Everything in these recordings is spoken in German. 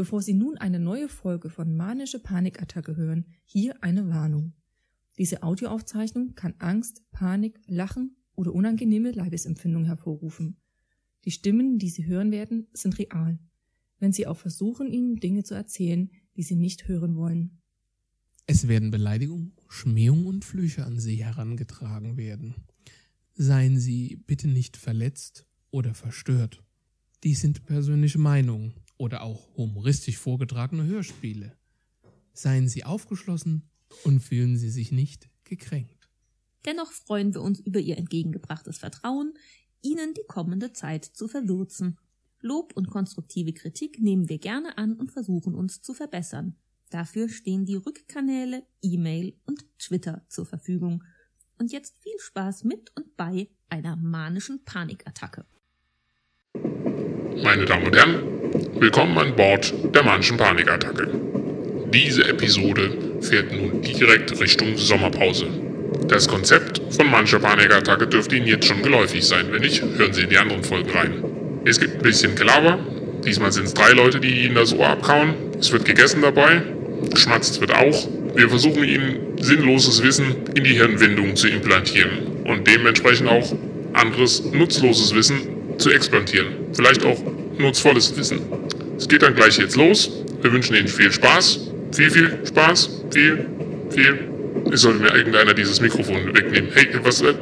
Bevor Sie nun eine neue Folge von Manische Panikattacke hören, hier eine Warnung. Diese Audioaufzeichnung kann Angst, Panik, Lachen oder unangenehme Leibesempfindungen hervorrufen. Die Stimmen, die Sie hören werden, sind real. Wenn Sie auch versuchen, Ihnen Dinge zu erzählen, die Sie nicht hören wollen. Es werden Beleidigungen, Schmähungen und Flüche an Sie herangetragen werden. Seien Sie bitte nicht verletzt oder verstört. Dies sind persönliche Meinungen oder auch humoristisch vorgetragene Hörspiele. Seien Sie aufgeschlossen und fühlen Sie sich nicht gekränkt. Dennoch freuen wir uns über Ihr entgegengebrachtes Vertrauen, Ihnen die kommende Zeit zu verwürzen. Lob und konstruktive Kritik nehmen wir gerne an und versuchen uns zu verbessern. Dafür stehen die Rückkanäle, E-Mail und Twitter zur Verfügung. Und jetzt viel Spaß mit und bei einer manischen Panikattacke. Meine Damen und Herren, willkommen an Bord der manischen Panikattacke. Diese Episode fährt nun direkt Richtung Sommerpause. Das Konzept von mancher Panikattacke dürfte Ihnen jetzt schon geläufig sein. Wenn nicht, hören Sie in die anderen Folgen rein. Es gibt ein bisschen Gelaber. Diesmal sind es drei Leute, die Ihnen das Ohr abkauen. Es wird gegessen dabei. Geschmatzt wird auch. Wir versuchen Ihnen sinnloses Wissen in die Hirnwindung zu implantieren und dementsprechend auch anderes nutzloses Wissen zu explantieren. Vielleicht auch nutzvolles Wissen. Es geht dann gleich jetzt los. Wir wünschen Ihnen viel Spaß. Viel, viel Spaß. Viel, viel. Es sollte mir irgendeiner dieses Mikrofon wegnehmen. Hey, was? Äh,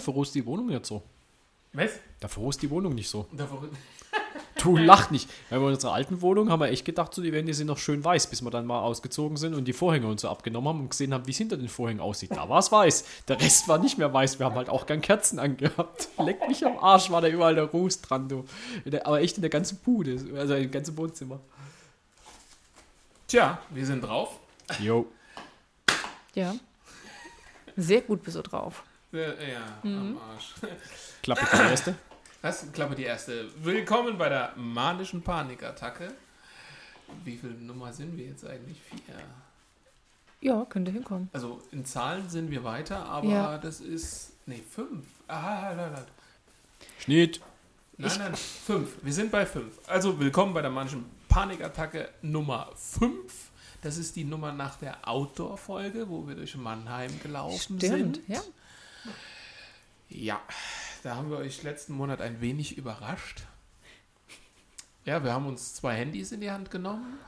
da verrohst die Wohnung nicht so. Was? Da verrohst die Wohnung nicht so. Davor, Du lach nicht. Weil bei unserer alten Wohnung haben wir echt gedacht, so, die Wände sind noch schön weiß, bis wir dann mal ausgezogen sind und die Vorhänge und so abgenommen haben und gesehen haben, wie es hinter den Vorhängen aussieht. Da war es weiß. Der Rest war nicht mehr weiß. Wir haben halt auch gern Kerzen angehabt. Leck mich am Arsch, war da überall der Ruß dran, du. In der- Aber echt in der ganzen Bude, also im ganzen Wohnzimmer. Tja, wir sind drauf. Jo. Ja. Sehr gut bist du drauf. Äh, ja, am Arsch. Klappe die erste. Das Klappe die erste. Willkommen bei der manischen Panikattacke. Wie viel Nummer sind wir jetzt eigentlich? Vier. Ja, könnte hinkommen. Also in Zahlen sind wir weiter, aber Ja. das ist. Nee, fünf. Ah, halt, halt, halt. Schnitt. Nein, nein, fünf. Wir sind bei fünf. Also willkommen bei der manchen Panikattacke Nummer fünf. Das ist die Nummer nach der Outdoor-Folge, wo wir durch Mannheim gelaufen Stimmt, sind. ja. Ja, da haben wir euch letzten Monat ein wenig überrascht. Ja, wir haben uns zwei Handys in die Hand genommen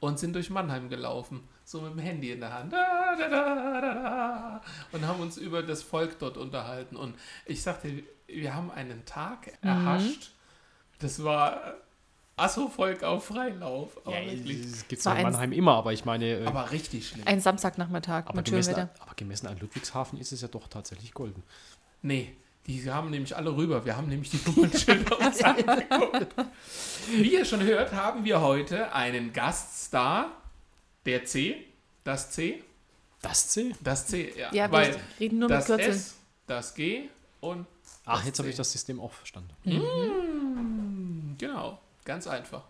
und sind durch Mannheim gelaufen. So mit dem Handy in der Hand. Da, da, da, da, da. Und haben uns über das Volk dort unterhalten. Und ich sagte, wir haben einen Tag erhascht. Das war Asso-Volk auf Freilauf. Ja, das war ja in Mannheim immer, aber ich meine, äh, aber richtig schlimm. Ein Samstagnachmittag aber, mit gemessen, an- aber gemessen an Ludwigshafen ist es ja doch tatsächlich golden. Nee, die haben nämlich alle rüber. Wir haben nämlich die Nummernschilder uns angeguckt. Wie ihr schon hört, haben wir heute einen Gaststar, der C, das C, Das C? das C, ja. Ja, weil wir reden nur mit das Kürzeln. S, das G und Ach, jetzt habe ich das System auch verstanden. Mm, Genau, ganz einfach.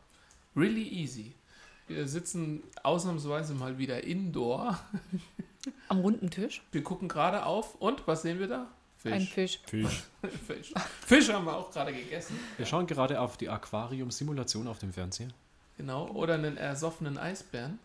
Really easy. Wir sitzen ausnahmsweise mal wieder indoor. Am runden Tisch. Wir gucken gerade auf und was sehen wir da? Fisch. Ein Fisch. Fisch. Fisch. Fisch haben wir auch gerade gegessen. Wir schauen gerade auf die Aquarium-Simulation auf dem Fernseher. Genau. Oder einen ersoffenen Eisbären.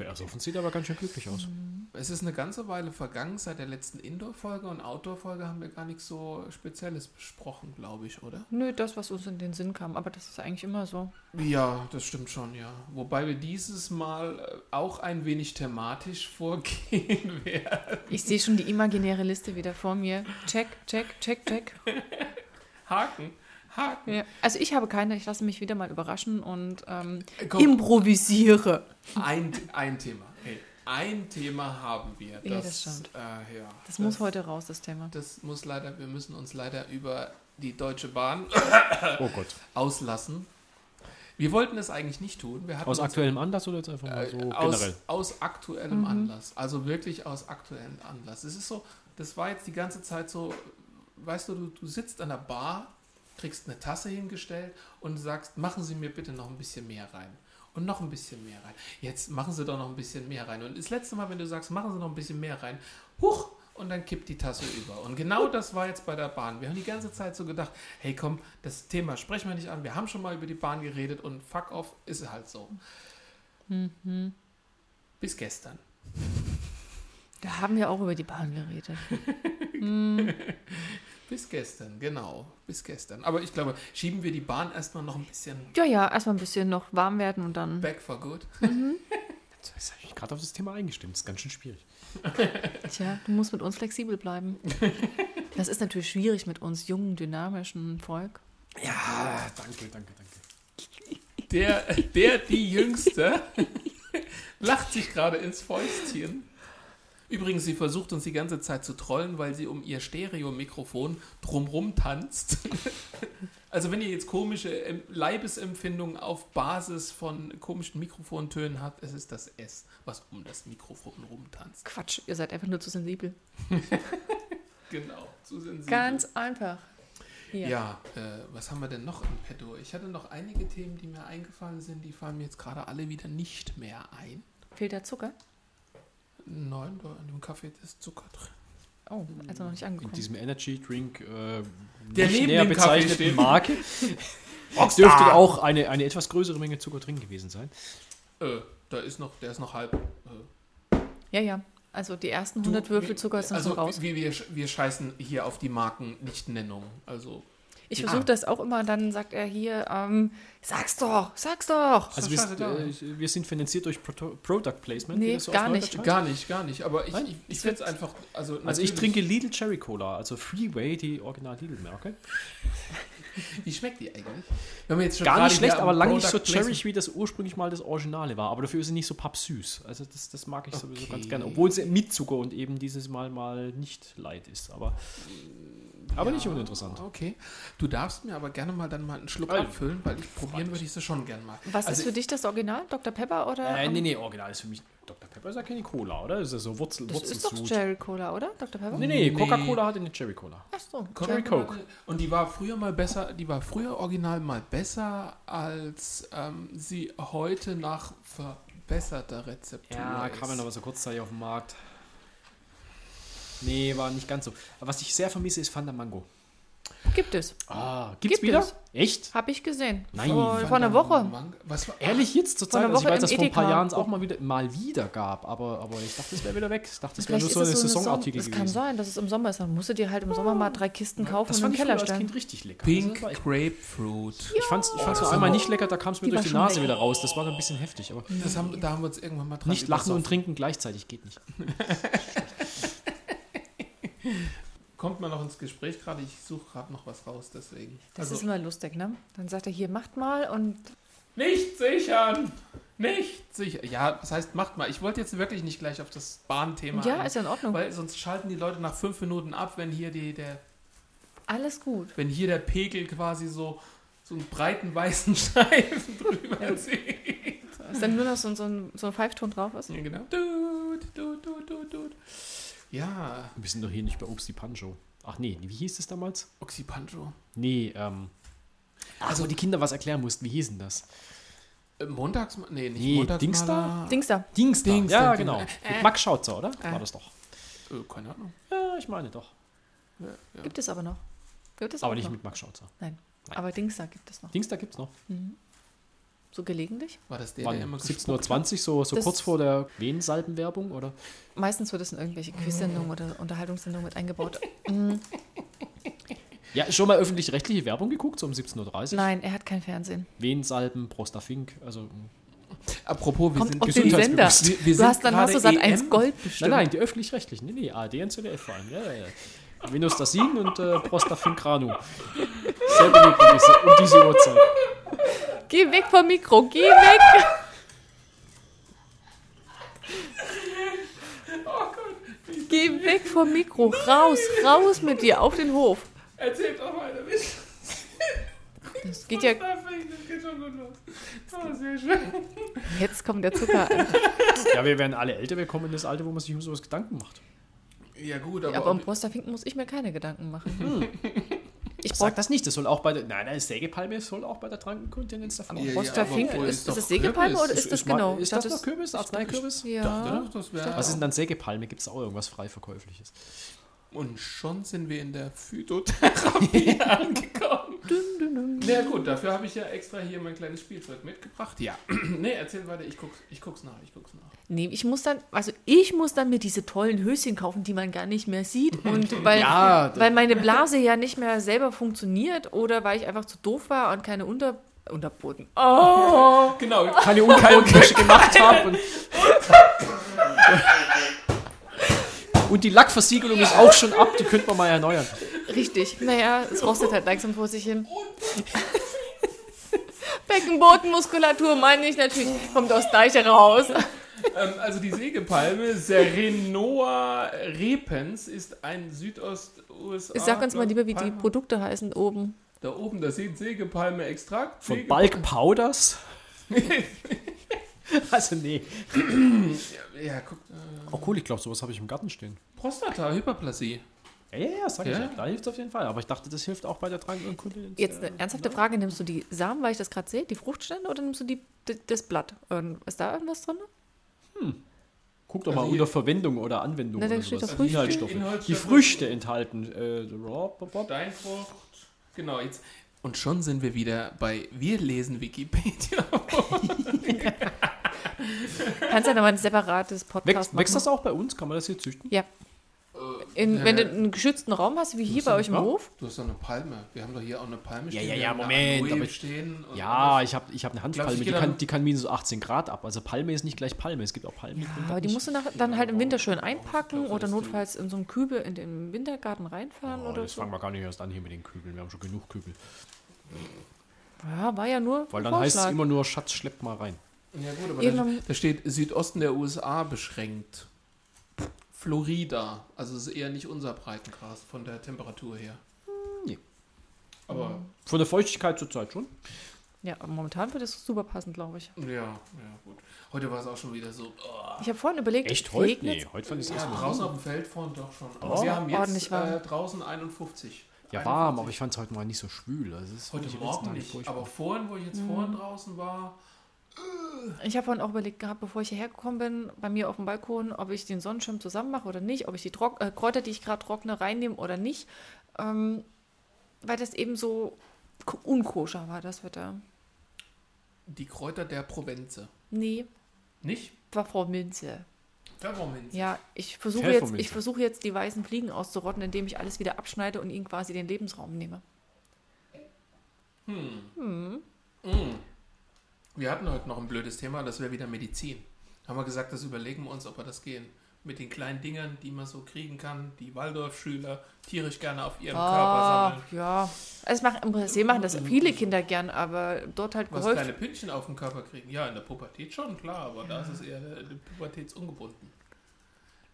Für ersoffen sieht er aber ganz schön glücklich aus. Es ist eine ganze Weile vergangen seit der letzten Indoor-Folge und Outdoor-Folge haben wir gar nichts so Spezielles besprochen, glaube ich, oder? Nö, das, was uns in den Sinn kam. Aber das ist eigentlich immer so. Ja, das stimmt schon, ja. Wobei wir dieses Mal äh, auch ein wenig thematisch vorgehen werden. Ich sehe schon die imaginäre Liste wieder vor mir. Check, check, check, check. Haken, Haken. Ja. Also ich habe keine, ich lasse mich wieder mal überraschen und ähm, Komm. improvisiere. Ein, ein Thema. Hey, ein Thema haben wir. Ja, das stimmt. Äh, ja, Das, muss heute raus, das Thema. Das muss leider, wir müssen uns leider über die Deutsche Bahn Oh Gott. auslassen. Wir wollten es eigentlich nicht tun. Wir hatten Aus aktuellem Anlass oder jetzt einfach mal so Äh, aus, generell? aus aktuellem Anlass. Also wirklich aus aktuellem Anlass. Es ist so, das war jetzt die ganze Zeit so, weißt du, du, du sitzt an der Bar, kriegst eine Tasse hingestellt und sagst, machen Sie mir bitte noch ein bisschen mehr rein. Und noch ein bisschen mehr rein. Jetzt machen Sie doch noch ein bisschen mehr rein. Und das letzte Mal, wenn du sagst, machen Sie noch ein bisschen mehr rein, huch, und dann kippt die Tasse über. Und genau das war jetzt bei der Bahn. Wir haben die ganze Zeit so gedacht, hey komm, das Thema sprechen wir nicht an. Wir haben schon mal über die Bahn geredet und fuck off, ist halt so. Bis gestern. Da haben wir auch über die Bahn geredet. Bis gestern, genau. Bis gestern. Aber ich glaube, schieben wir die Bahn erstmal noch ein bisschen Ja, ja, erstmal ein bisschen noch warm werden und dann. back for good. Jetzt habe ich gerade auf das Thema eingestimmt. Das ist ganz schön schwierig. Tja, du musst mit uns flexibel bleiben. Das ist natürlich schwierig mit uns jungen, dynamischen Volk. Ja, danke, danke, danke. Der, der, die Jüngste, lacht sich gerade ins Fäustchen. Übrigens, sie versucht uns die ganze Zeit zu trollen, weil sie um ihr Stereo-Mikrofon drumrum tanzt. Also wenn ihr jetzt komische Leibesempfindungen auf Basis von komischen Mikrofontönen habt, es ist das S, was um das Mikrofon rumtanzt. Quatsch, ihr seid einfach nur zu sensibel. Genau, zu sensibel. Ganz einfach. Ja, äh, was haben wir denn noch im Petto? Ich hatte noch einige Themen, die mir eingefallen sind, die fallen mir jetzt gerade alle wieder nicht mehr ein. Fehlt der Zucker? Nein, da in dem Kaffee ist Zucker drin. Oh, also noch nicht In angekommen. diesem Energy Drink äh, Der nicht näher bezeichneten. Marke dürfte auch eine, eine etwas größere Menge Zucker drin gewesen sein. Äh, da ist noch, der ist noch halb. Äh, Ja, ja. Also die ersten du, 100 Würfel Zucker sind also raus. Wir, wir, wir scheißen hier auf die Marken-Nichtnennung. Also, Ich Ja. versuche das auch immer und dann sagt er hier, ähm, sag's doch, sag's doch. Also wir, äh, wir sind finanziert durch Pro Product Placement. Nee, so gar nicht. Gar nicht, gar nicht. Aber ich, Nein, ich, ich finde es einfach. Also, Also ich trinke Lidl Cherry Cola, also Freeway, die Original Lidl-Marke. Wie schmeckt die eigentlich? Wenn wir jetzt schon Gar nicht schlecht, aber lange nicht so cherry, wie das ursprünglich mal das Originale war. Aber dafür ist sie nicht so pappsüß. Also das, das mag ich sowieso Okay. ganz gerne. Obwohl sie mit Zucker und eben dieses Mal mal nicht light ist. Aber, aber nicht uninteressant. Okay. Du darfst mir aber gerne mal dann mal einen Schluck Also, abfüllen, weil ich probieren würde ich sie schon gern mal. Was also ist für dich das Original? Dr. Pepper oder? Äh, ähm, nee, nee, Original ist für mich. Dr. Pepper ist ja keine Cola, oder? Das ist ja so Wurzel, das ist doch. Cherry Cola, oder? Dr. Pepper? Nee, nee, Nee. Coca-Cola hat eine Cherry Cola. Ach so. Cherry Coke. Und die war früher mal besser, die war früher original mal besser, als ähm, sie heute nach verbesserter Rezeptur Ja, ist. kam ja noch mal so kurzzeitig auf den Markt. Nee, war nicht ganz so. Aber was ich sehr vermisse, ist Fanta Mango. Gibt es. Ah, gibt's Gibt wieder? es. Echt? Habe ich gesehen. Nein. Vor, vor einer Woche. Was war, Ehrlich jetzt zur Vor Zeit? Also ich weiß, dass im vor ein paar. Jahren es auch mal wieder, mal wieder gab, aber, aber ich dachte, es wäre wieder weg. Ich dachte, das wäre nur so es ein so eine Saisonartikel Saison. Es kann gewesen. sein, dass es im Sommer ist. Dann musst du dir halt im Sommer mal drei Kisten kaufen Das und im Keller stellen. Kind richtig lecker. Pink Also das Grapefruit. ich fand es ich fand's nur das einmal nicht lecker, da kam es mir Die durch die Nase lecker. wieder raus. Das war dann ein bisschen heftig. Aber Das haben, da haben wir uns irgendwann mal dran nicht lachen und trinken gleichzeitig geht nicht. Kommt mal noch ins Gespräch gerade, ich suche gerade noch was raus, deswegen. Das Also, ist immer lustig, ne? Dann sagt er hier, macht mal und Nicht sichern! Nicht sichern! Ja, das heißt, macht mal. Ich wollte jetzt wirklich nicht gleich auf das Bahnthema ja, ein, ist ja in Ordnung. Weil sonst schalten die Leute nach fünf Minuten ab, wenn hier, die, der, Alles gut. wenn hier der Pegel quasi so, so einen breiten weißen Streifen drüber sieht. Ist dann nur noch so, so ein, so ein Pfeifton drauf ist? Ja, genau. Dut, dut, dut, dut, dut. Ja, Wir sind doch hier nicht bei Obsti Pancho. Ach nee, wie hieß es damals? Oxypancho. Nee, ähm. Also, wo die Kinder was erklären mussten, wie hieß denn das? Äh, Montags, nee, nicht Nee, Montagsmaler. Dingsda? Dings da. Dings, Dings, Ja, genau. Äh. Mit Max Schautzer, oder? Äh. War das doch. Äh, keine Ahnung. Ja, ich meine doch. Ja, ja. Gibt es aber noch. Gibt es Aber auch nicht noch. mit Max Schautzer. Nein. Nein. Aber Dings da gibt es noch. Dings, da gibt's noch. So gelegentlich. War das der, Wann? der immer 17.20 Uhr, so, so Das- kurz vor der Venensalbenwerbung, oder? Meistens wird es in irgendwelche Quiz-Sendungen oder Unterhaltungssendungen mit eingebaut. Ja, schon mal öffentlich-rechtliche Werbung geguckt, so um 17.30 Uhr? Nein, er hat kein Fernsehen. Venensalben, Prostafink, also. mm. Apropos, wir Kommt sind auf den Sender. gesundheitsbewusst. Wir- wir du sind hast dann hast du Sat 1 EM. Gold Nein, bestimmt. nein, die öffentlich-rechtlichen. Nee, nee, ARD und ZDF vor allem. Ja, ja, ja. Venostasin und äh, Prostafink Granu. Sehr beliebt diese, um diese Uhrzeit. Geh weg vom Mikro, geh weg! Geh weg vom Mikro, raus, raus mit dir, auf den Hof. Erzählt doch weiter, bitte. Das geht ja, Das geht schon gut los. Oh, sehr schön. jetzt kommt der Zucker an. Ja, wir werden alle älter, wir kommen in das Alter, wo man sich um sowas Gedanken macht. Ja gut, aber, Aber um Prostafinken muss ich mir keine Gedanken machen. Hm. Ich Sag das nicht, das soll auch bei der. Nein, nein, Sägepalme soll auch bei der Trankenkontinenz davon Ja, ja, aber wo ist, ist das Sägepalme oder ist, Ist- das genau? ist dachte, das noch Kürbis? Arzneikürbis? Ja. dachte, das wäre. Was ist denn dann Sägepalme? Gibt es auch irgendwas frei verkäufliches? Und schon sind wir in der Phytotherapie angekommen. Na gut, dafür habe ich ja extra hier mein kleines Spielzeug mitgebracht. Ja. nee, erzähl weiter, ich guck's, ich guck's nach, ich guck's nach. Nee, ich muss dann, also ich muss dann mir diese tollen Höschen kaufen, die man gar nicht mehr sieht. Und weil, Ja, weil meine Blase ja nicht mehr selber funktioniert oder weil ich einfach zu doof war und keine Unter, Unterboden. Oh! Genau, Keine Unkaltwäsche gemacht habe. Und, die Lackversiegelung ist auch schon ab, die könnte man mal erneuern. Richtig. Naja, es rostet halt langsam vor sich hin. Beckenbodenmuskulatur meine ich natürlich, kommt aus Deiche raus. ähm, also die Sägepalme Serenoa repens ist ein Südost-USA. Sag uns mal lieber, wie die. Produkte heißen oben. Da oben, da steht Sägepalme-Extrakt. Von Säge- Bulk Powders? also nee. Ja, guck. Äh, Oh cool, ich glaube, sowas habe ich im Garten stehen. Prostata, Hyperplasie. Ja, ja, ja, sag ich Ja? ja. Da hilft es auf jeden Fall. Aber ich dachte, das hilft auch bei der Trankenkontinenz. Jetzt eine ernsthafte Frage, nimmst du die Samen, weil ich das gerade sehe, die Fruchtstände oder nimmst du die, das Blatt? Ähm, Ist da irgendwas drin? Guck doch Also mal unter Verwendung oder Anwendung Na, da oder steht sowas. doch Früchte. Inhaltsstoffe. Inhaltsstoffe. Die Früchte enthalten. Äh, raw, bop, bop. Steinfrucht. Genau, jetzt. Und schon sind wir wieder bei Wir lesen Wikipedia. Kannst ja nochmal ein separates Podcast Wächst, machen. wächst das auch bei uns? Kann man das hier züchten? Ja. In, Ja, wenn du ja. einen geschützten Raum hast, wie hier bei euch im ja. Hof, Du hast doch eine Palme. Wir haben doch hier auch eine Palme Ja, stehen. ja, ja, eine Moment, aber ich- stehen und Ja, alles. ich habe ich hab eine Handpalme, die kann, die kann minus 18 Grad ab. Also Palme ist nicht gleich Palme. Es gibt auch Palmen, die können aber die nicht. musst du nach, dann halt im Winter schön einpacken glaub, oder notfalls in so einem Kübel in den Wintergarten reinfahren Oh, oder das so. fangen wir gar nicht erst an hier mit den Kübeln. Wir haben schon genug Kübel. Ja, war ja nur Weil dann heißt es immer nur, Schatz, schleppt mal rein. Ja, gut, aber da, da steht Südosten der USA beschränkt. Florida. Also es ist eher nicht unser Breitengrad von der Temperatur her. nee. Aber Von der Feuchtigkeit zurzeit schon. Ja, aber momentan wird es super passen, glaube ich. ja, ja, gut. Heute war es auch schon wieder so. Oh, Ich habe vorhin überlegt, Echt heute? regnet's? Nee, heute fand ich es ja, draußen auf dem Feld vorhin doch schon. Aber Oh. wir haben Ordentlich jetzt warm. äh, draußen 51. Ja, warm, aber ich fand es heute mal nicht so schwül. Also Heute Morgen nicht. Aber vorhin, wo ich jetzt vorhin draußen war, Ich habe vorhin auch überlegt gehabt, bevor ich hierher gekommen bin, bei mir auf dem Balkon, ob ich den Sonnenschirm zusammen mache oder nicht, ob ich die Trock äh, Kräuter, die ich gerade trockne, reinnehme oder nicht. Ähm, weil das eben so ko- unkoscher war, das Wetter. die Kräuter der Provenze. Nee, Nicht? war Frau Minze. Pfefferminze. Ja, ich versuche Pfefferminze. jetzt, ich versuche jetzt die weißen Fliegen auszurotten, indem ich alles wieder abschneide und ihnen quasi den Lebensraum nehme. Wir hatten heute noch ein blödes Thema, das wäre wieder Medizin. Haben wir gesagt, das überlegen wir uns, ob wir das gehen. Mit den kleinen Dingern, die man so kriegen kann, die Waldorfschüler tierisch gerne auf ihrem Körper Ah, sammeln. ja. Es machen, im Prinzip machen das viele Kinder gern, aber dort halt Was geholfen. kleine Pünktchen auf dem Körper kriegen. Ja, in der Pubertät schon, klar, aber da ist es eher äh, pubertätsungebunden.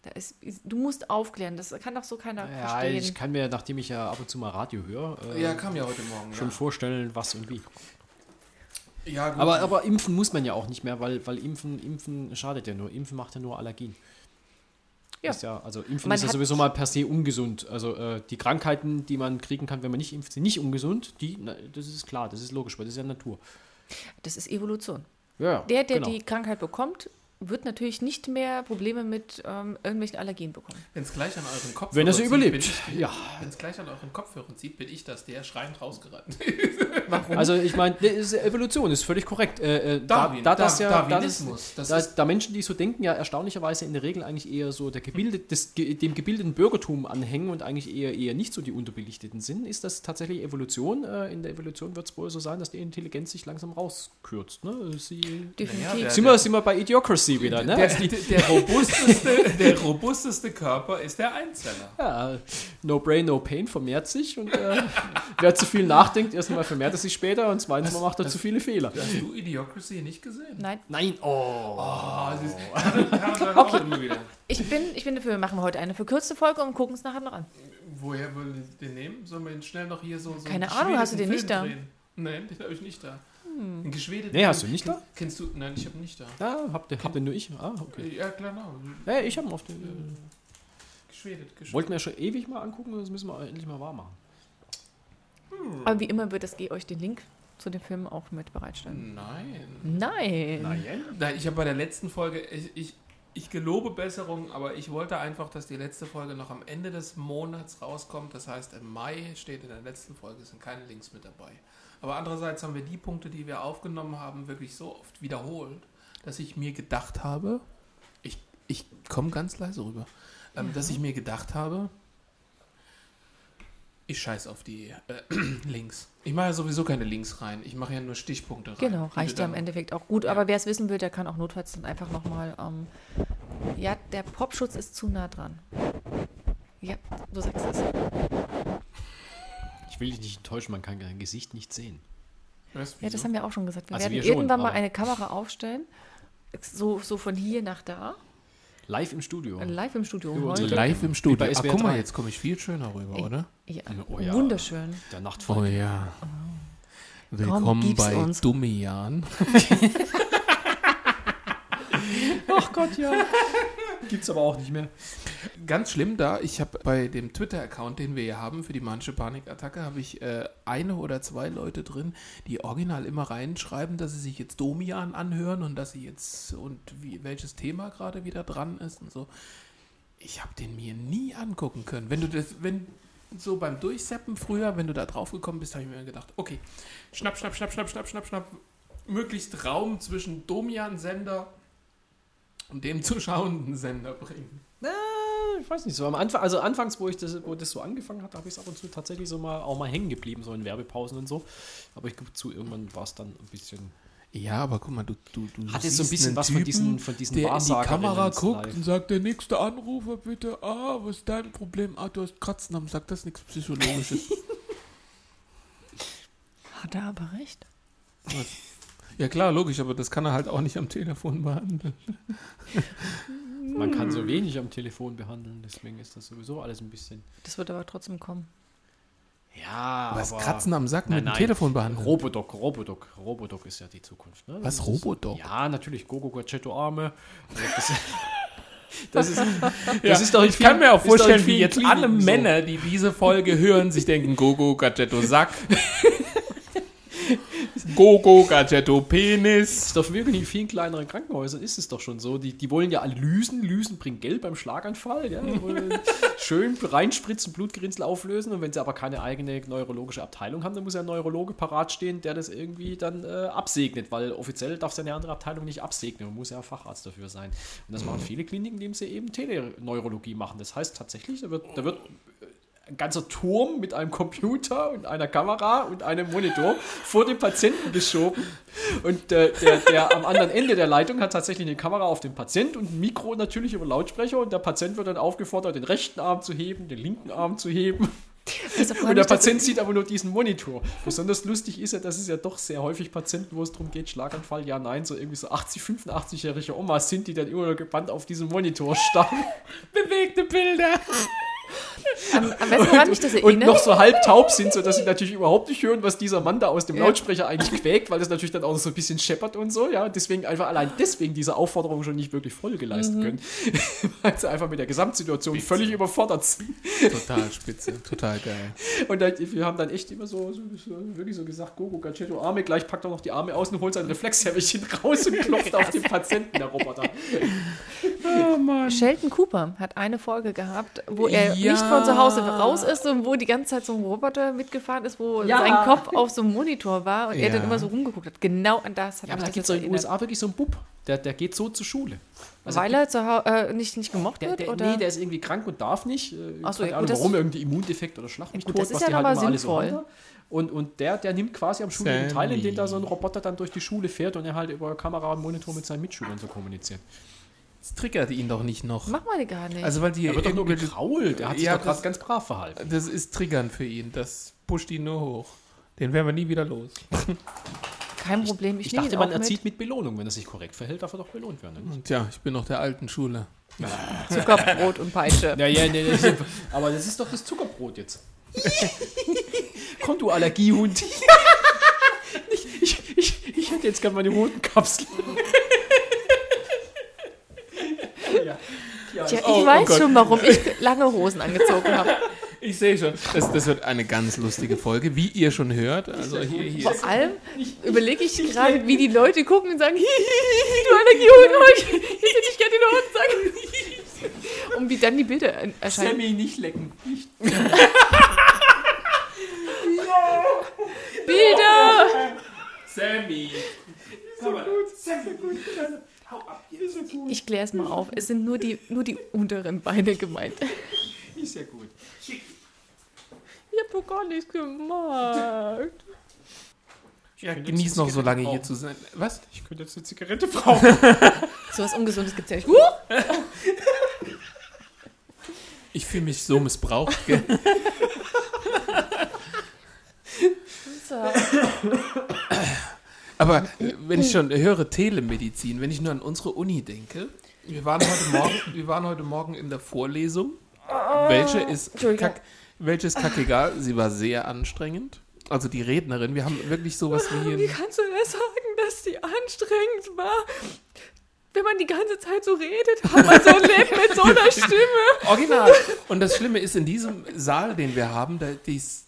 Da ist, du musst aufklären, das kann doch so keiner Ja, verstehen. ich kann mir, nachdem ich ja ab und zu mal Radio höre, äh, Ja, kam ja heute Morgen. schon Ja, vorstellen, was und wie. Ja gut. Aber, aber impfen muss man ja auch nicht mehr, weil, weil impfen, impfen schadet ja nur. Impfen macht ja nur Allergien. Ja. Ist ja, also impfen Man ist ja sowieso mal per se ungesund. Also äh, die Krankheiten, die man kriegen kann, wenn man nicht impft, sind nicht ungesund. Die, na, das ist klar, das ist logisch, weil das ist ja Natur. Das ist Evolution. Ja, ja, Der, der genau. die Krankheit bekommt, wird natürlich nicht mehr Probleme mit ähm, irgendwelchen Allergien bekommen. Wenn es gleich an euren Kopfhörern Wenn zieht, überlebt, bin ich- ja. Wenn es gleich an euren Kopfhörern zieht, bin ich das, der schreiend rausgerannt. Warum? Also ich meine, das ist Evolution ist völlig korrekt. Äh, äh, Darwin, da, da, das ja, Darwinismus, Da, das da, ist- da Menschen, die so denken, ja erstaunlicherweise in der Regel eigentlich eher so der gebildet, des, dem gebildeten Bürgertum anhängen und eigentlich eher, eher nicht so die Unterbelichteten sind, ist das tatsächlich Evolution. Äh, in der Evolution wird es wohl so sein, dass die Intelligenz sich langsam rauskürzt. Ne? Sie, Definitiv. Der- sind, wir, sind wir bei Idiocracy wieder, ne? Der, die, der, robusteste, der robusteste Körper ist der Einzeller. ja, no brain, no pain vermehrt sich und äh, wer zu viel nachdenkt, erstens mal vermehrt er sich später und zweitens mal macht er zu viele Fehler. Hast du Idiocracy nicht gesehen? Nein, Nein, oh. Oh, das ist, okay. ich bin, ich bin dafür, wir machen heute eine verkürzte Folge und gucken es nachher noch an. Woher wollen wir den nehmen? Sollen wir ihn schnell noch hier so. so Keine Ahnung, hast du den geschwedeten nicht Film da? Drehen? Nein, den habe ich nicht da. Ein geschwedeten Nee, hast du nicht da? Ken- Kennst du? Nein, ich habe nicht da. Ja, habt ihr, habt ihr nur ich? Ah, okay. Ja, klar, no. Ja, ich habe ihn auf den. Geschwedet, geschwedet. Wollten wir ja schon ewig mal angucken, das müssen wir endlich mal wahr machen. Aber wie immer wird das G euch den Link zu dem Film auch mit bereitstellen. Nein. Nein. Nein, ich habe bei der letzten Folge, ich, ich, ich gelobe Besserung, aber ich wollte einfach, dass die letzte Folge noch am Ende des Monats rauskommt. Das heißt, im Mai steht in der letzten Folge, sind keine Links mit dabei. Aber andererseits haben wir die Punkte, die wir aufgenommen haben, wirklich so oft wiederholt, dass ich mir gedacht habe, ich, ich komme ganz leise rüber, ähm, dass ich mir gedacht habe, ich scheiß auf die äh, Links. Ich mache ja sowieso keine Links rein. Ich mache ja nur Stichpunkte rein. Genau, reicht ja im Endeffekt auch gut. Aber wer es wissen will, der kann auch notfalls dann einfach nochmal. Ähm, ja, der Popschutz ist zu nah dran. Ja, du sagst es. Ich will dich nicht enttäuschen, man kann dein Gesicht nicht sehen. Du, Ja, das haben wir auch schon gesagt. Wir Also werden wir schon, irgendwann mal eine Kamera aufstellen. So, so von hier nach da. Live im Studio. Live im Studio. Heute. Live im Studio. SWR guck mal, 3. jetzt komme ich viel schöner rüber, oder? Ja, Oh ja. wunderschön. Der Oh Nachtfalk. ja. Willkommen gib's bei uns. Dummian. Ach Gott, ja. Gibt's aber auch nicht mehr. Ganz schlimm da, ich habe bei dem Twitter-Account, den wir hier haben für die manche Panikattacke, habe ich äh, eine oder zwei Leute drin, die original immer reinschreiben, dass sie sich jetzt Domian anhören und dass sie jetzt und wie, welches Thema gerade wieder dran ist und so. Ich habe den mir nie angucken können. Wenn du das, wenn so beim Durchseppen früher, wenn du da drauf gekommen bist, habe ich mir gedacht, okay, schnapp, schnapp, schnapp, schnapp, schnapp, schnapp, schnapp, möglichst Raum zwischen Domian-Sender und dem zuschauenden Sender bringen. Ich weiß nicht, so am Anfang, also anfangs, wo ich das, wo das so angefangen hat, habe ich es ab und zu tatsächlich so mal auch mal hängen geblieben, so in Werbepausen und so. Aber ich gebe zu, irgendwann war es dann ein bisschen. Ja, aber guck mal, du, du, du Hat jetzt so ein bisschen einen was von diesen, von diesen der in die Kamera guckt live. und sagt, der nächste Anrufer bitte, ah, was ist dein Problem? Ah, du hast Kratzen am Sack, das ist nichts Psychologisches. Hat er aber recht. Ja klar, logisch, aber das kann er halt auch nicht am Telefon behandeln. Man kann so wenig am Telefon behandeln, deswegen ist das sowieso alles ein bisschen. Das wird aber trotzdem kommen. Ja, Was Kratzen am Sack Nein, mit dem nein. Telefon behandeln? Robodoc, Robodoc, Robodoc ist ja die Zukunft. Ne? Was, Robodoc? Ja, natürlich, Gogo Gadgetto Arme. Das, das ist, das ist doch ich kann vielen- mir auch vorstellen, wie jetzt alle. Männer, die diese Folge hören, sich denken, Gogo, Gadgetto, Sack. Gogo, Gadgetto, Penis. ist doch wirklich in vielen kleineren Krankenhäusern ist es doch schon so. Die, die wollen ja alle Lysen. Lysen bringt Geld beim Schlaganfall. Ja? Die wollen Schön reinspritzen, Blutgerinnsel auflösen. Und wenn sie aber keine eigene neurologische Abteilung haben, dann muss ja ein Neurologe parat stehen, der das irgendwie dann äh, absegnet. Weil offiziell darf es ja eine andere Abteilung nicht absegnen. Man muss ja Facharzt dafür sein. Und das machen viele Kliniken, indem sie eben Teleneurologie machen. Das heißt tatsächlich, da wird, da wird ein ganzer Turm mit einem Computer und einer Kamera und einem Monitor vor dem Patienten geschoben. Und äh, der, der am anderen Ende der Leitung hat tatsächlich eine Kamera auf den Patient und ein Mikro natürlich über Lautsprecher. Und der Patient wird dann aufgefordert, den rechten Arm zu heben, den linken Arm zu heben. Also Und der Patient sieht aber nur diesen Monitor. Besonders lustig ist ja, dass es ja doch sehr häufig Patienten, wo es darum geht, Schlaganfall, ja, nein, so irgendwie so 80, 85-jährige Omas sind, die dann immer noch gebannt auf diesem Monitor starren. Bewegte Bilder. Am, am besten woran mich das und erinnert. noch so halb taub sind, sodass sie natürlich überhaupt nicht hören, was dieser Mann da aus dem Lautsprecher eigentlich quäkt, weil das natürlich dann auch so ein bisschen scheppert und so, ja. Deswegen einfach allein deswegen diese Aufforderung schon nicht wirklich Folge leisten können. weil sie einfach mit der Gesamtsituation völlig überfordert sind. Total spitze, total geil. Und dann, wir haben dann echt immer so, so, so wirklich so gesagt, Gogo, Gachetto, Arme, gleich packt er noch die Arme aus und holt sein Reflexhämmerchen raus und klopft auf den Patienten, der Roboter. Sheldon Cooper hat eine Folge gehabt, wo er Ja. nicht von zu Hause raus ist und wo die ganze Zeit so ein Roboter mitgefahren ist, wo Ja. sein Kopf auf so einem Monitor war und er Ja. dann immer so rumgeguckt hat. Genau an das hat Ja, aber da gibt es in den. USA wirklich so einen Bub, der, der geht so zur Schule. Also Weil er zu Hause äh, nicht, nicht gemocht Der, wird? der, oder? nee, der ist irgendwie krank und darf nicht. Äh, Ach so, keine ja, Ahnung, warum, irgendwie Immundefekt oder Schlag mich gut, tot, das ist was ja die halt alle so sinnvoll. haben. Und, und der, der nimmt quasi am Schulleben teil, indem da so ein. Roboter dann durch die Schule fährt und er halt über Kamera und Monitor mit seinen Mitschülern so kommuniziert. Das triggert ihn doch nicht noch. Mach mal die gar nicht. Also, weil die Er wird doch nur gekrault. Er hat sich Ja, doch gerade ganz brav verhalten. Das ist triggernd für ihn. Das pusht ihn nur hoch. Den werden wir nie wieder los. Kein Problem. Ich, Ich dachte, ihn man erzieht mit Belohnung. Wenn er sich korrekt verhält, darf er doch belohnt werden. oder? Und ja, ich bin noch der alten Schule. mit Zuckerbrot und Peitsche. Ja, ja, nee, nee, aber das ist doch das Zuckerbrot jetzt. Komm, du Allergiehund. ich, ich, ich, ich hätte jetzt gerne meine roten Kapseln. Ja. Ja, Tja, ich Oh, oh weiß Gott. schon, warum ich lange Hosen angezogen habe. Ich sehe schon, das, das wird eine ganz lustige Folge, wie ihr schon hört. Also hier, hier Vor allem überlege ich gerade, wie die Leute gucken und sagen, "Hihihi, du Allergiehund, oh, ich, ich hätte nicht gerne den Hund sagen. Und wie dann die Bilder er- erscheinen. Sammy, nicht lecken. Nicht. Bilder! Sammy. Ich kläre es mal auf. Es sind nur die, nur die unteren Beine gemeint. Ist ja gut. Ich habe doch gar nichts gemacht. Ja, genieß noch so lange Zigarette hier zu sein. Was? Ich könnte jetzt eine Zigarette brauchen. So was Ungesundes gibt es ja nicht. Ich fühle mich so missbraucht. Gell? So. Aber äh, wenn ich schon höre Telemedizin, wenn ich nur an unsere Uni denke, wir waren heute Morgen, wir waren heute Morgen in der Vorlesung. Welche ist, kack, welche ist kackegal? Sie war sehr anstrengend. Also die Rednerin, wir haben wirklich sowas wie Wie ein, kannst du das sagen, dass die anstrengend war? Wenn man die ganze Zeit so redet, hat man so ein Leben mit so einer Stimme. Original. Und das Schlimme ist, in diesem Saal, den wir haben, da die ist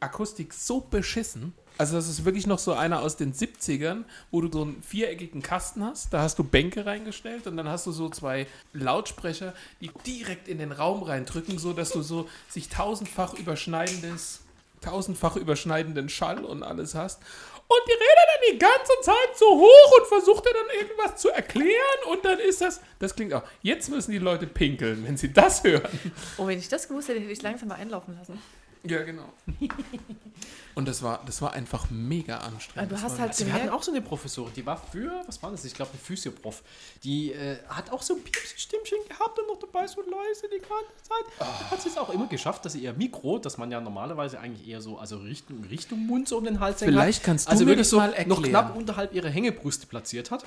Akustik so beschissen. Also das ist wirklich noch so einer aus den 70ern, wo du so einen viereckigen Kasten hast. Da hast du Bänke reingestellt und dann hast du so zwei Lautsprecher, die direkt in den Raum reindrücken, so dass du so sich tausendfach überschneidendes, tausendfach überschneidenden Schall und alles hast. Und die redet dann die ganze Zeit so hoch und versucht dann irgendwas zu erklären und dann ist das, das klingt auch, jetzt müssen die Leute pinkeln, wenn sie das hören. Oh, wenn ich das gewusst hätte, hätte ich langsam mal einlaufen lassen. Ja, genau. Und das war, das war einfach mega Aber anstrengend. du Das hast halt Also wir hatten auch so eine Professorin, die war für, was war das? Ich glaube, eine Physioprof. Die äh, hat auch so ein Piepsi-Stimmchen gehabt und noch dabei so leise die ganze Zeit. Hat sie es auch immer geschafft, dass sie ihr Mikro, das man ja normalerweise eigentlich eher so, also Richtung, Richtung Mund so um den Hals hängen Vielleicht kannst du also mir wirklich das so mal noch erklären. knapp unterhalb ihrer Hängebrüste platziert hat.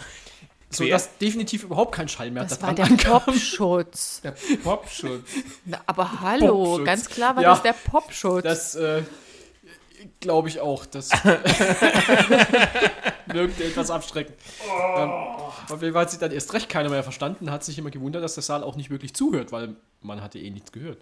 So dass definitiv überhaupt kein Schall mehr das war der ankam. Popschutz. Der Popschutz. Na, aber hallo, Popschutz. ganz klar war Ja. das der Popschutz. Das äh, glaube ich auch. Das wirkte etwas abschreckend. Ähm, auf jeden Fall hat sich dann erst recht keiner mehr verstanden, hat sich immer gewundert, dass der Saal auch nicht wirklich zuhört, weil man hatte eh nichts gehört.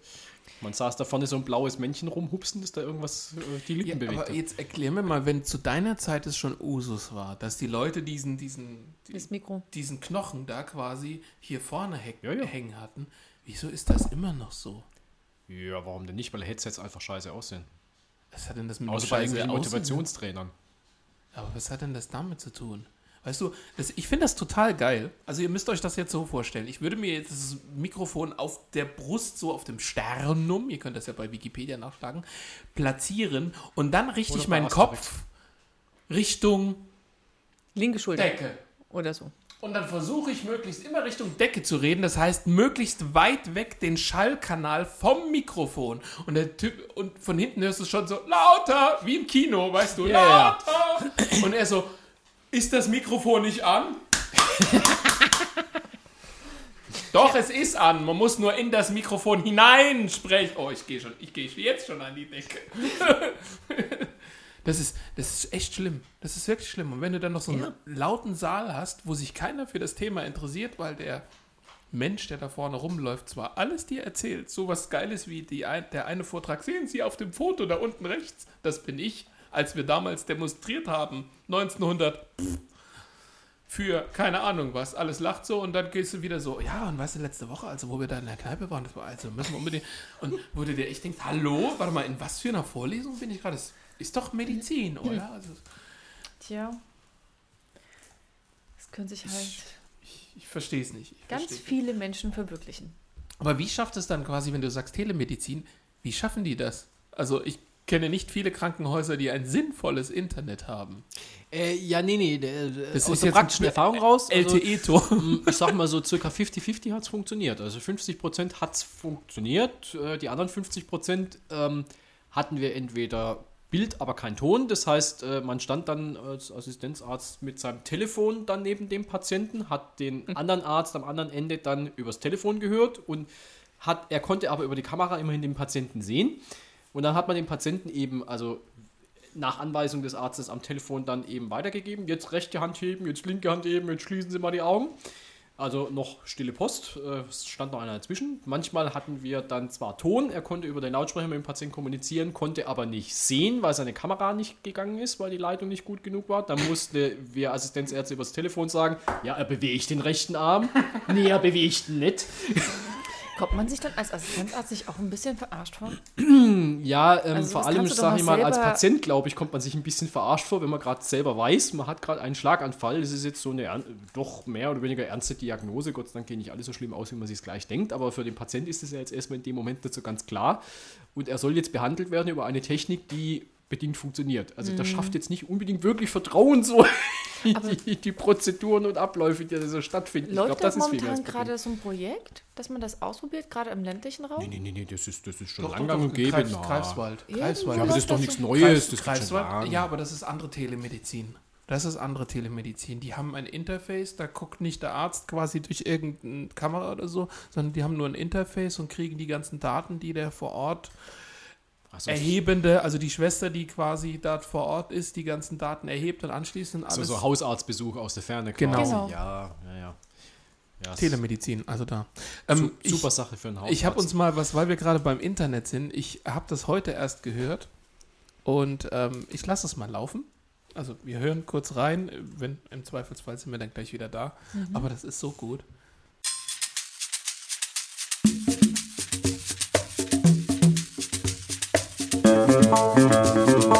Man saß da vorne so ein blaues Männchen rumhupsen, das da irgendwas äh, die Lippen Ja, bewegt aber hat. jetzt erklär mir mal, wenn zu deiner Zeit es schon Usus war, dass die Leute diesen, diesen, das Mikro. diesen Knochen da quasi hier vorne heck, Ja, ja. hängen hatten, wieso ist das immer noch so? Ja, warum denn nicht? Weil Headsets einfach scheiße aussehen. Was hat denn das mit dem Außer bei irgendwelchen? Motivationstrainern. Aber was hat denn das damit zu tun? Weißt du, das, ich finde das total geil. Also ihr müsst euch das jetzt so vorstellen. Ich würde mir jetzt das Mikrofon auf der Brust, so auf dem Sternum, ihr könnt das ja bei Wikipedia nachschlagen, platzieren und dann richte Oder ich meinen. Kopf Richtung Linke Schulter. Decke. Oder so. Und dann versuche ich möglichst immer Richtung Decke zu reden. Das heißt, möglichst weit weg den Schallkanal vom Mikrofon. Und der Typ, und von hinten hörst du es schon so lauter, wie im Kino, weißt du, Ja, ja. lauter. Und er so, ist das Mikrofon nicht an? Doch, es ist an. Man muss nur in das Mikrofon hinein sprechen. Oh, ich gehe schon. Ich gehe jetzt schon an die Decke. Das ist, das ist echt schlimm. Das ist wirklich schlimm. Und wenn du dann noch so einen Ja. lauten Saal hast, wo sich keiner für das Thema interessiert, weil der Mensch, der da vorne rumläuft, zwar alles dir erzählt, sowas Geiles wie die, der eine Vortrag, sehen Sie auf dem Foto da unten rechts, das bin ich, als wir damals demonstriert haben, 1900, pff, für keine Ahnung was, alles lacht so und dann gehst du wieder so, ja, und weißt du, letzte Woche, also wo wir da in der Kneipe waren, das war, also müssen wir unbedingt, und wo du dir echt denkst, hallo, warte mal, in was für einer Vorlesung bin ich gerade? Das ist doch Medizin, oder? Also, Tja. Es können sich halt ich ich verstehe es nicht. Ich ganz versteh's nicht. viele Menschen verwirklichen. Aber wie schafft es dann quasi, wenn du sagst Telemedizin, wie schaffen die das? Also ich kenne nicht viele Krankenhäuser, die ein sinnvolles Internet haben. Äh, ja, nee, nee. Der, der- Das aus ist der jetzt praktischen Erfahrung raus. Also, LTE-Tor. m, ich sag mal so, circa 50-50 hat es funktioniert. Also 50% hat es funktioniert. Äh, Die anderen 50% ähm, hatten wir entweder Bild, aber kein Ton. Das heißt, äh, man stand dann als Assistenzarzt mit seinem Telefon dann neben dem Patienten, hat den anderen Arzt am anderen Ende dann übers Telefon gehört und hat, er konnte aber über die Kamera immerhin den Patienten sehen. Und dann hat man den Patienten eben, also nach Anweisung des Arztes am Telefon dann eben weitergegeben. Jetzt rechte Hand heben, jetzt linke Hand heben, jetzt schließen Sie mal die Augen. Also noch stille Post, äh, es stand noch einer dazwischen. Manchmal hatten wir dann zwar Ton, er konnte über den Lautsprecher mit dem Patienten kommunizieren, konnte aber nicht sehen, weil seine Kamera nicht gegangen ist, weil die Leitung nicht gut genug war. Dann musste wir Assistenzärzte übers Telefon sagen, ja, er bewegt den rechten Arm. nee, er bewegt ihn nicht. Kommt man sich dann als Assistenzarzt sich auch ein bisschen verarscht vor? Ja, ähm, Also vor allem, sage ich mal als Patient, glaube ich, kommt man sich ein bisschen verarscht vor, wenn man gerade selber weiß, man hat gerade einen Schlaganfall. Das ist jetzt so eine doch mehr oder weniger ernste Diagnose. Gott sei Dank geht nicht alles so schlimm aus, wie man sich gleich denkt. Aber für den Patient ist es ja jetzt erstmal in dem Moment nicht so ganz klar. Und er soll jetzt behandelt werden über eine Technik, die bedingt funktioniert. Also Mhm. das schafft jetzt nicht unbedingt wirklich Vertrauen so die, die Prozeduren und Abläufe, die da so stattfinden. Läuft ich glaube, da das ist viel mehr momentan das Problem. gerade so ein Projekt, dass man das ausprobiert, gerade im ländlichen Raum? Nee, nee, nee, nee, das ist, das ist schon Doch, lang doch, doch, gäbe. Greifs- na. Greifswald. Irgendwo Greifswald. Ja, aber das ist doch nichts Neues. Greifs- das Greifswald, ja, aber das ist andere Telemedizin. Das ist andere Telemedizin. Die haben ein Interface, da guckt nicht der Arzt quasi durch irgendeine Kamera oder so, sondern die haben nur ein Interface und kriegen die ganzen Daten, die der vor Ort Also, erhebende, also die Schwester, die quasi dort vor Ort ist, die ganzen Daten erhebt und anschließend So, alles so Hausarztbesuch aus der Ferne quasi. Genau. Genau. Ja, ja, ja. ja Telemedizin, also da. Su Ähm, super ich, Sache für einen Hausarzt. Ich habe uns mal was, weil wir gerade beim Internet sind, ich habe das heute erst gehört und ähm, ich lasse es mal laufen. Also wir hören kurz rein, wenn im Zweifelsfall sind wir dann gleich wieder da. Aber das ist so gut. So.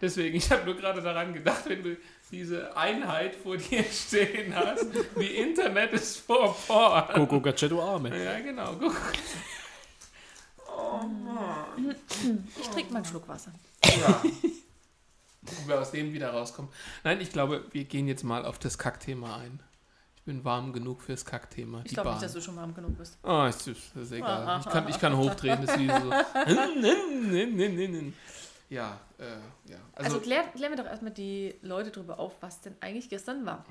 Deswegen, ich habe nur gerade daran gedacht, wenn du diese Einheit vor dir stehen hast, the Internet is for porn. Gogo Gadgetto Arme. Ja, genau. Guck. Ich trinke mal einen Schluck Wasser. Ja. Ob wir aus dem wieder rauskommen. Nein, ich glaube, wir gehen jetzt mal auf das Kackthema ein. Ich bin warm genug fürs Kackthema. Ich die glaube nicht, dass du schon warm genug bist. Oh, ist, ist, ist egal. Ich kann, ich kann hochdrehen, das ist wie so. Ja, äh, ja. Also, Also, klär, klären wir doch erstmal die Leute drüber auf, was denn eigentlich gestern war.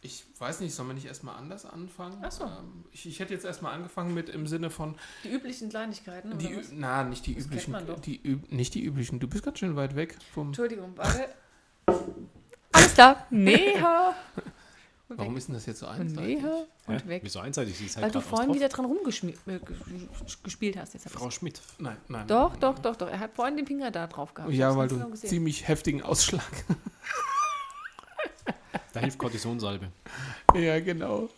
ich weiß nicht, sollen wir nicht erstmal anders anfangen? Ach so. Ähm, ich, ich hätte jetzt erstmal angefangen mit im Sinne von. Die üblichen Kleinigkeiten, Die, na, nicht die Das üblichen. Die, Ü- nicht die üblichen. Du bist ganz schön weit weg vom. Entschuldigung, warte. Alles klar. Neha. Warum ist denn das jetzt so einseitig? Nähe und Hä? weg. Wieso einseitig? Sie ist halt Weil du vorhin wieder dran rumgespielt hast. Jetzt. Frau Schmidt. Nein, nein. doch, doch, doch, doch. Er hat vorhin den Finger da drauf gehabt. Ja, weil du gesehen. ziemlich heftigen Ausschlag. Da hilft Kortisonsalbe. ja, genau.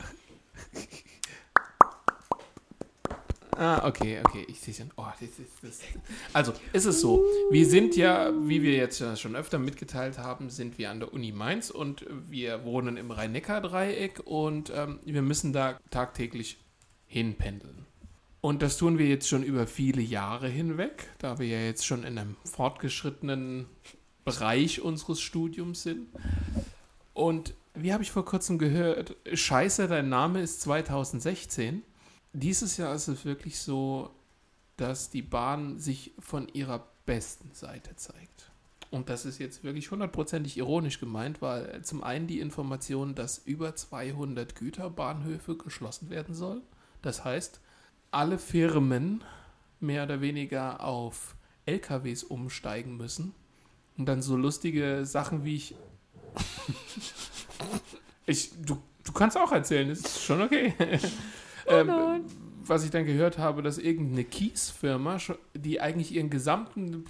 Ah, okay, okay, ich sehe schon. Oh, das ist, das also, ist es so. Wir sind ja, wie wir jetzt schon öfter mitgeteilt haben, sind wir an der Uni Mainz und wir wohnen im Rhein-Neckar-Dreieck und ähm, wir müssen da tagtäglich hinpendeln. Und das tun wir jetzt schon über viele Jahre hinweg, da wir ja jetzt schon in einem fortgeschrittenen Bereich unseres Studiums sind. Und wie habe ich vor kurzem gehört, Scheiße, dein Name ist 2016. Dieses Jahr ist es wirklich so, dass die Bahn sich von ihrer besten Seite zeigt. Und das ist jetzt wirklich hundertprozentig ironisch gemeint, weil zum einen die Information, dass über 200 Güterbahnhöfe geschlossen werden sollen. Das heißt, alle Firmen mehr oder weniger auf LKWs umsteigen müssen. Und dann so lustige Sachen wie ich. ich du, du kannst auch erzählen, ist schon okay. Ähm, was ich dann gehört habe, dass irgendeine Kiesfirma, die eigentlich ihren gesamten,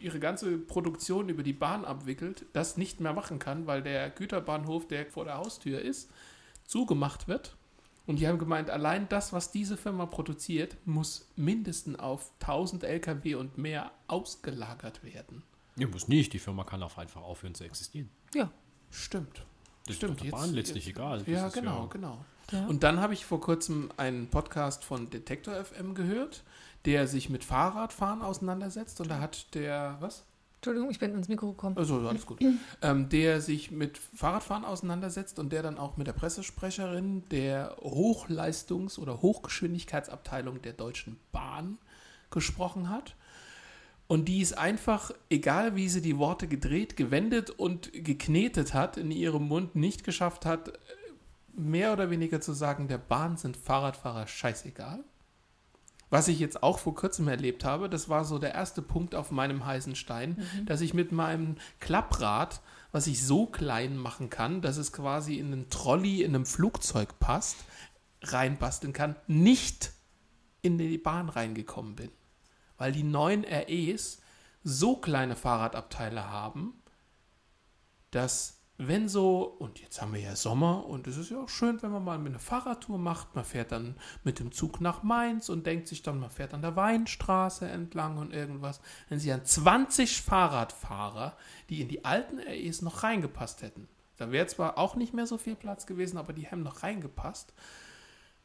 ihre ganze Produktion über die Bahn abwickelt, das nicht mehr machen kann, weil der Güterbahnhof, der vor der Haustür ist, zugemacht wird. Und die haben gemeint, allein das, was diese Firma produziert, muss mindestens auf 1000 LKW und mehr ausgelagert werden. Ja, muss nicht. Die Firma kann auch einfach aufhören zu existieren. Ja. Stimmt. Das Stimmt, ist doch der jetzt- Bahn letztlich jetzt- egal. Ja, ist genau, genau. Ja. Und dann habe ich vor kurzem einen Podcast von Detektor FM gehört, der sich mit Fahrradfahren auseinandersetzt. Und da hat der, was? Entschuldigung, ich bin ins Mikro gekommen. Also alles gut. ähm, der sich mit Fahrradfahren auseinandersetzt und der dann auch mit der Pressesprecherin der Hochleistungs- oder Hochgeschwindigkeitsabteilung der Deutschen Bahn gesprochen hat. Und die ist einfach, egal wie sie die Worte gedreht, gewendet und geknetet hat, in ihrem Mund nicht geschafft hat, mehr oder weniger zu sagen, der Bahn sind Fahrradfahrer scheißegal. Was ich jetzt auch vor kurzem erlebt habe, das war so der erste Punkt auf meinem heißen Stein, dass ich mit meinem Klapprad, was ich so klein machen kann, dass es quasi in einen Trolley in einem Flugzeug passt, reinbasteln kann, nicht in die Bahn reingekommen bin. Weil die neuen REs so kleine Fahrradabteile haben, dass wenn so, und jetzt haben wir ja Sommer und es ist ja auch schön, wenn man mal eine Fahrradtour macht, man fährt dann mit dem Zug nach Mainz und denkt sich dann, man fährt an der Weinstraße entlang und irgendwas, wenn sie an 20 Fahrradfahrer, die in die alten REs noch reingepasst hätten. Da wäre zwar auch nicht mehr so viel Platz gewesen, aber die haben noch reingepasst.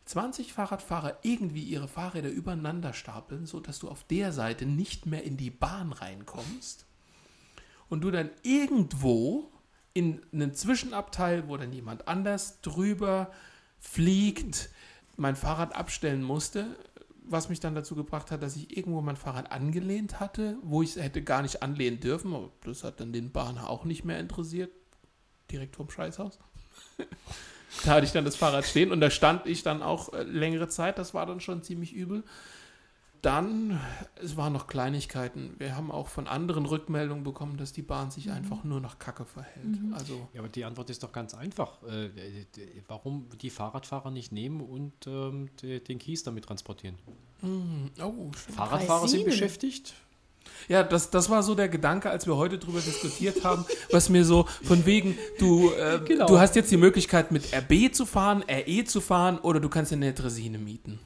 20 Fahrradfahrer irgendwie ihre Fahrräder übereinander stapeln, sodass du auf der Seite nicht mehr in die Bahn reinkommst und du dann irgendwo in einen Zwischenabteil, wo dann jemand anders drüber fliegt, mein Fahrrad abstellen musste, was mich dann dazu gebracht hat, dass ich irgendwo mein Fahrrad angelehnt hatte, wo ich es hätte gar nicht anlehnen dürfen, aber das hat dann den Bahner auch nicht mehr interessiert, direkt vorm Scheißhaus. da hatte ich dann das Fahrrad stehen und da stand ich dann auch äh, längere Zeit, das war dann schon ziemlich übel. Dann, es waren noch Kleinigkeiten. Wir haben auch von anderen Rückmeldungen bekommen, dass die Bahn sich einfach nur nach Kacke verhält. Also, Ja, aber die Antwort ist doch ganz einfach. Äh, äh, warum die Fahrradfahrer nicht nehmen und ähm, de- den Kies damit transportieren? mm, oh. Fahrradfahrer sind beschäftigt. Ja, das, das war so der Gedanke, als wir heute drüber diskutiert haben, was mir so von wegen, du, äh, Genau. du hast jetzt die Möglichkeit mit RB zu fahren, RE zu fahren oder du kannst dir eine Dresine mieten.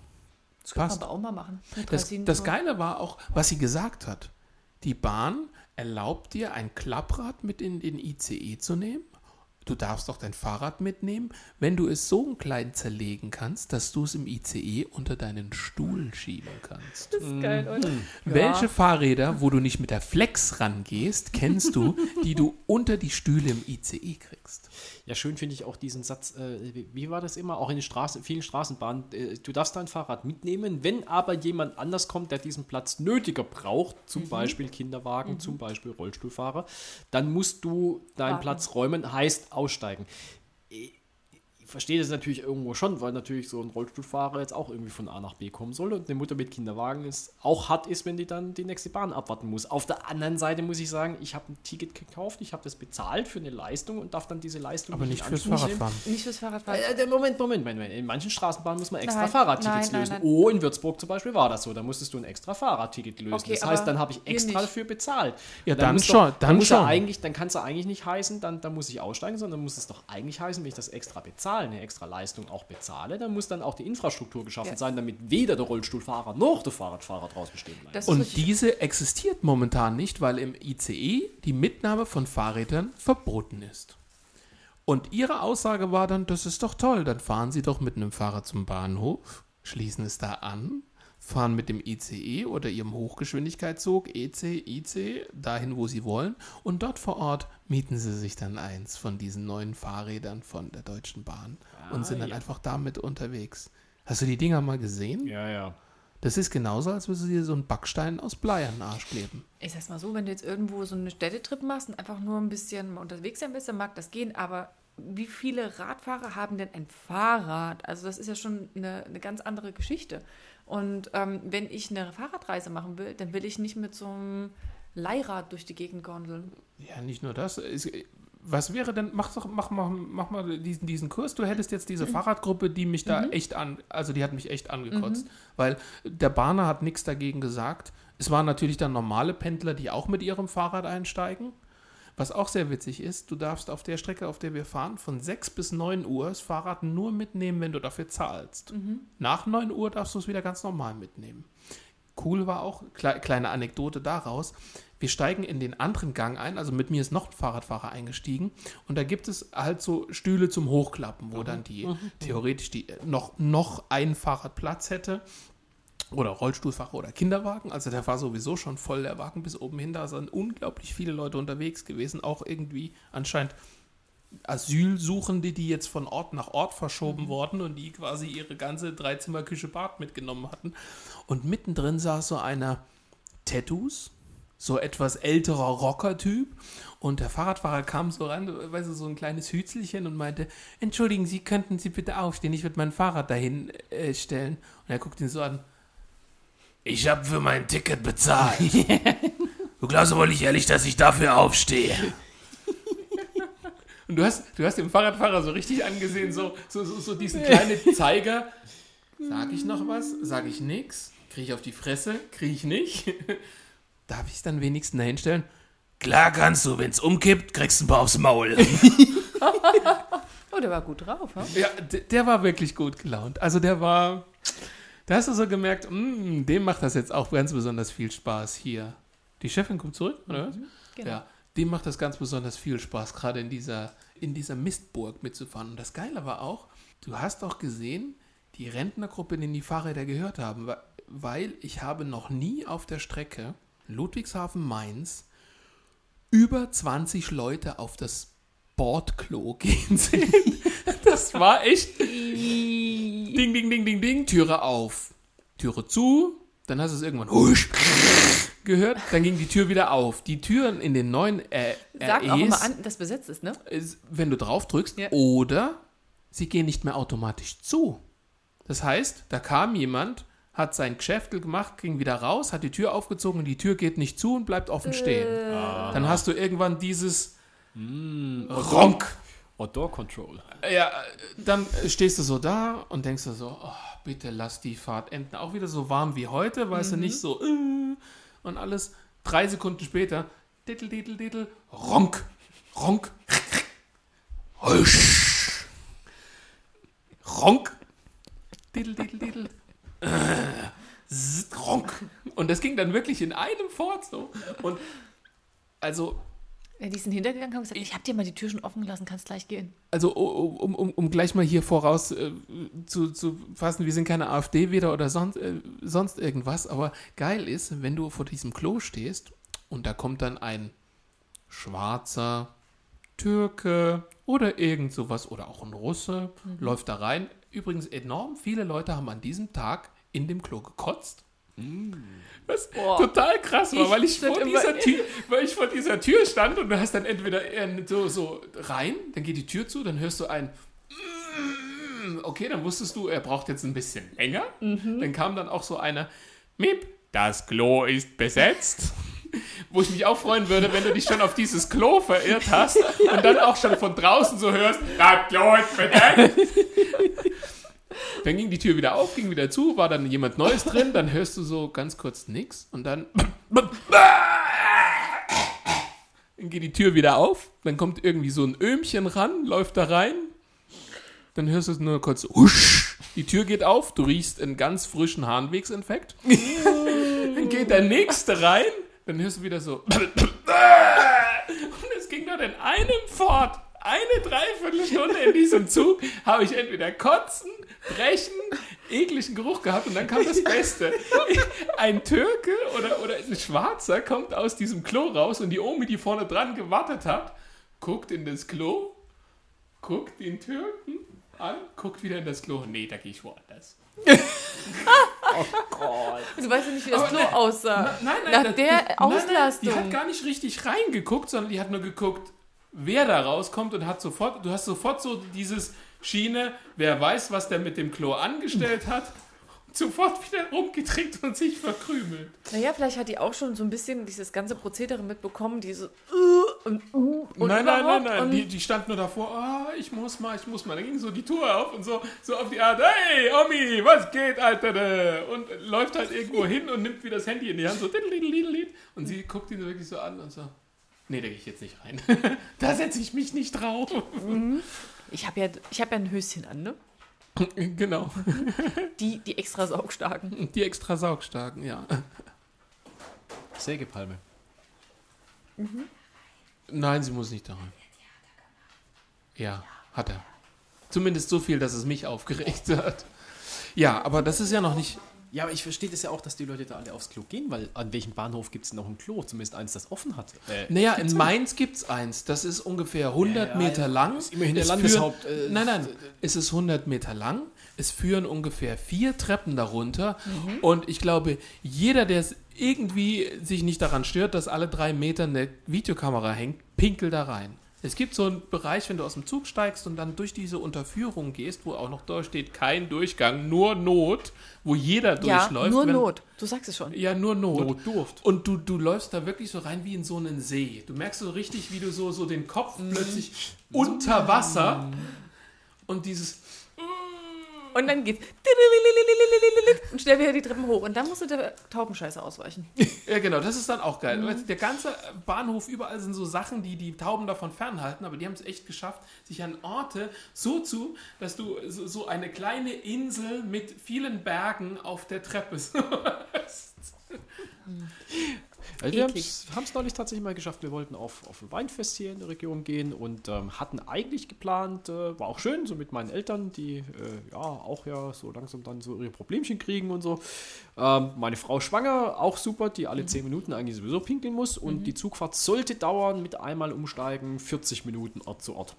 Das Passt. aber auch mal machen. Das, das Geile war auch, was sie gesagt hat. Die Bahn erlaubt dir, ein Klapprad mit in den ICE zu nehmen. Du darfst auch dein Fahrrad mitnehmen, wenn du es so klein zerlegen kannst, dass du es im ICE unter deinen Stuhl schieben kannst. Das ist geil, oder? Welche Fahrräder, wo du nicht mit der Flex rangehst, kennst du, die du unter die Stühle im ICE kriegst? Ja, schön finde ich auch diesen Satz, äh, wie- war das immer? Auch in den Straßen, vielen Straßenbahnen, äh, du darfst dein Fahrrad mitnehmen, wenn aber jemand anders kommt, der diesen Platz nötiger braucht, zum Beispiel Kinderwagen, zum Beispiel Rollstuhlfahrer, dann musst du deinen Warten. Platz räumen, heißt aussteigen. Verstehe das natürlich irgendwo schon, weil natürlich so ein Rollstuhlfahrer jetzt auch irgendwie von A nach B kommen soll und eine Mutter mit Kinderwagen ist auch hart ist, wenn die dann die nächste Bahn abwarten muss. Auf der anderen Seite muss ich sagen, ich habe ein Ticket gekauft, ich habe das bezahlt für eine Leistung und darf dann diese Leistung Aber nicht fürs. Fahrradfahren. Nicht fürs Fahrradfahren. Äh, Moment, Moment, Moment. In manchen Straßenbahnen muss man extra Nein, Fahrradtickets nein, nein, lösen. nein. Oh, in Würzburg zum Beispiel war das so. Da musstest du ein extra Fahrradticket lösen. Okay, das heißt, dann habe ich extra dafür bezahlt. Ja, dann muss schon, Doch, dann muss schon. Eigentlich, dann kann es ja eigentlich nicht heißen, dann, dann muss ich aussteigen, sondern muss es doch eigentlich heißen, wenn ich das extra bezahle, eine extra Leistung auch bezahle, dann muss dann auch die Infrastruktur geschaffen Ja. sein, damit weder der Rollstuhlfahrer noch der Fahrradfahrer draußen stehen bleiben. Das ist Und diese existiert momentan nicht, weil im ICE die Mitnahme von Fahrrädern verboten ist. Und ihre Aussage war dann, das ist doch toll, dann fahren Sie doch mit einem Fahrrad zum Bahnhof, schließen es da an, fahren mit dem ICE oder Ihrem Hochgeschwindigkeitszug, EC, IC, dahin, wo Sie wollen und dort vor Ort mieten Sie sich dann eins von diesen neuen Fahrrädern von der Deutschen Bahn und sind dann ja. einfach damit unterwegs. Hast du die Dinger mal gesehen? ja, ja. Das ist genauso, als würdest du dir so einen Backstein aus Blei an den Arsch kleben. Ich sag's mal so, wenn du jetzt irgendwo so einen Städtetrip machst und einfach nur ein bisschen unterwegs sein willst, dann mag das gehen, aber wie viele Radfahrer haben denn ein Fahrrad? Also das ist ja schon eine, eine ganz andere Geschichte. Und ähm, wenn ich eine Fahrradreise machen will, dann will ich nicht mit so einem Leihrad durch die Gegend gondeln. Ja, nicht nur das. Es- Was wäre denn, mach doch, mach mal, mach mal diesen, diesen Kurs. Du hättest jetzt diese Fahrradgruppe, die mich da echt an, also die hat mich echt angekotzt. Weil der Bahner hat nichts dagegen gesagt. Es waren natürlich dann normale Pendler, die auch mit ihrem Fahrrad einsteigen. Was auch sehr witzig ist, du darfst auf der Strecke, auf der wir fahren, von 6 bis 9 Uhr das Fahrrad nur mitnehmen, wenn du dafür zahlst. Nach 9 Uhr darfst du es wieder ganz normal mitnehmen. Cool war auch, kle kleine Anekdote daraus, wir steigen in den anderen Gang ein, also mit mir ist noch ein Fahrradfahrer eingestiegen und da gibt es halt so Stühle zum Hochklappen, wo dann die theoretisch die äh, noch, noch ein Fahrrad Platz hätte oder Rollstuhlfahrer oder Kinderwagen. Also der war sowieso schon voll, der Wagen bis oben hin. Da sind unglaublich viele Leute unterwegs gewesen. Auch irgendwie anscheinend Asylsuchende, die jetzt von Ort nach Ort verschoben wurden und die quasi ihre ganze Dreizimmerküche Bad mitgenommen hatten. Und mittendrin saß so einer Tattoos, so etwas älterer Rocker-Typ. Und der Fahrradfahrer kam so ran, weißt du, so ein kleines Hützelchen und meinte, entschuldigen Sie, könnten Sie bitte aufstehen, ich würde mein Fahrrad dahin äh, stellen. Und er guckt ihn so an, ich habe für mein Ticket bezahlt. du glaubst aber nicht ehrlich, dass ich dafür aufstehe. Und du hast, du hast dem Fahrradfahrer so richtig angesehen, so, so, so, so diesen kleinen Zeiger. Sag ich noch was? Sag ich nix? Kriege ich auf die Fresse? Kriege ich nicht? Darf ich es dann wenigstens dahin stellen? Klar kannst du, wenn es umkippt, kriegst du ein paar aufs Maul. Oh, der war gut drauf, ne? ja, der, der war wirklich gut gelaunt. Also der war, da hast du so gemerkt, mm, dem macht das jetzt auch ganz besonders viel Spaß hier. Die Chefin kommt zurück, oder was? Genau. Ja, dem macht das ganz besonders viel Spaß, gerade in dieser, in dieser Mistburg mitzufahren. Und das Geile war auch, du hast auch gesehen, die Rentnergruppe, denen die Fahrräder gehört haben, weil ich habe noch nie auf der Strecke Ludwigshafen-Mainz über 20 Leute auf das Bordklo gehen sehen. Das war echt Ding, ding, ding, ding, ding, Türe auf. Türe zu, dann hast du es irgendwann husch gehört, dann ging die Tür wieder auf. Die Türen in den neuen äh, Sag auch immer an, dass besetzt ist, ne? ist, wenn du drauf drückst, Ja. oder sie gehen nicht mehr automatisch zu. Das heißt, da kam jemand, hat sein Geschäftel gemacht, ging wieder raus, hat die Tür aufgezogen und die Tür geht nicht zu und bleibt offen stehen. Dann hast du irgendwann dieses Ronk. Outdoor Control. Ja, dann stehst du so da und denkst du so, oh, bitte lass die Fahrt enden. Auch wieder so warm wie heute, weißt du, nicht so äh, und alles. Drei Sekunden später, diddle, diddle, diddle, ronk, ronk, husch, ronk, diddle, diddle, diddle, äh, ronk. Und das ging dann wirklich in einem fort so. Und also Ja, die sind hintergegangen und haben gesagt, ich habe dir mal die Tür schon offen gelassen, kannst gleich gehen. also um, um, um, gleich mal hier voraus äh, zu, zu fassen, wir sind keine AfD-Wähler oder sonst, äh, sonst irgendwas, aber geil ist, wenn du vor diesem Klo stehst und da kommt dann ein Schwarzer, Türke oder irgend sowas oder auch ein Russe, läuft da rein. Übrigens enorm viele Leute haben an diesem Tag in dem Klo gekotzt. Was Boah. total krass war, Ich weil ich, vor find dieser Tür, weil ich vor dieser Tür stand und du hast dann entweder so, so rein, dann geht die Tür zu, dann hörst du ein okay, dann wusstest du, er braucht jetzt ein bisschen länger. Dann kam dann auch so einer, Miep, das Klo ist besetzt. Wo ich mich auch freuen würde, wenn du dich schon auf dieses Klo verirrt hast und dann auch schon von draußen so hörst, das Klo ist besetzt. Dann ging die Tür wieder auf, ging wieder zu, war dann jemand Neues drin, dann hörst du so ganz kurz nix und dann dann geht die Tür wieder auf, dann kommt irgendwie so ein Öhmchen ran, läuft da rein, dann hörst du nur kurz husch, die Tür geht auf, du riechst einen ganz frischen Harnwegsinfekt, dann geht der nächste rein, dann hörst du wieder so und es ging dann in einem fort. Eine Dreiviertelstunde in diesem Zug habe ich entweder Kotzen, Brechen, ekligen Geruch gehabt und dann kam das Beste. Ein Türke oder, oder ein Schwarzer kommt aus diesem Klo raus und die Omi, die vorne dran gewartet hat, guckt in das Klo, guckt den Türken an, guckt wieder in das Klo. Nee, da gehe ich woanders. Du weißt ja nicht, wie das Aber Klo nein, aussah. Nein, nein, Nach das- der das- nein, nein, Auslastung. die hat gar nicht richtig reingeguckt, sondern die hat nur geguckt, wer da rauskommt und hat sofort, du hast sofort so dieses Schiene, wer weiß, was der mit dem Klo angestellt hat, sofort wieder rumgedreht und sich verkrümelt. Naja, vielleicht hat die auch schon so ein bisschen dieses ganze Prozedere mitbekommen, diese uh, und uh und nein, nein, nein, nein, die, die stand nur davor, ah, ich muss mal, ich muss mal. Dann ging so die Tour auf und so, so auf die Art, hey, Omi, was geht, Alter? Und läuft halt irgendwo hin und nimmt wieder das Handy in die Hand, so, und sie guckt ihn so wirklich so an und so, nee, da gehe ich jetzt nicht rein. da setze ich mich nicht drauf. Ich habe ja, ich hab ja ein Höschen an, ne? genau. Die, die extra saugstarken. Die extra saugstarken, ja. Sägepalme. Nein, sie muss nicht da rein. Ja, hat er. Zumindest so viel, dass es mich aufgeregt hat. Ja, aber das ist ja noch nicht. Ja, aber ich verstehe das ja auch, dass die Leute da alle aufs Klo gehen, weil an welchem Bahnhof gibt es noch ein Klo? Zumindest eins, das offen hat. Äh, Naja, in Mainz gibt es eins. Das ist ungefähr 100 Ja, Meter ja, lang. ist immerhin der Es Landeshaupt, Führen, äh, nein, nein, es ist 100 Meter lang. Es führen ungefähr vier Treppen darunter. Mhm. Und ich glaube, jeder, der es irgendwie sich nicht daran stört, dass alle drei Meter eine Videokamera hängt, pinkelt da rein. Es gibt so einen Bereich, wenn du aus dem Zug steigst und dann durch diese Unterführung gehst, wo auch noch durchsteht, kein Durchgang, nur Not, wo jeder Ja, durchläuft. nur wenn, Not. Du sagst es schon. Ja, nur Not. Notdurft. Und du, du läufst da wirklich so rein wie in so einen See. Du merkst so richtig, wie du so, so den Kopf plötzlich unter Wasser und dieses. Und dann geht's und schnell wieder die Treppen hoch. Und dann musst du der Taubenscheiße ausweichen. Ja, genau, das ist dann auch geil. Du, Der ganze Bahnhof, überall sind so Sachen, die die Tauben davon fernhalten, aber die haben es echt geschafft, sich an Orte so zu, dass du so eine kleine Insel mit vielen Bergen auf der Treppe hast. Also wir haben es neulich tatsächlich mal geschafft. Wir wollten auf, auf ein Weinfest hier in der Region gehen und ähm, hatten eigentlich geplant, äh, war auch schön, so mit meinen Eltern, die äh, ja auch ja so langsam dann so ihre Problemchen kriegen und so. Ähm, meine Frau schwanger, auch super, die alle 10 Minuten eigentlich sowieso pinkeln muss und die Zugfahrt sollte dauern mit einmal umsteigen 40 Minuten Ort zu Ort.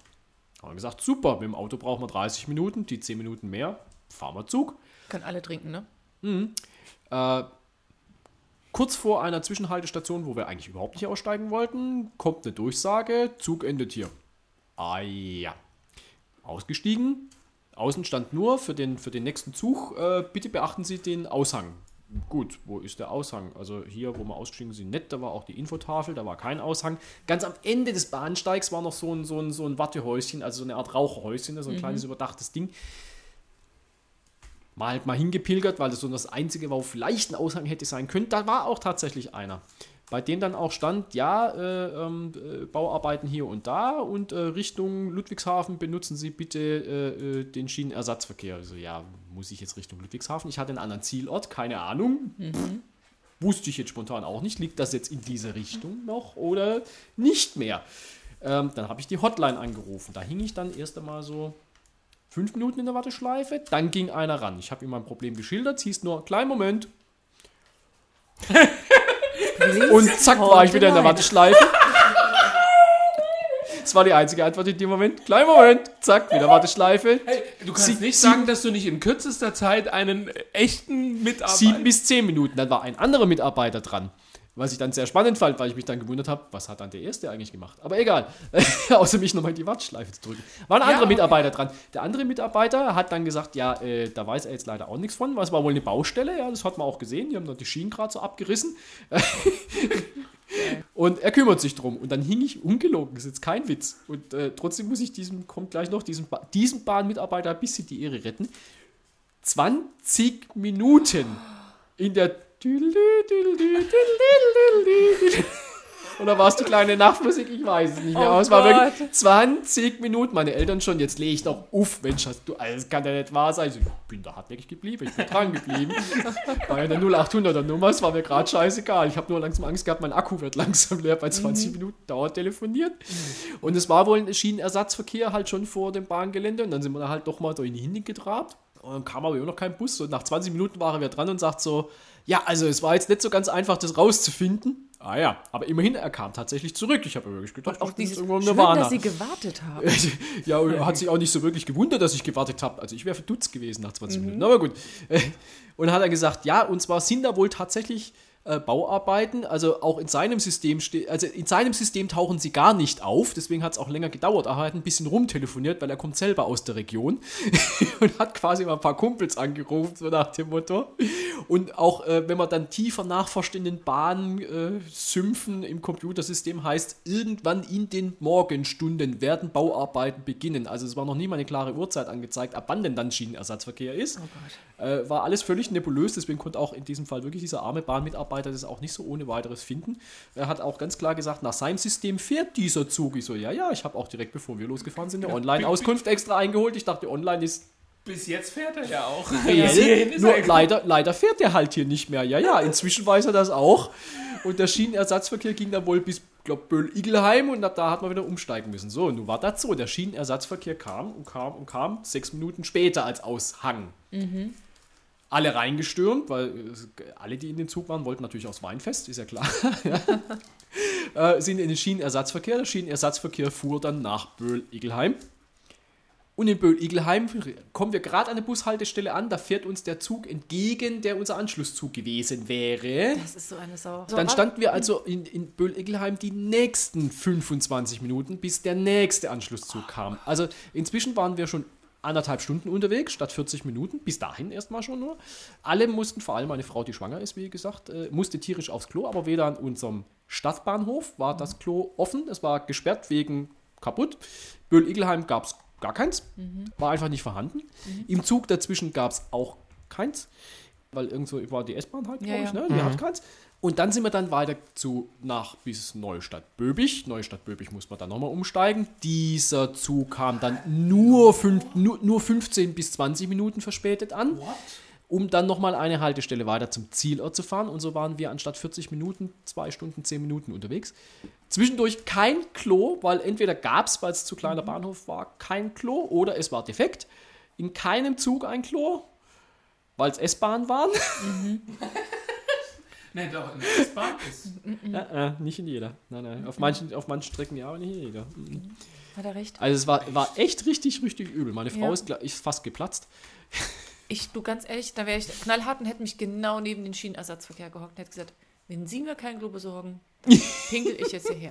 Haben wir gesagt, super, mit dem Auto brauchen wir 30 Minuten, die 10 Minuten mehr, fahren wir Zug. Können alle trinken, ne? Äh, kurz vor einer Zwischenhaltestation, wo wir eigentlich überhaupt nicht aussteigen wollten, kommt eine Durchsage, Zug endet hier. Ah ja. Ausgestiegen. Außen stand nur für den, für den nächsten Zug, äh, bitte beachten Sie den Aushang. Gut, wo ist der Aushang? Also hier, wo wir ausgestiegen sind, nett, da war auch die Infotafel, da war kein Aushang. Ganz am Ende des Bahnsteigs war noch so ein, so ein, so ein Wartehäuschen, also so eine Art Raucherhäuschen, so ein kleines überdachtes Ding mal halt mal hingepilgert, weil das so das Einzige war, wo vielleicht ein Aushang hätte sein können. Da war auch tatsächlich einer. Bei dem dann auch stand, ja, äh, ähm, äh, Bauarbeiten hier und da und äh, Richtung Ludwigshafen benutzen Sie bitte äh, äh, den Schienenersatzverkehr. Also ja, muss ich jetzt Richtung Ludwigshafen? Ich hatte einen anderen Zielort, keine Ahnung. Wusste ich jetzt spontan auch nicht. Liegt das jetzt in diese Richtung noch oder nicht mehr? Ähm, dann habe ich die Hotline angerufen. Da hing ich dann erst einmal so fünf Minuten in der Warteschleife, dann ging einer ran. Ich habe ihm mein Problem geschildert, es hieß nur, kleinen Moment. Und zack, war ich wieder in der Warteschleife. Das war die einzige Antwort in dem Moment. Kleinen Moment, zack, wieder Warteschleife. Hey, du kannst Sie- nicht Sie- sagen, dass du nicht in kürzester Zeit einen echten Mitarbeiter. Sieben bis zehn Minuten. Dann war ein anderer Mitarbeiter dran. Was ich dann sehr spannend fand, weil ich mich dann gewundert habe, was hat dann der Erste eigentlich gemacht? Aber egal, außer mich nochmal in die Warteschleife zu drücken. War ein Ja, anderer. Mitarbeiter dran. Der andere Mitarbeiter hat dann gesagt, ja, äh, da weiß er jetzt leider auch nichts von, was war wohl eine Baustelle, ja, das hat man auch gesehen, die haben noch die Schienen gerade so abgerissen. Und er kümmert sich drum. Und dann hing ich ungelogen, ist jetzt kein Witz. Und äh, trotzdem muss ich diesem, kommt gleich noch, diesem, ba diesem Bahnmitarbeiter ein bisschen die Ehre retten. 20 Minuten in der oder war es die kleine Nachtmusik? Ich weiß es nicht mehr. Oh es war wirklich 20 Minuten. Meine Eltern schon, jetzt lege ich doch uff, Mensch, hast du, also, das kann ja nicht wahr sein. Ich bin da hartnäckig geblieben, ich bin dran geblieben. War ja eine 0800er Nummer, es war mir gerade scheißegal. Ich habe nur langsam Angst gehabt, mein Akku wird langsam leer. Bei 20 Minuten dauert telefonieren. Und es war wohl ein Schienenersatzverkehr halt schon vor dem Bahngelände. Und dann sind wir da halt doch mal durch die Hinde getrabt. Und dann kam aber immer noch kein Bus. Und nach 20 Minuten waren wir dran und sagt so, ja, also es war jetzt nicht so ganz einfach, das rauszufinden. Ah ja, aber immerhin, er kam tatsächlich zurück. Ich habe wirklich gedacht, Auch dieses irgendwo schön, Nirvana. dass sie gewartet haben. ja, und hat sich auch nicht so wirklich gewundert, dass ich gewartet habe. Also ich wäre verdutzt gewesen nach 20 Minuten, aber gut. Und hat er gesagt, ja, und zwar sind da wohl tatsächlich äh, Bauarbeiten, also auch in seinem System steht, also in seinem System tauchen sie gar nicht auf, deswegen hat es auch länger gedauert. Er hat ein bisschen rumtelefoniert, weil er kommt selber aus der Region und hat quasi mal ein paar Kumpels angerufen, so nach dem Motto. Und auch äh, wenn man dann tiefer nachforscht in den Bahnsümpfen äh, Sümpfen im Computersystem, heißt, irgendwann in den Morgenstunden werden Bauarbeiten beginnen. Also es war noch nie mal eine klare Uhrzeit angezeigt, ab wann denn dann Schienenersatzverkehr ist. Äh, war alles völlig nebulös, deswegen konnte auch in diesem Fall wirklich dieser arme Bahnmitarbeiter das auch nicht so ohne weiteres finden. Er hat auch ganz klar gesagt, nach seinem System fährt dieser Zug. Ich so, ja, ja, ich habe auch direkt bevor wir losgefahren sind eine Online-Auskunft extra eingeholt. Ich dachte, online ist Bis jetzt fährt er ja auch. reell, nur leider, leider fährt er halt hier nicht mehr. Ja, ja, inzwischen weiß er das auch. Und der Schienenersatzverkehr ging dann wohl bis, glaub, Böll-Igelheim und ab da hat man wieder umsteigen müssen. So, und nun war das so. Der Schienenersatzverkehr kam und kam und kam sechs Minuten später als Aushang. Alle reingestürmt, weil äh, alle, die in den Zug waren, wollten natürlich aufs Weinfest, ist ja klar. äh, sind in den Schienenersatzverkehr. Der Schienenersatzverkehr fuhr dann nach Böll-Igelheim. Und in Böll-Igelheim kommen wir gerade an der Bushaltestelle an, da fährt uns der Zug entgegen, der unser Anschlusszug gewesen wäre. Das ist so eine Sau. Dann standen wir also in, in Böll-Igelheim die nächsten 25 Minuten, bis der nächste Anschlusszug kam. Also inzwischen waren wir schon anderthalb Stunden unterwegs, statt 40 Minuten. Bis dahin erstmal schon nur. Alle mussten, vor allem meine Frau, die schwanger ist, wie gesagt, äh, musste tierisch aufs Klo, aber weder an unserem Stadtbahnhof war das Klo offen. Es war gesperrt wegen kaputt. Böll-Igelheim gab es gar keins. War einfach nicht vorhanden. Im Zug dazwischen gab es auch keins. Weil irgendwo war die S-Bahn halt, Ja, glaube ich, ja. ne? Die hat keins. Und dann sind wir dann weiter zu nach bis Neustadt-Böbig. Neustadt-Böbig muss man dann nochmal umsteigen. Dieser Zug kam dann nur, fünf, nur, nur 15 bis 20 Minuten verspätet an, um dann nochmal eine Haltestelle weiter zum Zielort zu fahren. Und so waren wir anstatt 40 Minuten, zwei Stunden, 10 Minuten unterwegs. Zwischendurch kein Klo, weil entweder gab es, weil es zu kleiner Bahnhof war, kein Klo oder es war defekt. In keinem Zug ein Klo, weil es S-Bahn waren. Nee, doch, in der S-Bahn ist. Äh, äh, nicht in jeder. Nein, nein. Auf manchen, auf manchen Strecken ja, aber nicht in jeder. Hat er recht? Also es war, war echt richtig, richtig übel. Meine Frau Ja. ist, gla- ist fast geplatzt. Ich, du ganz ehrlich, da wäre ich knallhart und hätte mich genau neben den Schienenersatzverkehr gehockt und hätte gesagt, wenn Sie mir kein Klo besorgen, pinkel ich jetzt hierher.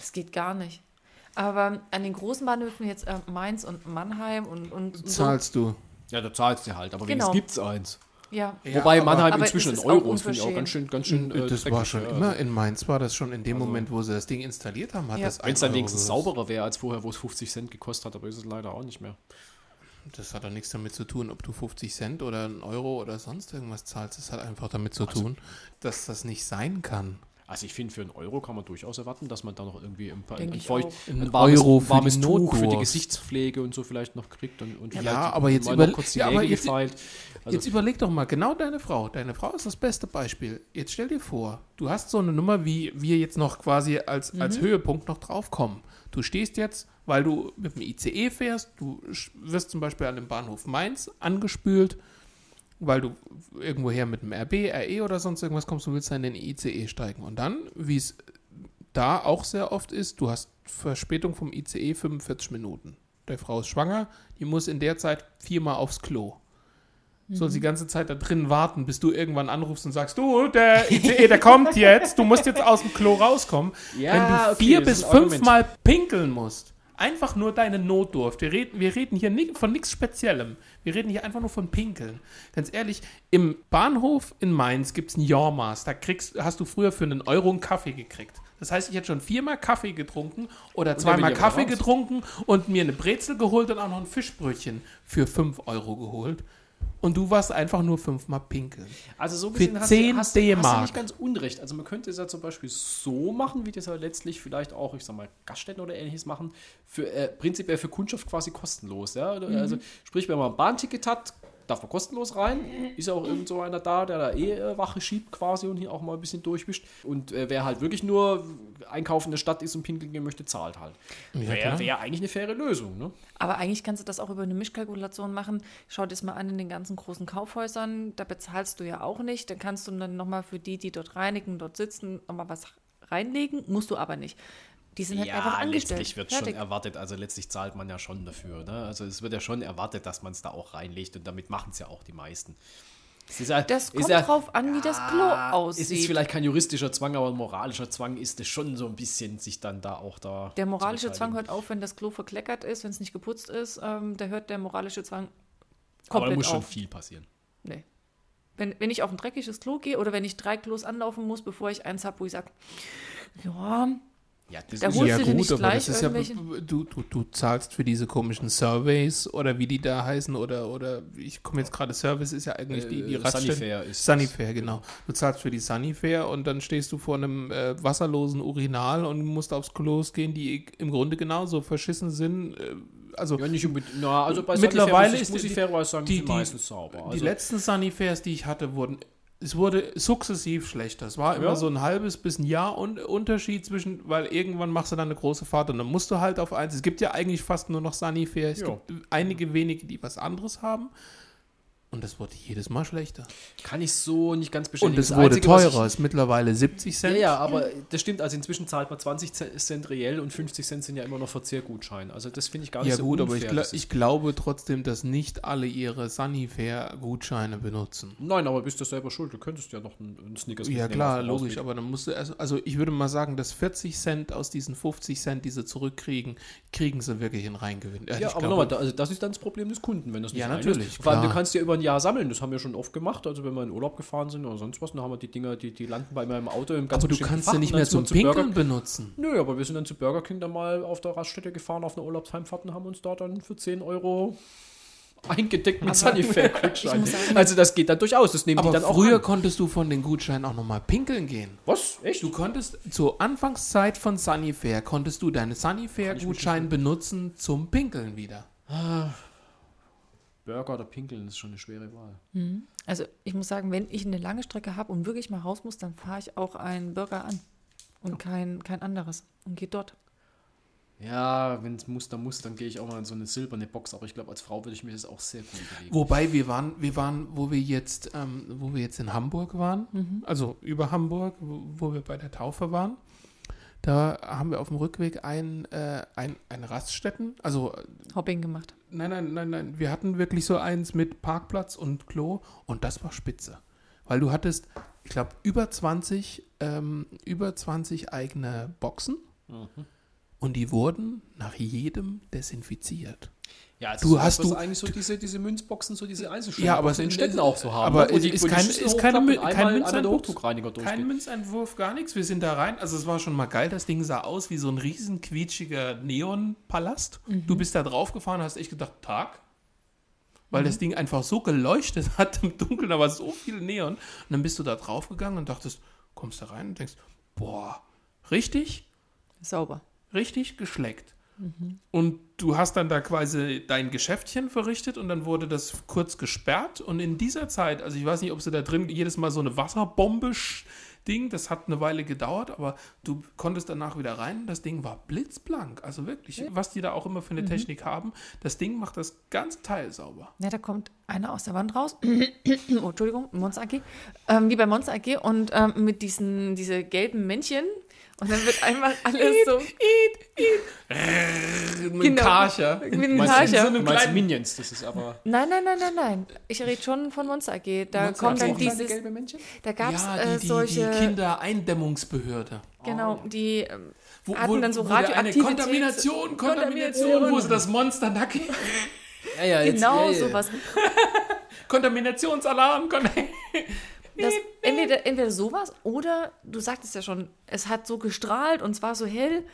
Das geht gar nicht. Aber an den großen Bahnhöfen jetzt äh, Mainz und Mannheim und, und so, Zahlst du. Ja, da zahlst du halt, aber Genau. wenigstens gibt's eins. Ja, Wobei Mannheim aber inzwischen in Euros finde ich auch ganz schön, ganz schön äh, das war schon ja. immer, in Mainz war das schon in dem Moment, wo sie das Ding installiert haben, hat Ja. das Wenn es dann 1 Euro wenigstens sauberer wäre als vorher, wo es 50 Cent gekostet hat, aber ist es leider auch nicht mehr. Das hat doch nichts damit zu tun, ob du 50 Cent oder einen Euro oder sonst irgendwas zahlst. Das hat einfach damit zu tun, dass das nicht sein kann. Also ich finde, für einen Euro kann man durchaus erwarten, dass man da noch irgendwie ein, ein, ich feucht, ein Ein warmes, Euro für warmes die Tuch für die. Gesichtspflege und so vielleicht noch kriegt und, und Ja, vielleicht aber jetzt mal überle- noch kurz die ja, aber Nägel jetzt-. Also, Jetzt überleg doch mal, genau deine Frau. Deine Frau ist das beste Beispiel. Jetzt stell dir vor, du hast so eine Nummer, wie wir jetzt noch quasi als, Mhm. als Höhepunkt noch draufkommen. Du stehst jetzt, weil du mit dem ICE fährst, du wirst zum Beispiel an dem Bahnhof Mainz angespült, weil du irgendwoher mit dem RB, RE oder sonst irgendwas kommst, du willst dann in den ICE steigen. Und dann, wie es da auch sehr oft ist, du hast Verspätung vom ICE 45 Minuten. Der Frau ist schwanger, die muss in der Zeit viermal aufs Klo. Soll die ganze Zeit da drin warten, bis du irgendwann anrufst und sagst, du, der ICE, der kommt jetzt, du musst jetzt aus dem Klo rauskommen. Ja, Wenn du okay, vier bis fünfmal pinkeln musst, einfach nur deine Notdurft. Wir reden, wir reden hier ni von nichts Speziellem. Wir reden hier einfach nur von Pinkeln. Ganz ehrlich, im Bahnhof in Mainz gibt es ein Jormas. Da kriegst, hast du früher für einen Euro einen Kaffee gekriegt. Das heißt, ich hätte schon viermal Kaffee getrunken oder der zweimal Kaffee getrunken und mir eine Brezel geholt und auch noch ein Fischbrötchen für 5 Euro geholt. Und du warst einfach nur fünfmal pinkeln. Also so Für gesehen hast, 10 du, hast, du- hast du nicht ganz unrecht. Also man könnte es ja zum Beispiel so machen, wie das ja letztlich vielleicht auch, ich sag mal, Gaststätten oder ähnliches machen, für äh, prinzipiell für Kundschaft quasi kostenlos. Ja? Oder- Also sprich, wenn man ein Bahnticket hat, darf man kostenlos rein. Ist ja auch irgend so einer da, der da eh äh, Wache schiebt quasi und hier auch mal ein bisschen durchwischt. Und äh, wer halt wirklich nur einkaufen in der Stadt ist und pinkeln gehen möchte, zahlt halt. Wäre klar. wär eigentlich eine faire Lösung, ne? Aber eigentlich kannst du das auch über eine Mischkalkulation machen. Schau dir das mal an in den ganzen großen Kaufhäusern. Da bezahlst du ja auch nicht. Dann kannst du dann nochmal für die, die dort reinigen, dort sitzen, nochmal was reinlegen. Musst du aber nicht. Die sind halt einfach angestellt. letztlich wird schon erwartet, also letztlich zahlt man ja schon dafür. Ne? Also es wird ja schon erwartet, dass man es da auch reinlegt und damit machen es ja auch die meisten. Ja, Das ist kommt ja, drauf an, wie das Klo aussieht. Es ist vielleicht kein juristischer Zwang, aber ein moralischer Zwang ist es schon so ein bisschen, sich dann da auch da. der moralische Zwang hört auf, wenn das Klo verkleckert ist, wenn es nicht geputzt ist. Ähm, da hört der moralische Zwang Aber da komplett muss schon auf. viel passieren. Nee. Wenn, wenn ich auf ein dreckiges Klo gehe oder wenn ich drei Klos anlaufen muss, bevor ich eins habe, wo ich sage, ja, Ja, das Da ist holst ja gut, aber das ist ja, du, du, du zahlst für diese komischen Surveys oder wie die da heißen oder, oder ich komme jetzt gerade, Service ist ja eigentlich die, die Äh, Raststätten. Sunnyfair ist Sunnyfair, genau. Du zahlst für die Sunnyfair und dann stehst du vor einem äh, wasserlosen Urinal und musst aufs Klos gehen, die im Grunde genauso verschissen sind. Äh, also Ja, nicht unbedingt. Na, also bei Mittlerweile Sunnyfair muss ist ich, muss die- ich fairerweise sagen, die- die, die- meistens sauber. die Also, letzten Sunnyfairs, die ich hatte, wurden es wurde sukzessiv schlechter. Es war immer Ja. so ein halbes bis ein Jahr un Unterschied zwischen, weil irgendwann machst du dann eine große Fahrt und dann musst du halt auf eins. Es gibt ja eigentlich fast nur noch Sunnyfair. Es Ja. gibt einige wenige, die was anderes haben. Und das wurde jedes Mal schlechter. kann ich so nicht ganz bestätigen. Und es Das wurde Einzige, teurer. Es ist mittlerweile 70 Ja, Cent. ja, aber das stimmt. Also inzwischen zahlt man 20 Cent reell und 50 Cent sind ja immer noch Verzehrgutschein. Also das finde ich gar nicht Ja so gut, unfair. aber ich, ist- ich glaube trotzdem, dass nicht alle ihre Sunnyfair-Gutscheine benutzen. Nein, aber bist du selber schuld. Du könntest ja noch einen, einen Snickers Ja klar, logisch, Ausweg. aber dann musst du erst, also ich würde mal sagen, dass 40 Cent aus diesen 50 Cent, die sie zurückkriegen, kriegen sie wirklich in Reingewinn. Ja, ich aber nochmal, also das ist dann das Problem des Kunden, wenn das nicht Ja, natürlich, allem, du kannst ja über ein Jahr sammeln, das haben wir schon oft gemacht, also wenn wir in Urlaub gefahren sind oder sonst was, dann haben wir die Dinger, die, die landen bei mir im Auto im ganz aber du kannst Fach sie nicht mehr zum Pinkeln benutzen. Nö, aber wir sind dann zu Burger King dann mal auf der Raststätte gefahren, auf einer Urlaubsheimfahrt und haben uns da dann für 10 Euro eingedeckt mit Sunnyfair-Gutschein. Also das geht dann durchaus, das nehmen Aber die dann auch früher konntest du von den Gutscheinen auch nochmal pinkeln gehen. Was? Echt? Du konntest zur Anfangszeit von Sunnyfair, konntest du deine Sunnyfair-Gutschein benutzen zum Pinkeln wieder. Burger oder Pinkeln ist schon eine schwere Wahl. Also ich muss sagen, wenn ich eine lange Strecke habe und wirklich mal raus muss, dann fahre ich auch einen Burger an und kein, kein anderes und gehe dort. Ja, wenn es muss, dann muss, dann gehe ich auch mal in so eine silberne Box, aber ich glaube, als Frau würde ich mir das auch sehr gut überlegen. Wobei wir waren, wir waren, wo wir jetzt, ähm, wo wir jetzt in Hamburg waren, also über Hamburg, wo, wo wir bei der Taufe waren, da haben wir auf dem Rückweg ein, äh, ein, ein Raststätten, also äh, Hopping gemacht. nein, nein, nein, nein, wir hatten wirklich so eins mit Parkplatz und Klo und das war spitze. Weil du hattest, ich glaube, über 20, ähm, über 20 eigene Boxen und die wurden nach jedem desinfiziert. Ja, also Du so, hast du- eigentlich so diese, diese Münzboxen, so diese Einzelstellen Ja, aber es in Städten auch so haben. aber ne? Die- ist kein- ist keine kein Münzeinwurf. Hochdruckreiniger Kein. Münzeinwurf, gar nichts. Wir sind da rein. Also es war schon mal geil. Das Ding sah aus wie so ein riesen quietschiger Neonpalast. Du bist da drauf gefahren, hast echt gedacht, Tag. Weil das Ding einfach so geleuchtet hat im Dunkeln, da war so viel Neon. Und dann bist du da drauf gegangen und dachtest, kommst da rein und denkst, boah, richtig, Sauber. richtig geschleckt. Und du hast dann da quasi dein Geschäftchen verrichtet und dann wurde das kurz gesperrt. Und in dieser Zeit, also ich weiß nicht, ob sie da drin jedes Mal so eine Wasserbombe Ding, das hat eine Weile gedauert, aber du konntest danach wieder rein. Das Ding war blitzblank. Also wirklich, was die da auch immer für eine Technik haben, das Ding macht das ganze Teil sauber. Ja, da kommt einer aus der Wand raus. oh, Entschuldigung, Monster AG. Ähm, wie bei Monster AG und ähm, mit diesen diese gelben Männchen Und dann wird einmal alles so Mit Genau. Karcher. wie ein Meinst Karcher. meinst du Minions? Das ist aber. Nein, nein, nein, nein, nein. Ich rede schon von Monster AG. Da kommt dann dieses, gelbe Männchen? da gab es Ja, äh, die, solche, die Kindereindämmungsbehörde. genau, die ähm, Wo, hatten dann so wo Radioaktivität. Kontamination, Kontamination, Kontamination. wo sie das Monster nackig. Ja, ja, jetzt, Genau ja, ja. sowas. Kontaminationsalarm. Kon Das, entweder, entweder sowas oder du sagtest ja schon, es hat so gestrahlt und es war so hell.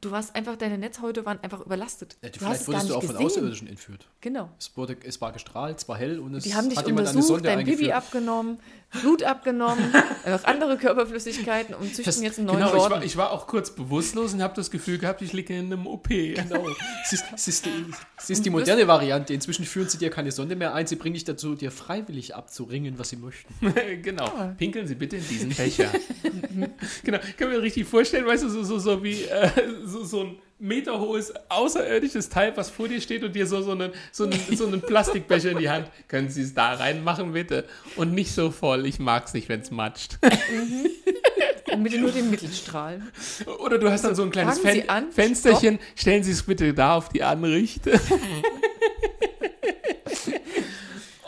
Du warst einfach, deine Netzhäute waren einfach überlastet. Ja, du vielleicht wurdest du auch von gesehen. Außerirdischen entführt. Genau. Es, wurde, es war gestrahlt, es war hell und es Die haben dich hat jemand eine untersucht, Sonde dein Pipi eingeführt. abgenommen, Blut abgenommen, noch andere Körperflüssigkeiten und züchten Das- jetzt einen neuen Genau, ich Gordon. war, ich war auch kurz bewusstlos und habe das Gefühl gehabt, ich liege in einem OP. Genau. Es ist, es, ist die, es ist die moderne Variante. Inzwischen führen sie dir keine Sonde mehr ein. Sie bringen dich dazu, dir freiwillig abzuringen, was sie möchten. genau. Ah. Pinkeln Sie bitte in diesen Becher. genau. Ich kann mir richtig vorstellen, weißt du, so, so, so wie äh, so, so ein meterhohes außerirdisches Teil, was vor dir steht und dir so, so, einen, so, einen, so einen Plastikbecher in die Hand. Können Sie es da reinmachen, bitte? Und nicht so voll. Ich mag es nicht, wenn es matscht. Und bitte nur den Mittelstrahl. Oder du hast dann so ein kleines Fen an, Fensterchen. Stellen Sie es bitte da auf die Anrichte.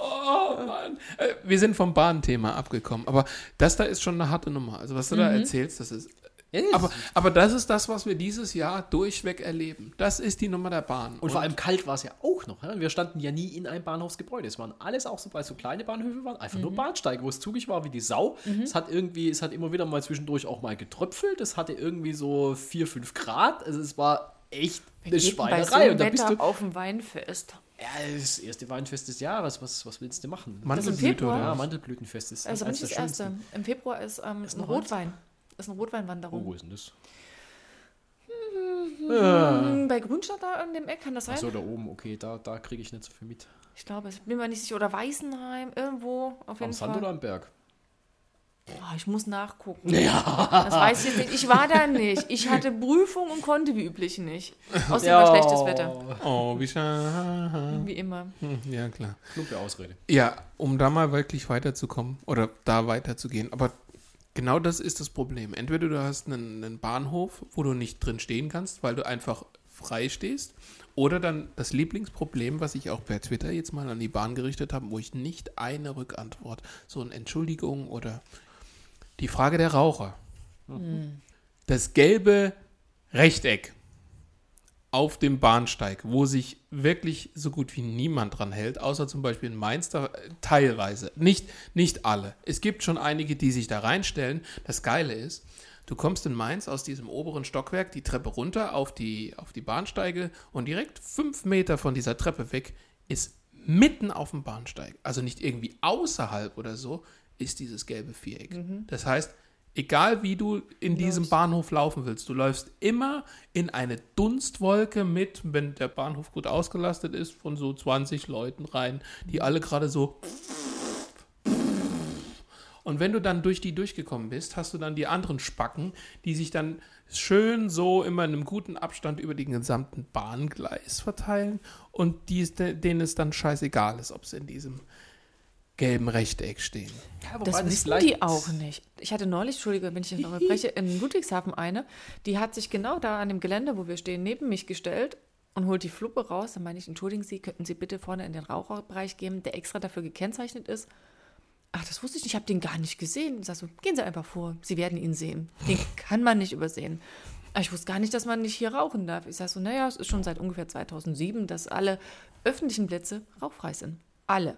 oh Mann. Äh, Wir sind vom Bahnthema abgekommen. Aber das da ist schon eine harte Nummer. Also was du Mhm. da erzählst, das ist... Aber, aber das ist das, was wir dieses Jahr durchweg erleben. Das ist die Nummer der Bahn. Und vor allem kalt war es ja auch noch. Ja? Wir standen ja nie in einem Bahnhofsgebäude. Es waren alles auch so, weil es so kleine Bahnhöfe waren, einfach nur Bahnsteige, wo es zugig war wie die Sau. Es hat irgendwie, es hat immer wieder mal zwischendurch auch mal getröpfelt. Es hatte irgendwie so 4, 5 Grad. Also es war echt eine so Schweinerei. einem Und da bist du. auf dem Weinfest. Ja, das erste Weinfest des Jahres. Was, was willst du machen? Mandelblüte, Februar? oder? ja? Mandelblütenfest ist Also nicht das erste. Im Februar ist, ähm, ein noch Rotwein. Ist eine Oh, Rotweinwanderung. wo ist denn das? Hm, Bei Grünstadt da an dem Eck kann das sein? Achso, da oben, okay, da, da kriege ich nicht so viel mit. Ich glaube, ich bin mir nicht sicher. Oder Weißenheim, irgendwo auf Am jeden Sand Fall. oder am Berg? Oh, ich muss nachgucken. Ja. Das weiß ich jetzt nicht. Ich war da nicht. Ich hatte Prüfung und konnte wie üblich nicht. Außerdem war schlechtes Wetter. Oh, wie schade. Wie immer. Ja, klar. Plumpe Ausrede. Ja, um da mal wirklich weiterzukommen oder da weiterzugehen. Aber genau das ist das Problem. Entweder du hast einen, einen Bahnhof, wo du nicht drin stehen kannst, weil du einfach frei stehst. Oder dann das Lieblingsproblem, was ich auch per Twitter jetzt mal an die Bahn gerichtet habe, wo ich nicht eine Rückantwort, so eine Entschuldigung oder die Frage der Raucher. Das gelbe Rechteck auf dem Bahnsteig, wo sich wirklich so gut wie niemand dran hält, außer zum Beispiel in Mainz, da, äh, teilweise. Nicht, nicht alle. Es gibt schon einige, die sich da reinstellen. Das Geile ist, du kommst in Mainz aus diesem oberen Stockwerk die Treppe runter auf die, auf die Bahnsteige und direkt fünf Meter von dieser Treppe weg ist mitten auf dem Bahnsteig, also nicht irgendwie außerhalb oder so, ist dieses gelbe Viereck. Das heißt, egal wie du in diesem Bahnhof laufen willst, du läufst immer in eine Dunstwolke mit, wenn der Bahnhof gut ausgelastet ist, von so 20 Leuten rein, die alle gerade so. Und wenn du dann durch die durchgekommen bist, hast du dann die anderen Spacken, die sich dann schön so immer in einem guten Abstand über den gesamten Bahngleis verteilen und die, denen es dann scheißegal ist, ob sie in diesem gelben Rechteck stehen. Ja, Das wissen die auch nicht. Ich hatte neulich, Entschuldige, wenn ich das noch unterbreche, in Ludwigshafen eine, die hat sich genau da an dem Gelände, wo wir stehen, neben mich gestellt und holt die Fluppe raus. Dann meine ich, entschuldigen Sie, könnten Sie bitte vorne in den Raucherbereich gehen, der extra dafür gekennzeichnet ist. Ach, das wusste ich nicht, ich habe den gar nicht gesehen. Ich sag so, gehen Sie einfach vor, Sie werden ihn sehen. Den kann man nicht übersehen. Aber ich wusste gar nicht, dass man nicht hier rauchen darf. Ich sage so, naja, es ist schon seit ungefähr 2007, dass alle öffentlichen Plätze rauchfrei sind. Alle.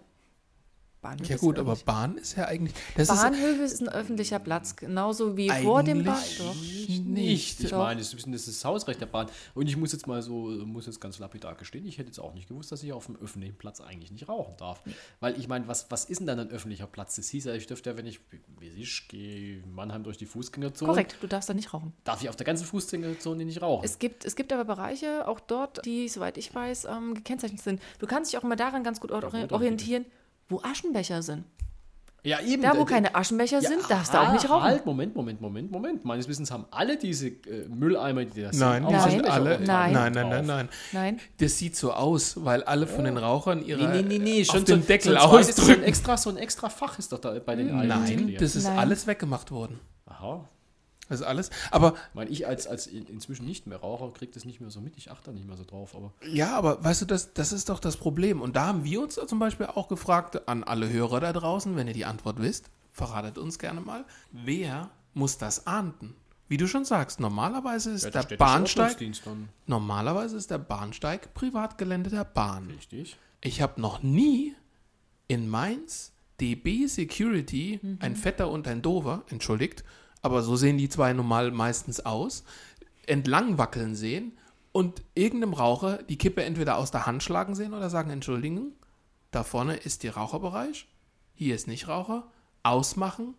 Bahnhöfe Ja ist gut, aber. Bahn ist ja eigentlich. Das Bahnhöfe ist ein öffentlicher Platz, genauso wie ist vor dem Bahn. eigentlich Doch. nicht. Ich Doch. meine, das ist, das ist Hausrecht der Bahn. Und ich muss jetzt mal so, muss jetzt ganz lapidar gestehen, ich hätte jetzt auch nicht gewusst, dass ich auf dem öffentlichen Platz eigentlich nicht rauchen darf. Weil ich meine, was, was ist denn dann ein öffentlicher Platz? Das hieß ja, ich dürfte ja, wenn ich, wie ich gehe Mannheim durch die Fußgängerzone, Korrekt, du darfst da nicht rauchen. darf ich auf der ganzen Fußgängerzone nicht rauchen. Es gibt, es gibt aber Bereiche, auch dort, die, soweit ich weiß, ähm, gekennzeichnet sind. Du kannst dich auch immer daran ganz gut orientieren, wo Aschenbecher sind. ja, eben. Da, wo keine Aschenbecher Ja, sind, darfst du auch nicht rauchen. Halt, Moment, Moment, Moment, Moment. Meines Wissens haben alle diese äh, Mülleimer, die da sind, Nein, die Nein. sind alle. Nein. Nein, nein, nein, nein. Nein. Das sieht so aus, weil alle von den Rauchern ihre Nee, nee, nee, nee, auf schon den so, Deckel so ein zweites, so ein ausdrücken. extra, so ein extra Fach ist doch da bei den alten Nein, das ist Nein. alles weggemacht worden. Aha. Das ist alles. Aber Ich meine, ich als, als in- inzwischen nicht mehr Raucher kriege das nicht mehr so mit. Ich achte da nicht mehr so drauf. Aber Ja, aber weißt du, das, das ist doch das Problem. Und da haben wir uns zum Beispiel auch gefragt, an alle Hörer da draußen, wenn ihr die Antwort wisst, verratet uns gerne mal, wer muss das ahnden? Wie du schon sagst, normalerweise ist Ja, der, Bahnsteig, normalerweise ist der Bahnsteig Privatgelände der Bahn. Richtig. Ich habe noch nie in Mainz DB Security, ein Fetter und ein Dover, entschuldigt, aber so sehen die zwei normal meistens aus, entlang wackeln sehen und irgendeinem Raucher die Kippe entweder aus der Hand schlagen sehen oder sagen, entschuldigen, da vorne ist der Raucherbereich, hier ist nicht Raucher, ausmachen,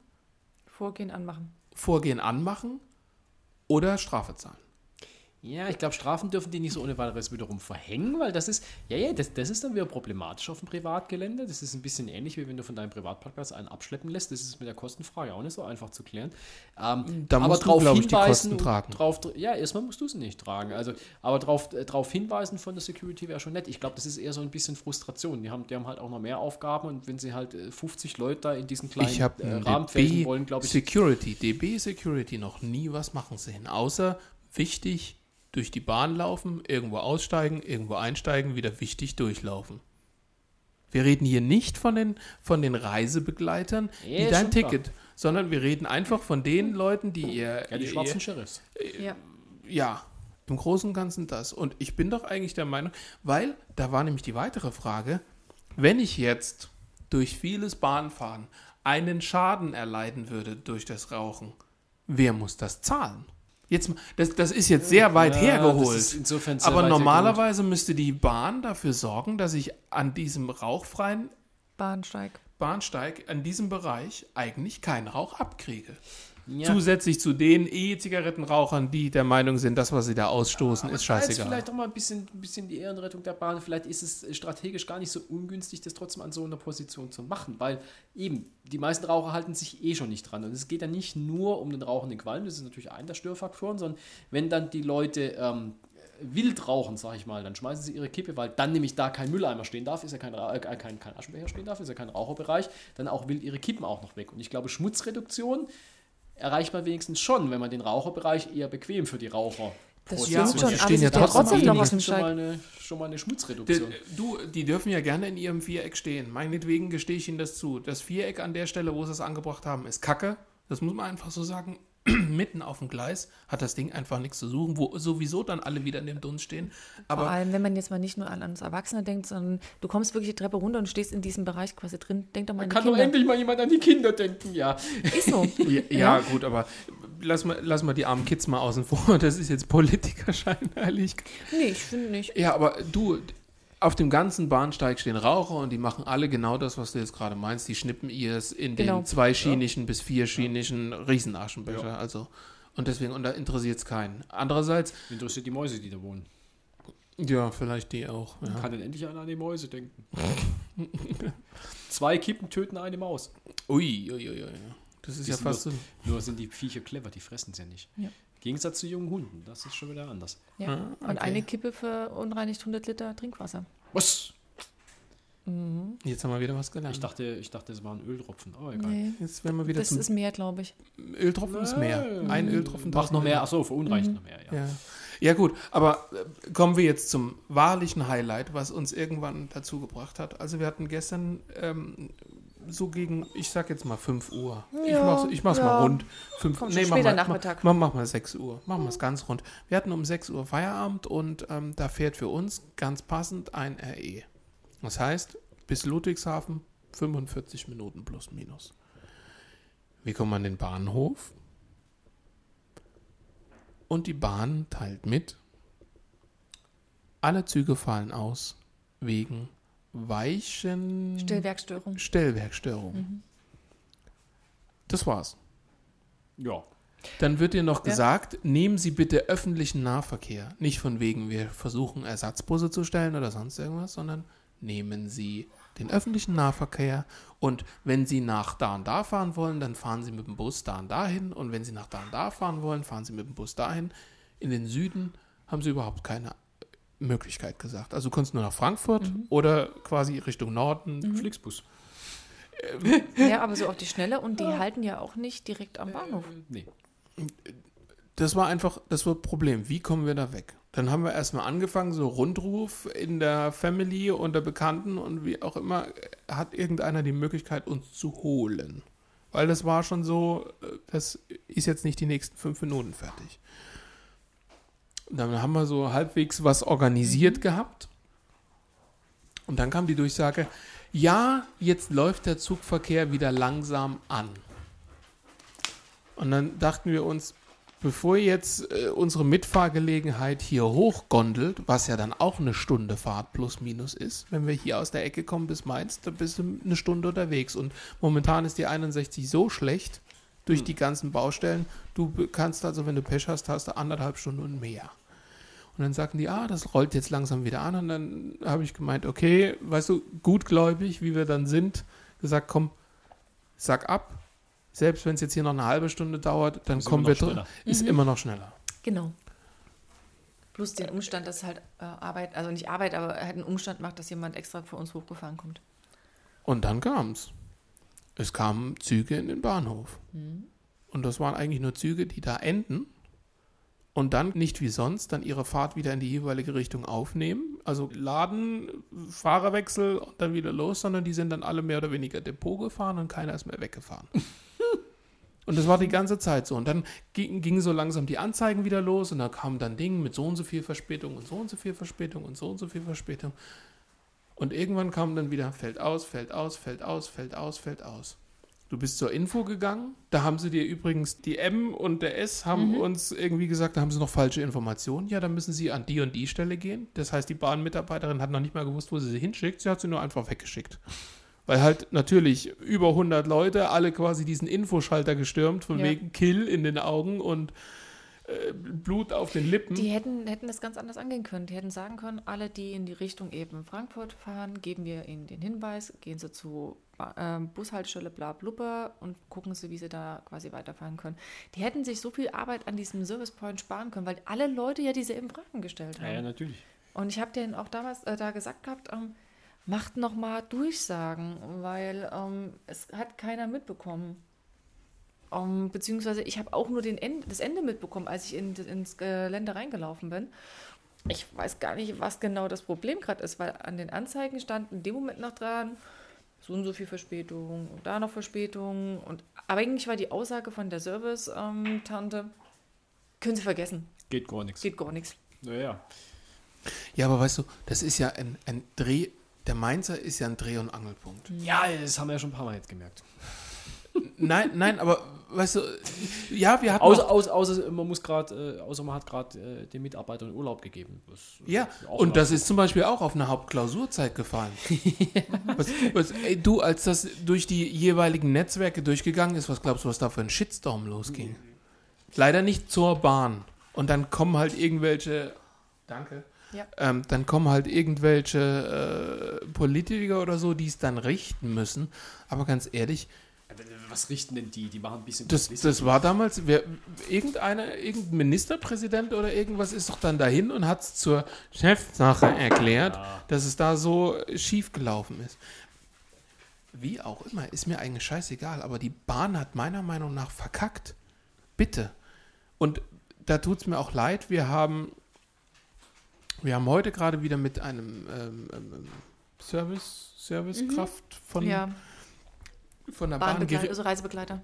Vorgehen anmachen. Vorgehen anmachen oder Strafe zahlen. Ja, ich glaube, Strafen dürfen die nicht so ohne weiteres wiederum verhängen, weil das ist, ja, ja, das, das ist dann wieder problematisch auf dem Privatgelände. Das ist ein bisschen ähnlich, wie wenn du von deinem Privatparkplatz einen abschleppen lässt. Das ist mit der Kostenfrage auch nicht so einfach zu klären. Ähm, Da musst du, glaub ich, die Kosten tragen. Drauf, ja, erstmal musst du es nicht tragen. Also, aber darauf drauf hinweisen von der Security wäre schon nett. Ich glaube, das ist eher so ein bisschen Frustration. Die haben, die haben halt auch noch mehr Aufgaben und wenn sie halt äh, 50 Leute da in diesen kleinen Ich äh, äh, Rahmen pferchen DB wollen, glaube ich. Security, DB Security noch nie was machen sehen, außer wichtig durch die Bahn laufen, irgendwo aussteigen, irgendwo einsteigen, wieder wichtig durchlaufen. Wir reden hier nicht von den, von den Reisebegleitern, Ja, die dein schon klar. Ticket, sondern wir reden einfach von den Leuten, die ihr, Ja, die ihr, schwarzen Sheriffs. Ja. ja, im Großen und Ganzen das. Und ich bin doch eigentlich der Meinung, weil da war nämlich die weitere Frage, wenn ich jetzt durch vieles Bahnfahren einen Schaden erleiden würde durch das Rauchen, wer muss das zahlen? Jetzt, das, das ist jetzt sehr weit Ja, hergeholt. das ist insofern sehr aber weit normalerweise müsste die Bahn dafür sorgen, dass ich an diesem rauchfreien Bahnsteig. Bahnsteig, an diesem Bereich eigentlich keinen Rauch abkriege. Ja. Zusätzlich zu den E-Zigarettenrauchern, die der Meinung sind, das, was sie da ausstoßen, ist Da Jetzt scheißegal. vielleicht doch mal ein bisschen, ein bisschen die Ehrenrettung der Bahn. Vielleicht ist es strategisch gar nicht so ungünstig, das trotzdem an so einer Position zu machen, weil eben die meisten Raucher halten sich eh schon nicht dran. Und es geht ja nicht nur um den rauchenden Qualm, das ist natürlich einer der Störfaktoren, sondern wenn dann die Leute ähm, wild rauchen, sag ich mal, dann schmeißen sie ihre Kippe, weil dann nämlich da kein Mülleimer stehen darf, ist ja kein, äh, kein, kein Aschenbecher stehen darf, ist ja kein Raucherbereich, dann auch wild ihre Kippen auch noch weg. Und ich glaube, Schmutzreduktion erreicht man wenigstens schon, wenn man den Raucherbereich eher bequem für die Raucher Das Ja, stimmt schon, die aber stehen ja trotzdem trotzdem noch wenigstens auf dem schon mal, eine, schon mal eine Die, Schmutzreduktion. du, die dürfen ja gerne in ihrem Viereck stehen. Meinetwegen gestehe ich Ihnen das zu. Das Viereck an der Stelle, wo sie es angebracht haben, ist Kacke. Das muss man einfach so sagen. Mitten auf dem Gleis hat das Ding einfach nichts zu suchen, wo sowieso dann alle wieder in dem Dunst stehen. Vor Aber allem, wenn man jetzt mal nicht nur an uns Erwachsene denkt, sondern du kommst wirklich die Treppe runter und stehst in diesem Bereich quasi drin. Denk doch mal an die Kann doch Kinder. endlich mal jemand an die Kinder denken, ja. Ist so. ja, ja, gut, aber lass mal, lass mal die armen Kids mal außen vor. Das ist jetzt Politiker scheinheilig. nee, ich finde nicht. Ja, aber du, auf dem ganzen Bahnsteig stehen Raucher und die machen alle genau das, was du jetzt gerade meinst. Die schnippen ihrs in Genau. den zweischienigen bis vierschienigen Riesenaschenbecher. Also, und deswegen, und da interessiert es keinen. Andererseits, Interessiert die Mäuse, die da wohnen. ja, vielleicht die auch. Ja. Kann denn endlich einer an die Mäuse denken? Zwei Kippen töten eine Maus. Ui, ui, ui, ui. Das ist Die ja fast so. Nur sind die Viecher clever, die fressen es ja nicht. Ja. Gegensatz zu jungen Hunden, das ist schon wieder anders. Ja. Ah, Und okay. eine Kippe verunreinigt 100 Liter Trinkwasser. Was? Jetzt haben wir wieder was gelernt. Ich dachte, ich dachte, es waren Öltropfen. Oh, egal. Nee, Jetzt werden wir wieder das zum ist mehr, glaube ich. Öltropfen ist mehr. Ein Öltropfen Macht noch mehr, achso, verunreicht Mhm. noch mehr, ja. Ja. ja, gut, aber äh, kommen wir jetzt zum wahrlichen Highlight, was uns irgendwann dazu gebracht hat. Also wir hatten gestern ähm, so gegen, ich sag jetzt mal 5 Uhr. ich Ja, mach's, ich mach's ja. mal rund. Fünf, Komm, schon mach später mal, Nachmittag. Mach, mach mal 6 Uhr. Machen wir es ganz rund. Wir hatten um 6 Uhr Feierabend und ähm, da fährt für uns ganz passend ein RE. Das heißt, bis Ludwigshafen 45 Minuten plus minus. Wir kommen an den Bahnhof und die Bahn teilt mit, alle Züge fallen aus wegen weichen Stellwerkstörung. Stellwerkstörungen. Das war's. Ja. Dann wird dir noch Ja. gesagt, nehmen Sie bitte öffentlichen Nahverkehr. Nicht von wegen, wir versuchen Ersatzbusse zu stellen oder sonst irgendwas, sondern nehmen Sie den öffentlichen Nahverkehr und wenn Sie nach da und da fahren wollen, dann fahren Sie mit dem Bus da und dahin und wenn Sie nach da und da fahren wollen, fahren Sie mit dem Bus dahin. In den Süden haben Sie überhaupt keine Möglichkeit gesagt. Also du kannst nur nach Frankfurt Mhm. oder quasi Richtung Norden. Flixbus. Ja, aber so auf die Schnelle und die halten ja auch nicht direkt am Bahnhof. Nee. das war einfach, das war Problem. Wie kommen wir da weg? Dann haben wir erstmal angefangen, so Rundruf in der Family, unter Bekannten und wie auch immer, hat irgendeiner die Möglichkeit, uns zu holen. Weil das war schon so, äh, das ist jetzt nicht die nächsten fünf Minuten fertig. Und dann haben wir so halbwegs was organisiert gehabt. Und dann kam die Durchsage, ja, jetzt läuft der Zugverkehr wieder langsam an. Und dann dachten wir uns, bevor jetzt äh, unsere Mitfahrgelegenheit hier hochgondelt, was ja dann auch eine Stunde Fahrt plus minus ist, wenn wir hier aus der Ecke kommen bis Mainz, da bist du eine Stunde unterwegs. Und momentan ist die 61 so schlecht durch die ganzen Baustellen, du kannst also, wenn du Pech hast, hast du anderthalb Stunden und mehr. Und dann sagten die, ah, das rollt jetzt langsam wieder an. Und dann habe ich gemeint, okay, weißt du, gutgläubig, wie wir dann sind, gesagt, komm, sag ab. Selbst wenn es jetzt hier noch eine halbe Stunde dauert, dann Ist kommen wir drin. Ist immer noch schneller. Genau. Plus den Umstand, dass halt äh, Arbeit, also nicht Arbeit, aber halt einen Umstand macht, dass jemand extra für uns hochgefahren kommt. Und dann kam's. Es kamen Züge in den Bahnhof. Und das waren eigentlich nur Züge, die da enden und dann nicht wie sonst dann ihre Fahrt wieder in die jeweilige Richtung aufnehmen. Also Laden, Fahrerwechsel und dann wieder los, sondern die sind dann alle mehr oder weniger Depot gefahren und keiner ist mehr weggefahren. Und das war die ganze Zeit so. Und dann ging- gingen so langsam die Anzeigen wieder los und da kam dann Ding mit so und so viel Verspätung und so und so viel Verspätung und so und so viel Verspätung. Und irgendwann kam dann wieder, fällt aus, fällt aus, fällt aus, fällt aus, fällt aus. Du bist zur Info gegangen. Da haben sie dir übrigens, die M und der S haben uns irgendwie gesagt, da haben sie noch falsche Informationen. Ja, dann müssen sie an die und die Stelle gehen. Das heißt, die Bahnmitarbeiterin hat noch nicht mal gewusst, wo sie sie hinschickt. Sie hat sie nur einfach weggeschickt. Weil halt natürlich über 100 Leute alle quasi diesen Infoschalter gestürmt, von Ja. wegen Kill in den Augen und äh, Blut auf den Lippen. Die hätten, hätten das ganz anders angehen können. Die hätten sagen können, alle, die in die Richtung eben Frankfurt fahren, geben wir ihnen den Hinweis, gehen sie zu ähm, Bushaltestelle bla blubber und gucken sie, wie sie da quasi weiterfahren können. Die hätten sich so viel Arbeit an diesem Service Point sparen können, weil alle Leute ja dieselben Fragen gestellt haben. Ja, ja, natürlich. Und ich habe denen auch damals äh, da gesagt gehabt, ähm, macht noch mal Durchsagen, weil ähm, es hat keiner mitbekommen. Ähm, beziehungsweise ich habe auch nur den End, das Ende mitbekommen, als ich in, ins Gelände reingelaufen bin. Ich weiß gar nicht, was genau das Problem gerade ist, weil an den Anzeigen stand in dem Moment noch dran, so und so viel Verspätung und da noch Verspätung. Und aber eigentlich war die Aussage von der Service-Tante, können Sie vergessen, Geht gar nichts. geht gar nichts. Naja. Ja, aber weißt du, das ist ja ein, ein Dreh, der Mainzer ist ja ein Dreh- und Angelpunkt. Ja, das haben wir ja schon ein paar Mal jetzt gemerkt. Nein, nein, aber weißt du, ja, wir hatten Außer, außer, außer man muss gerade, äh, außer man hat gerade äh, den Mitarbeitern Urlaub gegeben. Das, ja, und das ist zum Beispiel auch auf eine Hauptklausurzeit gefallen. was, was, ey, du, als das durch die jeweiligen Netzwerke durchgegangen ist, was glaubst du, was da für ein Shitstorm losging? Leider nicht zur Bahn. Und dann kommen halt irgendwelche, danke, Ja. ähm, dann kommen halt irgendwelche äh, Politiker oder so, die es dann richten müssen. Aber ganz ehrlich, Was richten denn die? Die machen ein bisschen Das, das war damals, wer, irgendeiner, irgendein Ministerpräsident oder irgendwas ist doch dann dahin und hat es zur Chefsache erklärt, dass es da so schief gelaufen ist. Wie auch immer, ist mir eigentlich scheißegal, aber die Bahn hat meiner Meinung nach verkackt. Bitte. Und da tut es mir auch leid, wir haben, wir haben heute gerade wieder mit einem ähm, ähm, Service, Servicekraft von, Ja, von der Bahn also Reisebegleiter.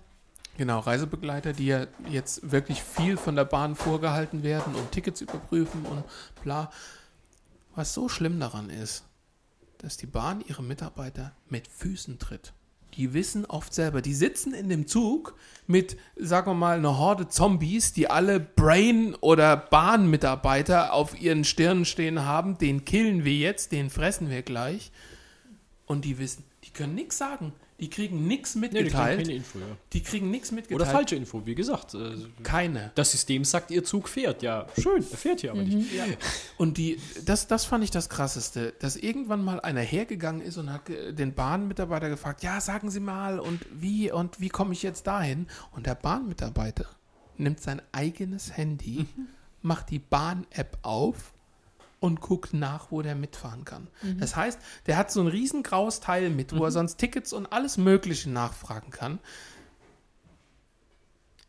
Genau, Reisebegleiter, die ja jetzt wirklich viel von der Bahn vorgehalten werden und Tickets überprüfen und bla. Was so schlimm daran ist, dass die Bahn ihre Mitarbeiter mit Füßen tritt. Die wissen oft selber, die sitzen in dem Zug mit, sagen wir mal, einer Horde Zombies, die alle Brain- oder Bahnmitarbeiter auf ihren Stirnen stehen haben. Den killen wir jetzt, den fressen wir gleich. Und die wissen, die können nichts sagen. Die kriegen nichts Nee, die kriegen mitgeteilt. keine Info, ja. Die kriegen nichts mitgeteilt. Oder falsche Info, wie gesagt. Äh, Keine. das System sagt, ihr Zug fährt. Ja, schön, er fährt hier aber nicht. Und die, das, das fand ich das Krasseste, dass irgendwann mal einer hergegangen ist und hat äh, den Bahnmitarbeiter gefragt, ja, sagen Sie mal, und wie, und wie komme ich jetzt dahin? Und der Bahnmitarbeiter nimmt sein eigenes Handy, macht die Bahn-App auf und guckt nach, wo der mitfahren kann. Das heißt, der hat so ein riesengraues Teil mit, wo er sonst Tickets und alles Mögliche nachfragen kann.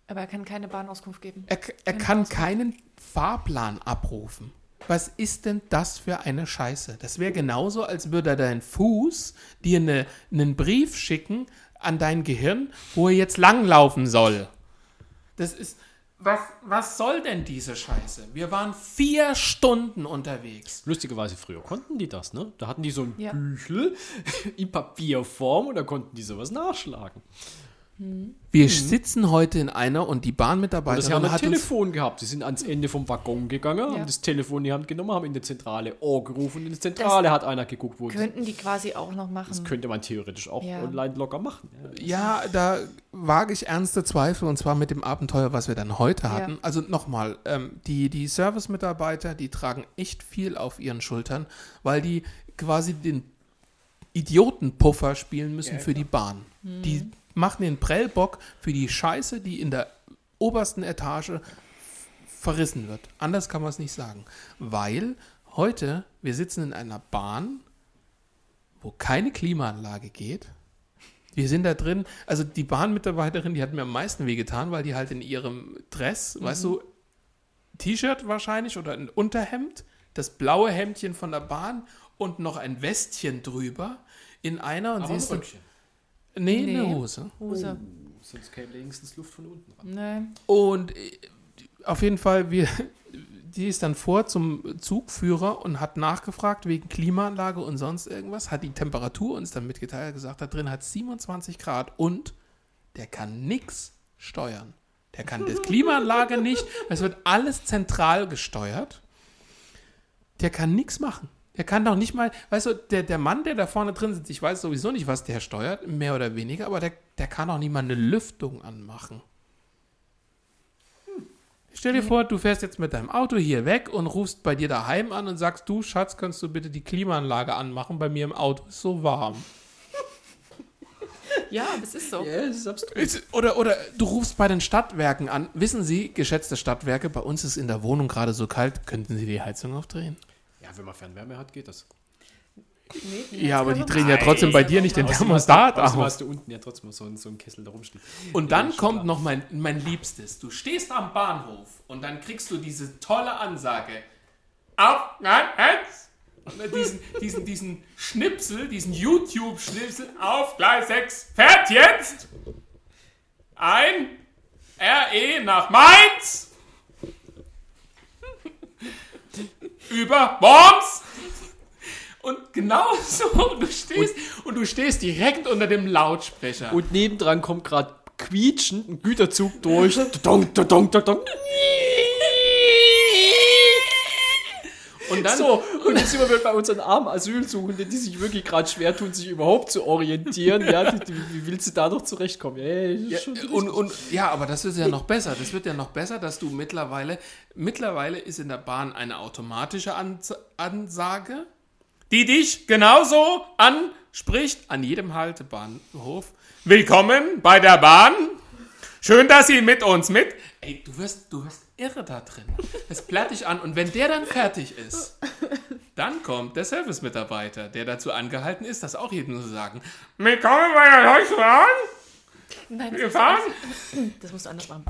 Aber er kann keine Bahnauskunft geben. Er, er kann keinen Fahrplan abrufen. Was ist denn das für eine Scheiße? Das wäre genauso, als würde er dein Fuß dir eine, einen Brief schicken an dein Gehirn, wo er jetzt langlaufen soll. Das ist. Was, was soll denn diese Scheiße? Wir waren vier Stunden unterwegs. Lustigerweise früher konnten die das, ne? Da hatten die so ein Ja. Büchel in Papierform und da konnten die sowas nachschlagen. Wir sitzen heute in einer und die Und das Bahnmitarbeiterin haben ein hat uns Telefon gehabt. Sie sind ans Ende vom Waggon gegangen, Ja. haben das Telefon in die Hand genommen, haben in die Zentrale O gerufen und in die Zentrale hat einer geguckt, wo das, Könnten die quasi auch noch machen. das könnte man theoretisch auch Ja. online locker machen. Ja, da wage ich ernste Zweifel und zwar mit dem Abenteuer, was wir dann heute hatten. Ja. Also nochmal, ähm, die, die Service-Mitarbeiter, die tragen echt viel auf ihren Schultern, weil die quasi den Idiotenpuffer spielen müssen für die Bahn. Die machen den Prellbock für die Scheiße, die in der obersten Etage verrissen wird. Anders kann man es nicht sagen. Weil heute, wir sitzen in einer Bahn, wo keine Klimaanlage geht. Wir sind da drin, also die Bahnmitarbeiterin, die hat mir am meisten wehgetan, weil die halt in ihrem Dress, weißt du, T-Shirt wahrscheinlich oder ein Unterhemd, das blaue Hemdchen von der Bahn und noch ein Westchen drüber in einer und sie ist dann, nee, Nee. eine Hose. Hose. Sonst käme wenigstens Luft von unten ran. Nee. Und äh, auf jeden Fall, wir, die ist dann vor zum Zugführer und hat nachgefragt wegen Klimaanlage und sonst irgendwas, hat die Temperatur uns dann mitgeteilt, gesagt, da drin hat 27 Grad und der kann nichts steuern. Der kann das Klimaanlage nicht, es wird alles zentral gesteuert. Der kann nichts machen. Der kann doch nicht mal, weißt du, der, der Mann, der da vorne drin sitzt, ich weiß sowieso nicht, was der steuert, mehr oder weniger, aber der, der kann auch nicht mal eine Lüftung anmachen. Stell dir vor, du fährst jetzt mit deinem Auto hier weg und rufst bei dir daheim an und sagst, du Schatz, kannst du bitte die Klimaanlage anmachen? Bei mir im Auto ist so warm. Ja, das ist so. Ja, das ist abstrus. Ist- Oder, oder du rufst bei den Stadtwerken an. Wissen Sie, geschätzte Stadtwerke, bei uns ist in der Wohnung gerade so kalt, könnten Sie die Heizung aufdrehen? Wenn man Fernwärme hat, geht das. Ja, aber die drehen ja trotzdem bei dir nicht den Thermostat auf. hast du unten ja trotzdem so einen, so einen Kessel da rumstehen. Und dann Ja, kommt klar. noch mein, mein Liebstes. Du stehst am Bahnhof und dann kriegst du diese tolle Ansage. Auf, nein, eins. Diesen, diesen, diesen Schnipsel, diesen YouTube-Schnipsel. Auf Gleis 6. Fährt jetzt ein RE nach Mainz. Über Worms. Und genau so, du stehst und du stehst direkt unter dem Lautsprecher. Und nebendran kommt gerade quietschend ein Güterzug durch. Und dann, So, und jetzt sind wir bei unseren armen Asylsuchenden, die sich wirklich gerade schwer tun, sich überhaupt zu orientieren. Ja, die, die, wie willst du da noch zurechtkommen? Ey, das ist schon Ja, und, und ja, aber das ist ja noch besser. Das wird ja noch besser, dass du mittlerweile, mittlerweile ist in der Bahn eine automatische Ans Ansage, die dich genauso anspricht an jedem Haltebahnhof. Willkommen bei der Bahn. Schön, dass Sie mit uns mit. Ey, du wirst, du wirst irre da drin. Das plärt dich an und wenn der dann fertig ist, dann kommt der Service-Mitarbeiter, der dazu angehalten ist, das auch jedem zu sagen. Willkommen bei der Deutschen Bahn. Nein, Wir das, fahren. das musst du anders machen.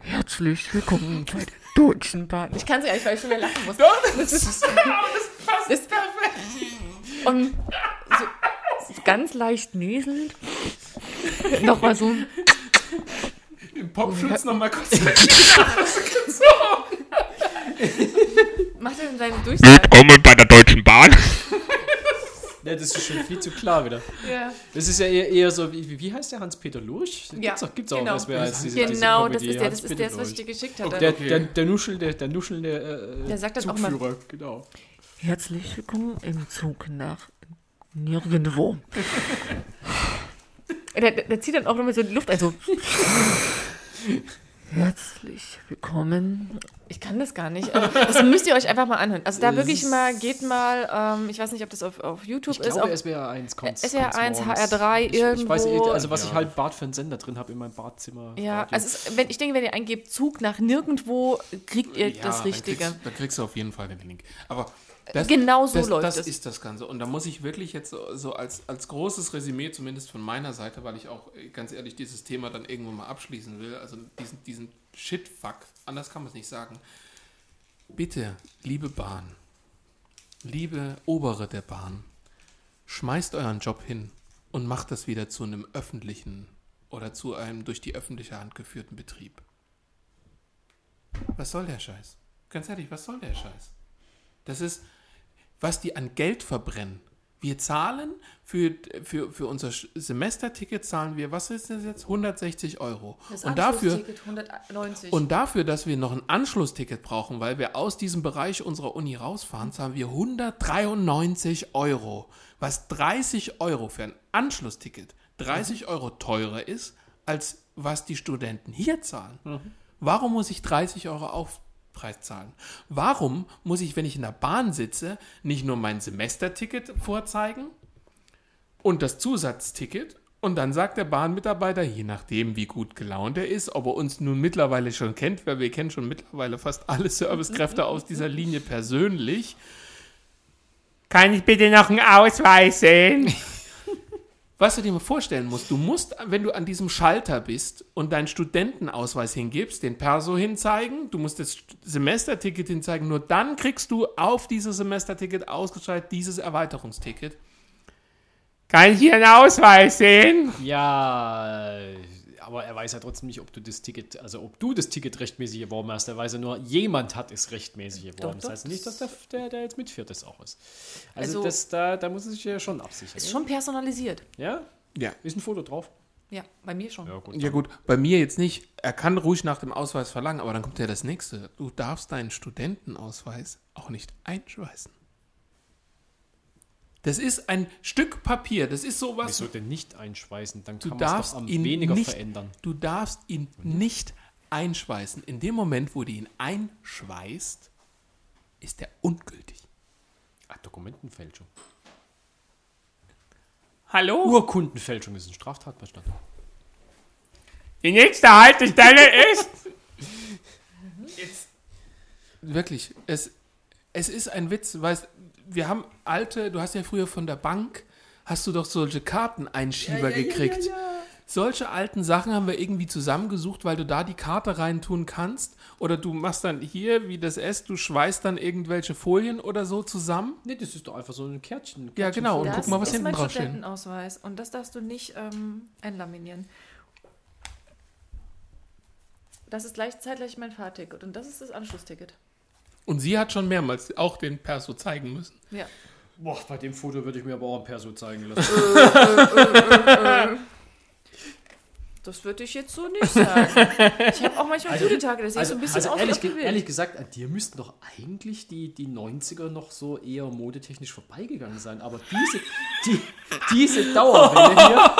Herzlich willkommen bei der Deutschen Bahn. Ich kann es ja nicht, weil ich schon wieder lachen muss. Das ist, das passt Das- perfekt. Und so, ganz leicht näselnd. Nochmal so. Im Popschutz nochmal kurz Nase gezogen. Macht er denn seine Durchsage? Willkommen bei der Deutschen Bahn. Ja, das ist schon viel zu klar wieder. Ja. Das ist ja eher, eher so, wie, wie heißt der Hans-Peter Lurch? Ja, Gibt's auch, gibt's auch genau. was mehr als diese, diese Genau, das Comedy, ist der, das ist der, das, was ich dir geschickt. Der, Okay. der, der nuschelnde, der nuschelnde äh, Der sagt dann auch mal- Zugführer, genau. Herzlich willkommen im Zug nach nirgendwo. Der, der, der zieht dann auch nochmal so die Luft. Also, Herzlich willkommen. ich kann das gar nicht. Also, Das müsst ihr euch einfach mal anhören. Also, da wirklich mal, geht mal, ähm, ich weiß nicht, ob das auf, auf YouTube Ich ist. glaube, Auf, SWR 1 kommt. SWR1, HR3, ich, ich weiß, irgendwo. also was ich halt Bad für einen Sender drin habe in meinem Badzimmer. ja, Radio. also es, wenn, ich denke, wenn ihr eingebt Zug nach nirgendwo, kriegt ihr das dann Richtige. kriegst, dann kriegst du auf jeden Fall den Link. Aber Das, Genau so das, läuft das es. ist das Ganze. Und da muss ich wirklich jetzt so, so als, als großes Resümee, zumindest von meiner Seite, weil ich auch äh, ganz ehrlich dieses Thema dann irgendwann mal abschließen will, also diesen, diesen Shitfuck, anders kann man es nicht sagen. Bitte, liebe Bahn, liebe Obere der Bahn, schmeißt euren Job hin und macht das wieder zu einem öffentlichen oder zu einem durch die öffentliche Hand geführten Betrieb. Was soll der Scheiß? Ganz ehrlich, was soll der Scheiß? Das ist, was die an Geld verbrennen. Wir zahlen für, für, für unser Semesterticket zahlen wir, was ist das jetzt? 160 Euro. Das und dafür, Anschlussticket 190. und dafür, dass wir noch ein Anschlussticket brauchen, weil wir aus diesem Bereich unserer Uni rausfahren, zahlen wir 193 Euro. Was 30 Euro für ein Anschlussticket 30 Euro teurer ist, als was die Studenten hier zahlen. Warum muss ich 30 Euro Aufpreis zahlen? Warum muss ich, wenn ich in der Bahn sitze, nicht nur mein Semesterticket vorzeigen und das Zusatzticket und dann sagt der Bahnmitarbeiter, je nachdem, wie gut gelaunt er ist, ob er uns nun mittlerweile schon kennt, weil wir kennen schon mittlerweile fast alle Servicekräfte aus dieser Linie persönlich. Kann ich bitte noch einen Ausweis sehen? Was du dir mal vorstellen musst, du musst, wenn du an diesem Schalter bist und deinen Studentenausweis hingibst, den Perso hinzeigen, du musst das Semesterticket hinzeigen, nur dann kriegst du auf dieses Semesterticket ausgeschaltet dieses Erweiterungsticket. Kann ich hier einen Ausweis sehen? Ja, aber er weiß ja trotzdem nicht, ob du das Ticket, also ob du das Ticket rechtmäßig erworben hast. Er weiß ja nur, jemand hat es rechtmäßig erworben. Doch, das heißt doch, nicht, dass der, der, der jetzt mitfährt, das auch ist. Also, Also- das, da, da muss er sich ja schon absichern. ist schon personalisiert. Ja? Ja. Ist ein Foto drauf? Ja, bei mir schon. Ja, gut. Ja gut, bei mir jetzt nicht. Er kann ruhig nach dem Ausweis verlangen, aber dann kommt ja das nächste. Du darfst deinen Studentenausweis auch nicht einschweißen. Das ist ein Stück Papier. Das ist sowas. Wieso denn nicht einschweißen? Dann Du kann man es darfst doch am ihn weniger nicht, verändern. Du darfst ihn nicht einschweißen. In dem Moment, wo du ihn einschweißt, ist er ungültig. Ach, Dokumentenfälschung. Hallo? Urkundenfälschung ist ein Straftatbestand. Die nächste Haltestelle ist. Jetzt. Wirklich, es, es ist ein Witz, weißt wir haben alte, du hast ja früher von der Bank, hast du doch solche Karteneinschieber gekriegt. Solche alten Sachen haben wir irgendwie zusammengesucht, weil du da die Karte reintun kannst. Oder du machst dann hier, wie das S, du schweißt dann irgendwelche Folien oder so zusammen. Nee, das ist doch einfach so ein Kärtchen. Ja, genau. Und das guck mal, was ist hinten mein drauf steht. Studentenausweis und das darfst du nicht ähm, einlaminieren. Das ist gleichzeitig mein Fahrticket und das ist das Anschlussticket. Und sie hat schon mehrmals auch den Perso zeigen müssen. Ja. Boah, bei dem Foto würde ich mir aber auch ein Perso zeigen lassen. Das würde ich jetzt so nicht sagen. Ich habe auch manchmal gute Tage, das sehe ich so ein bisschen also aus ehrlich, ge ehrlich gesagt, an dir müssten doch eigentlich die, die 90er noch so eher modetechnisch vorbeigegangen sein. Aber diese, die, diese Dauerwelle hier,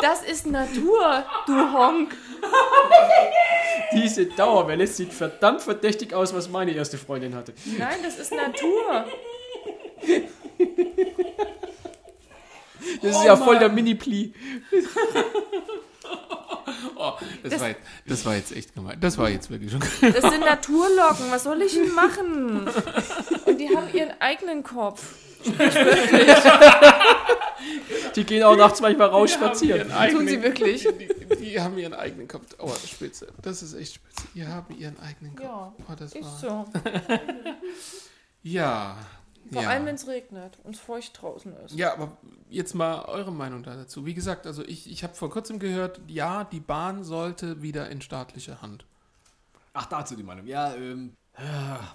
Das ist Natur, du Honk. diese Dauerwelle sieht verdammt verdächtig aus, was meine erste Freundin hatte. Nein, das ist Natur. Das ist ja voll der Mini-Pli. Oh, das, Das- war jetzt, das war jetzt echt gemein. Das war jetzt wirklich schon gemein. Das sind Naturlocken. Was soll ich denn machen? Und die haben ihren eigenen Kopf. Die gehen auch nachts manchmal raus spazieren. Tun sie wirklich? Die, die haben ihren eigenen Kopf. Oh, spitze. Das ist echt spitze. Die haben ihren eigenen Kopf. Ja, oh, das ist war, so. Ja. Vor ja. allem, wenn es regnet und es feucht draußen ist. Ja, aber jetzt mal eure Meinung da dazu. Wie gesagt, also ich, ich habe vor kurzem gehört, ja, die Bahn sollte wieder in staatliche Hand. Ach, dazu die Meinung. Ja, ähm, äh,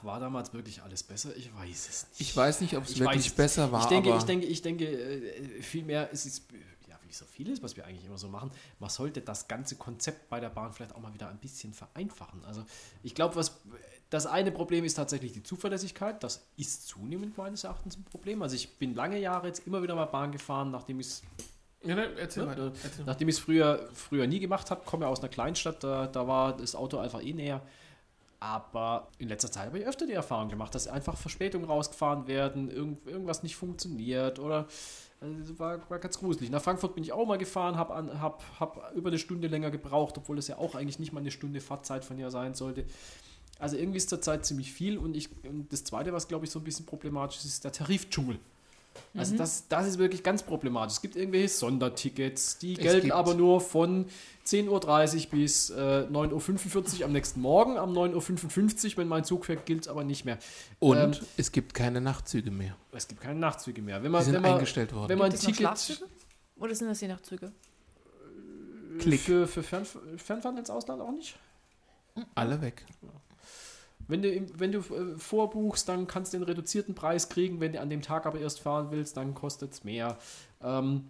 war damals wirklich alles besser? Ich weiß es nicht. Ich weiß nicht, ob es Ich weiß wirklich es besser war, ich denke, aber ich denke, ich denke, äh, vielmehr ist es, ja, wie so vieles, was wir eigentlich immer so machen, man sollte das ganze Konzept bei der Bahn vielleicht auch mal wieder ein bisschen vereinfachen. Also ich glaube, was das eine Problem ist tatsächlich die Zuverlässigkeit. Das ist zunehmend meines Erachtens ein Problem. Also ich bin lange Jahre jetzt immer wieder mal Bahn gefahren, nachdem ich es ja, ne, erzähl weiter. äh, Erzähl. Nachdem ich es früher, früher nie gemacht habe, komme ja aus einer Kleinstadt, da, da war das Auto einfach eh näher. Aber in letzter Zeit habe ich öfter die Erfahrung gemacht, dass einfach Verspätungen rausgefahren werden, irgend, irgendwas nicht funktioniert oder also war, war ganz gruselig. Nach Frankfurt bin ich auch mal gefahren, habe hab, hab über eine Stunde länger gebraucht, obwohl es ja auch eigentlich nicht mal eine Stunde Fahrzeit von hier sein sollte. Also irgendwie ist zurzeit ziemlich viel und, ich, und das Zweite, was glaube ich so ein bisschen problematisch ist, ist der Tarifdschungel. Also das, das ist wirklich ganz problematisch. Es gibt irgendwelche Sondertickets, die gelten gibt- aber nur von 10.30 Uhr bis äh, 9.45 Uhr am nächsten Morgen. Am 9.55 Uhr, wenn mein Zug fährt, gilt es aber nicht mehr. Und Ähm, es gibt keine Nachtzüge mehr. es gibt keine Nachtzüge mehr. Wenn Die man, sind wenn man, eingestellt worden. wenn man ein Gibt noch Ticket? Oder sind das je Nachtzüge? Klick. für, für Fernf Fernfahren ins Ausland auch nicht? Alle weg. Wenn du, wenn du äh, vorbuchst, dann kannst du den reduzierten Preis kriegen. Wenn du an dem Tag aber erst fahren willst, dann kostet es mehr. Ähm,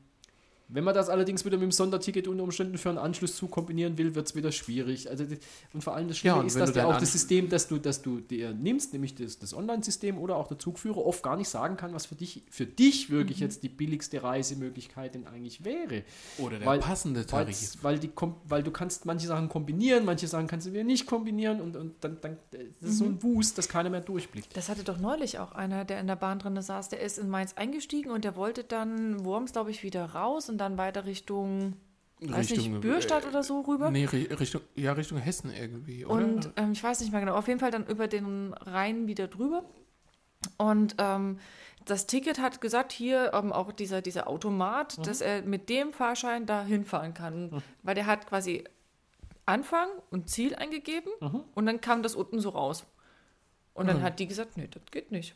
wenn man das allerdings wieder mit dem Sonderticket unter Umständen für einen Anschlusszug kombinieren will, wird es wieder schwierig. Also, und vor allem das Schlimme Ja, ist, dass du dir auch das System, das du, das du dir nimmst, nämlich das, das Online-System oder auch der Zugführer, oft gar nicht sagen kann, was für dich, für dich wirklich Mhm. jetzt die billigste Reisemöglichkeit denn eigentlich wäre. Oder der Weil- passende Tarif. Weil, die, weil du kannst manche Sachen kombinieren, manche Sachen kannst du wieder nicht kombinieren und, und dann, dann das ist so ein Wust, dass keiner mehr durchblickt. Das hatte doch neulich auch einer, der in der Bahn drin saß. Der ist in Mainz eingestiegen und der wollte dann Worms, glaube ich, wieder raus und dann weiter Richtung, weiß nicht, Bürstadt äh, oder so rüber. Nee, Ri- Richtung, ja, Richtung Hessen irgendwie, oder? Und ähm, ich weiß nicht mehr genau, auf jeden Fall dann über den Rhein wieder drüber. Und ähm, das Ticket hat gesagt, hier ähm, auch dieser, dieser Automat, dass er mit dem Fahrschein da hinfahren kann. Weil der hat quasi Anfang und Ziel eingegeben und dann kam das unten so raus. Und dann hat die gesagt, nee, das geht nicht.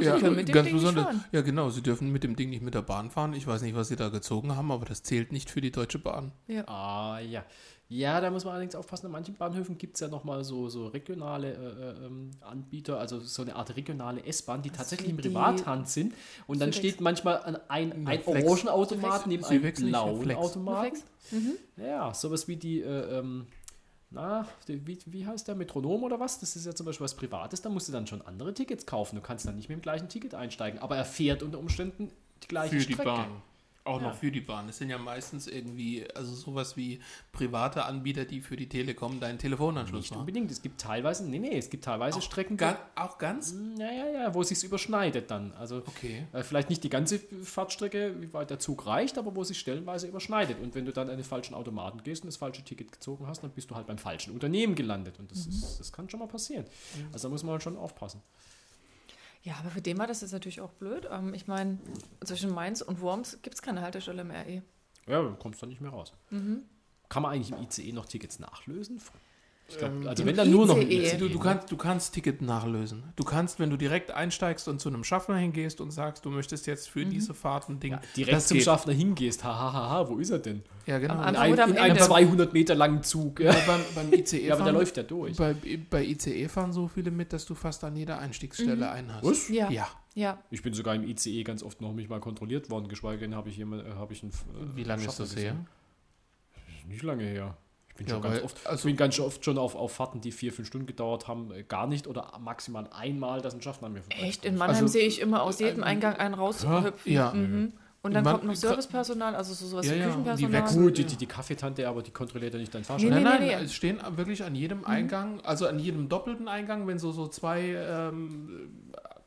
Ja, können mit dem ganz Ding nicht besonders. fahren. Ja, genau, sie dürfen mit dem Ding nicht mit der Bahn fahren. Ich weiß nicht, was sie da gezogen haben, aber das zählt nicht für die Deutsche Bahn. Ah, ja. Ja, da muss man allerdings aufpassen. An manchen Bahnhöfen gibt es ja nochmal so, so regionale äh, äh, ähm, Anbieter, also so eine Art regionale S-Bahn, die tatsächlich in Privathand sind. Und dann steht manchmal ein, ein. Orangenautomat neben einem nicht, blauen. Automaten. Flex. Ja, sowas wie die, äh, ähm, na, die, wie, wie heißt der, Metronom oder was? Das ist ja zum Beispiel was Privates, da musst du dann schon andere Tickets kaufen. Du kannst dann nicht mit dem gleichen Ticket einsteigen, aber er fährt unter Umständen die gleiche Für die Strecke. Bahn. Auch Ja. noch für die Bahn. Es sind ja meistens irgendwie, also sowas wie private Anbieter, die für die Telekom deinen Telefonanschluss Nicht machen. unbedingt. Es gibt teilweise, nee, nee, es gibt teilweise Strecken, Ga auch ganz? Ja, ja, ja, wo es sich überschneidet dann. Also Okay. äh, vielleicht nicht die ganze Fahrtstrecke, wie weit der Zug reicht, aber wo es sich stellenweise überschneidet. Und wenn du dann an den falschen Automaten gehst und das falsche Ticket gezogen hast, dann bist du halt beim falschen Unternehmen gelandet. Und das, ist, das kann schon mal passieren. Also da muss man halt schon aufpassen. Ja, aber für den war das jetzt natürlich auch blöd. Ähm, ich meine, zwischen Mainz und Worms gibt es keine Haltestelle mehr eh. Ja, du kommst dann nicht mehr raus. Kann man eigentlich im ICE noch Tickets nachlösen? Ich glaub, also im wenn dann nur noch ICE. ICE. Du, du, kannst, du kannst Ticket nachlösen. Du kannst, wenn du direkt einsteigst und zu einem Schaffner hingehst und sagst, du möchtest jetzt für diese Fahrt ein Ding. ja, direkt zum geht. Schaffner hingehst. Hahaha, wo ist er denn? Ja, genau. Am In, Anfang ein, oder am in einem Ende? 200 Meter langen Zug. Ja, Ja, beim, beim ICE ja aber der läuft ja durch. Bei, bei ICE fahren so viele mit, dass du fast an jeder Einstiegsstelle einen hast. Was? Ja. Ja. Ja, Ich bin sogar im ICE ganz oft noch nicht mal kontrolliert worden, geschweige denn habe ich, jemand, äh, habe ich einen. äh, Wie lange ist das gesehen. her? Nicht lange her. Ich bin Ja, schon ganz weil- oft, also- ich bin ganz oft schon auf, auf Fahrten, die vier, fünf Stunden gedauert haben, äh, gar nicht oder maximal einmal, dass ein Schaffner an mir vorbei echt. In Mannheim Also, sehe ich immer aus jedem äh, Eingang einen raushüpfen. Ja. Mhm. Und dann Man- kommt noch Servicepersonal, also so sowas Ja, wie ja, die Küchenpersonal. wechseln- Gut, die, die, die Kaffeetante, aber die kontrolliert ja nicht dein Fahrschein. Nee, Nein, nee, nein, nee. es stehen wirklich an jedem Eingang, also an jedem doppelten Eingang, wenn so, so zwei ähm,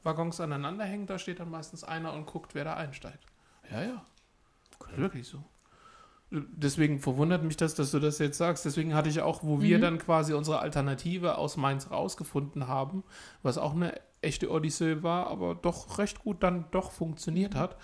Waggons aneinander hängen, da steht dann meistens einer und guckt, wer da einsteigt. Ja, ja. Ist wirklich so. Deswegen verwundert mich das, dass du das jetzt sagst. Deswegen hatte ich auch, wo wir dann quasi unsere Alternative aus Mainz rausgefunden haben, was auch eine echte Odyssee war, aber doch recht gut dann doch funktioniert hat,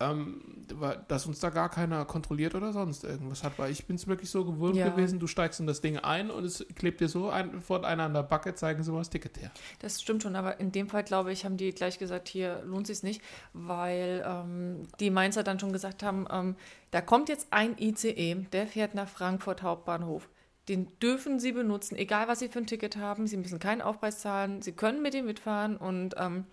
ähm, dass uns da gar keiner kontrolliert oder sonst irgendwas hat. Weil ich bin es wirklich so gewohnt Ja. gewesen, du steigst in das Ding ein und es klebt dir so ein, vor einer an der Backe, zeigen sie mal das Ticket her. Das stimmt schon, aber in dem Fall, glaube ich, haben die gleich gesagt, hier lohnt sich nicht, weil ähm, die Mainzer dann schon gesagt haben, ähm, da kommt jetzt ein ICE, der fährt nach Frankfurt Hauptbahnhof. Den dürfen sie benutzen, egal was sie für ein Ticket haben. Sie müssen keinen Aufpreis zahlen, sie können mit ihm mitfahren und ähm,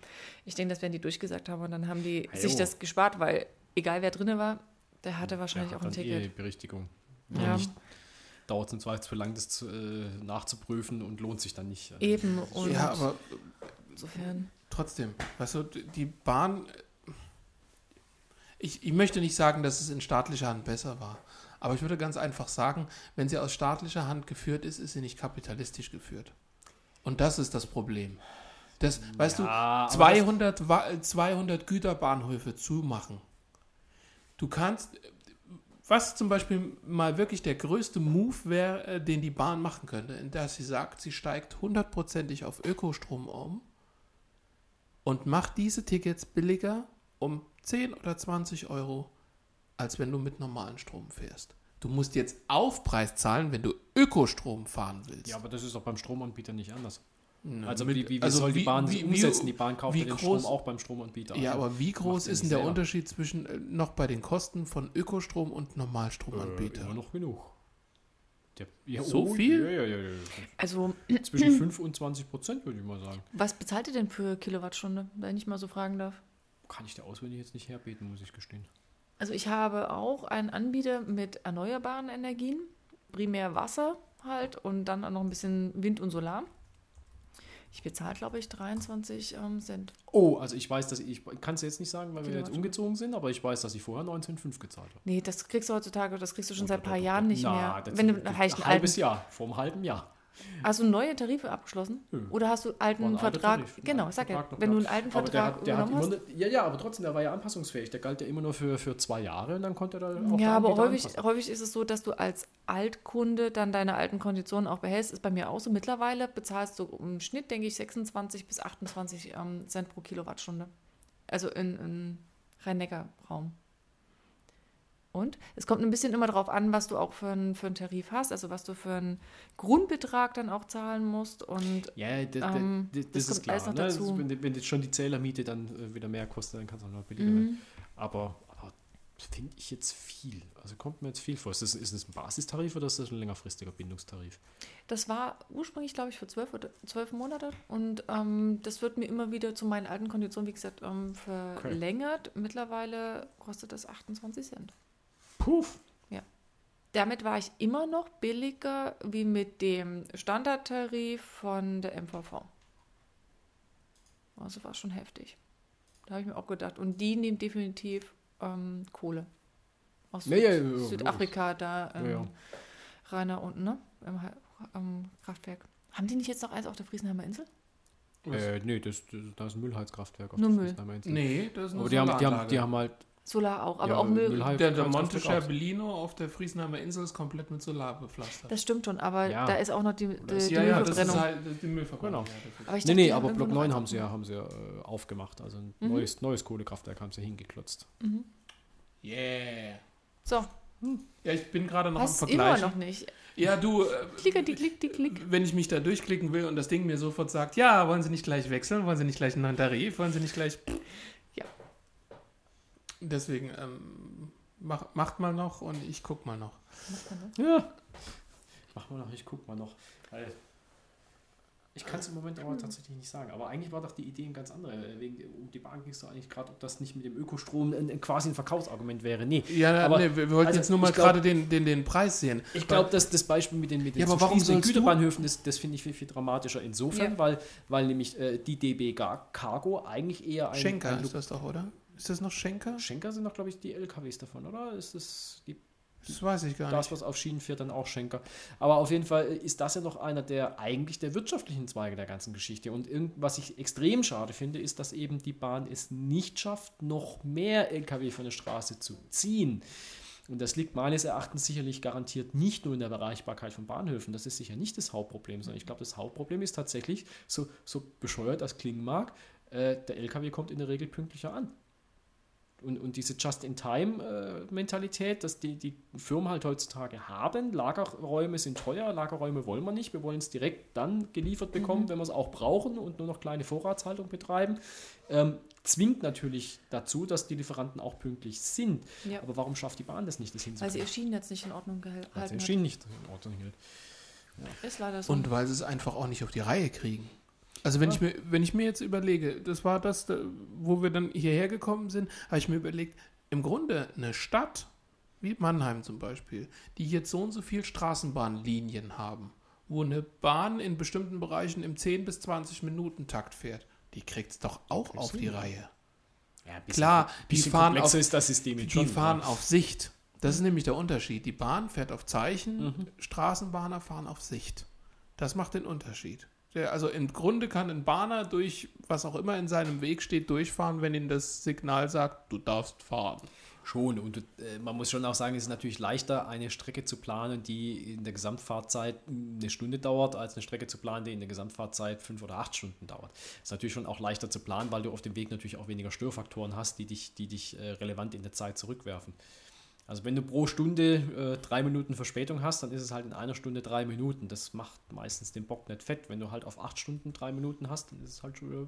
ich denke, das werden die durchgesagt haben und dann haben die Ah, sich das gespart, weil egal wer drinne war, der hatte wahrscheinlich Ja, auch ein dann Ticket. eh Berichtigung. Ja. Nicht, dauert es im Zweifelsfall lang, das zu, äh, nachzuprüfen und lohnt sich dann nicht. Eben und ja, aber insofern. trotzdem, weißt du, die Bahn, ich, ich möchte nicht sagen, dass es in staatlicher Hand besser war, aber ich würde ganz einfach sagen, wenn sie aus staatlicher Hand geführt ist, ist sie nicht kapitalistisch geführt. Und das ist das Problem. Das, weißt Ja, du, aber 200, Wa- 200 Güterbahnhöfe zumachen. Du kannst, was zum Beispiel mal wirklich der größte Move wäre, äh, den die Bahn machen könnte, in der sie sagt, sie steigt hundertprozentig auf Ökostrom um und macht diese Tickets billiger um 10 oder 20 Euro, als wenn du mit normalen Strom fährst. Du musst jetzt Aufpreis zahlen, wenn du Ökostrom fahren willst. Ja, aber das ist auch beim Stromanbieter nicht anders. Na, Also mit- wie, wie, wie also soll die wie- Bahn wie- umsetzen? die Bahn kauft wie ja den groß- Strom auch beim Stromanbieter. Ja, aber wie groß ist denn der selber. Unterschied zwischen äh, noch bei den Kosten von Ökostrom und Äh, Normalstromanbieter? immer noch genug. Der, ja, So viel? Ja, ja, ja, ja. Also, Zwischen 5 und 20 Prozent, würde ich mal sagen. was bezahlt ihr denn für Kilowattstunde, wenn ich mal so fragen darf? Kann ich dir auswendig jetzt nicht herbeten, muss ich gestehen. Also ich habe auch einen Anbieter mit erneuerbaren Energien, primär Wasser halt und dann auch noch ein bisschen Wind und Solar. Ich bezahle, glaube ich, 23 ähm, Cent. Oh, also ich weiß, dass ich, ich kann es jetzt nicht sagen, weil wir jetzt umgezogen sind, aber ich weiß, dass ich vorher 19,5 gezahlt habe. Nee, das kriegst du heutzutage, das kriegst du schon seit ein paar Jahren nicht Na, mehr. Wenn du einen ein alten, halbes Jahr, vor einem halben Jahr. Hast du neue Tarife abgeschlossen? Nö. Oder hast du alten ein Vertrag? Tarif, genau, sag ja, Vertrag wenn du einen alten Aber der Vertrag hat, der übernommen hast. nur, ja, ja, aber trotzdem, der war ja anpassungsfähig. Der galt ja immer nur für, für zwei Jahre und dann konnte er da auch Ja, aber häufig, anpassen. häufig ist es so, dass du als Altkunde dann deine alten Konditionen auch behältst. Ist bei mir auch so. Mittlerweile bezahlst du im Schnitt, denke ich, 26 bis 28 ähm, Cent pro Kilowattstunde. Also in, in Rhein-Neckar-Raum. Und es kommt ein bisschen immer darauf an, was du auch für einen für einen Tarif hast, also was du für einen Grundbetrag dann auch zahlen musst. Und Ja, das, Ähm, das, das das ist klar. Ne? Das ist, wenn, wenn jetzt schon die Zählermiete dann äh, wieder mehr kostet, dann kann es auch noch billiger Mhm. werden. Aber, aber finde ich jetzt viel. Also kommt mir jetzt viel vor. Ist das, ist das ein Basistarif oder ist das ein längerfristiger Bindungstarif? Das war ursprünglich, glaube ich, für zwölf oder zwölf Monate. Und ähm, das wird mir immer wieder zu meinen alten Konditionen, wie gesagt, ähm, verlängert. Mittlerweile kostet das 28 Cent. Puff. Damit war ich immer noch billiger wie mit dem Standardtarif von der MVV. Also war schon heftig. Da habe ich mir auch gedacht. Und die nehmen definitiv ähm, Kohle. Aus Ja, Süd ja, ja, ja, Südafrika, da ähm, Ja, ja. Rainer unten, ne? Im, am Kraftwerk. Haben die nicht jetzt noch eins auf der Friesenheimer Insel? Äh, nee, das, das, da ist ein Müllheizkraftwerk auf Nur der Müll. Friesenheimer Insel. Nee, das ist eine Aber die haben, die, haben, die haben halt. Solar auch, aber ja, auch Müll. Müllheizkraftwerk Der, der Monte. Scherbellino auf der Friesenheimer Insel ist komplett mit Solar bepflastert. Das stimmt schon, aber Ja. da ist auch noch die, die, ist- die ja, ja, das ist Müllverbrennung. halt die Müllverbrennung. Genau. Das aber ich Nee, dachte, nee, die aber Block noch 9 eins haben sie ja, haben sie ja äh, aufgemacht. Also ein Mhm. neues, neues Kohlekraftwerk haben sie hingeklotzt. Yeah. So, Ja, ich bin gerade noch hast am immer Vergleichen. noch nicht. Ja, du, äh, Klicker, die klick, die klick. wenn ich mich da durchklicken will und das Ding mir sofort sagt, ja, wollen Sie nicht gleich wechseln, wollen Sie nicht gleich einen neuen Tarif, wollen Sie nicht gleich... Deswegen, ähm, mach, macht mal noch und ich guck mal noch. Ja. Mach mal noch, ich guck mal noch. Weil ich kann es im Moment aber tatsächlich nicht sagen. Aber eigentlich war doch die Idee ein ganz andere. Wegen, um die Bahn ging es doch eigentlich gerade, ob das nicht mit dem Ökostrom ein, ein, quasi ein Verkaufsargument wäre. Nee. Ja, Aber- nee, wir, wollten also jetzt nur mal gerade den, den, den Preis sehen. Ich glaube, dass das Beispiel mit den, mit den Ja, aber warum Güterbahnhöfen, das, das finde ich viel, viel dramatischer insofern, Ja. weil, weil nämlich äh, die DB Gar- Cargo eigentlich eher ein... Schenker ein ist das doch, oder? Ist das noch Schenker? Schenker sind doch, glaube ich, die LKWs davon, oder? Ist das die Das weiß ich gar das, nicht. was auf Schienen fährt, dann auch Schenker. Aber auf jeden Fall ist das ja noch einer der eigentlich der wirtschaftlichen Zweige der ganzen Geschichte. Und was ich extrem schade finde, ist, dass eben die Bahn es nicht schafft, noch mehr Lkw von der Straße zu ziehen. Und das liegt meines Erachtens sicherlich garantiert nicht nur in der Erreichbarkeit von Bahnhöfen. Das ist sicher nicht das Hauptproblem, sondern ich glaube, das Hauptproblem ist tatsächlich, so, so bescheuert das klingen mag, äh, der Lkw kommt in der Regel pünktlicher an. Und, und diese Just-in-Time-Mentalität, dass die, die Firmen halt heutzutage haben, Lagerräume sind teuer, Lagerräume wollen wir nicht, wir wollen es direkt dann geliefert bekommen, wenn wir es auch brauchen und nur noch kleine Vorratshaltung betreiben, ähm, zwingt natürlich dazu, dass die Lieferanten auch pünktlich sind. Ja. Aber warum schafft die Bahn das nicht, das Weil sie ihr Schienennetz nicht in Ordnung Weil sie gehalten hat. Schienen nicht in Ordnung hält. Ist leider so. Und weil sie es einfach auch nicht auf die Reihe kriegen. Also wenn, ich mir, wenn ich mir jetzt überlege, das war das, da- wo wir dann hierher gekommen sind, habe ich mir überlegt, im Grunde eine Stadt wie Mannheim zum Beispiel, die jetzt so und so viel Straßenbahnlinien haben, wo eine Bahn in bestimmten Bereichen im 10 bis 20 Minuten Takt fährt, die kriegt es doch auch auf die Reihe. Ja, ein Klar, die bisschen fahren auf- ist das System jetzt Die schon. fahren ja. auf Sicht. Das ist nämlich der Unterschied. Die Bahn fährt auf Zeichen, Mhm. Straßenbahner fahren auf Sicht. Das macht den Unterschied. Der, also im Grunde kann ein Bahner durch was auch immer in seinem Weg steht durchfahren, wenn ihm das Signal sagt, du darfst fahren. Schon. Und äh, man muss schon auch sagen, es ist natürlich leichter, eine Strecke zu planen, die in der Gesamtfahrzeit eine Stunde dauert, als eine Strecke zu planen, die in der Gesamtfahrzeit fünf oder acht Stunden dauert. ist natürlich schon auch leichter zu planen, weil du auf dem Weg natürlich auch weniger Störfaktoren hast, die dich, die dich äh, relevant in der Zeit zurückwerfen. Also wenn du pro Stunde äh, drei Minuten Verspätung hast, dann ist es halt in einer Stunde drei Minuten. Das macht meistens den Bock nicht fett. Wenn du halt auf acht Stunden drei Minuten hast, dann ist es halt schon wieder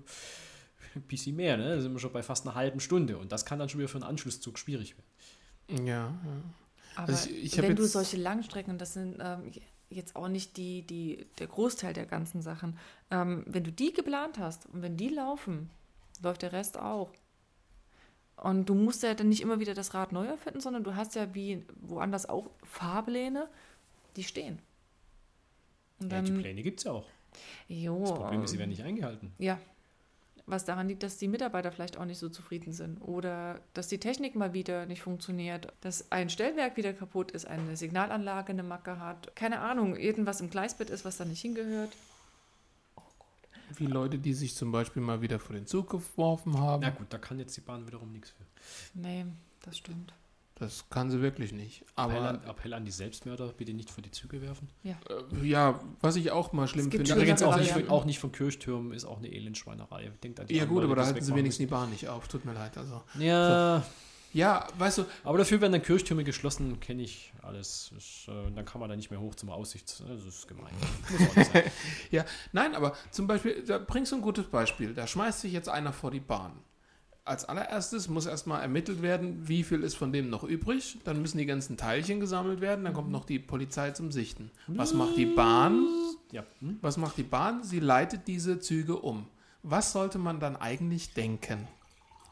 ein bisschen mehr. Ne? Da sind wir schon bei fast einer halben Stunde. Und das kann dann schon wieder für einen Anschlusszug schwierig werden. Ja, ja. Aber Also ich- ich wenn du solche Langstrecken, das sind ähm, jetzt auch nicht die, die, der Großteil der ganzen Sachen, ähm, wenn du die geplant hast und wenn die laufen, läuft der Rest auch. Und du musst ja dann nicht immer wieder das Rad neu erfinden, sondern du hast ja wie woanders auch Fahrpläne, die stehen. Und Ja, dann, die Pläne gibt es ja auch. jo, Das Problem ist, sie werden nicht eingehalten. ja. Was daran liegt, dass die Mitarbeiter vielleicht auch nicht so zufrieden sind oder dass die Technik mal wieder nicht funktioniert, dass ein Stellwerk wieder kaputt ist, eine Signalanlage eine Macke hat, keine Ahnung, irgendwas im Gleisbett ist, was da nicht hingehört. Wie Leute, die sich zum Beispiel mal wieder vor den Zug geworfen haben. Na gut, da kann jetzt die Bahn wiederum nichts für. Nee, das stimmt. Das kann sie wirklich nicht. Appell Aber an, Appell an die Selbstmörder, bitte nicht vor die Züge werfen. äh, ja, was ich auch mal schlimm Es gibt finde. Übrigens auch nicht, von, auch nicht von Kirchtürmen ist auch eine Elendschweinerei. Denkt an die ja gut, aber da halten sie wenigstens die Bahn nicht auf. Tut mir leid. Also. Ja, ja, weißt du, aber dafür werden dann Kirchtürme geschlossen, kenne ich alles. Ist, äh, dann kann man da nicht mehr hoch zum Aussichts. Das ist gemein. Ja, nein, aber zum Beispiel, da bringst du ein gutes Beispiel. Da schmeißt sich jetzt einer vor die Bahn. Als allererstes muss erstmal ermittelt werden, wie viel ist von dem noch übrig. Dann müssen die ganzen Teilchen gesammelt werden. Dann kommt noch die Polizei zum Sichten. Was macht die Bahn? Ja? Was macht die Bahn? Sie leitet diese Züge um. Was sollte man dann eigentlich denken,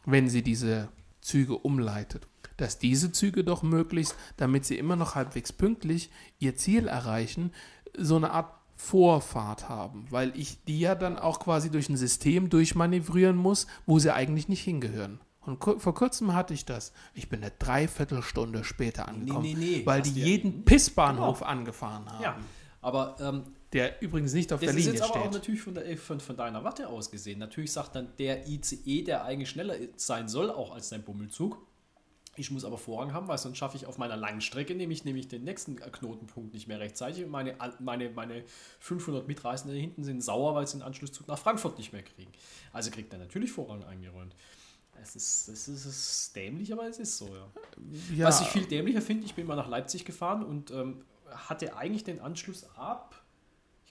wenn sie diese Züge umleitet? Dass diese Züge doch möglichst, damit sie immer noch halbwegs pünktlich ihr Ziel erreichen, so eine Art Vorfahrt haben, weil ich die ja dann auch quasi durch ein System durchmanövrieren muss, wo sie eigentlich nicht hingehören. Und vor kurzem hatte ich das. Ich bin eine Dreiviertelstunde später angekommen, nee, nee. weil Hast die du ja- jeden Pissbahnhof angefahren haben, ja. Aber ähm, der übrigens nicht auf Das der ist Linie jetzt aber steht. auch natürlich von, der, von, von deiner Warte aus gesehen. Natürlich sagt dann der ICE, der eigentlich schneller sein soll, auch als dein Bummelzug. Ich muss aber Vorrang haben, weil sonst schaffe ich auf meiner langen Strecke nämlich, nämlich den nächsten Knotenpunkt nicht mehr rechtzeitig. Und meine, meine, meine 500 Mitreisenden hinten sind sauer, weil sie den Anschlusszug nach Frankfurt nicht mehr kriegen. Also kriegt er natürlich Vorrang eingeräumt. Es ist, das ist, es ist dämlich, aber es ist so, ja. Ja, Was ich viel dämlicher finde, ich bin mal nach Leipzig gefahren und ähm, hatte eigentlich den Anschluss ab,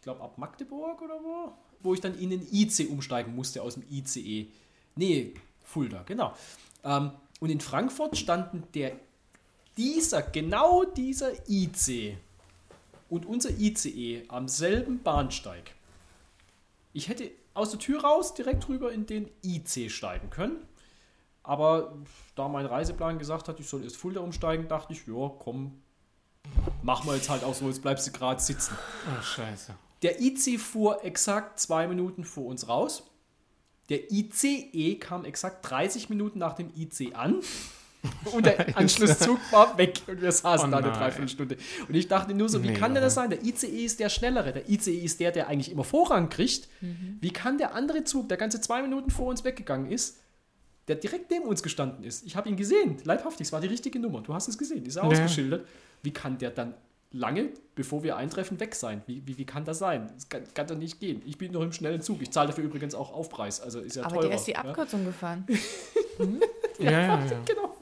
ich glaube ab Magdeburg oder wo, wo ich dann in den IC umsteigen musste aus dem ICE. Nee, Fulda, genau. Ähm, und in Frankfurt standen der, dieser, genau dieser IC und unser ICE am selben Bahnsteig. Ich hätte aus der Tür raus direkt rüber in den IC steigen können. Aber da mein Reiseplan gesagt hat, ich soll erst Fulda umsteigen, dachte ich, ja, komm, machen wir jetzt halt auch so, jetzt bleibst du gerade sitzen. Ach, scheiße. Der IC fuhr exakt zwei Minuten vor uns raus. Der ICE kam exakt 30 Minuten nach dem IC an. Und der Anschlusszug war weg und wir saßen Oh da eine. Dreiviertelstunde. Und ich dachte nur so, wie Nee, kann denn das sein? Der ICE ist der Schnellere. Der ICE ist der, der eigentlich immer Vorrang kriegt. Wie kann der andere Zug, der ganze zwei Minuten vor uns weggegangen ist, der direkt neben uns gestanden ist, ich habe ihn gesehen, leibhaftig, es war die richtige Nummer, du hast es gesehen, ist Ja. ausgeschildert. Wie kann der dann lange, bevor wir eintreffen, weg sein? Wie, wie, wie kann das sein? Das kann, kann doch nicht gehen. Ich bin noch im schnellen Zug. Ich zahle dafür übrigens auch Aufpreis, also ist ja Aber teurer. der ist die ja? Abkürzung gefahren. Ja, ja, ja. Genau.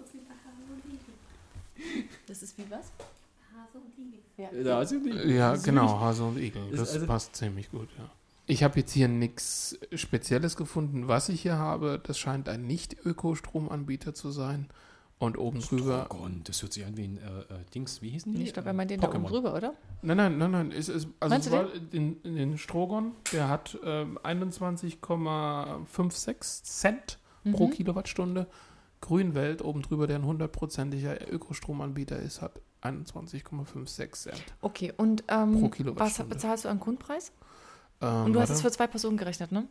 Das ist wie was? Ja, also die, Ja, das ist genau, Hase und Igel. Ist Das also- passt ziemlich gut, ja. Ich habe jetzt hier nichts Spezielles gefunden. Was ich hier habe, das scheint ein Nicht-Ökostromanbieter zu sein. Und oben drüber. Strogon, das hört sich an wie ein äh, äh, Dings, wie hießen die? Ich glaube, er meint den da oben Pokémon. drüber, oder? Nein, nein, nein, nein. Es ist, also Meinst es du war den, den Strogon, der hat ähm, 21,56 Cent pro Mhm. Kilowattstunde. Grünwelt oben drüber, der ein hundertprozentiger Ökostromanbieter ist, hat 21,56 Cent. Okay, und Pro ähm, was Kilowattstunde. bezahlst du an Grundpreis? Ähm, Und du hast es warte. für zwei Personen gerechnet, ne?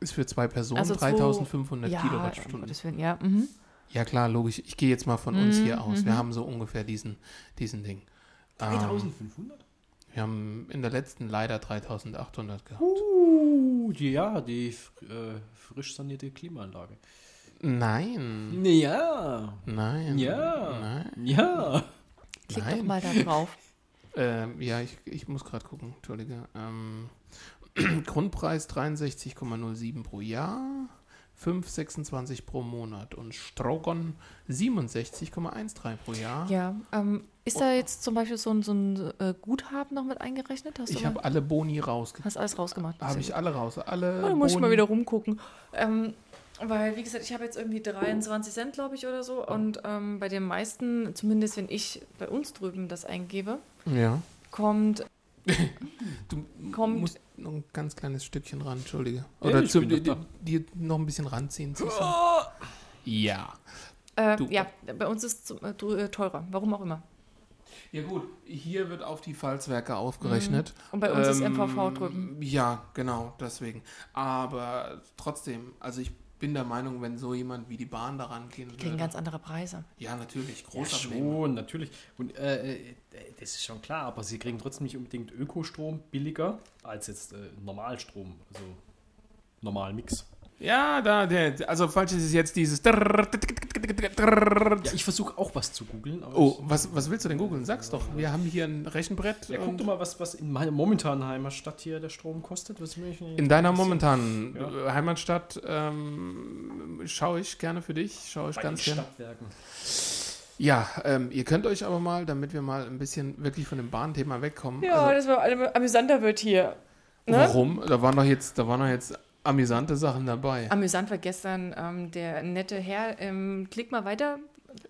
ist für zwei Personen Also zwei- 3500 ja, Kilowattstunden. Ja. Mhm. Ja klar, logisch. Ich gehe jetzt mal von uns Mhm, hier aus. Wir mhm. haben so ungefähr diesen, diesen Ding. Ähm, 3500? Wir haben in der letzten leider 3800 gehabt. Uh, die, ja, die äh, frisch sanierte Klimaanlage. Nein. Ja, Nein. Ja. Nein. ja. Klick Nein. doch mal da drauf. Ähm, ja, ich, ich muss gerade gucken. Entschuldige. Ähm, Grundpreis 63,07 pro Jahr. 5,26 pro Monat und Strogon 67,13 pro Jahr. Ja, ähm, ist da jetzt zum Beispiel so ein, so ein äh, Guthaben noch mit eingerechnet? Hast Ich habe alle Boni rausgegeben. hast alles rausgemacht? Habe ich alle raus. Alle Oh, da muss ich mal Boni- wieder rumgucken. Ähm, weil, wie gesagt, ich habe jetzt irgendwie 23 Cent, glaube ich, oder so. Und ähm, bei den meisten, zumindest wenn ich bei uns drüben das eingebe, Ja. kommt Du Kommt- musst noch ein ganz kleines Stückchen ran, entschuldige. Ja, Oder zu, da. die noch ein bisschen ranziehen. du? Ja. Äh, ja, bei uns ist es äh, äh, teurer, warum auch immer. Ja gut, hier wird auf die Pfalzwerke aufgerechnet. Und bei uns ist Ähm, MVV drüben. Ja, genau, deswegen. Aber trotzdem, also ich bin der Meinung, wenn so jemand wie die Bahn daran gehen Die kriegen würde. ganz andere Preise. Ja, natürlich, Ja, großer Abnehmer. schon, natürlich. Und äh, äh, das ist schon klar, aber sie kriegen trotzdem nicht unbedingt Ökostrom billiger als jetzt äh, Normalstrom, also Normalmix. Ja, da, der, also falsch ist es jetzt dieses. Ja, ich versuche auch was zu googeln. Oh, was, was willst du denn googeln? Sag's doch. Wir haben hier ein Rechenbrett. ich, ja, guck doch mal, was, was in meiner momentanen Heimatstadt hier der Strom kostet. Was mich in deiner momentanen Ja. äh, Heimatstadt ähm, schaue ich gerne für dich. Schaue ich bei den ganz gerne. Stadtwerken. Ja, ähm, ihr könnt euch aber mal, damit wir mal ein bisschen wirklich von dem Bahnthema wegkommen. Ja, also, das war am- amüsanter wird hier. Ne? warum? Da waren doch jetzt, da waren doch jetzt amüsante Sachen dabei. Amüsant war gestern ähm, der nette Herr. Ähm, klick mal weiter.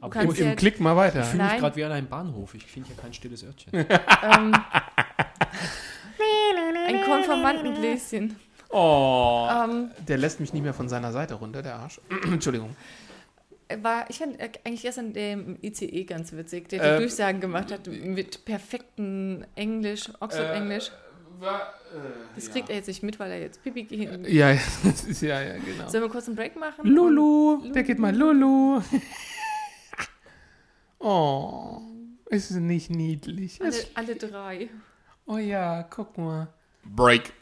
Im, im ja, Klick mal weiter. Ich fühle mich gerade wie an einem Bahnhof. Ich finde hier kein stilles Örtchen. ähm, ein Konformantenbläschen. Oh, Ähm, der lässt mich nicht mehr von seiner Seite runter, der Arsch. Entschuldigung. war, ich fand äh, eigentlich gestern den ICE ganz witzig, der die Ähm, Durchsagen gemacht hat mit perfektem Englisch, Oxford-Englisch. Das kriegt er jetzt nicht mit, weil er jetzt Pipi gehen. Ja, ja, das ist, ja, ja, genau. Sollen wir kurz einen Break machen? Lulu, der geht mal Lulu. Oh, ist es nicht niedlich? Alle, alle drei. Oh ja, guck mal. Break.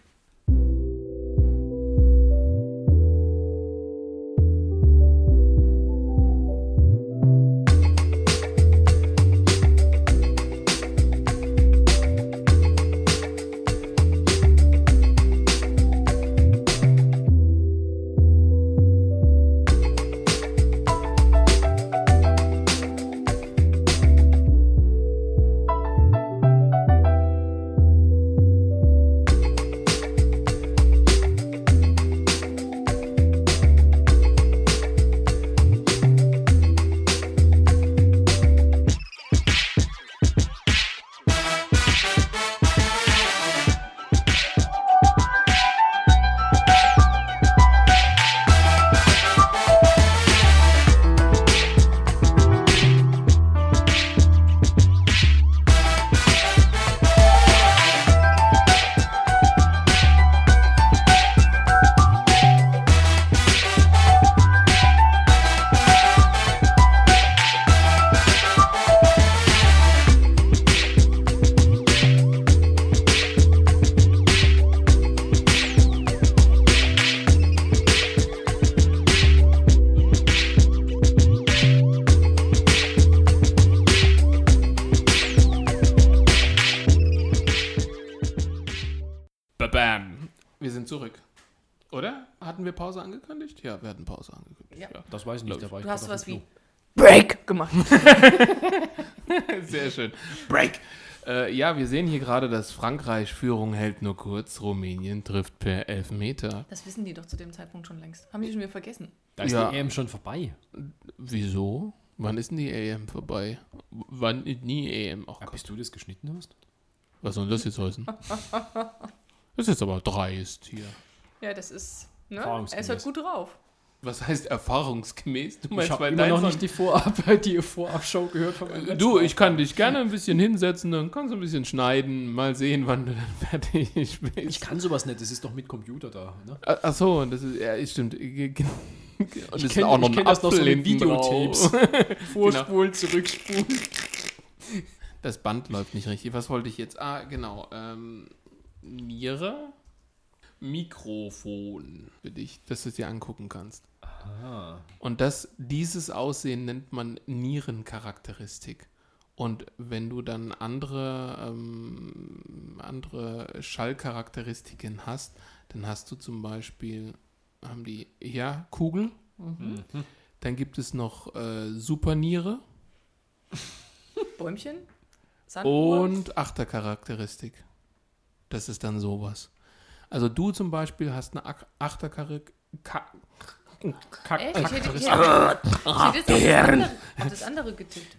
Angekündigt? Ja, wir hatten Pause angekündigt. Ja. Das weiß ich nicht. Da war ich Du hast was wie. Break gemacht. Sehr schön. Break. Äh, ja, wir sehen hier gerade, dass Frankreich Führung hält nur kurz. Rumänien trifft per Elfmeter. Das wissen die doch zu dem Zeitpunkt schon längst. Haben die schon wieder vergessen. Da ist Ja. die EM schon vorbei. Wieso? Wann ist denn die EM vorbei? Wann ist nie EM? Ach Ja, Gott, bis du das geschnitten hast? was soll das jetzt heißen? Das ist jetzt aber dreist hier. Ja, das ist. Ne? Er ist halt gut drauf. Was heißt erfahrungsgemäß? Du Ich meinst, habe weil immer noch nicht die, Vorab, die Vorabshow gehört von meinem letzten Du, ich kann dich gerne ein bisschen hinsetzen, dann kannst du ein bisschen schneiden, mal sehen, wann du dann fertig bist. Ich kann sowas nicht, das ist doch mit Computer da. Ne? Ach ach so, das ist, ja, stimmt. Und Ich es kenn- ist auch noch ich ein kenn das noch so mit Videotapes. Vorspulen, zurückspulen. Das Band läuft nicht richtig. Was wollte ich jetzt? Ah, genau. Ähm, Niere. Mikrofon für dich, dass du es dir angucken kannst. Und das, dieses Aussehen nennt man Nierencharakteristik. Und wenn du dann andere, ähm, andere Schallcharakteristiken hast, dann hast du zum Beispiel, haben die, ja, Kugel. Dann gibt es noch äh, Superniere Bäumchen? Sanduhr? und Achtercharakteristik. Das ist dann sowas. Also du zum Beispiel hast eine Ach- Achtercharakteristik. Echt? Ich hätte, ich hätte, ich hätte auf das, andere, auf getippt.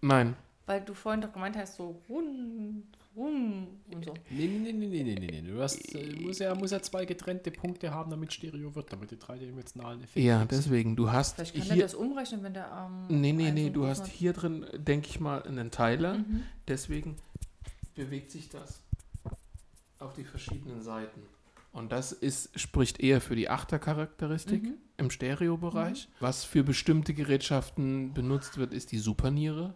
Nein. Weil du vorhin doch gemeint hast, so rund, rum und so. Nee, nee, nee, nee, nee, nee, nee. Du hast, äh, muss, ja, muss ja zwei getrennte Punkte haben, damit Stereo wird, damit die dreidimensionalen Effekte. Ja, deswegen. Du hast Vielleicht kann er hier. das umrechnen, wenn der am. Nee, nee, einen nee, du hast hat. hier drin, denke ich mal, einen Teiler. Mhm. Deswegen bewegt sich das auf die verschiedenen Seiten. Und das ist, spricht eher für die Achtercharakteristik Mhm. im Stereobereich. Was für bestimmte Gerätschaften benutzt wird, ist die Superniere.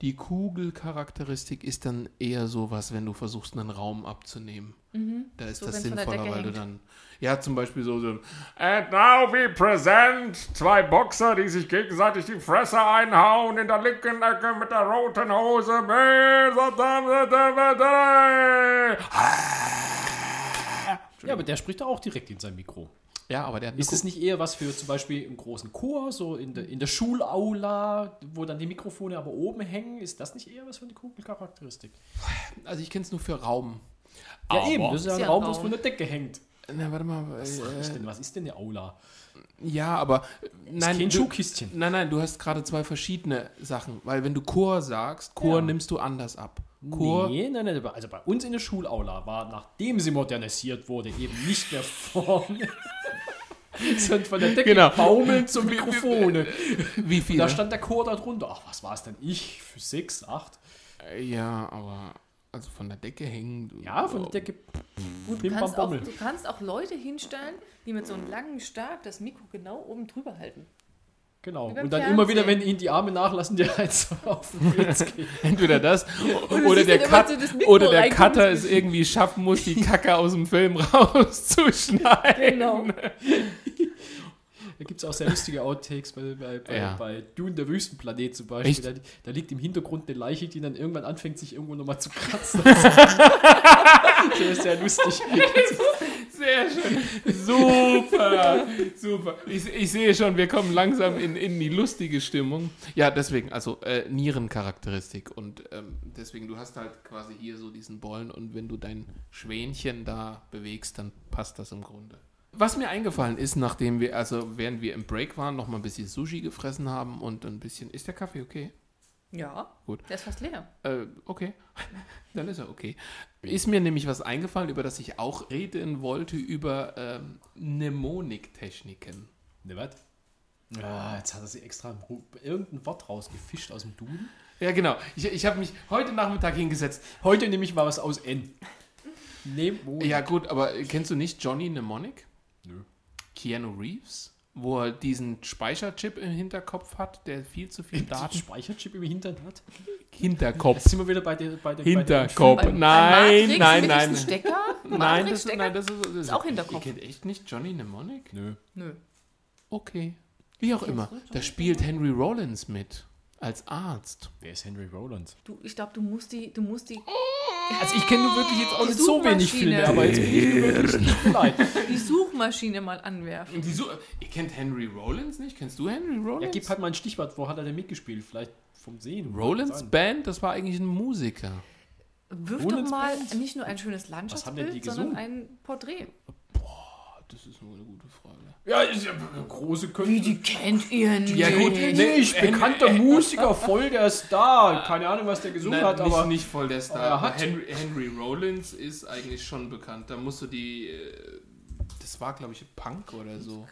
Die Kugelcharakteristik ist dann eher sowas, wenn du versuchst, einen Raum abzunehmen. Da ist Mhm. So, das sinnvoller, weil du hängt. dann, ja, zum Beispiel so, so And now we present zwei Boxer, die sich gegenseitig die Fresse einhauen in der linken Ecke mit der roten Hose. Ja, aber der spricht doch auch direkt in sein Mikro. Ja, aber der Ist es nicht eher was für zum Beispiel im großen Chor, so in der, in der Schulaula, wo dann die Mikrofone aber oben hängen? Ist das nicht eher was für eine Kugelcharakteristik? Also ich kenne es nur für Raum. Ja, Aber- eben. Das ist ja ein Raum, wo es von der Decke hängt. Na, warte mal. Was, äh, ist denn, was ist denn eine Aula? ja, aber äh, nein, kein du, Schuhkistchen. nein, nein, du hast gerade zwei verschiedene Sachen, weil wenn du Chor sagst, Chor Ja. nimmst du anders ab. Chor, Nee, nein, nein. Also bei uns in der Schulaula war, nachdem sie modernisiert wurde, eben nicht mehr vorne, sondern von der Decke Genau. baumelnd zum Mikrofone. wie Und viele? da stand der Chor da drunter. Ach, was war es denn? Ich? Für sechs, acht? Äh, ja, aber also von der Decke hängen. du- Ja, von der Decke. Gut, du, kannst auch, du kannst auch Leute hinstellen, die mit so einem langen Stab das Mikro genau oben drüber halten. Genau. Und dann immer wieder, wenn ihnen die Arme nachlassen, die eins auf den Blitz geht. Entweder das oder der, Cut, so oder der Cutter es irgendwie schaffen muss, die Kacke aus dem Film rauszuschneiden. Genau. Da gibt es auch sehr lustige Outtakes bei, bei, bei, Ja. bei Dune, der Wüstenplanet zum Beispiel. Da, da liegt im Hintergrund eine Leiche, die dann irgendwann anfängt, sich irgendwo nochmal zu kratzen. das ist sehr lustig. Sehr schön. Super. Super. Ich, ich sehe schon, wir kommen langsam in, in die lustige Stimmung. Ja, deswegen, also äh, Nierencharakteristik. Und ähm, deswegen, du hast halt quasi hier so diesen Bollen und wenn du dein Schwänchen da bewegst, dann passt das im Grunde. Was mir eingefallen ist, nachdem wir, also während wir im Break waren, noch mal ein bisschen Sushi gefressen haben und ein bisschen. Ist der Kaffee okay? Ja, Gut. der ist fast leer. Äh, okay. Dann ist er okay. Ist mir nämlich was eingefallen, über das ich auch reden wollte, über ähm, Mnemoniktechniken. Ne, was? Ja, jetzt hat er sich extra irgendein Wort rausgefischt aus dem Duden. Ja, genau. Ich, ich habe mich heute Nachmittag hingesetzt. Heute nehme ich mal was aus N. Nemo. Ja, gut, aber kennst du nicht Johnny Mnemonic? Nö. Keanu Reeves? Wo er diesen Speicherchip im Hinterkopf hat, der viel zu viel Daten. Speicherchip im Hintern hat. Hinterkopf. Jetzt sind wir wieder bei der bei der, Hinterkopf. Beim- beim nein, nein, nein. diesem Stecker? Nein, das, Matrix-Stecker? nein, das ist, das ist auch Hinterkopf. Ihr kennt echt nicht Johnny Mnemonic? Nö. Nö. Okay. Wie auch immer. Da spielt Henry Rollins mit. Als Arzt. Wer ist Henry Rollins? Du, ich glaube, du musst die, du musst die, Also ich kenne nur wirklich jetzt auch nicht so wenig. Filme, aber jetzt bin ich mir wirklich nicht leid. die Suchmaschine mal anwerfen. Die so ihr kennt Henry Rollins nicht? Kennst du Henry Rollins? Ja, gib halt mal ein Stichwort, wo hat er denn mitgespielt? Vielleicht vom Sehen. Rollins. Band, das war eigentlich ein Musiker. Wirf Ohne doch mal Band? nicht nur ein schönes Landschaftsbild, sondern ein Porträt. Das ist nur eine gute Frage. Ja, ist ja große Künstler. kennt ihr nicht? Ja, gut, Nicht, Nee, bekannter Musiker, voll der Star. Keine Ahnung, was der gesungen Nein, hat, nicht, aber nicht voll der Star. hat- Henry, Henry Rollins ist eigentlich schon bekannt. Da musst du die. äh, Das war, glaube ich, Punk oder so.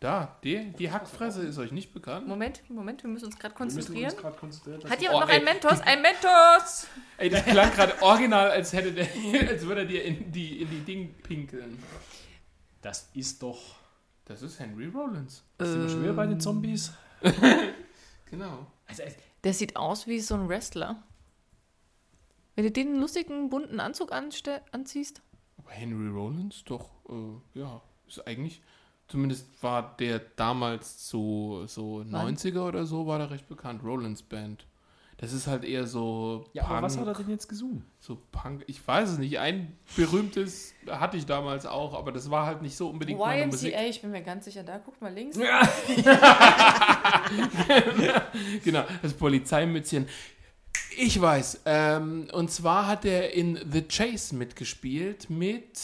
Da, die, die Hackfresse ist euch nicht bekannt. Moment, Moment, wir müssen uns gerade konzentrieren. uns konzentrieren. Hat jemand Oh, noch ein ey. Mentos? Ein Mentos! Ey, das klang gerade original, als hätte der, als würde er dir in die, in die Ding pinkeln. Das ist doch. Das ist Henry Rollins. Sind wir schon wieder bei den Zombies? Genau. Also, also, Der sieht aus wie so ein Wrestler. Wenn du den lustigen, bunten Anzug anste anziehst? Aber Henry Rollins doch, äh, ja, ist eigentlich, zumindest war der damals so, so 90er oder so, war der recht bekannt. Rollins Band. Das ist halt eher so Ja, aber was hat er denn jetzt gesungen? So Punk, ich weiß es nicht. Ein berühmtes hatte ich damals auch, aber das war halt nicht so unbedingt meine Musik. YMCA, ich bin mir ganz sicher, da guckt mal links. Genau, das Polizeimützchen. Ich weiß. Ähm, und zwar hat er in The Chase mitgespielt mit.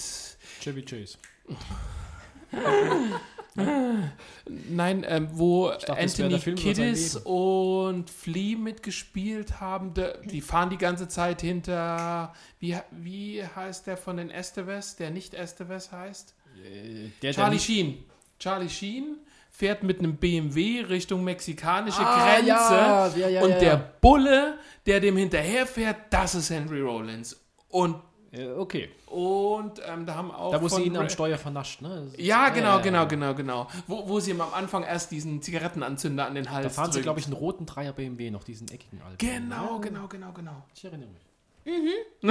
Chevy Chase. Nein, ähm, wo dachte, Anthony der Kiddis und Flea mitgespielt haben. De, die fahren die ganze Zeit hinter. Wie, wie heißt der von den Esteves, der nicht Esteves heißt? Äh, Der, Charlie nicht- Sheen. Charlie Sheen fährt mit einem BMW Richtung mexikanische Ah, Grenze. ja, ja, ja, und der. Bulle, der dem hinterherfährt, das ist Henry Rollins. Und, Äh, okay. und ähm, da haben auch. Da, wo sie ihn am Steuer vernascht, ne? Ja, genau, äh, genau, genau, genau. Wo, wo sie ihm am Anfang erst diesen Zigarettenanzünder an den Hals Da fahren sie, drückt. glaube ich, einen roten Dreier BMW, noch diesen eckigen alten. Genau, genau, genau, genau. Ich erinnere mich.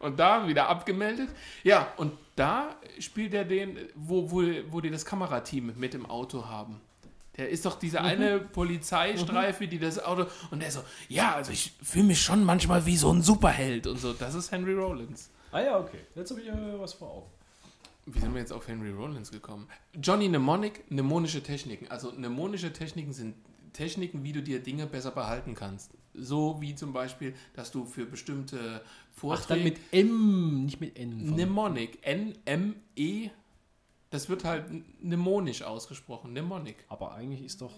Und da wieder abgemeldet. Ja, und da spielt er den, wo, wo, wo die das Kamerateam mit im Auto haben. Der ist doch diese eine Polizeistreife, die das Auto. Und der so, ja, also ich fühle mich schon manchmal wie so ein Superheld und so. Das ist Henry Rollins. Ah ja, okay. Jetzt habe ich äh, was vor Augen. Wie sind wir jetzt auf Henry Rollins gekommen? Johnny Mnemonic, mnemonische Techniken. Also mnemonische Techniken sind Techniken, wie du dir Dinge besser behalten kannst. So wie zum Beispiel, dass du für bestimmte Ach, Vorträge... dann mit M, nicht mit N. Mnemonic. N-M-E. Das wird halt mnemonisch ausgesprochen. Mnemonic. Aber eigentlich ist doch.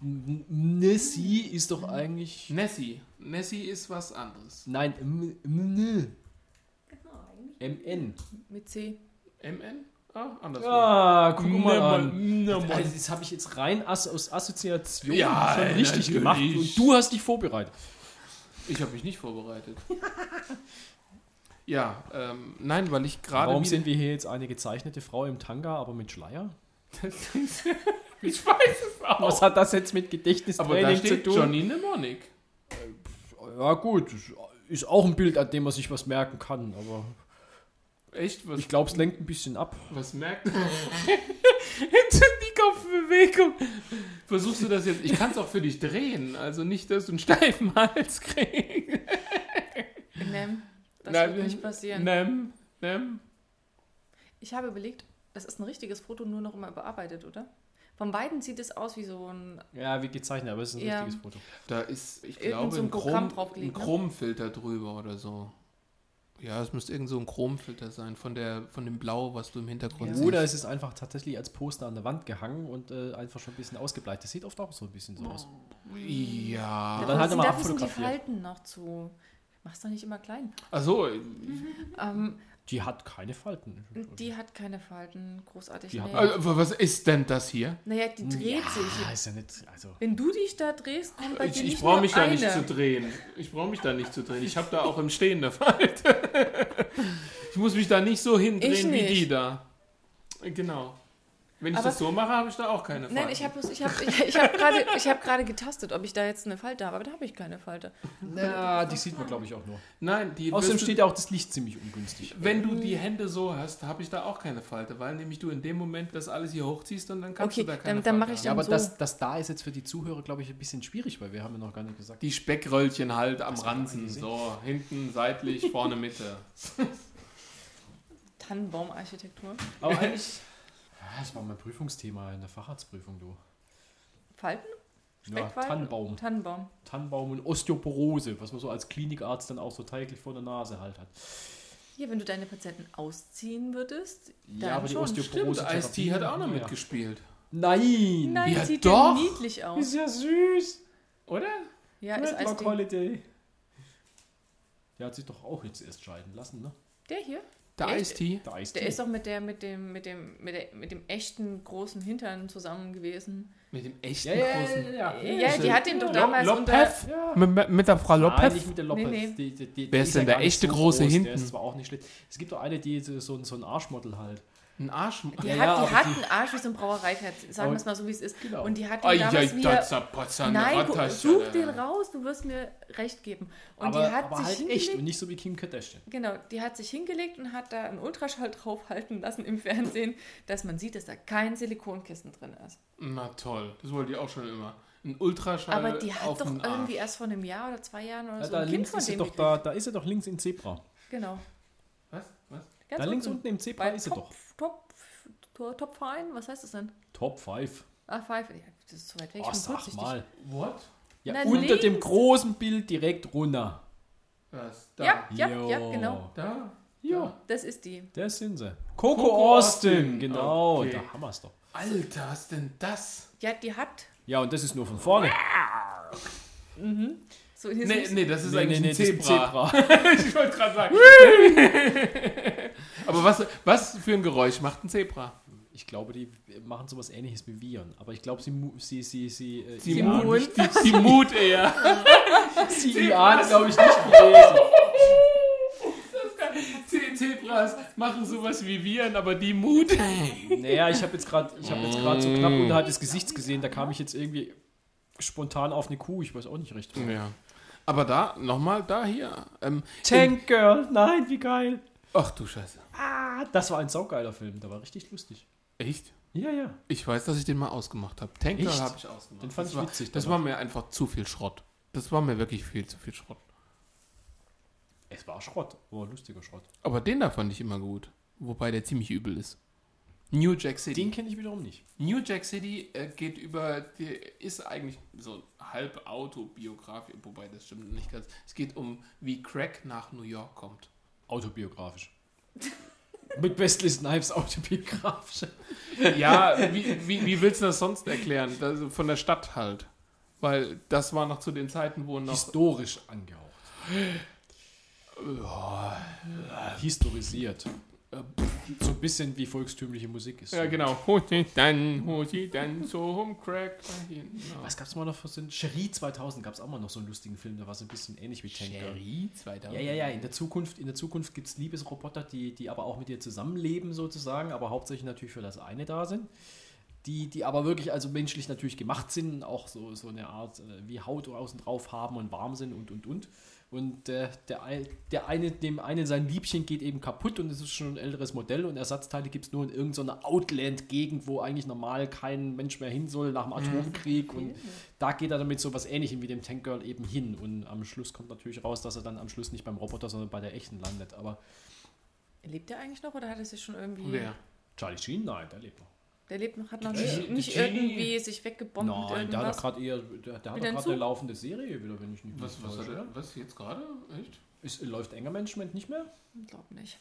Nessie ist doch eigentlich. Nessie. Nessie ist was anderes. Nein, M- M- MN. Mit C. MN? Ah, andersrum. Ah, guck mal an. Mnemon- Also, das habe ich jetzt rein aus Assoziation Ja, schon richtig gemacht und du hast dich vorbereitet. Ich habe mich nicht vorbereitet. ja, ähm, nein, weil ich gerade. Warum sind wir hier jetzt eine gezeichnete Frau im Tanga, aber mit Schleier? ich weiß es auch. Was hat das jetzt mit Aber da Gedächtnistraining zu steht tun? Johnny Mnemonic. Ja gut, ist auch ein Bild, an dem man sich was merken kann, aber Echt? Was, ich glaube, es lenkt ein bisschen ab. was merkt Die Kopfbewegung. Versuchst du das jetzt? Ich kann es auch für dich drehen. Also nicht, dass du einen steifen Hals kriegst. Das Nein, wird nicht passieren. Nem, nem. Ich habe überlegt, das ist ein richtiges Foto, nur noch immer überarbeitet, oder? Von beiden sieht es aus wie so ein. Ja, wie gezeichnet, aber es ist ein Ja. richtiges Foto. Da ist, ich Irgend glaube, so ein Chrom, draufgelegt, ein ne? Chromfilter drüber oder so. Ja, es müsste irgend so ein Chromfilter sein von, der, von dem Blau, was du im Hintergrund siehst. Oder es ist einfach tatsächlich als Poster an der Wand gehangen und äh, einfach schon ein bisschen ausgebleicht. Das sieht oft auch so ein bisschen so aus. Ja. dann hat er mal dafür sind die. Falten noch zu. Mach's doch nicht immer klein. Achso, Ähm, Die hat keine Falten. die hat keine Falten, großartig. Die hat- nee. also, was ist denn das hier? Naja, die dreht ja, sich. ist ja nicht. Also, Wenn du dich da drehst, kommt bei Ich, dir ich nicht brauche mich da nicht eine. zu drehen. Ich brauche mich da nicht zu drehen. Ich habe da auch im Stehen eine Falte. ich muss mich da nicht so Ich hindrehen wie nicht. die da. Genau. Wenn ich Aber- das so mache, habe ich da auch keine Falte. Nein, ich habe ich hab, ich, ich hab gerade ich hab gerade getastet, ob ich da jetzt eine Falte habe, aber da habe ich keine Falte. na, die sieht man, glaube ich, auch nur. Nein, die Außerdem steht ja auch das Licht ziemlich ungünstig. Wenn du die Hände so hast, habe ich da auch keine Falte, weil nämlich du in dem Moment das alles hier hochziehst und dann kannst Okay, du da keine dann- dann Falte mache ich Ja, haben. aber so. das, das da ist jetzt für die Zuhörer, glaube ich, ein bisschen schwierig, weil wir haben ja noch gar nicht gesagt. Die Speckröllchen halt am Ranzen. So, hinten, seitlich, vorne, Mitte. Tannenbaumarchitektur. Aber eigentlich. Ja, das war mein Prüfungsthema in der Facharztprüfung, du. Falten? Ja, Speckfalten? Tannenbaum. Tannenbaum. Tannenbaum und Osteoporose, was man so als Klinikarzt dann auch so täglich vor der Nase halt hat. Hier, wenn du deine Patienten ausziehen würdest, dann Ja, aber die schon. Osteoporose. Stimmt, Ice-T hat auch noch Ja. mitgespielt. Nein! Nein, Ja, sieht doch. niedlich aus. Ist ja süß! Oder? Ja, ist Redlock Eisdee. Holiday. Der hat sich doch auch jetzt erst scheiden lassen, ne? Der hier? Der Echt? Ice-T. Der Eis. Der ist doch mit der, mit dem, mit dem, mit der, mit dem echten großen Hintern zusammen gewesen. Mit dem echten ja, ja, großen. ja, ja. Ja, die hat den doch damals unter. Lopez? Mit, mit- der Frau Nein, Lopez? nicht mit der Lopez. Nee, nee. Die, die, die, Wer ist denn ja der echte so große groß, hinten? Der ist zwar auch nicht schlecht. Es gibt doch eine, die so, so, ein- so ein Arschmodel halt. Ein Arsch. Die Ja, hat, ja, die hat einen Arsch wie so ein Brauereipferd, sagen wir es mal so, wie es ist. Genau. Und die hat den damals ai, wieder... Nein, gu- such den raus, du wirst mir recht geben. Und aber die hat aber sich halt hingelegt, echt und nicht so wie Kim Kardashian. Genau, die hat sich hingelegt und hat da einen Ultraschall draufhalten lassen im Fernsehen, dass man sieht, dass da kein Silikonkissen drin ist. Na toll, das wollte ich auch schon immer. Ein Ultraschall Aber die hat auf doch irgendwie erst vor einem Jahr oder zwei Jahren oder Ja, so da ein Kind links von ist sie dem doch da, da ist sie doch links in Zebra. Genau. Was? Was? Ganz da links unten im Zebra Bei ist sie Top, doch. Top, Top, Top Verein, was heißt das denn? Top 5. Ah, Five. Ja, das ist zu weit weg. Oh, ich sag mal. What? Ja, Na, unter dem links. großen Bild direkt runter. Was? Da. Ja, ja, Jo. ja, genau. Da? Ja, Das ist die. das sind sie. Coco, Coco Austin, Austin, genau. okay. Da haben wir es doch. Alter, was denn das? Ja, die hat Ja, und das ist nur von vorne. so in Nee, nee, das ist Nee, eigentlich nee, ein ist Zebra. ich wollte gerade sagen. Aber was, was für ein Geräusch macht ein Zebra? Ich glaube, die machen sowas ähnliches wie Viren. Aber ich glaube, sie, mu- sie, sie, sie, äh, Die Ian- Mut. Die, die Mut eher. sie Ian, glaube ich, nicht gelesen. Ze- Zebras machen sowas wie Viren, aber die Mut. Naja, ich habe jetzt gerade hab so knapp unterhalb des Gesichts gesehen. Da kam ich jetzt irgendwie spontan auf eine Kuh. Ich weiß auch nicht recht. Ja. Aber da, nochmal, da hier. Ähm, Tank Girl, nein, wie geil. ach du Scheiße. Ah, das war ein saugeiler Film. Der war richtig lustig. Echt? Ja, ja. Ich weiß, dass ich den mal ausgemacht habe. Tank Girl Echt? habe ich ausgemacht. Den fand das ich war, witzig, Das der war mir einfach zu viel Schrott. Das war mir wirklich viel zu viel Schrott. Es war Schrott. War lustiger Schrott. Aber den da fand ich immer gut. Wobei der ziemlich übel ist. New Jack City. Den kenne ich wiederum nicht. New Jack City äh, geht über, die ist eigentlich so halb autobiografisch, wobei das stimmt nicht ganz. Es geht um, wie Crack nach New York kommt. Autobiografisch. Mit Wesley Snipes autobiografisch. Ja, wie, wie, wie willst du das sonst erklären? Von der Stadt halt. Weil das war noch zu den Zeiten, wo noch. Historisch angehaucht. Historisiert. So ein bisschen wie volkstümliche Musik ist. Ja, genau. Hol sie dann, hol sie dann zum Crack dahin. Ja. Was gab es mal noch für so einen Cherie 2000 gab es auch mal noch so einen lustigen Film, der war so ein bisschen ähnlich wie Tank Girl. Cherry 2000. Ja, ja, ja. In der Zukunft, in der Zukunft gibt es Liebesroboter, die, die aber auch mit dir zusammenleben sozusagen, aber hauptsächlich natürlich für das eine da sind. Die, die aber wirklich also menschlich natürlich gemacht sind, auch so, so eine Art äh, wie Haut außen drauf haben und warm sind und und und. Und äh, der, ein- der eine, dem einen sein Liebchen geht eben kaputt und es ist schon ein älteres Modell und Ersatzteile gibt es nur in irgendeiner Outland-Gegend, wo eigentlich normal kein Mensch mehr hin soll nach dem Atomkrieg. Und da geht er damit so was ähnlichem wie dem Tank Girl eben hin. Und am Schluss kommt natürlich raus, dass er dann am Schluss nicht beim Roboter, sondern bei der echten landet. Aber Lebt der eigentlich noch oder hat er sich schon irgendwie. Wer? Charlie Sheen, nein, der lebt noch. Der lebt noch, hat noch nicht, nicht irgendwie sich weggebombt Nein, der hat gerade eher, der, der hat gerade eine laufende Serie wieder, wenn ich nicht Was, was, hat er, was jetzt gerade? Echt? Ist, läuft enger Management nicht mehr? Ich glaube nicht.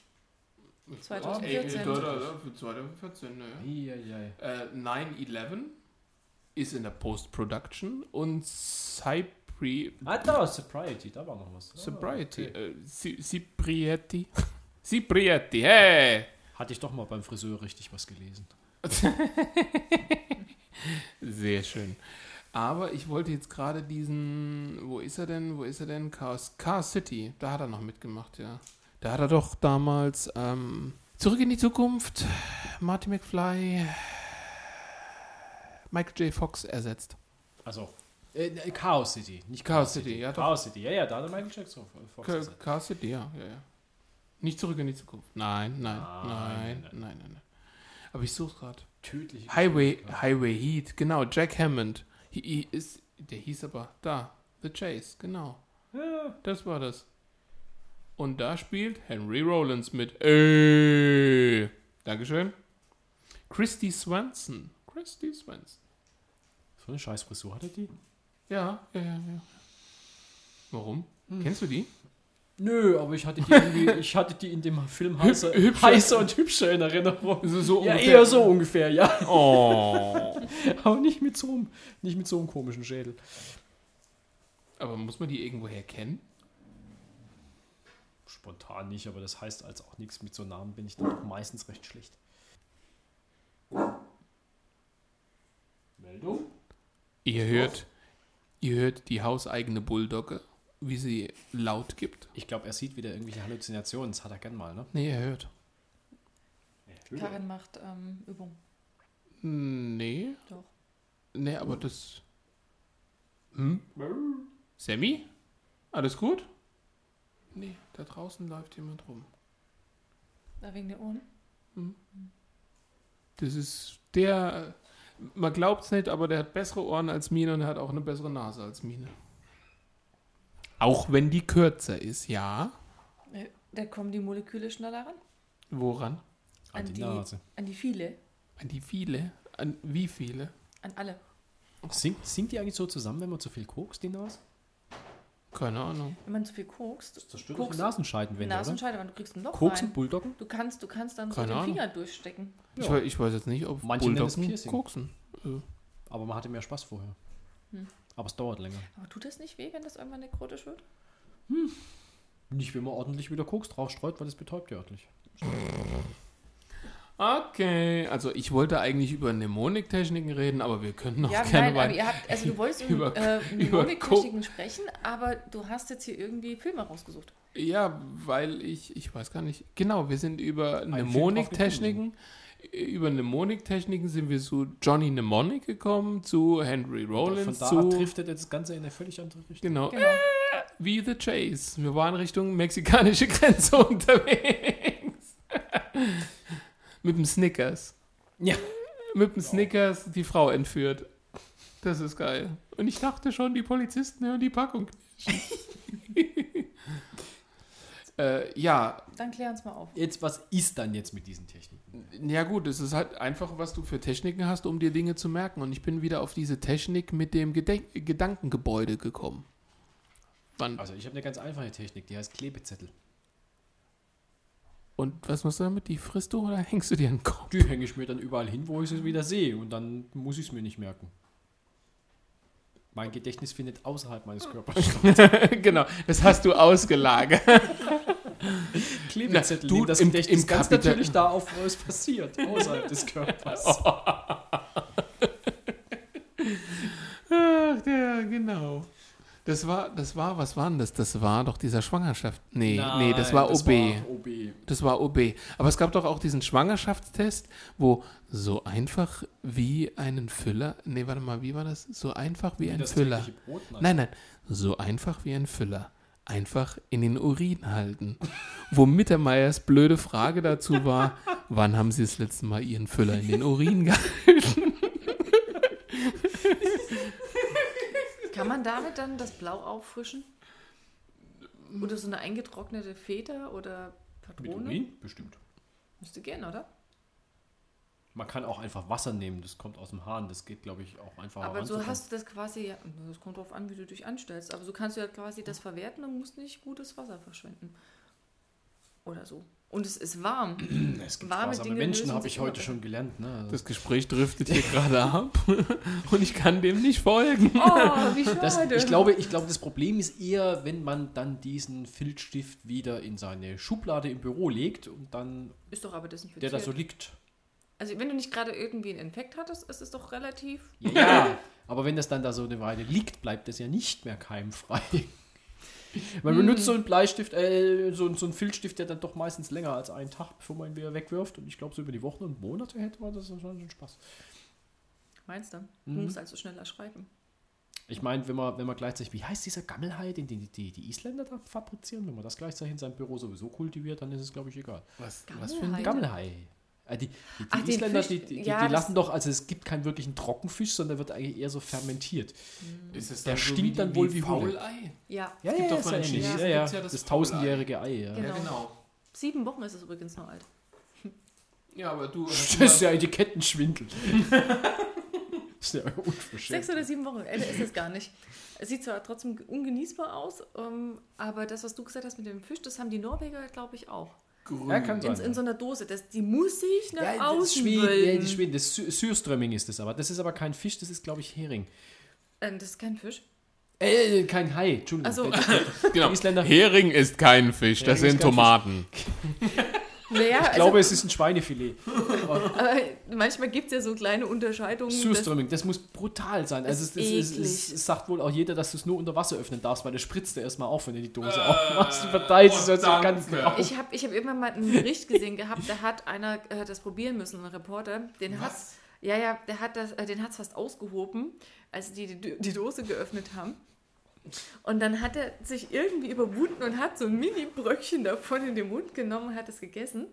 Ah, 2014. ey, da, da, da, für 2014, ne. Eieiei. Äh, 9-11 ist in der Post-Production und Cypri Ah, da, Sobriety, da war noch was. Ah, Sobriety. okay. Äh, Ciprietti. Ciprietti, hey! Hatte ich doch mal beim Friseur richtig was gelesen. Sehr schön. Aber ich wollte jetzt gerade diesen, wo ist er denn, wo ist er denn? Chaos, Chaos City, da hat er noch mitgemacht, ja. Da hat er doch damals ähm, Zurück in die Zukunft, Marty McFly, Michael J. Fox ersetzt. Also, äh, Chaos City, nicht Chaos City, ja, doch. Chaos City, ja, ja, da hat er Michael Jackson Fox. Chaos City, ja, ja, ja. Nicht Zurück in die Zukunft. Nein, nein, Nein, nein, nein. nein, nein. Aber ich suche gerade. Tödliche Highway. Highway Heat, genau, Jack Hammond. He, he ist, der hieß aber da, The Chase, genau. Ja, Das war das. Und da spielt Henry Rollins mit. Äh. Dankeschön. Christy Swanson. Christy Swanson. so eine scheiß Frisur hatte die? Ja, ja, ja, ja. Warum? Kennst du die? Nö, aber ich hatte die irgendwie, ich hatte die in dem Film heißer, hübscher. heißer und hübscher in Erinnerung. So, so Ja, ungefähr. eher so ungefähr, ja. Oh. Aber nicht mit so einem, nicht mit so einem komischen Schädel. Aber muss man die irgendwoher kennen? Spontan nicht, aber das heißt als auch nichts. Mit so Namen bin ich dann doch meistens recht schlecht. Meldung? Ihr hört, ihr hört die hauseigene Bulldogge, wie sie laut gibt. Ich glaube, er sieht wieder irgendwelche Halluzinationen. Das hat er gern mal, ne? Nee, er hört. Karin macht ähm, Übung. Nee. Doch. Nee, aber das. Hm? Sammy? Alles gut? Nee, da draußen läuft jemand rum. Da wegen der Ohren. Das ist der. Man glaubt's nicht, aber der hat bessere Ohren als Mine und er hat auch eine bessere Nase als Mine. Auch wenn die kürzer ist, ja. Äh, Da kommen die Moleküle schneller ran. Woran? An die Nase. An die viele. An die viele? An wie viele? An alle. Singt, singt die eigentlich so zusammen, wenn man zu viel kokst, die Nase? Keine Ahnung. Wenn man zu viel kokst, Zerstört Kokst- die Nasenscheidenwände, oder? Nasenscheide, aber du kriegst ein Loch Koksen, rein. Bulldoggen? Du kannst, du kannst dann so Keine den Ahnung. Finger durchstecken. Ich, weiß, ich weiß jetzt nicht, ob Manche nennen es Bulldoggen koksen. Äh, Aber man hatte mehr Spaß vorher. Hm. Aber es dauert länger. Aber tut das nicht weh, wenn das irgendwann nekrotisch wird? Nicht, wenn man ordentlich wieder Koks drauf streut, weil das betäubt ja örtlich. Okay, also ich wollte eigentlich über Mnemoniktechniken reden, aber wir können noch ja, gerne nein, aber weiter. ihr habt, also du wolltest Über- über, äh, über Mnemoniktechniken sprechen, aber du hast jetzt hier irgendwie Filme rausgesucht. Ja, weil ich, ich weiß gar nicht. Genau, wir sind über Film Mnemoniktechniken. Über Mnemoniktechniken sind wir zu Johnny Mnemonic gekommen, zu Henry Rollins, Von da zu. driftet das Ganze in eine völlig andere Richtung. Genau, Genau. wie The Chase. Wir waren Richtung mexikanische Grenze unterwegs. Mit dem Snickers. Ja. Mit dem Snickers die Frau entführt. Das ist geil. Und ich dachte schon, die Polizisten hören die Packung. äh, ja, Dann klär uns mal auf. Jetzt, was ist dann jetzt mit diesen Techniken? Ja gut, es ist halt einfach, was du für Techniken hast, um dir Dinge zu merken. Und ich bin wieder auf diese Technik mit dem Gedenk Gedankengebäude gekommen. Wann, Also ich habe eine ganz einfache Technik, die heißt Klebezettel. und was machst du damit? Die frisst du oder hängst du dir in den Kopf? Die hänge ich mir dann überall hin, wo ich sie wieder sehe. Und dann muss ich es mir nicht merken. Mein Gedächtnis findet außerhalb meines Körpers statt. genau, das hast du ausgelagert. Klebezettel du, nehmen das im- Gedächtnis im ganz Kapital- natürlich da auf, wo es passiert. Außerhalb des Körpers. Ach, ja, genau. Das war, das war, was war denn das? Das war doch dieser Schwangerschaft. Nee, nee, das war OB. War OB. Das war OB. Aber es gab doch auch diesen Schwangerschaftstest, wo so einfach wie einen Füller. Nee, warte mal, wie war das? So einfach wie, ein das Füller. Brot? Nein, nein. So einfach wie ein Füller. Einfach in den Urin halten. Wo Mittermeiers blöde Frage dazu war, wann haben Sie das letzte Mal Ihren Füller in den Urin gehalten? Kann man damit dann das Blau auffrischen? Oder so eine eingetrocknete Feder oder Mit Patrone? Urin? Bestimmt. Müsste gehen, oder? Man kann auch einfach Wasser nehmen, das kommt aus dem Hahn. Das geht, glaube ich, auch einfach Aber so hast du das quasi, ja, das kommt drauf an, wie du dich anstellst. Aber so kannst du ja quasi das verwerten und musst nicht gutes Wasser verschwenden. Oder so. Und es ist warm. Es gibt warme sparsame Dinge Menschen, habe ich heute schon gelernt. Ne? Also Das Gespräch driftet hier gerade ab und ich kann dem nicht folgen. Oh, wie schade. Das, ich, glaube, ich glaube, das Problem ist eher, wenn man dann diesen Filzstift wieder in seine Schublade im Büro legt und dann ist doch aber der desinfiziert. da so liegt. Also wenn du nicht gerade irgendwie einen Infekt hattest, ist es doch relativ... Ja, ja, aber wenn das dann da so eine Weile liegt, bleibt das ja nicht mehr keimfrei. Man benutzt so einen Bleistift, äh, so, so einen Filzstift, der dann doch meistens länger als einen Tag, bevor man ihn wieder wegwirft. Und ich glaube, so über die Wochen und Monate hätte man das schon schon Spaß. Meinst du? Du Mhm. musst also schneller schreiben. Ich meine, wenn man, wenn man gleichzeitig, wie heißt dieser Gammelhai, den die, die, die Isländer da fabrizieren, wenn man das gleichzeitig in seinem Büro sowieso kultiviert, dann ist es, glaube ich, egal. Was, was für für ein Gammelhai. Äh, die die, die Ach, Isländer, Fisch- die, die, ja, die lassen doch, also es gibt keinen wirklichen Trockenfisch, sondern wird eigentlich eher so fermentiert. Ist es Der so stinkt wie dann wohl wie. Faulei? Ja, Ja, gibt ja, doch ja ähnlich. Ja, ja, ja das, das tausendjährige Ei, ja. Genau. Ja, genau. sieben Wochen ist es übrigens noch alt. Ja, aber du. Das ist ja Etikettenschwindel. das ist ja unverschämt. Sechs oder sieben Wochen älter ist es gar nicht. Es sieht zwar trotzdem ungenießbar aus, ähm, aber das, was du gesagt hast mit dem Fisch, das haben die Norweger, glaube ich, auch. Grün. Ja, kann In, sein. in so einer Dose. Das, die muss sich nach Ja, das außen Schweden, ja, die Schweden, das Sy Syrströmming ist das aber. Das ist aber kein Fisch, das ist, glaube ich, Hering. Äh, das ist kein Fisch. Äh, kein Hai, Entschuldigung. Also, Genau. Hering ist kein Fisch, das Hering sind Tomaten. Naja, Ich glaube, es ist ein Schweinefilet. aber manchmal gibt es ja so kleine Unterscheidungen. Surströmming, das muss brutal sein. Also es, ist es, es, es, es sagt wohl auch jeder, dass du es nur unter Wasser öffnen darfst, weil das spritzt dir erstmal auf, wenn du die Dose aufmachst. Du verteilst es also ganz danke. grau. Ich habe ich hab irgendwann mal einen Bericht gesehen gehabt, da hat einer äh, das probieren müssen, ein Reporter. Den hat, ja, ja, der hat das, äh, den hat's fast ausgehoben, als die, die die Dose geöffnet haben. Und dann hat er sich irgendwie überwunden und hat so ein Mini-Bröckchen davon in den Mund genommen und hat es gegessen.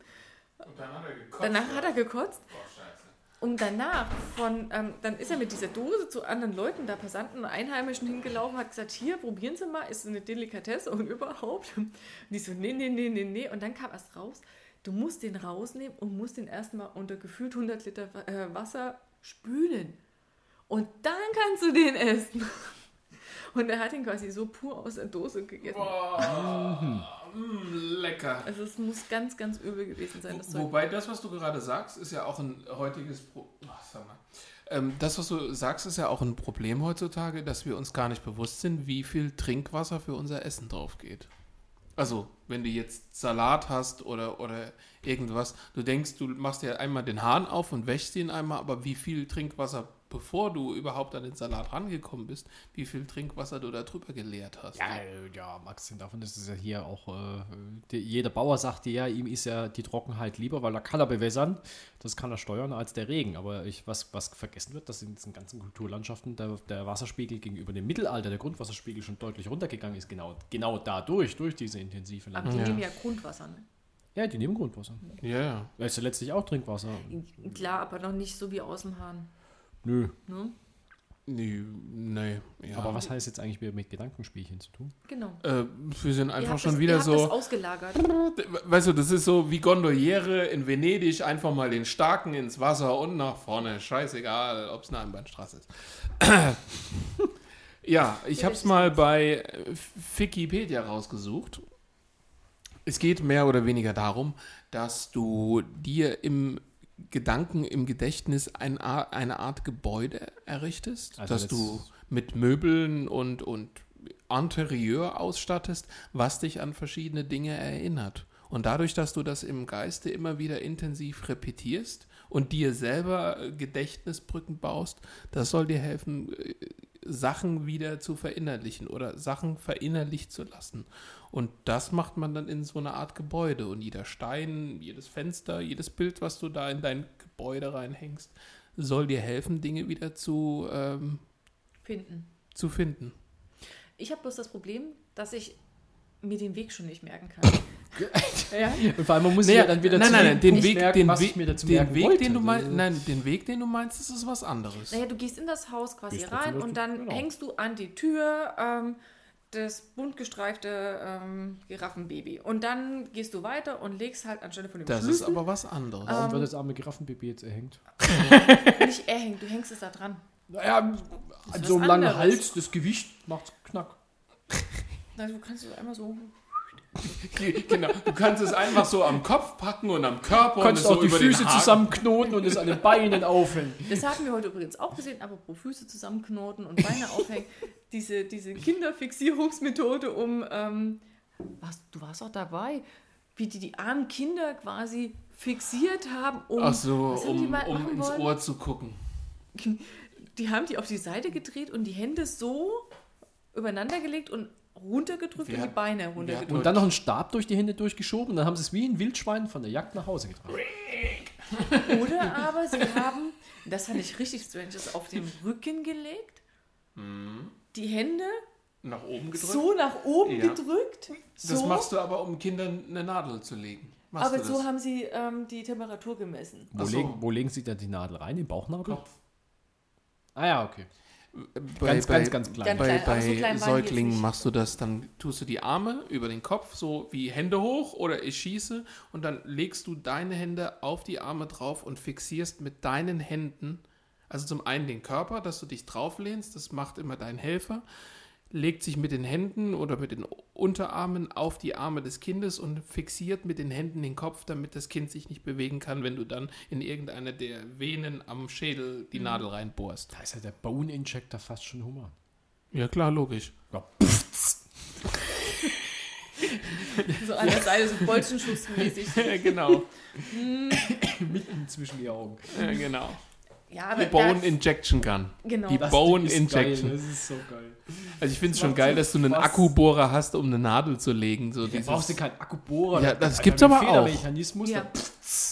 Und dann hat er gekotzt. Danach hat er gekotzt. Scheiße. Und danach von, ähm, dann ist er mit dieser Dose zu anderen Leuten, da Passanten und Einheimischen hingelaufen, hat gesagt, hier, probieren Sie mal, ist eine Delikatesse und überhaupt. Und die so, nee, nee, nee, nee, nee. Und dann kam erst raus, du musst den rausnehmen und musst den erstmal unter gefühlt 100 Liter äh, Wasser spülen. Und dann kannst du den essen. Und er hat ihn quasi so pur aus der Dose gegessen. Mm, lecker. Also es muss ganz, ganz übel gewesen sein. Das Wo, wobei das, was du gerade sagst, ist ja auch ein heutiges Pro Ach, sag mal. Ähm, das, was du sagst, ist ja auch ein Problem heutzutage, dass wir uns gar nicht bewusst sind, wie viel Trinkwasser für unser Essen drauf geht. Also, wenn du jetzt Salat hast oder, oder irgendwas, du denkst, du machst ja einmal den Hahn auf und wäschst ihn einmal, aber wie viel Trinkwasser, bevor du überhaupt an den Salat rangekommen bist, wie viel Trinkwasser du da drüber geleert hast? Ja, ja, abgesehen davon, ist ja hier auch, äh, die, jeder Bauer sagt dir ja, ihm ist ja die Trockenheit lieber, weil er kann er bewässern, das kann er steuern als der Regen. Aber ich, was, was vergessen wird, dass in diesen ganzen Kulturlandschaften der, der Wasserspiegel gegenüber dem Mittelalter, der Grundwasserspiegel schon deutlich runtergegangen ist, genau, genau dadurch, durch diese intensive Aber die Landwirtschaft. nehmen ja Grundwasser. Ne? Ja, die nehmen Grundwasser. Ja, ja. Das ist ja letztlich auch Trinkwasser. Klar, aber noch nicht so wie aus dem Hahn. Nö. Ne? Nee, nee. Ja. Aber was heißt jetzt eigentlich wieder mit Gedankenspielchen zu tun? Genau. Äh, wir sind einfach schon das, wieder ihr habt Das so. ausgelagert. Weißt du, das ist so wie Gondoliere in Venedig, einfach mal den Starken ins Wasser und nach vorne. Scheißegal, ob es eine Einbahnstraße ist. ja, ich habe es mal bei Wikipedia rausgesucht. Es geht mehr oder weniger darum, dass du dir im Gedanken, im Gedächtnis ein eine Art Gebäude errichtest, Also dass du mit Möbeln und, und Interieur ausstattest, was dich an verschiedene Dinge erinnert. Und dadurch, dass du das im Geiste immer wieder intensiv repetierst und dir selber äh, Gedächtnisbrücken baust, das soll dir helfen, äh, Sachen wieder zu verinnerlichen oder Sachen verinnerlicht zu lassen. Und das macht man dann in so einer Art Gebäude. Und jeder Stein, jedes Fenster, jedes Bild, was du da in dein Gebäude reinhängst, soll dir helfen, Dinge wieder zu, ähm, Finden. zu finden. Ich habe bloß das Problem, dass ich mir den Weg schon nicht merken kann. ja? Und vor allem, man muss Naja, ja dann wieder nein, zu nein, nein, den Weg, merken, den was Weg, ich mir dazu den merken Weg, wollte. den du meinst, nein, den Weg, den du meinst, das ist was anderes. Naja, du gehst in das Haus quasi Gehst rein und dann genau. hängst du an die Tür ähm, das bunt gestreifte ähm, Giraffenbaby. Und dann gehst du weiter und legst halt anstelle von dem Das Schlüssel ist aber was anderes. Warum Ähm, wird das arme Giraffenbaby jetzt erhängt? nicht er hängt, du hängst es da dran. Naja, an so einem langen anderes. Hals, das Gewicht macht knack. Also du kannst es einmal so. Genau. Du kannst es einfach so am Kopf packen und am Körper Du kannst und es auch so die über Füße zusammenknoten und es an den Beinen aufhängen. Das haben wir heute übrigens auch gesehen, aber pro Füße zusammenknoten und Beine aufhängen. Diese, diese Kinderfixierungsmethode, um. Ähm, was, du warst auch dabei, wie die die armen Kinder quasi fixiert haben, um. Ach so, um, mal um ins wollen? Ohr zu gucken. Die haben die auf die Seite gedreht und die Hände so übereinander gelegt und runtergedrückt Wir und die Beine runtergedrückt. Und dann noch einen Stab durch die Hände durchgeschoben und dann haben sie es wie ein Wildschwein von der Jagd nach Hause getragen. Oder aber sie haben, das fand ich richtig strange, das auf den Rücken gelegt, die Hände Nach oben gedrückt. so nach oben Ja. gedrückt. So, Das machst du aber, um Kindern eine Nadel zu legen. Machst aber so haben sie ähm, die Temperatur gemessen. Wo, so. legen, wo legen sie da die Nadel rein? Im Bauchnabel? Kopf. Ah ja, okay. Bei, Ganz, bei, ganz, ganz klein. Bei, so bei die Säuglingen machst du das, dann tust du die Arme über den Kopf, so wie Hände hoch oder ich schieße und dann legst du deine Hände auf die Arme drauf und fixierst mit deinen Händen, also zum einen den Körper, dass du dich drauflehnst, das macht immer dein Helfer, legt sich mit den Händen oder mit den Unterarmen auf die Arme des Kindes und fixiert mit den Händen den Kopf, damit das Kind sich nicht bewegen kann, wenn du dann in irgendeine der Venen am Schädel die Nadel reinbohrst. Da ist ja der Bone Injector fast schon human. Ja klar, logisch. Ja. So an der Seite, so Bolzenschussmäßig. Ja, genau. Mitten zwischen die Augen. Ja, genau. Ja, aber Die Bone da, Injection Gun. Genau. Die Das Bone ist Injection. Geil, das ist so geil. Also ich finde es schon geil, dass du einen Spaß. Akkubohrer hast, um eine Nadel zu legen. So Da dieses- brauchst du keinen Akkubohrer. Ja, da- das da- gibt's da- aber auch. Mechanismus, Ja.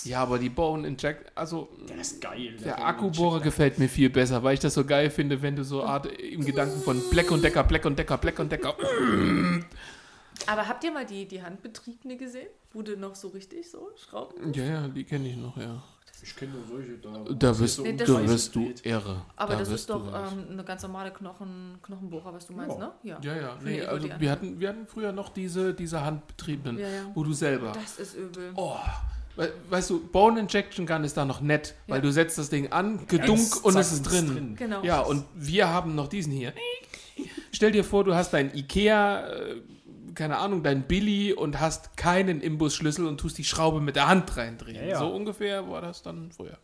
ja, aber die Bone Injection, also der ist geil. der Akkubohrer gefällt mir viel besser, weil ich das so geil finde, wenn du so Art im Gedanken von Black und Decker, Black und Decker, Black und Decker. aber habt ihr mal die, die handbetriebene gesehen? Du noch so richtig so schrauben? Ja, ja, die kenne ich noch, ja. Ich kenne nur solche. Da, Da wirst, Nee, weiß wirst du irre. Aber da das ist doch ähm, eine ganz normale Knochen, Knochenbohrer, was du meinst, Ja. ne? Ja. Ja, ja, nee, also wir hatten, wir hatten früher noch diese, diese handbetriebenen, Ja, ja. wo du selber. Das ist übel. Oh, we- weißt du, Bone Injection Gun ist da noch nett, weil du setzt das Ding an, gedunk und es ist drin. Genau. Ja, und wir haben noch diesen hier. Stell dir vor, du hast dein Ikea, äh, keine Ahnung, dein Billy und hast keinen Imbusschlüssel und tust die Schraube mit der Hand reindrehen. Ja, ja. So ungefähr war das dann früher.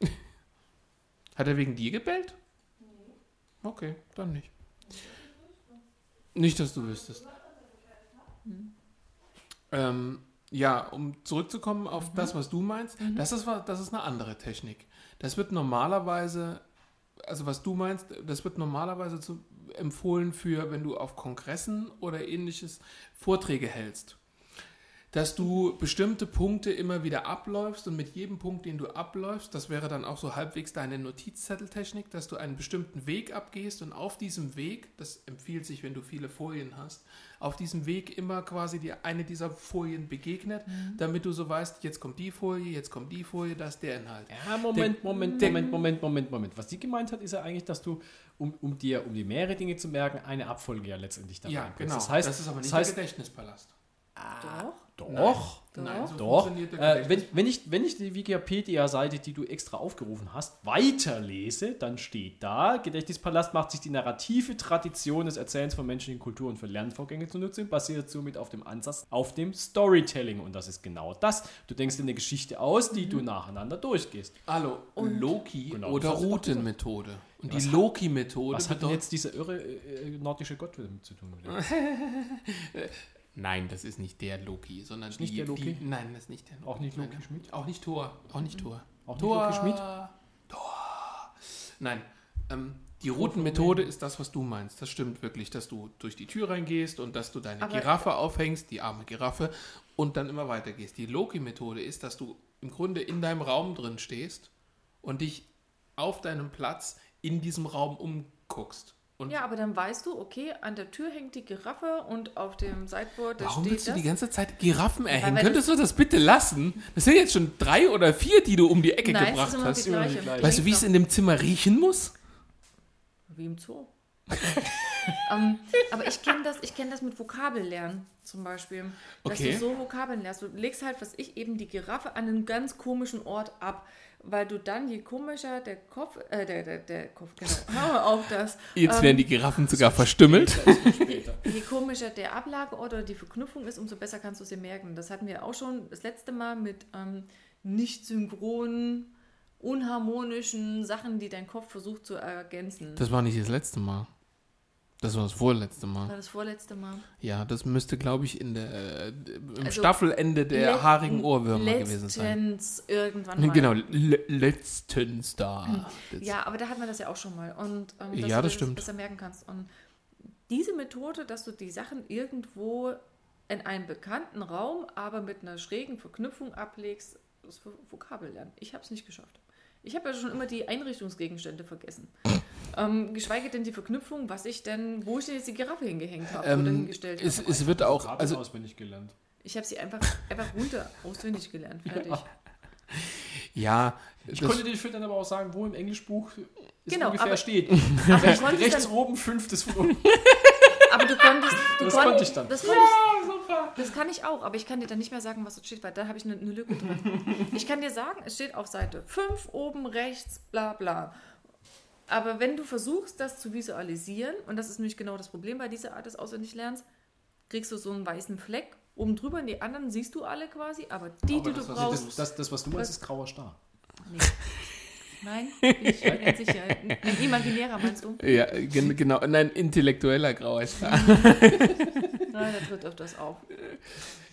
Hat er wegen dir gebellt? Okay, dann nicht. Nicht, dass du wüsstest. Ähm, ja, um zurückzukommen auf das, was du meinst, das, ist, das ist eine andere Technik. Das wird normalerweise, also was du meinst, das wird normalerweise zu, empfohlen für, wenn du auf Kongressen oder ähnliches Vorträge hältst. Dass du bestimmte Punkte immer wieder abläufst und mit jedem Punkt, den du abläufst, das wäre dann auch so halbwegs deine Notizzetteltechnik, dass du einen bestimmten Weg abgehst und auf diesem Weg, das empfiehlt sich, wenn du viele Folien hast, auf diesem Weg immer quasi dir eine dieser Folien begegnet, damit du so weißt, jetzt kommt die Folie, jetzt kommt die Folie, das ist der Inhalt. Ja, Moment, Moment, Moment, Moment, Moment, Moment. Was sie gemeint hat, ist ja eigentlich, dass du, um, um dir, um dir mehrere Dinge zu merken, eine Abfolge ja letztendlich da Ja, genau. Das heißt, das ist aber nicht das heißt, der Gedächtnispalast. Doch. doch, Nein, so doch. Äh, wenn, wenn, ich, wenn ich die Wikipedia-Seite, die du extra aufgerufen hast, weiterlese, dann steht da, Gedächtnispalast macht sich die narrative Tradition des Erzählens von menschlichen Kultur und für Lernvorgänge zunutze und basiert somit auf dem Ansatz auf dem Storytelling. Und das ist genau das. Du denkst dir eine Geschichte aus, die du nacheinander durchgehst. Hallo, Loki Genau, oder Routenmethode. Und Was die Loki-Methode Was hat denn jetzt dieser irre äh, nordische Gott zu tun? Nein, das ist nicht der Loki, sondern Ist nicht die, der Loki? Die, nein, das ist nicht der Loki. Auch nicht Loki Nein, Schmidt? Auch nicht Thor. Auch nicht Thor. Auch nicht Thor. Loki Schmidt? Thor. Nein. Ähm, die Routenmethode ist das, was du meinst. Das stimmt wirklich, dass du durch die Tür reingehst und dass du deine Aber- Giraffe aufhängst, die arme Giraffe, und dann immer weitergehst. Die Loki-Methode ist, dass du im Grunde in deinem Raum drin stehst und dich auf deinem Platz in diesem Raum umguckst. Und Ja, aber dann weißt du, okay, an der Tür hängt die Giraffe und auf dem Sideboard da Warum steht willst du das. die ganze Zeit Giraffen erhängen? Könntest du das bitte lassen? Das sind jetzt schon drei oder vier, die du um die Ecke Nein, es gebracht ist immer hast. Weißt du, wie es in dem Zimmer riechen muss? Wie im Zoo. ähm, aber ich kenne das, ich kenn das mit Vokabellernen zum Beispiel. Dass Okay. du so Vokabeln lernst. Du legst halt, was ich, eben die Giraffe an einen ganz komischen Ort ab. Weil du dann, je komischer der Kopf, äh, der, der, der Kopf, genau, hör auf das. Jetzt ähm, werden die Giraffen sogar verstümmelt. Je komischer der Ablageort oder die Verknüpfung ist, umso besser kannst du sie merken. Das hatten wir auch schon das letzte Mal mit ähm, nicht synchronen, unharmonischen Sachen, die dein Kopf versucht zu ergänzen. Das war nicht das letzte Mal. Das war das vorletzte war Mal. das vorletzte Mal. Ja, das müsste, glaube ich, in der, äh, im Also, Staffelende der haarigen Ohrwürmer gewesen sein. Letztens irgendwann mal. Genau, le letztens da. Das- Ja, aber da hatten wir das ja auch schon mal. Und ähm, dass Ja, du das stimmt. besser merken kannst. Und diese Methode, dass du die Sachen irgendwo in einem bekannten Raum, aber mit einer schrägen Verknüpfung ablegst, das Vokabellernen. Ich habe es nicht geschafft. Ich habe ja schon immer die Einrichtungsgegenstände vergessen. Ähm, geschweige denn die Verknüpfung, was ich denn, wo ich denn jetzt die Giraffe hingehängt habe oder Ähm, hingestellt es, habe. es wird auch, Also, auswendig gelernt. Ich habe sie einfach, einfach runter auswendig gelernt. Fertig. ja, Ich konnte dir dann aber auch sagen, wo im Englischbuch es Genau, ungefähr aber- steht. Aber, du Rechts, dann, oben, fünftes unten. aber du konntest. Du Das konnt- konnte ich dann. Das, konnte ich, das kann ich auch, aber ich kann dir dann nicht mehr sagen, was dort steht, weil da habe ich eine, eine Lücke drin. Ich kann dir sagen, es steht auf Seite 5 oben rechts, bla bla. Aber wenn du versuchst, das zu visualisieren, und das ist nämlich genau das Problem bei dieser Art des Auswendiglernens, kriegst du so einen weißen Fleck oben drüber und die anderen siehst du alle quasi, aber die, Aber die das, du was brauchst. Das, das, das, was du meinst, ist grauer Star. Nein, ich bin jetzt sicher. Ein imaginärer meinst du? Ja, gen genau. Nein, intellektueller grauer Star. Nein, der tritt öfters auf.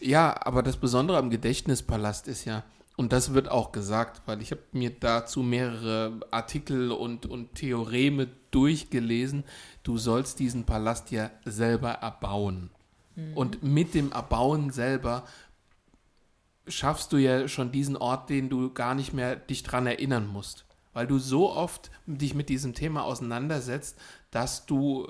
Ja, aber das Besondere am Gedächtnispalast ist ja, und das wird auch gesagt, weil ich habe mir dazu mehrere Artikel und, und Theoreme durchgelesen, du sollst diesen Palast ja selber erbauen. Und mit dem Erbauen selber schaffst du ja schon diesen Ort, den du gar nicht mehr dich dran erinnern musst. Weil du so oft dich mit diesem Thema auseinandersetzt, dass du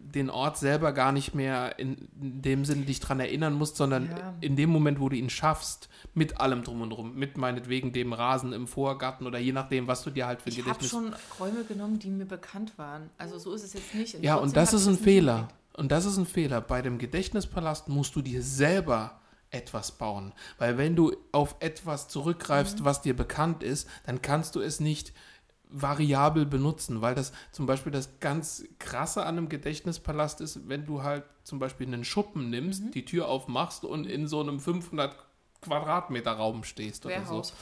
den Ort selber gar nicht mehr in dem Sinne dich dran erinnern musst, sondern Ja. in dem Moment, wo du ihn schaffst, mit allem drum und drum, mit meinetwegen dem Rasen im Vorgarten oder je nachdem, was du dir halt für Ich habe Gedächtnis... schon Räume genommen, die mir bekannt waren. Also so ist es jetzt nicht. Ja, und das ist ich ein Fehler. Und das ist ein Fehler. Bei dem Gedächtnispalast musst du dir selber etwas bauen. Weil wenn du auf etwas zurückgreifst, Mhm. was dir bekannt ist, dann kannst du es nicht variabel benutzen, weil das zum Beispiel das ganz krasse an einem Gedächtnispalast ist, wenn du halt zum Beispiel einen Schuppen nimmst, Mhm. die Tür aufmachst und in so einem 500 Quadratmeter Raum stehst oder so. Warehouse.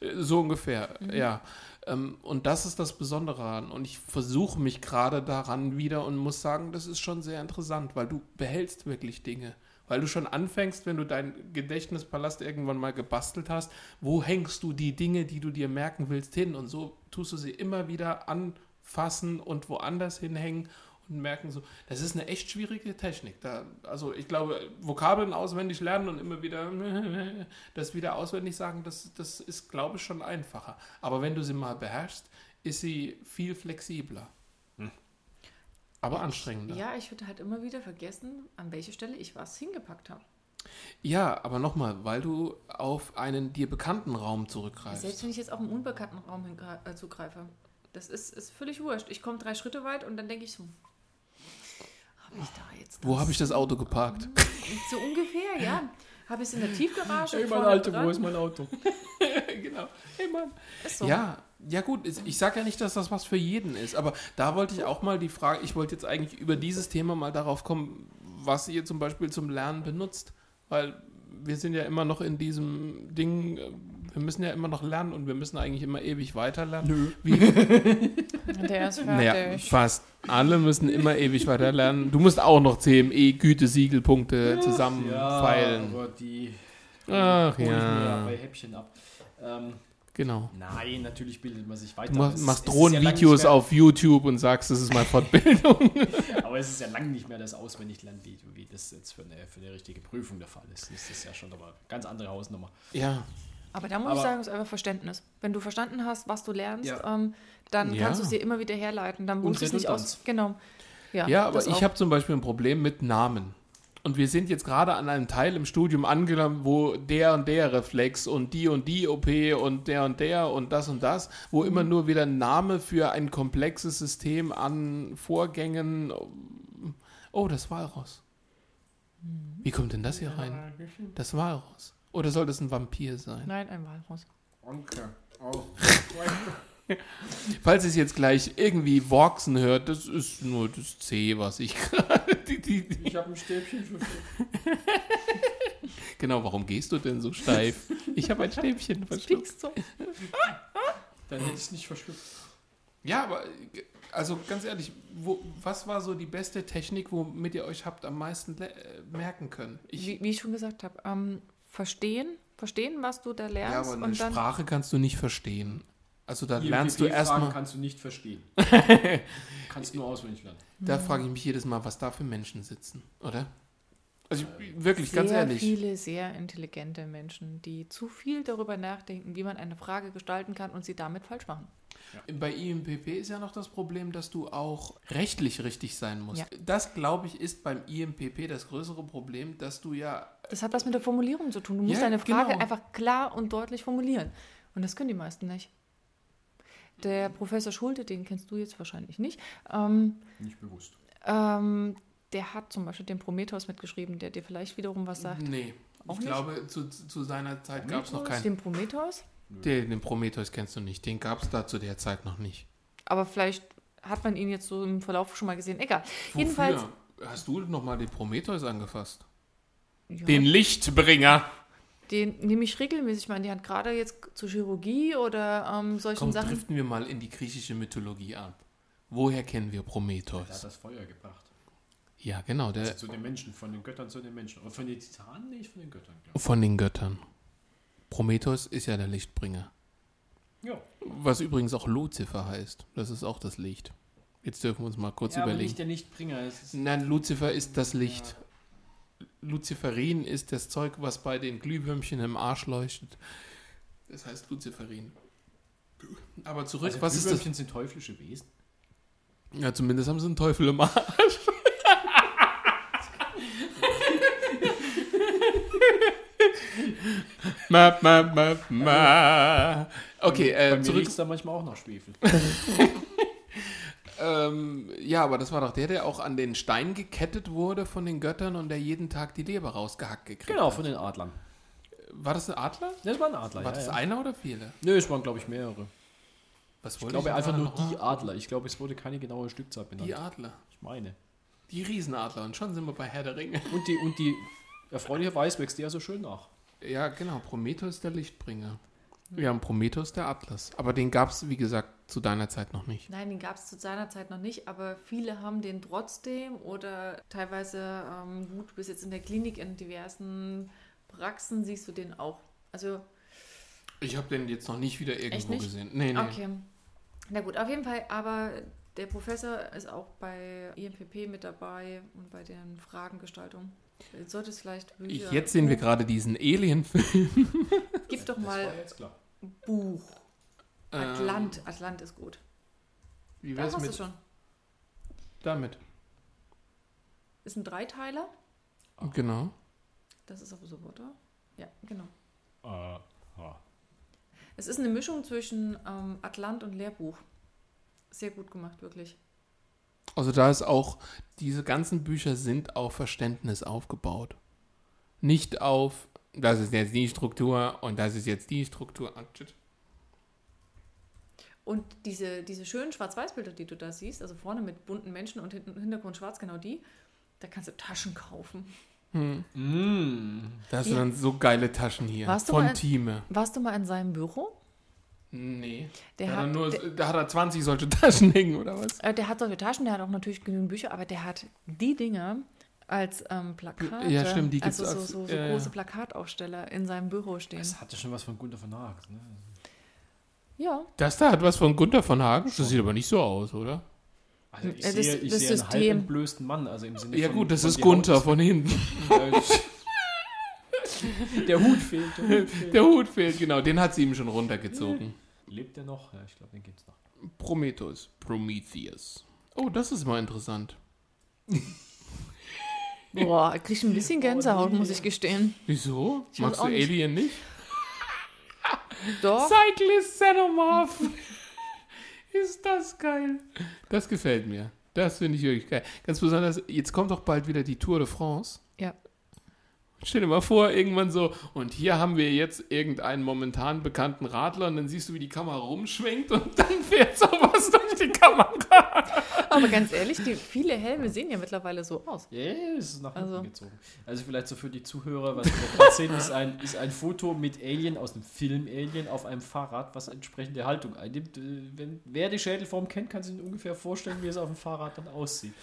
Äh, So ungefähr, Mhm. ja. Ähm, Und das ist das Besondere an. Und ich versuche mich gerade daran wieder und muss sagen, das ist schon sehr interessant, weil du behältst wirklich Dinge. Weil du schon anfängst, wenn du deinen Gedächtnispalast irgendwann mal gebastelt hast, wo hängst du die Dinge, die du dir merken willst, hin? Und so tust du sie immer wieder anfassen und woanders hinhängen und merken so, das ist eine echt schwierige Technik. Da, also ich glaube, Vokabeln auswendig lernen und immer wieder das wieder auswendig sagen, das, das ist, glaube ich, schon einfacher. Aber wenn du sie mal beherrschst, ist sie viel flexibler. Aber anstrengender. Ja, Ja, ich würde halt immer wieder vergessen, an welche Stelle ich was hingepackt habe. aber nochmal, weil du auf einen dir bekannten Raum Selbst zurückgreifst. wenn ich jetzt auf einen unbekannten Raum äh, zugreife. Das ist, ist völlig wurscht. Ich komme drei Schritte weit und dann denke ich so, habe ich da jetzt Wo habe ich das Auto geparkt? So ungefähr, ja. Habe ich es in der Tiefgarage? Hey, mein Alter, dran? wo ist mein Auto? genau. Hey Mann. So. Ja, ja gut, ich sage ja nicht, dass das was für jeden ist, aber da wollte ich auch mal die Frage, ich wollte jetzt eigentlich über dieses Thema mal darauf kommen, was ihr zum Beispiel zum Lernen benutzt, weil wir sind ja immer noch in diesem Ding, äh, wir müssen ja immer noch lernen und wir müssen eigentlich immer ewig weiterlernen. Nö. Wie, Der ist naja, fertig. fast alle müssen immer ewig weiterlernen. Du musst auch noch CME, Gütesiegelpunkte zusammenfeilen. aber die Ach hol ich mir ja ja, bei Häppchen ab. Ähm, genau. nein, natürlich bildet man sich weiter. Du machst, machst ja Drohnenvideos mehr- auf YouTube und sagst, das ist meine Fortbildung. Aber es ist ja lange nicht mehr das Auswendiglernen, wie, wie das jetzt für eine, für eine richtige Prüfung der Fall ist. Das ist ja schon aber eine ganz andere Hausnummer. ja, Aber da muss Aber- ich sagen, es ist einfach Verständnis. Wenn du verstanden hast, was du lernst, Ja. ähm, dann Ja. kannst du es dir immer wieder herleiten. Dann muss es nicht aus. Genau. Ja, Ja, aber ich habe zum Beispiel ein Problem mit Namen. Und wir sind jetzt gerade an einem Teil im Studium angelangt, wo der und der Reflex und die und die OP und der und der und das und das, wo immer Mhm. nur wieder ein Name für ein komplexes System an Vorgängen. Oh, das Walross. Mhm. Wie kommt denn das hier rein? Das Walross. Oder soll das ein Vampir sein? Nein, ein Walross. Danke. Auch. Falls ihr es jetzt gleich irgendwie Worksen hört, das ist nur das C, was ich gerade. Ich habe ein Stäbchen verschluckt. Genau, warum gehst du denn so steif? Ich habe ein Stäbchen verschluckt. So. Dann hätte ich es nicht verschluckt. Ja, aber also ganz ehrlich, wo, was war so die beste Technik, womit ihr euch habt am meisten äh, merken können? Ich, Wie, wie ich schon gesagt habe, ähm, verstehen, verstehen, was du da ja, lernst aber eine und dann Sprache kannst du nicht verstehen. Also da lernst du erstmal, kannst du nicht verstehen. kannst nur auswendig lernen. da frage ich mich jedes Mal, was da für Menschen sitzen, oder? Also ich, wirklich, ganz sehr ehrlich. viele sehr intelligente Menschen, die zu viel darüber nachdenken, wie man eine Frage gestalten kann und sie damit falsch machen. Bei IMPP ist ja noch das Problem, dass du auch rechtlich richtig sein musst. Ja. Das, glaube ich, ist beim IMPP das größere Problem, dass du ja Das hat was mit der Formulierung zu tun. Du musst Ja, deine Frage genau. einfach klar und deutlich formulieren. Und das können die meisten nicht. Der Professor Schulte, den kennst du jetzt wahrscheinlich nicht, ähm, Nicht bewusst. ähm, der hat zum Beispiel den Prometheus mitgeschrieben, der dir vielleicht wiederum was sagt. Nee. Auch ich nicht? glaube, zu, zu seiner Zeit gab es noch keinen. Den Prometheus? Den, den Prometheus kennst du nicht. Den gab es da zu der Zeit noch nicht. Aber vielleicht hat man ihn jetzt so im Verlauf schon mal gesehen. Egal. Jedenfalls. Wofür? Hast du noch mal den Prometheus angefasst? Ja, Den Lichtbringer. Den nehme ich regelmäßig mal in die Hand, gerade jetzt zur Chirurgie oder ähm, solchen Komm, Sachen. driften wir mal in die griechische Mythologie ab. Woher kennen wir Er hat Prometheus? das Feuer gebracht. Ja, genau, der Also zu den Menschen, von den Göttern zu den Menschen. Oder von den Titanen? Nicht von den Göttern, glaube von den Göttern. Prometheus ist ja der Lichtbringer. ich. Ja. Was übrigens auch Luzifer heißt. Das ist auch das Licht. Jetzt dürfen wir uns mal kurz ja aber überlegen. nicht der Lichtbringer. Es ist Nein, Luzifer ist das Licht. Luciferin ist das Zeug, was bei den Glühwürmchen im Arsch leuchtet. Das heißt Luciferin. Aber zurück, also was ist das? Glühwürmchen sind teuflische Wesen. Ja, zumindest haben sie einen Teufel im Arsch. ma, ma, ma, ma. Okay, Bei äh, mir zurück. da manchmal auch nach Schwefel. Ähm, ja, aber das war doch der, der auch an den Stein gekettet wurde von den Göttern und der jeden Tag die Leber rausgehackt gekriegt genau, hat. von den Adlern. War das ein Adler? Das war ein Adler, War ja, das ja. einer oder viele? Nö, es waren, glaube ich, mehrere. Was Ich glaube einfach nur die Adler. Ich glaube, es wurde keine genaue Stückzahl benannt. Die Adler. Ich meine. Die Riesenadler. Und schon sind wir bei Herr der Ringe. Und die, und die erfreulicherweise wächst die ja so schön nach. Ja, genau. Prometheus der Lichtbringer. Ja, und Prometheus der Atlas. Aber den gab es, wie gesagt, zu deiner Zeit noch nicht. Nein, den gab es zu seiner Zeit noch nicht, aber viele haben den trotzdem oder teilweise, ähm, gut, du bist jetzt in der Klinik, in diversen Praxen siehst du den auch. Also, Ich habe den jetzt noch nicht wieder irgendwo nicht? gesehen. Nee, nee. okay. Na gut, auf jeden Fall, aber der Professor ist auch bei IMPP mit dabei und bei den Fragengestaltung. Jetzt sollte es vielleicht Bücher. Jetzt sehen wir gerade diesen Alien-Film. Gib doch mal. Buch. Ähm, Atlant. Atlant ist gut. Wie Da hast du mit schon. damit? Ist ein Dreiteiler. Genau. Das ist aber so, oder? Ja, genau. Äh, ja. Es ist eine Mischung zwischen ähm, Atlant und Lehrbuch. Sehr gut gemacht, wirklich. Also da ist auch, diese ganzen Bücher sind auf Verständnis aufgebaut. Nicht auf, das ist jetzt die Struktur und das ist jetzt die Struktur. Ah. Und diese, diese schönen Schwarz-Weiß-Bilder, die du da siehst, also vorne mit bunten Menschen und hinten Hintergrund schwarz, genau die, da kannst du Taschen kaufen. Mm. Da hast du Ja. dann so geile Taschen hier. Warst du von Thieme. Warst du mal in seinem Büro? Nee. Der da, hat hat, er nur, der, da hat er 20 solche Taschen hängen, oder was? äh, der hat solche Taschen, der hat auch natürlich genügend Bücher, aber der hat die Dinger als ähm, Plakate, Ja, stimmt, die gibt's also so, so, so ja, ja. große Plakataufsteller in seinem Büro stehen. Das hatte schon was von Gunther von Haag. Ne? Ja, Das da hat was von Gunther von Hagen. Das sieht aber nicht so aus, oder? Also ich Äh, das- sehe, ich das sehe einen halb System. entblößten Mann. Also im Sinne Ja von, gut, das von ist Gunther von hinten. der Hut fehlt. Der Hut fehlt. Der Hut fehlt, genau. Den hat sie ihm schon runtergezogen. Lebt der noch? Ja, ich glaube, den gibt's noch. Prometheus. Prometheus. Oh, das ist mal interessant. boah, ich krieg ein bisschen Gänsehaut, muss ich gestehen. Wieso? Ich Magst du nicht. Alien nicht? Doch, Cyclist Xenomorph. ist das geil. Das gefällt mir. Das finde ich wirklich geil. Ganz besonders, jetzt kommt doch bald wieder die Tour de France. Ja. Stell dir mal vor, irgendwann so, und hier haben wir jetzt irgendeinen momentan bekannten Radler und dann siehst du, wie die Kamera rumschwenkt und dann fährt sowas durch die Kamera. aber ganz ehrlich, die, viele Helme sehen ja mittlerweile so aus. Ja, yeah, es ist nach hinten Also- gezogen. Also vielleicht so für die Zuhörer, was wir gerade sehen, ist ein, ist ein Foto mit Alien aus dem Film Alien auf einem Fahrrad, was entsprechende Haltung einnimmt. Äh, Wenn, wer die Schädelform kennt, kann sich ungefähr vorstellen, wie es auf dem Fahrrad dann aussieht.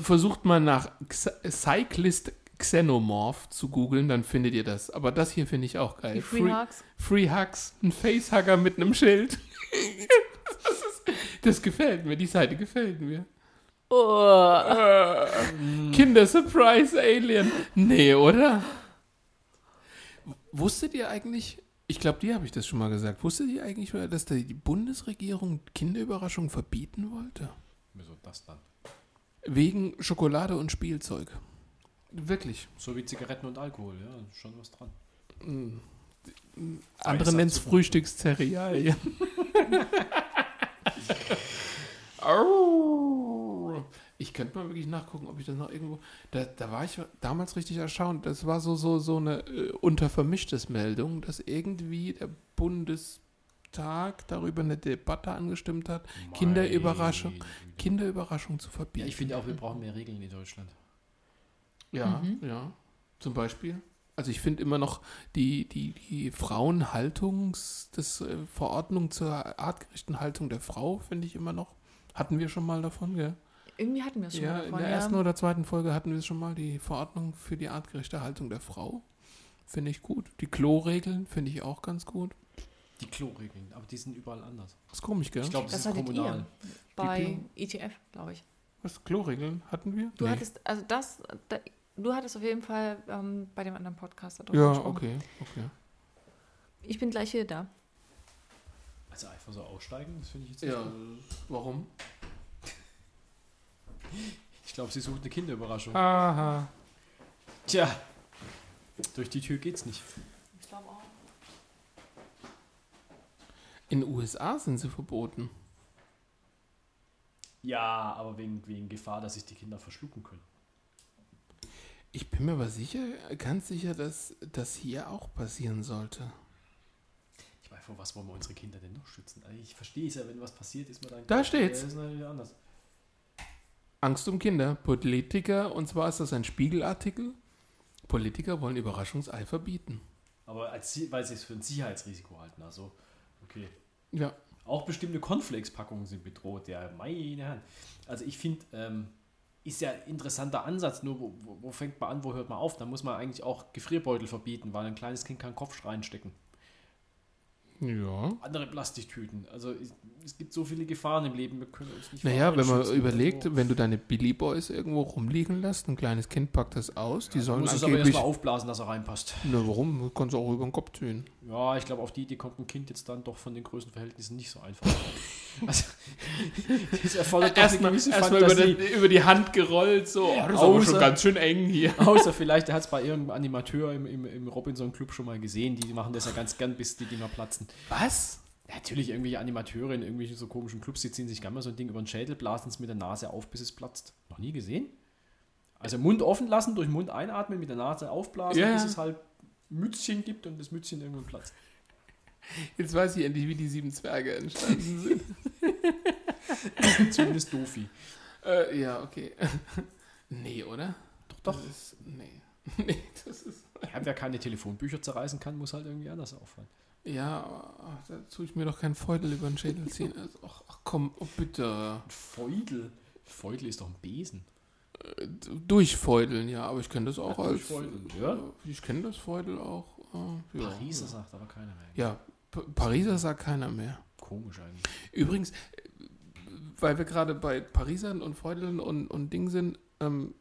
Versucht mal nach Cyclist Xenomorph zu googeln, dann findet ihr das. Aber das hier finde ich auch geil. Die Free Hugs. Free Hugs, ein Facehugger mit einem Schild. das, ist, das gefällt mir, die Seite gefällt mir. Äh, Kinder Surprise Alien. Nee, oder? Wusstet ihr eigentlich, ich glaube, dir habe ich das schon mal gesagt, wusstet ihr eigentlich mal, dass die Bundesregierung Kinderüberraschung verbieten wollte? Wieso das dann? Wegen Schokolade und Spielzeug. Wirklich. So wie Zigaretten und Alkohol, ja, schon was dran. Andere Weißer nennen es. Frühstückszerealien. Ich könnte mal wirklich nachgucken, ob ich das noch irgendwo. Da, da war ich damals richtig erstaunt. Das war so, so, so eine äh, untervermischtes Meldung, dass irgendwie der Bundestag darüber eine Debatte angestimmt hat, Kinderüberraschung, Kinderüberraschung zu Ja, verbieten. ich finde auch, wir brauchen mehr Regeln in Deutschland. Ja, ja. Zum Beispiel. Also ich finde immer noch die, die, die Frauenhaltungs, das äh, Verordnung zur artgerechten Haltung der Frau, finde ich immer noch. Hatten wir schon mal davon, gell? Irgendwie hatten wir es schon Ja, mal in davon. der ja. ersten oder zweiten Folge hatten wir schon mal die Verordnung für die artgerechte Haltung der Frau. Finde ich gut. Die Kloregeln finde ich auch ganz gut. Die Kloregeln, aber die sind überall anders. Das ist komisch, gell? Ich glaube, das, Das ist kommunal. ihr bei ETF, glaube ich. Was, Kloregeln hatten wir? Du Nee. hattest, also das, da, du hattest auf jeden Fall ähm, bei dem anderen Podcast darüber Ja, gesprochen. okay, okay. Ich bin gleich wieder da. Also einfach so aussteigen, das finde ich jetzt Ja, nicht gut. warum? Ich glaube, sie sucht eine Kinderüberraschung. Aha. Tja, durch die Tür geht's nicht. Ich glaube auch. In den USA sind sie verboten. Ja, aber wegen, wegen Gefahr, dass sich die Kinder verschlucken können. Ich bin mir aber sicher, ganz sicher, dass das hier auch passieren sollte. Ich meine, vor was wollen wir unsere Kinder denn noch schützen? Also ich verstehe es ja, wenn was passiert, ist man dann. Da steht's. Ist natürlich anders. Angst um Kinder. Politiker, und zwar ist das ein Spiegelartikel. Politiker wollen Überraschungsei verbieten. Aber als, weil sie es für ein Sicherheitsrisiko halten. Also, okay. Ja. Auch bestimmte Cornflakes-Packungen sind bedroht. Ja, meine Hand. Also ich finde, ähm, ist ja ein interessanter Ansatz. Nur wo, wo, wo fängt man an, wo hört man auf? Da muss man eigentlich auch Gefrierbeutel verbieten, weil ein kleines Kind kann Kopf reinstecken. Ja. Andere Plastiktüten. Also es, gibt so viele Gefahren im Leben. Wir können uns nicht Naja, wenn man überlegt, Also, wenn du deine Billy Boys irgendwo rumliegen lässt, ein kleines Kind packt das aus, die sollen muss es aber angeblich... erstmal aufblasen, dass er reinpasst. Na, warum? Du kannst auch über den Kopf ziehen. Ja, ich glaube, auf die Idee kommt ein Kind jetzt dann doch von den Größenverhältnissen nicht so einfach. also, das erfordert doch eine gewisse erstmal über, die, über die Hand gerollt, so. Oh, das ist aber Außer- schon ganz schön eng hier. Außer vielleicht, er hat es bei irgendeinem Animateur im, im, im Robinson-Club schon mal gesehen. Die machen das ja ganz gern, bis die Dinger platzen. Was? Natürlich, irgendwelche Animateure in irgendwelchen so komischen Clubs, die ziehen sich gerne mal so ein Ding über den Schädel, blasen es mit der Nase auf, bis es platzt. Noch nie gesehen? Also Mund offen lassen, durch Mund einatmen, mit der Nase aufblasen, Ja, bis es halt Mützchen gibt und das Mützchen irgendwann platzt. Jetzt weiß ich endlich, wie die sieben Zwerge entstanden sind. Zumindest Dofi. äh, ja, okay. nee, oder? Doch, doch. Das ist, nee. nee, das ist... Ja, wer keine Telefonbücher zerreißen kann, muss halt irgendwie anders auffallen. Ja, ach, da tue ich mir doch keinen Feudel über den Schädel ziehen. Also, ach, ach komm, oh, bitte. Feudel. Feudel ist doch ein Besen. Äh, Durchfeudeln, ja, aber ich kenne das auch Ja, als... ja. äh, Ich kenne das Feudel auch. äh, ja. Pariser sagt aber keiner mehr. Ja, P Pariser sagt keiner mehr. Komisch eigentlich. Übrigens, äh, weil wir gerade bei Parisern und Freudeln und, und Ding sind, ähm,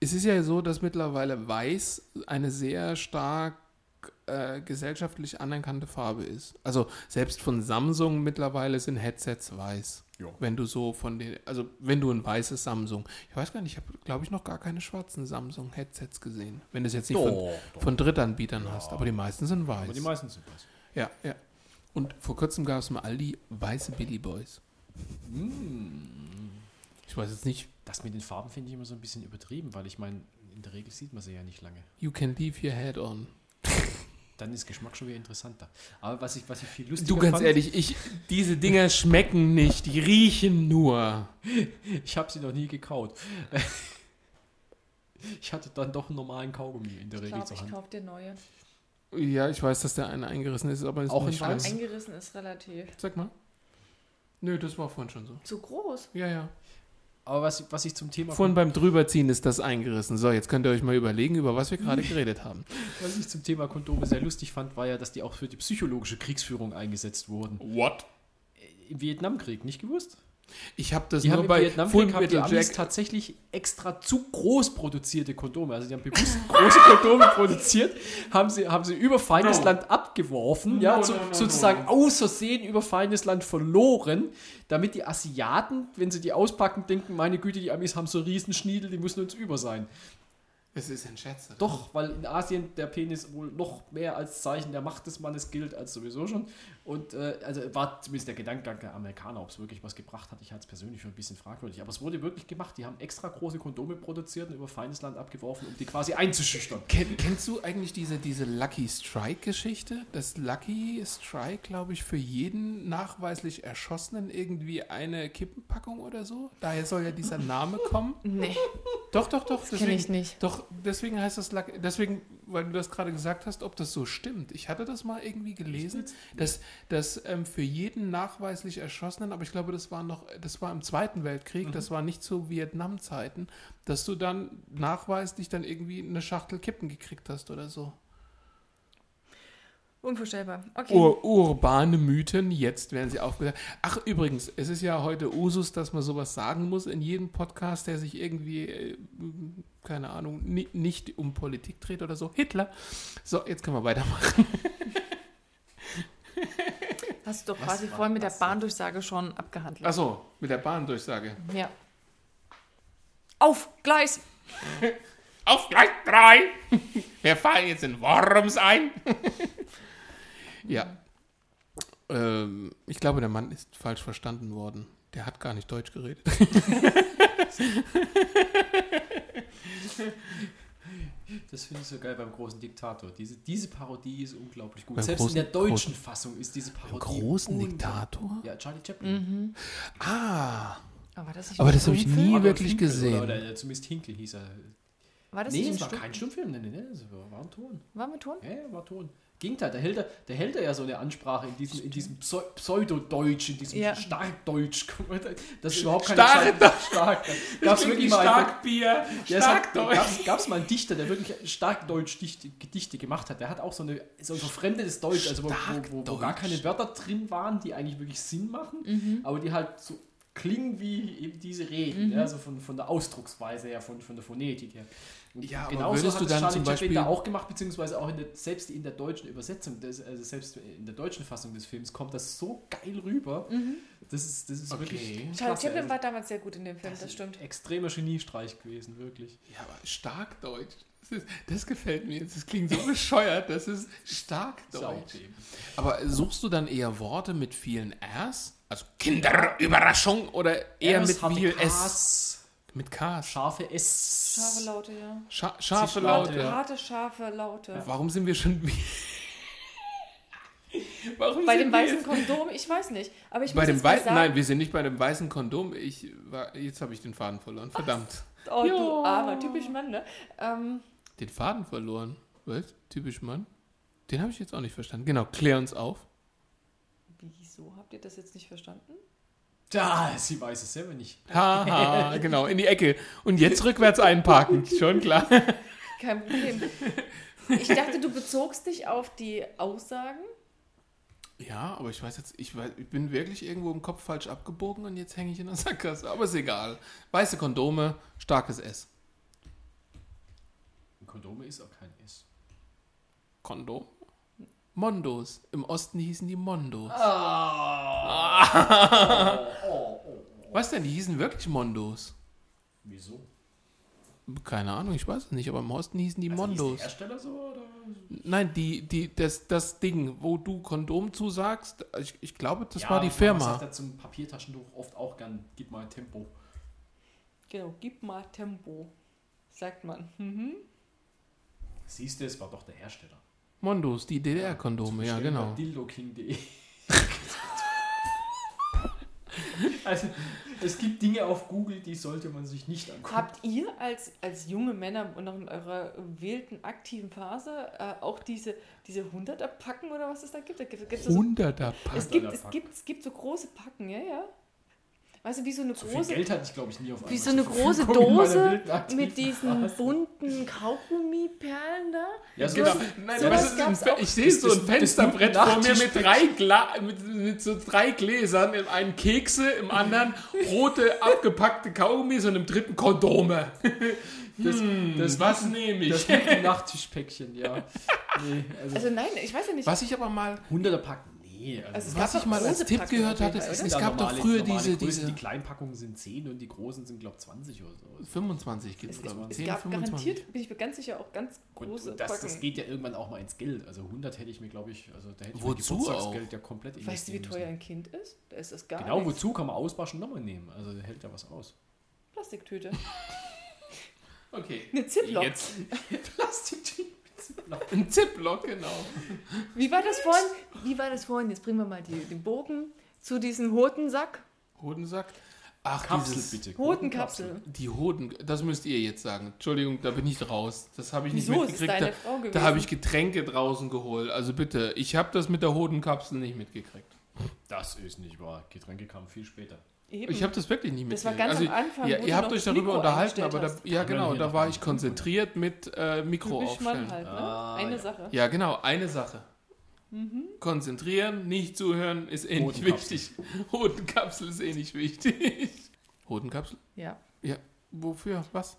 es ist ja so, dass mittlerweile Weiß eine sehr stark äh, gesellschaftlich anerkannte Farbe ist. Also selbst von Samsung mittlerweile sind Headsets weiß. Ja. Wenn du so von den, also wenn du ein weißes Samsung, ich weiß gar nicht, ich habe glaube ich noch gar keine schwarzen Samsung Headsets gesehen. Wenn du es jetzt nicht von, doch. von Drittanbietern Ja. hast, aber die meisten sind weiß. Aber die meisten sind weiß. Ja, ja. Und vor kurzem gab es mal Aldi weiße Billy Boys. Mm. Ich weiß jetzt nicht, Das mit den Farben finde ich immer so ein bisschen übertrieben, weil ich meine, in der Regel sieht man sie ja nicht lange. you can leave your head on. Dann ist Geschmack schon wieder interessanter. Aber was ich, was ich viel lustiger Du ganz fand, ehrlich, ich, diese Dinger schmecken nicht, die riechen nur. ich habe sie noch nie gekaut. Ich hatte dann doch einen normalen Kaugummi in der Ich Regel glaube, zur ich Hand. kaufe dir neue. Ja, ich weiß, dass der eine eingerissen ist, aber ist Auch nicht in schlimm. weiß? Eingerissen ist relativ Sag mal. Nö, das war vorhin schon so. zu groß. Ja, ja. Aber was, was ich zum Thema Vorhin beim Drüberziehen ist das eingerissen. So, jetzt könnt ihr euch mal überlegen, über was wir gerade geredet haben. Was ich zum Thema Kondome sehr lustig fand, war ja, dass die auch für die psychologische Kriegsführung eingesetzt wurden. What? Im Vietnamkrieg, nicht gewusst? Ich habe das Die nur haben bei Vietnamkrieg haben die Amis tatsächlich extra zu groß produzierte Kondome. Also die haben bewusst große Kondome produziert, haben sie, haben sie über Feindesland abgeworfen, ja, so, sozusagen außersehen über Feindesland verloren, damit die Asiaten, wenn sie die auspacken, denken, meine Güte, die Amis haben so riesen Schniedel, die müssen uns über sein. Es ist ein Scherz. oder? Doch, weil in Asien der Penis wohl noch mehr als Zeichen der Macht des Mannes gilt als sowieso schon. Und äh, also war zumindest der Gedankengang der Amerikaner, ob es wirklich was gebracht hat. Ich halte es persönlich für ein bisschen fragwürdig. Aber es wurde wirklich gemacht. Die haben extra große Kondome produziert und über Feindesland abgeworfen, um die quasi einzuschüchtern. Kenn, kennst du eigentlich diese, diese Lucky Strike-Geschichte? Dass Lucky Strike, glaube ich, für jeden nachweislich Erschossenen irgendwie eine Kippenpackung oder so? Daher soll ja dieser Name kommen. Nee, Doch, doch, doch. kenne ich nicht. Doch, deswegen heißt das Lack, deswegen, weil du das gerade gesagt hast, ob das so stimmt. Ich hatte das mal irgendwie gelesen, dass, dass ähm, für jeden nachweislich Erschossenen, aber ich glaube, das war noch, das war im Zweiten Weltkrieg, das war nicht zu Vietnam-Zeiten, dass du dann nachweislich dann irgendwie eine Schachtel Kippen gekriegt hast oder so. Unvorstellbar. Okay. Ur urbane Mythen, jetzt werden sie aufgedeckt. Ach, übrigens, es ist ja heute Usus, dass man sowas sagen muss in jedem Podcast, der sich irgendwie, äh, keine Ahnung, ni nicht um Politik dreht oder so. Hitler. So, jetzt können wir weitermachen. Hast du doch quasi vorhin mit der Bahndurchsage schon abgehandelt. Achso, mit der Bahndurchsage. Ja. Auf Gleis! Auf Gleis 3! Wir fahren jetzt in Worms ein. ja. Ähm, ich glaube, der Mann ist falsch verstanden worden. Der hat gar nicht Deutsch geredet. Das finde ich so geil beim großen Diktator. Diese, diese Parodie ist unglaublich gut. Beim Selbst großen- in der deutschen großen- Fassung ist diese Parodie. großen unglaublich. Diktator? Ja, Charlie Chaplin. Ah, Aber das, das habe ich nie Oder wirklich Hinkel, gesehen. Oder, oder zumindest Hinkel hieß er. War das nee, nicht ein es war Stumm- kein Stummfilm. Nee, nee, nee, das war, ein Ton. War mit Ton? Ja, ja, war Ton. Gegenteil, da hält er, da hält er ja so eine Ansprache in diesem, in diesem Pseu- Pseudodeutsch, in diesem Ja. Starkdeutsch. Das ist überhaupt keine Stark- Stark. Gab's wirklich mal Starkbier, es Starkdeutsch. gab's, gab's mal einen Dichter, der wirklich stark Deutsch Dichte, Gedichte gemacht hat. Der hat auch so, eine, so ein verfremdetes Deutsch, also wo, wo, wo, wo gar Starkdeutsch. keine Wörter drin waren, die eigentlich wirklich Sinn machen, Mhm. aber die halt so klingen wie eben diese Reden, ja, also von, von der Ausdrucksweise her, von, von der Phonetik her. Ja, aber genauso würdest hat du es dann Charlie zum Chaplin da Beispiel- auch gemacht, beziehungsweise auch in der, selbst in der deutschen Übersetzung, des, also selbst in der deutschen Fassung des Films kommt das so geil rüber. Das ist, das ist Okay. wirklich Charlie klasse. Chaplin Also, war damals sehr gut in dem Film, das, ist stimmt. Extremer Geniestreich gewesen, wirklich. Ja, aber Starkdeutsch. Das, ist, das gefällt mir jetzt. Das klingt so bescheuert. Das ist Starkdeutsch. eben. Aber suchst du dann eher Worte mit vielen Rs? Also Kinderüberraschung oder eher Rs, mit viel S? Mit Ks. Scharfe S. Scharfe Laute, ja. Scha scharfe Laute. Laute. Harte, scharfe Laute. Warum sind wir schon. Warum Bei dem weißen jetzt- Kondom, ich weiß nicht. Aber ich Bei muss dem weißen. sagen, Nein, wir sind nicht bei dem weißen Kondom. Ich war, jetzt habe ich den Faden verloren. Verdammt. oh, du Ja. armer, typisch Mann, ne? Ähm, Den Faden verloren. Was? Typisch Mann? Den habe ich jetzt auch nicht verstanden. Genau, klär uns auf. wieso habt ihr das jetzt nicht verstanden? Da, sie weiß es selber nicht. Haha, genau, in die Ecke. Und jetzt rückwärts einparken. Schon klar. Kein Problem. Ich dachte, du bezogst dich auf die Aussagen. Ja, aber ich weiß jetzt, ich, weiß, ich bin wirklich irgendwo im Kopf falsch abgebogen und jetzt hänge ich in der Sackgasse. Aber ist egal. Weiße Kondome, starkes S. Kondome ist auch kein S. Kondom? Mondos. Im Osten hießen die Mondos. Was denn? Die hießen wirklich Mondos. Wieso? Keine Ahnung, ich weiß es nicht, aber im Osten hießen die Also hieß Mondos. der Hersteller so oder? Nein, die, die, das, das Ding, wo du Kondom zusagst, ich, ich glaube, das Ja, war die Man Firma. sagt ja zum Papiertaschentuch oft auch gern, gib mal Tempo. Genau, gib mal Tempo, sagt man. Mhm. Siehst du, es war doch der Hersteller. Mondos, die DDR-Kondome, ja, genau. dildoking.de. also, es gibt Dinge auf Google, die sollte man sich nicht angucken. Habt ihr als, als junge Männer und noch in eurer wilden, aktiven Phase äh, auch diese, diese 100er Packen oder was es da gibt? Da gibt so, Pack. es, gibt, 100er es, gibt, es gibt so große Packen, ja, ja. Weißt du, wie so eine so viel große, Geld hatte ich, glaube ich, nie auf wie einmal so zur eine große in meiner Dose mit diesen Phase. bunten Kaugummiperlen da. Ja, So genau. Nein, sowas das ist gab's ein, auch. ich sehe Das- so ein das- das Fensterbrett vor mir mit drei, Gla mit, mit so drei Gläsern, im einen Kekse, im anderen rote abgepackte Kaugummis und im dritten Kondome. Das, das, was nehme ich? das Nachtischpäckchen, ja. Nee, also, Also nein, ich weiß ja nicht. Was ich aber mal, 100er Pack, nee. Also, Also was ich mal als Tipp gehört hatte, es, es gab doch früher normale diese, Größen, diese Die Kleinpackungen sind 10 und die großen sind, glaube ich, 20 oder so. 25 gibt es, glaube ich. es 10, gab 25. garantiert, bin ich mir ganz sicher, auch ganz Und, große und das, Packen. das geht ja irgendwann auch mal ins Geld. Also 100 hätte ich mir, glaube ich, also da hätte ich Wozu mein Geburtstagsgeld ja komplett weißt du, wie teuer müssen. ein Kind ist? Da ist das gar Genau, nichts. wozu kann man auswaschen nochmal nehmen? Also hält ja was aus. Plastiktüte. Okay. Eine Ziploc. Jetzt Plastiktüte. Ein Ziplock, genau. Wie war das vorhin? Wie war das vorhin? Jetzt bringen wir mal die, den Bogen zu diesem Hodensack. Hodensack. Ach, Kapsel dieses, bitte. Hodenkapsel. Die Hoden, das müsst ihr jetzt sagen. Entschuldigung, da bin ich raus. Das habe ich nicht Wieso? Es ist mitgekriegt. deine da da habe ich Getränke draußen geholt. Also bitte, ich habe das mit der Hodenkapsel nicht mitgekriegt. Das ist nicht wahr. Getränke kamen viel später. Eben. Ich habe das wirklich nicht Das war mitgekriegt. ganz am Anfang, Ja, ihr habt euch darüber Mikro unterhalten, aber da, ja genau, da war ich konzentriert mit äh, Mikro Typisch Mann aufstellen. halt, ne? Ah, Eine ja. Sache. Ja, genau, eine Sache. Konzentrieren, nicht zuhören ist eh nicht wichtig. Hodenkapsel ist eh nicht wichtig. Hodenkapsel? Ja, Ja. Wofür? Was?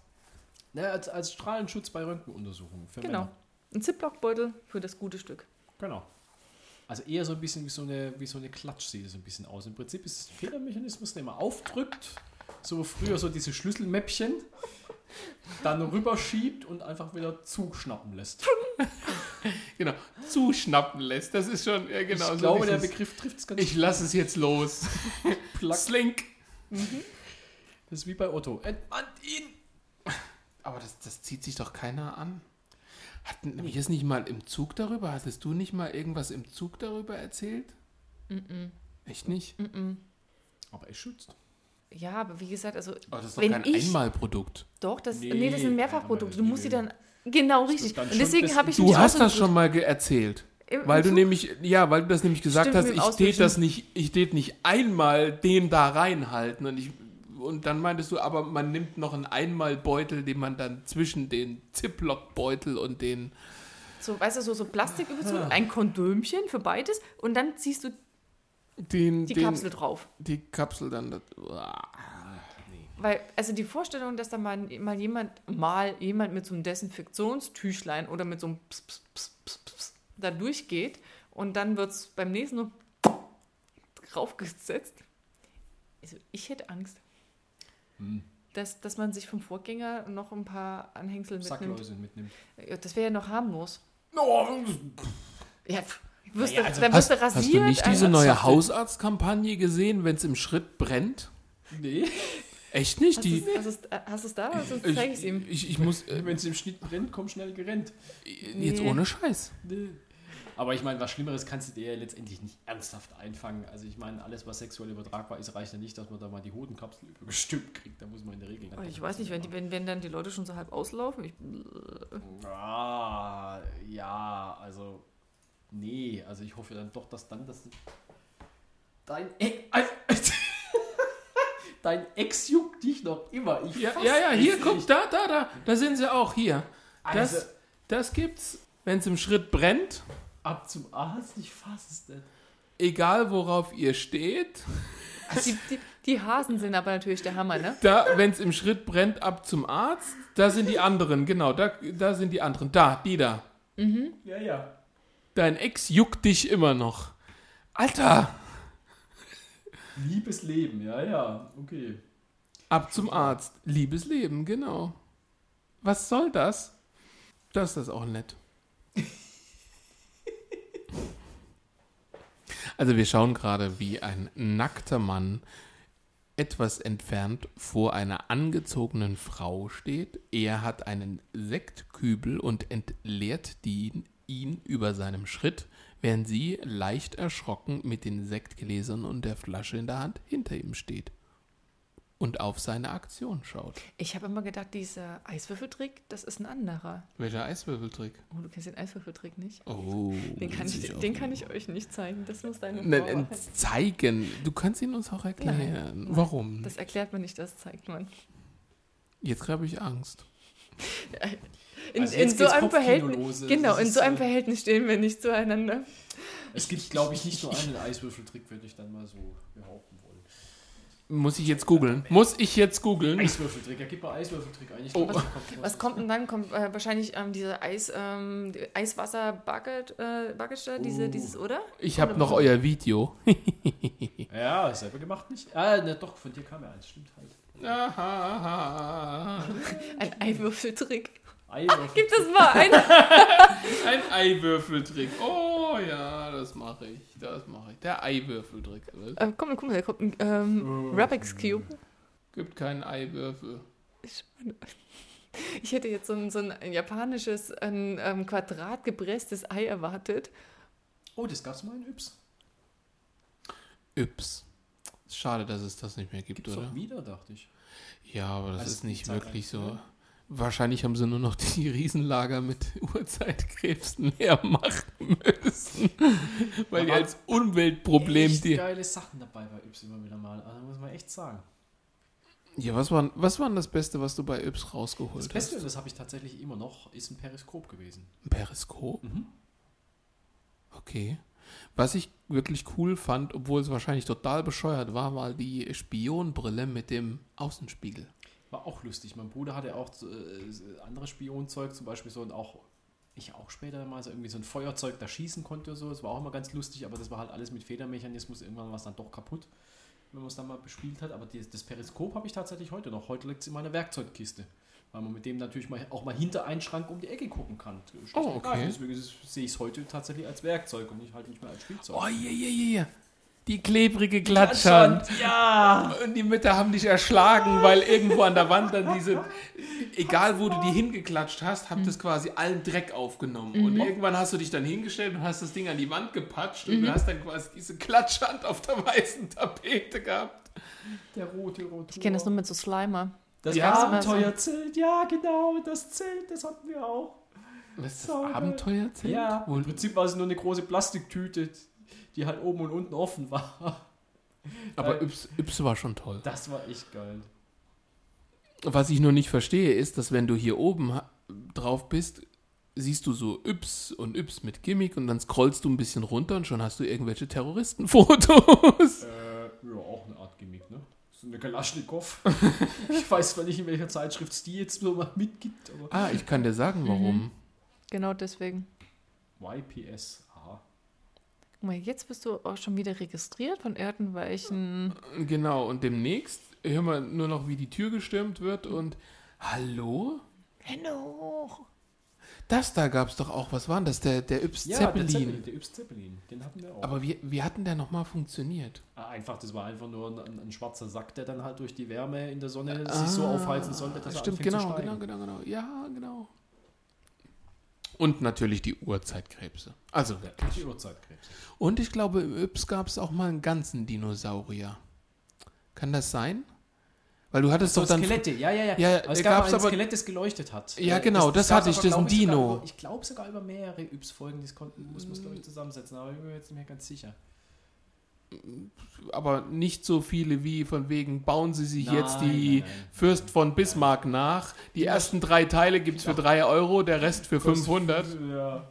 Ja, als, als Strahlenschutz bei Röntgenuntersuchungen. Genau. Männer. Ein Ziplockbeutel für das gute Stück. Genau. Also eher so ein bisschen wie so eine, wie so eine Klatsch sieht es ein bisschen aus. Im Prinzip ist es ein Federmechanismus, den man aufdrückt, so früher so diese Schlüsselmäppchen, dann rüberschiebt und einfach wieder zuschnappen lässt. Genau. Zuschnappen lässt. Das ist schon, ja genau. ich so glaube, der Begriff trifft es ganz Ich lasse es jetzt los. Slink. Das ist wie bei Otto. Entmannt ihn! Aber das, das zieht sich doch keiner an. Hatten wir es nicht mal im Zug darüber? Hattest du nicht mal irgendwas im Zug darüber erzählt? Echt nicht? Aber er schützt. Ja, aber wie gesagt, also Aber das ist doch wenn kein ich Einmalprodukt. doch, das Nee, nee, das sind Mehrfachprodukte. Du musst sie dann genau richtig. dann Und deswegen habe ich Du hast das schon mal erzählt. im- im Weil du Zug- nämlich, ja, weil du das nämlich gesagt Stimmt, hast, ich tät das nicht, ich tät nicht einmal den da reinhalten und ich und dann meintest du, aber man nimmt noch einen Einmalbeutel, den man dann zwischen den Ziploc-Beutel und den so, weißt du, so, so Plastiküberzug, Ah. ein Kondomchen für beides und dann ziehst du den, die den Kapsel drauf. die Kapsel dann. das- Uah. Weil, also die Vorstellung, dass da mal, mal jemand, mal jemand mit so einem Desinfektionstüchlein oder mit so einem Ps, Ps, Ps, Ps, Ps, da durchgeht und dann wird es beim nächsten nur draufgesetzt. Also ich hätte Angst. Hm. Dass, dass man sich vom Vorgänger noch ein paar Anhängsel mitnimmt. Mitnimmt. Ja, Das wäre ja noch harmlos. Oh, Ja, wirst Naja, du, also dann Hast, wirst du rasiert. hast du nicht diese neue Hausarztkampagne gesehen, wenn es im Schritt brennt? Nee. Echt nicht? Hast Die, du es hast da? Sonst zeige ich es ihm. ich, ich muss. Äh, Wenn es im Schnitt brennt, komm schnell gerennt. Jetzt Nee. ohne Scheiß. Nee. Aber ich meine, was Schlimmeres kannst du dir ja letztendlich nicht ernsthaft einfangen. Also ich meine, alles, was sexuell übertragbar ist, reicht ja nicht, dass man da mal die Hodenkapsel übergestülpt kriegt. Da muss man in der Regel... Ich weiß nicht, wenn, die, wenn, wenn dann die Leute schon so halb auslaufen. Ich, Ah, ja, also... Nee, also ich hoffe dann doch, dass dann das... Dein Ex... Dein Ex juckt dich noch immer. Ich Ja, ja, ja, hier, nicht. guck, da, da, da. Da sind sie auch, hier. Das, Also- das gibt's, wenn es im Schritt brennt, Ab zum Arzt, ich fass es nicht. egal worauf ihr steht. die, die, die Hasen sind aber natürlich der Hammer, ne? Da, wenn es im Schritt brennt, ab zum Arzt. Da sind die anderen, genau, da, da sind die anderen. Da, die da. Ja, ja. Dein Ex juckt dich immer noch. Alter, Liebes Leben, ja, ja, okay. ab zum Arzt. Liebes Leben, genau. Was soll das? Das ist das auch nett. Also wir schauen gerade, wie ein nackter Mann etwas entfernt vor einer angezogenen Frau steht. Er hat einen Sektkübel und entleert die, ihn über seinem Schritt, während sie leicht erschrocken mit den Sektgläsern und der Flasche in der Hand hinter ihm steht und auf seine Aktion schaut. Ich habe immer gedacht, dieser Eiswürfeltrick, das ist ein anderer. Welcher Eiswürfeltrick? Oh, du kennst den Eiswürfeltrick nicht? Oh, Den kann, ich, den kann ich euch nicht zeigen. Das muss deine Frau Ne, machen. äh, zeigen. Du kannst ihn uns auch erklären. Nein. Warum? Das erklärt man nicht, das zeigt man. Jetzt habe ich Angst. In, Also in jetzt so einem Verhältnis. Das Genau, in so einem äh, Verhältnis stehen wir nicht zueinander. Es gibt, glaube ich, nicht nur einen Eiswürfeltrick, würde ich dann mal so behaupten. Muss ich jetzt googeln? Muss ich jetzt googeln? Eiswürfeltrick, ja, gib mal Eiswürfeltrick ein. Ich glaub, Oh. was. Was kommt denn dann? Kommt äh, wahrscheinlich ähm, diese Eis, ähm, die Eiswasser-Bucket, äh, Bucket diese, Oh. dieses, oder? Ich habe noch euer Video. Ja, selber gemacht nicht? Ah, ne, doch, von dir kam ja eins, stimmt halt. Aha. Ein Eiwürfeltrick. Eiswürfeltrick. Gibt es mal einen? Ein Eiwürfeltrick. Oh ja, das mache ich. Das mache ich. Der Eiwürfeltrick. äh, komm mal, guck mal, da kommt ein ähm, Rubik's Cube. Gibt keinen Eiwürfel. Ich hätte jetzt so ein, so ein japanisches, ein ähm, Quadrat gepresstes Ei erwartet. Oh, das gab's mal in Yps. Yps. Schade, dass es das nicht mehr gibt, Gibt es oder? doch wieder, dachte ich. Ja, aber das Also ist nicht wirklich so. ne? Wahrscheinlich haben sie nur noch die Riesenlager mit Urzeitkrebsen leer machen müssen. Weil die als Umweltproblem echt die. geile Sachen dabei bei Yps immer wieder mal. Also muss man echt sagen. Ja, was war, was war denn das Beste, was du bei Yps rausgeholt Das Beste, hast? das habe ich tatsächlich immer noch, ist ein Periskop gewesen. Ein Periskop? Mhm. Okay. Was ich wirklich cool fand, obwohl es wahrscheinlich total bescheuert war, war die Spionbrille mit dem Außenspiegel. War auch lustig. Mein Bruder hatte auch äh, anderes Spionzeug, zum Beispiel so und auch, ich auch später mal so irgendwie so ein Feuerzeug, da schießen konnte so. Das war auch immer ganz lustig, aber das war halt alles mit Federmechanismus. Irgendwann war es dann doch kaputt, wenn man es dann mal bespielt hat. Aber die, das Periskop habe ich tatsächlich heute noch. Heute liegt es in meiner Werkzeugkiste. Weil man mit dem natürlich mal, auch mal hinter einen Schrank um die Ecke gucken kann. Oh, und okay. Deswegen sehe ich es heute tatsächlich als Werkzeug und nicht halt nicht mehr als Spielzeug. Oh, ja, ja, ja. Die klebrige Klatschhand. Ja! Und die Mütter haben dich erschlagen, weil irgendwo an der Wand dann diese, egal wo du die hingeklatscht hast, hat das quasi allen Dreck aufgenommen. Und irgendwann hast du dich dann hingestellt und hast das Ding an die Wand gepatscht und du hast dann quasi diese Klatschhand auf der weißen Tapete gehabt. Der rote Rotor. Ich kenne das nur mit so Slimer. Das Ja, Abenteuerzelt, ja genau, das Zelt, das hatten wir auch. Was ist das. Abenteuerzelt? Ja, Wohl, im Prinzip war es nur eine große Plastiktüte, die halt oben und unten offen war. aber Yps, Yps war schon toll. Das war echt geil. Was ich nur nicht verstehe, ist, dass wenn du hier oben drauf bist, siehst du so Yps und Yps mit Gimmick und dann scrollst du ein bisschen runter und schon hast du irgendwelche Terroristenfotos. Äh, ja, auch eine Art Gimmick, ne? So eine Kalaschnikow. ich weiß zwar nicht, in welcher Zeitschrift es die jetzt so mal mitgibt, aber. Ah, ich kann dir sagen, warum. Genau deswegen. YPSA. Guck mal, jetzt bist du auch schon wieder registriert von irgendwelchen. Genau, und demnächst hören wir nur noch, wie die Tür gestürmt wird und Hallo? Hoch! Das da gab es doch auch. Was war denn das? Der, der Yps Ja, Zeppelin. der Zeppelin, der Yps Zeppelin, den hatten wir auch. Aber wie, wie hat denn der nochmal funktioniert? Ah, Einfach, das war einfach nur ein, ein schwarzer Sack, der dann halt durch die Wärme in der Sonne sich so aufheizen sollte, dass Ah, Stimmt, er anfängt genau, zu steigen. genau, genau, genau. Ja, genau. Und natürlich die Urzeitkrebse. Also wirklich. Die Uhrzeitkrebs. Und ich glaube, im Yps gab es auch mal einen ganzen Dinosaurier. Kann das sein? Weil du hattest So doch dann. Skelette, ja, ja, ja. Ja, aber es gab ein aber- Skelett, das geleuchtet hat. Ja, Äh, genau, das gab's hatte ich, aber, das ist ein sogar Dino. Über, ich glaube sogar über mehrere Yps-Folgen, das konnten, muss man es, glaube ich, zusammensetzen, aber ich bin mir jetzt nicht mehr ganz sicher. Aber nicht so viele wie von wegen, bauen sie sich Nein, jetzt die nein, nein. Fürst von Bismarck nach. Die ersten drei Teile gibt es für 3 Euro, der Rest für 500. Ja.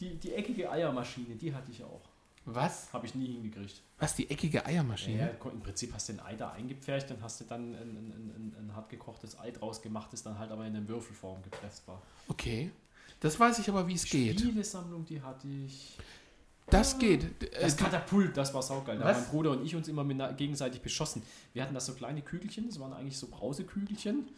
Die, die eckige Eiermaschine, die hatte ich auch. Was? Habe ich nie hingekriegt. Was, die eckige Ja, Eiermaschine? Im Prinzip hast du ein Ei da eingepfercht, dann hast du dann ein, ein, ein, ein, ein hart gekochtes Ei draus gemacht, das dann halt aber in eine Würfelform gepresst war. Okay. Das weiß ich aber, wie es geht. Spielesammlung, die hatte ich. Das geht. Äh, Das Katapult, das war saugeil. Da haben mein Bruder und ich uns immer mit, gegenseitig beschossen. Wir hatten da so kleine Kügelchen, das waren eigentlich so Brausekügelchen.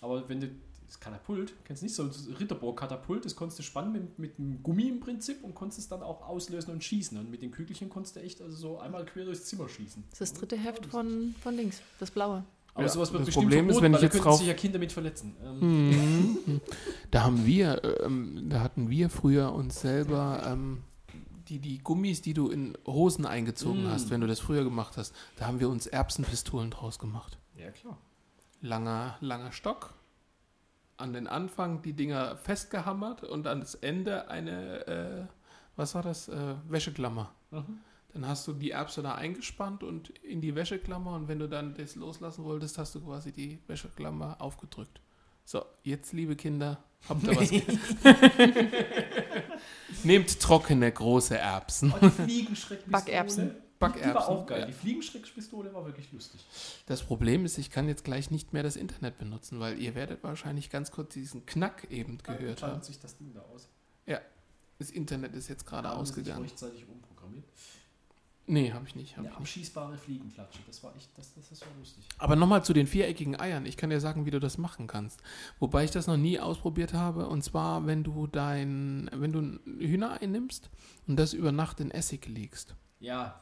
Aber wenn du das Katapult, kennst du nicht, so ein Ritterburg-Katapult, das konntest du spannen mit, mit einem Gummi im Prinzip und konntest es dann auch auslösen und schießen. Und mit den Kügelchen konntest du echt also so einmal quer durchs Zimmer schießen. Das ist das dritte Heft von, von links, das blaue. Aber Ja, sowas wird das bestimmt Problem ist, verboten, wenn weil ich da jetzt könnten sich drauf- ja Kinder mit verletzen. Ähm, Mhm. Da haben wir, ähm, da hatten wir früher uns selber ähm, die, die Gummis, die du in Hosen eingezogen Mm. hast, wenn du das früher gemacht hast, da haben wir uns Erbsenpistolen draus gemacht. Ja, klar. Langer, langer Stock, an den Anfang die Dinger festgehammert und an das Ende eine, äh, was war das, äh, Wäscheklammer. Mhm. Dann hast du die Erbse da eingespannt und in die Wäscheklammer und wenn du dann das loslassen wolltest, hast du quasi die Wäscheklammer aufgedrückt. So, jetzt, liebe Kinder, habt ihr was. Nehmt trockene, große Erbsen. Oh, die Fliegenschreckpistole. Backerbsen. Die war Backerbsen. auch geil. ja. Die Fliegenschreckpistole war wirklich lustig. Das Problem ist, ich kann jetzt gleich nicht mehr das Internet benutzen, weil ihr werdet wahrscheinlich ganz kurz diesen Knack eben gehört haben. Schaltet sich das Ding da aus. Das Internet ist jetzt gerade sich ausgegangen. rechtzeitig umprogrammiert. Nee, habe ich nicht. Hab Eine ich nicht. abschießbare Fliegenklatsche. Das war echt, das, das, das war lustig. Aber nochmal zu den viereckigen Eiern. Ich kann dir sagen, wie du das machen kannst. Wobei ich das noch nie ausprobiert habe. Und zwar, wenn du dein, wenn du ein Hühnerei nimmst und das über Nacht in Essig legst. Ja,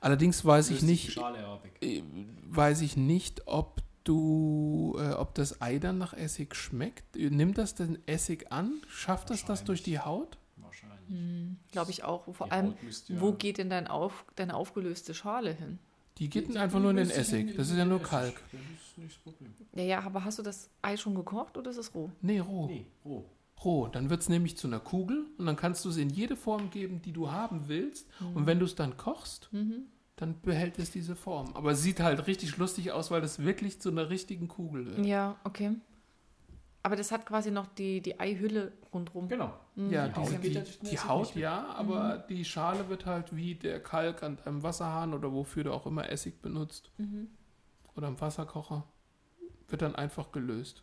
Allerdings weiß ich nicht, Schale äh, weiß ich nicht, ob du, äh, ob das Ei dann nach Essig schmeckt. Nimmt das den Essig an? Schafft das das durch die Haut? Wahrscheinlich. Hm, Glaube ich auch. Vor Die allem, ja- wo geht denn dein auf, deine aufgelöste Schale hin? Die geht einfach nur in den Essig. Das ist ja nur Kalk. Das ist nicht das Problem. Ja, ja, aber hast du das Ei schon gekocht oder ist es roh? Nee, roh. Nee, roh. Roh. Dann wird es nämlich zu einer Kugel und dann kannst du es in jede Form geben, die du haben willst. Und wenn du es dann kochst, dann behält es diese Form. Aber es sieht halt richtig lustig aus, weil das wirklich zu einer richtigen Kugel wird. Ja, okay. Aber das hat quasi noch die, die Eihülle rundrum. Genau. Ja, Die Haut die, die nicht Haut ja, aber die Schale wird halt wie der Kalk an einem Wasserhahn oder wofür du auch immer Essig benutzt oder am Wasserkocher, wird dann einfach gelöst.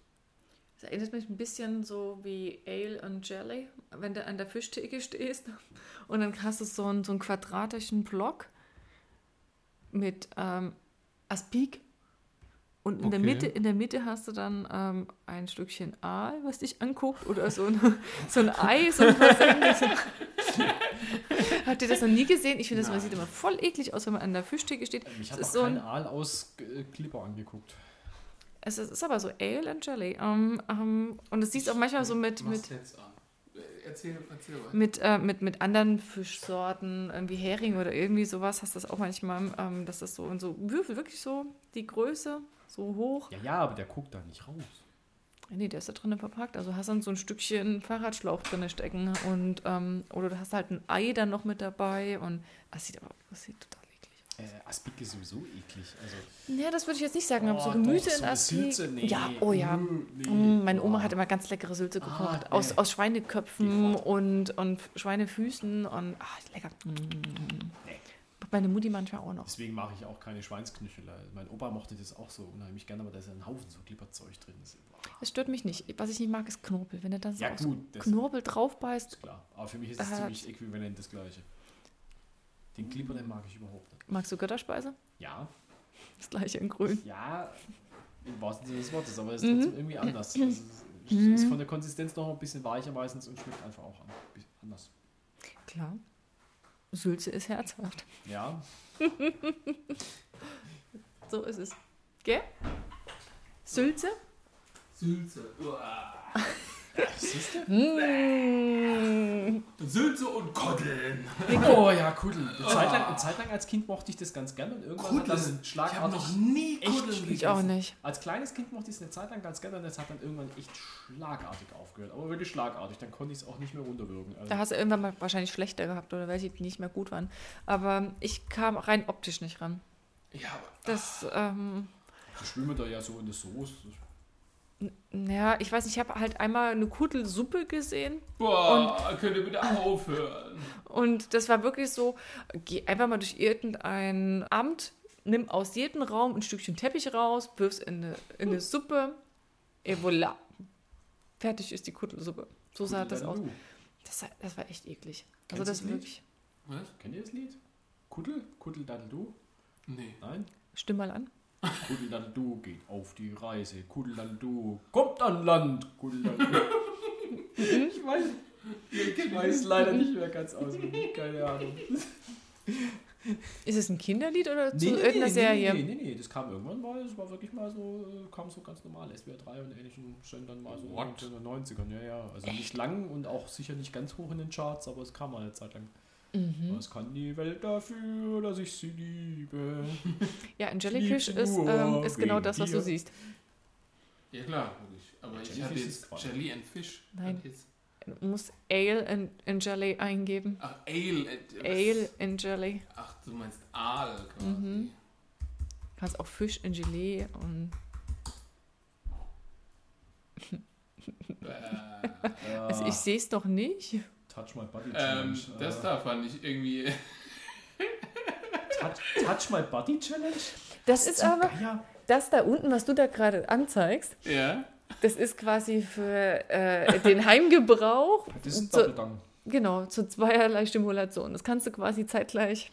Das erinnert mich ein bisschen so wie Ale und Jelly, wenn du an der Fischtheke stehst und dann hast du so einen, so einen quadratischen Block mit ähm, Aspik und in, der Okay. Mitte, in der Mitte hast du dann ähm, ein Stückchen Aal, was dich anguckt oder so ein, so ein Ei, so ein. Habt ihr das noch nie gesehen? Ich finde, das sieht immer voll eklig aus, wenn man an der Fischtheke steht. Ist auch so ein, Aal aus äh, Clipper angeguckt. es ist, ist aber so Ale and Jelly. Ähm, ähm, und es siehst auch manchmal so mit, mit jetzt an. Äh, Erzähl, erzähl weiter. mit, äh, mit, mit anderen Fischsorten, irgendwie Hering oder irgendwie sowas, hast du das auch manchmal, ähm, dass das so in so Würfel, wirklich so die Größe, so hoch. Ja, ja, aber der guckt da nicht raus. Nee, der ist da drinnen verpackt. Also hast dann so ein Stückchen Fahrradschlauch drin stecken und ähm, oder du hast halt ein Ei dann noch mit dabei und das sieht aber das sieht total. Äh, Aspik ist sowieso eklig. Also, Ja, das würde ich jetzt nicht sagen, aber so Oh, Gemüse doch, in so Aspik. Sülze? Nee. Ja, oh ja. Mm, nee. Mm, Meine Oma Oh. hat immer ganz leckere Sülze Ah, gekocht. nee. aus, aus Schweineköpfen und, und Schweinefüßen und ach, lecker. Mm. Macht Meine Mutti manchmal auch noch. Deswegen mache ich auch keine Schweinsknöchel. Mein Opa mochte das auch so unheimlich gerne, aber da ist ein Haufen so Glipperzeug drin. Es stört mich nicht. Was ich nicht mag, ist Knorpel. Wenn er dann so Ja, so gut, Knorpel drauf beißt, ist klar. Aber für mich ist es ziemlich äquivalent das Gleiche. Den Glipper, den mag ich überhaupt nicht. magst du Götterspeise? Ja, Das gleiche in grün. ja, im wahrsten Sinne des Wortes, aber es ist Mhm. trotzdem irgendwie anders. Also, es ist von der Konsistenz noch ein bisschen weicher meistens und schmeckt einfach auch an- bisschen anders. Klar. Sülze ist herzhaft. Ja, So ist es. Gell? Sülze? Sülze. Uah. siehst du? Mmh. Sülze und Koddeln. Oh ja, Kuddel. Eine Zeit, lang, eine Zeit lang als Kind mochte ich das ganz gerne und irgendwann hat das Ich habe schlagartig... noch nie Koddeln schlecht. Ich auch nicht. Als kleines Kind mochte ich es eine Zeit lang ganz gerne und das hat dann irgendwann echt schlagartig aufgehört. Aber wirklich schlagartig, dann konnte ich es auch nicht mehr runterwürgen. Also, Da hast du irgendwann mal wahrscheinlich schlechter gehabt oder welche, die nicht mehr gut waren. Aber ich kam rein optisch nicht ran. Ja, aber Das, ähm, die schwimmen da ja so in der Soße. Ja, ich weiß nicht, ich habe halt einmal eine Kudelsuppe gesehen boah, könnt ihr bitte aufhören? Und das war wirklich so, geh einfach mal durch irgendein Amt, nimm aus jedem Raum ein Stückchen Teppich raus, wirf's in eine, in eine Suppe, et voilà. Fertig ist die Kuttelsuppe. So sah das aus. Das, war- das war echt eklig. Also Kennst du das das wirklich. Was? Kennt ihr das Lied? Kuddel? Kuddel du? Nee. Nein? Stimm mal an. Kuddel du geht auf die Reise. Kuddel du kommt an Land. Ich weiß, ich weiß leider nicht mehr ganz auswendig. Keine Ahnung. Ist es ein Kinderlied oder zu Nee, nee, irgendeiner nee, Serie? Nee, nee, nee, das kam irgendwann mal, das war wirklich mal so, kam so ganz normal. SWR 3 und ähnlichen stand dann mal so What? in den 90ern, ja, ja. Also nicht lang und auch sicher nicht ganz hoch in den Charts, aber es kam mal eine Zeit lang. Mhm. Was kann die Welt dafür, dass ich sie liebe? Ja, ein Jellyfish ist, ähm, ist genau das, was dir. du siehst. Ja klar, logisch. Aber ich Jellyfish hatte ist jetzt. Jelly and Fish. Nein. Du musst Ale in, in Jelly eingeben. ach, Ale. and- Ale in Jelly. Ach, du meinst Aal quasi. Mhm. Kannst auch Fisch in Gelee und also ich sehe es doch nicht. Touch My Body ähm, Challenge. das äh, da fand ich irgendwie. Touch, Touch My Body Challenge? Das ist aber, Ja, das da unten, was du da gerade anzeigst, ja. das ist quasi für äh, den Heimgebrauch. das ist zu, Doppelgang. genau, zu zweierlei Stimulation. Das kannst du quasi zeitgleich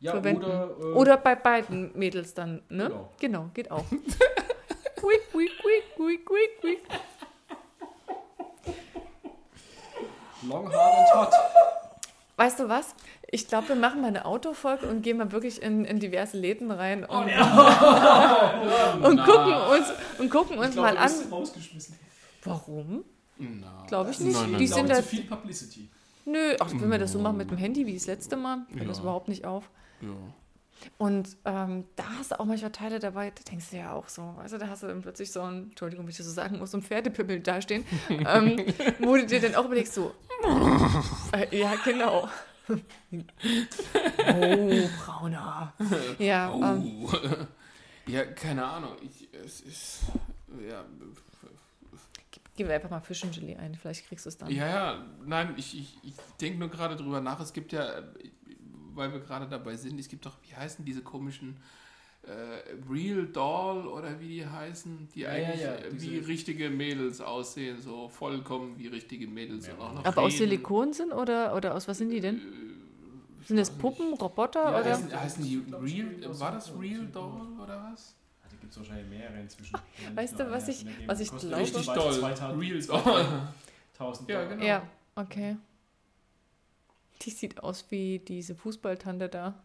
Ja, verwenden. oder, äh, Oder bei beiden Mädels dann, ne? Genau. Genau, geht auch. quick, quick, quick, quick, quick, quick. Long Hard and Hot. Weißt du was? Ich glaube, wir machen mal eine Autofolge und gehen mal wirklich in, in diverse Läden rein Oh, und, und gucken uns, und gucken uns Ich glaube, mal an. Warum? Glaube ich nicht. Nein, nein, Die sind da. viel Publicity. Nö, ach, wenn wir das so machen mit dem Handy wie das letzte Mal, fällt das Ja. überhaupt nicht auf. Ja. Und ähm, da hast du auch manchmal Teile dabei, da denkst du ja auch so, also da hast du dann plötzlich so ein, Entschuldigung, wenn ich das so sagen muss, so ein Pferdepimmel dastehen, ähm, wo du dir dann auch überlegst, so, äh, ja, genau. oh, brauner. Ja, ähm, Oh. ja, keine Ahnung. Ich, es ist. Ja, gib mir einfach mal Fischengelee ein, vielleicht kriegst du es dann. ja, ja, nein, ich, ich, ich denke nur gerade drüber nach. Es gibt ja, weil wir gerade dabei sind, es gibt doch, wie heißen diese komischen äh, Real Doll oder wie die heißen, die Ja, eigentlich ja, ja, äh, wie richtige Mädels aussehen, so vollkommen wie richtige Mädels. Ja. und auch noch Aber aus reden. Silikon sind oder, oder aus was sind die denn? Sind das Puppen, Roboter Ja, oder? Heißen, heißen die Real, war das Real Doll oder was? Da gibt es wahrscheinlich mehrere inzwischen. Weißt du, was ich- was ich glaube? Richtig doll. 2000 Real Doll. 1000 Ja, genau. Ja, okay. Die sieht aus wie diese Fußballtante da.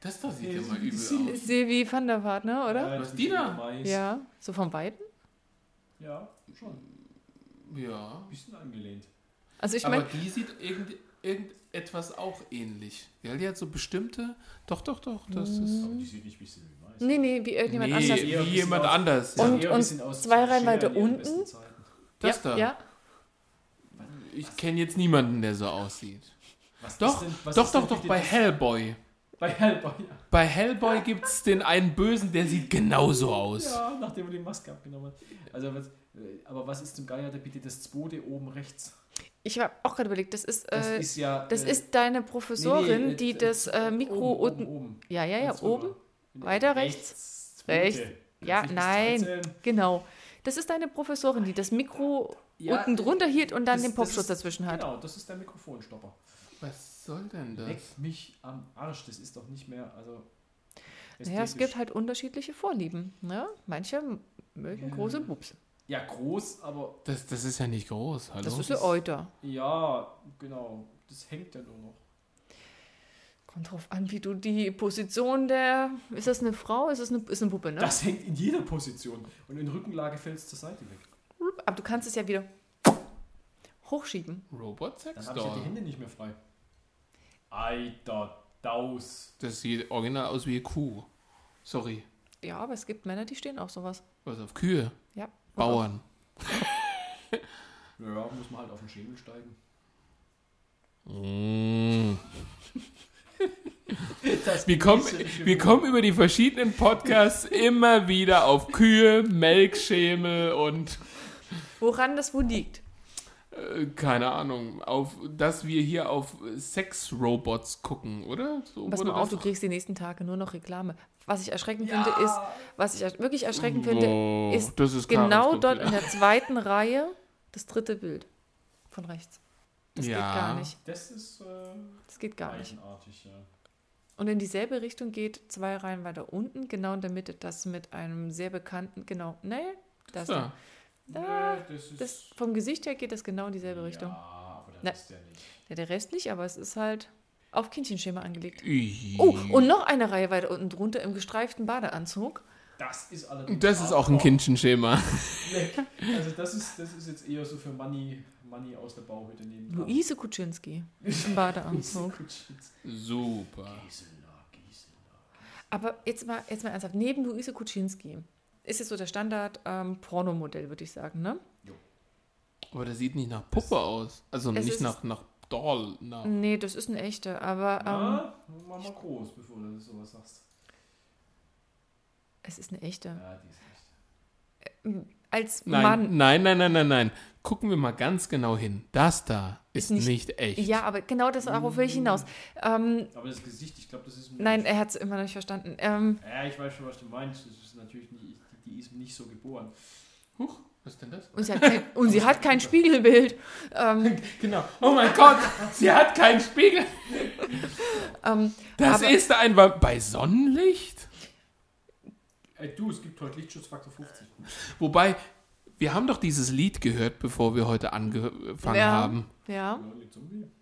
Das da sieht Ja, mal übel aus. Silvi van der Vaart, ne, oder? Ja, Was, die die da? Ja, so vom Weiten. Ja, schon. Ja. Ein bisschen angelehnt. Also ich Aber meine, die sieht irgend, irgendetwas auch ähnlich. Ja, die hat so bestimmte. Doch, doch, doch. Das ist. Aber die sieht nicht wie Silly weiß. nee, nee, wie irgendjemand Nee, anders. ein wie bisschen jemand aus- anders. Und- Ja. ein und bisschen aus zwei Reihen weiter unten? Das ja, da. ja, Ich kenne jetzt niemanden, der so aussieht. Was Doch, ist denn- was doch, ist doch, doch, bei das- Hellboy. Bei Hellboy, ja. Bei Hellboy gibt es den einen Bösen, der sieht genauso aus. Ja, nachdem er die Maske abgenommen hat. Also, was, äh, aber was ist zum Geier da bitte das zweite oben rechts? ich habe auch gerade überlegt, das ist, Das äh, ist ja. das äh, ist deine Professorin, nee, nee, die äh, das äh, Mikro oben, unten. oben, oben. Ja, ja, ja, oben. Weiter rechts. Rechts. Kannst Ja, nein. Genau. Das ist deine Professorin, die das Mikro Ja, unten drunter hielt und dann das- den das Popschutz dazwischen hat. Genau, das ist der Mikrofonstopper. Was soll denn das? Leck mich am Arsch, das ist doch nicht mehr, also. Naja, es gibt halt unterschiedliche Vorlieben. Ne? Manche mögen Ja. große Bubs. Ja, groß, aber. Das, das ist ja nicht groß, hallo? Das ist ja Euter. Ja, genau. Das hängt ja nur noch. Kommt drauf an, wie du die Position der. Ist das eine Frau? Ist das eine, ist eine Puppe, ne? Das hängt in jeder Position. Und in Rückenlage fällt es zur Seite weg. Aber du kannst es ja wieder hochschieben. Robot Sex Dann habe ich ja die. Hände nicht mehr frei. Alter, Daus. Das sieht original aus wie eine Kuh. Sorry. Ja, aber es gibt Männer, die stehen auf sowas. Was auf Kühe? Ja. Bauern. Ja, muss man halt auf den Schemel steigen. Mm. Das Wir kommen, wir kommen über die verschiedenen Podcasts immer wieder auf Kühe, Melkschemel und Woran das wohl liegt? Äh, keine Ahnung, auf dass wir hier auf Sexrobots gucken, oder? So Pass mal auf, du kriegst die nächsten Tage nur noch Reklame. Was ich erschreckend Ja. finde, ist, was ich wirklich erschreckend finde, Oh, ist das ist genau dort in der zweiten Reihe das dritte Bild von rechts. Das Ja. geht gar nicht. Das ist äh, Das geht gar nicht. ja. Und in dieselbe Richtung geht zwei Reihen weiter unten, genau in der Mitte, das mit einem sehr bekannten, genau, nee, das, Ja. da, Nee, das ist, das vom Gesicht her geht das genau in dieselbe Richtung. Ja, aber Na. das ist ja nicht. Ja, der Rest nicht, aber es ist halt auf Kindchenschema angelegt. Oh, und noch eine Reihe weiter unten drunter im gestreiften Badeanzug. Das ist allerdings. Das ist auch ein. Kindchenschema. Also das ist, das ist jetzt eher so für Money, Money aus der Bauhütte nehmen. Luise Kuczynski im Badeanzug. Super. Gisela, Gisela. Aber jetzt mal, jetzt mal ernsthaft, neben Luise Kuczynski ist es so der Standard ähm, Pornomodell, würde ich sagen, ne? Aber das sieht nicht nach Puppe aus. Also nicht ist- nach, nach Doll. Nach. Nee, das ist eine echte, aber ähm, Na, mach mal groß, bevor du sowas sagst. es ist eine echte. Ja, die ist echt. Als Nein, Mann. nein, nein, nein, nein, nein. Gucken wir mal ganz genau hin. Das da ist, Ist nicht- nicht, echt. Ja, aber genau das, darauf will ich hinaus. Ähm, Aber das Gesicht, ich glaube, das ist. nein, er hat es immer noch nicht verstanden. Ähm, Ja, ich weiß schon, was du meinst. Das ist natürlich nicht, die ist nicht so geboren. Huch, was ist denn das? und, sie hat kein, und sie hat kein Spiegelbild. Ähm, Genau. Oh mein Gott, sie hat keinen Spiegel. ähm, Das Aber- ist ein bei Sonnenlicht. Ey, du, es gibt heute Lichtschutzfaktor 50. Wobei, wir haben doch dieses Lied gehört, bevor wir heute angefangen Ja. haben. ja.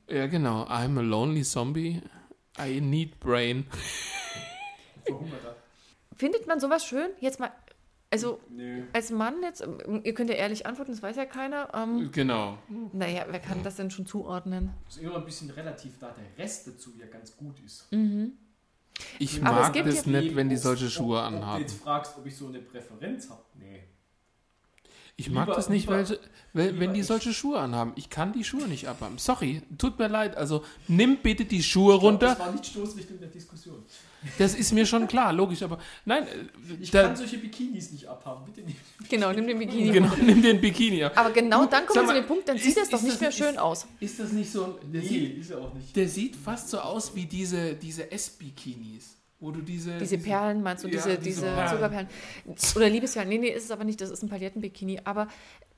Ja, genau. I'm a lonely zombie. I need brain. Verhungerter. Findet man sowas schön? Jetzt mal, also Nö. als Mann jetzt, ähm, ihr könnt ja ehrlich antworten, das weiß ja keiner. Ähm, Genau. naja, wer kann das denn schon zuordnen? Ist immer ein bisschen relativ, da der Rest dazu ja ganz gut ist. Mhm. Ich Aber es mag gibt das ja- nicht, wenn die solche Schuhe ob, Ob du anhaben. jetzt fragst, ob ich so eine Präferenz habe? Nee. Ich mag Lieber- das nicht, lieber- welche, wenn, wenn die ich. solche Schuhe anhaben. Ich kann die Schuhe nicht abhaben. Sorry, tut mir leid. Also nimm bitte die Schuhe runter. Das war nicht Stoßrichtung der Diskussion. Das ist mir schon klar, logisch. Aber nein, äh, Ich da, kann solche Bikinis nicht abhaben. Bitte nicht. Genau, nimm den Bikini. genau, nimm den Bikini ab. Aber genau dann kommen wir zu dem Punkt, dann ist- sieht das doch nicht das- mehr ist- schön aus. Ist das nicht so ein. Der, Nee, sieht, ist er auch nicht. der sieht fast so aus wie diese, diese S-Bikinis. Wo du diese. Diese Perlen meinst du, Ja, diese, diese Perlen. Zuckerperlen. Oder Liebesperlen. Nee, nee, ist es aber nicht, das ist ein Palettenbikini. Aber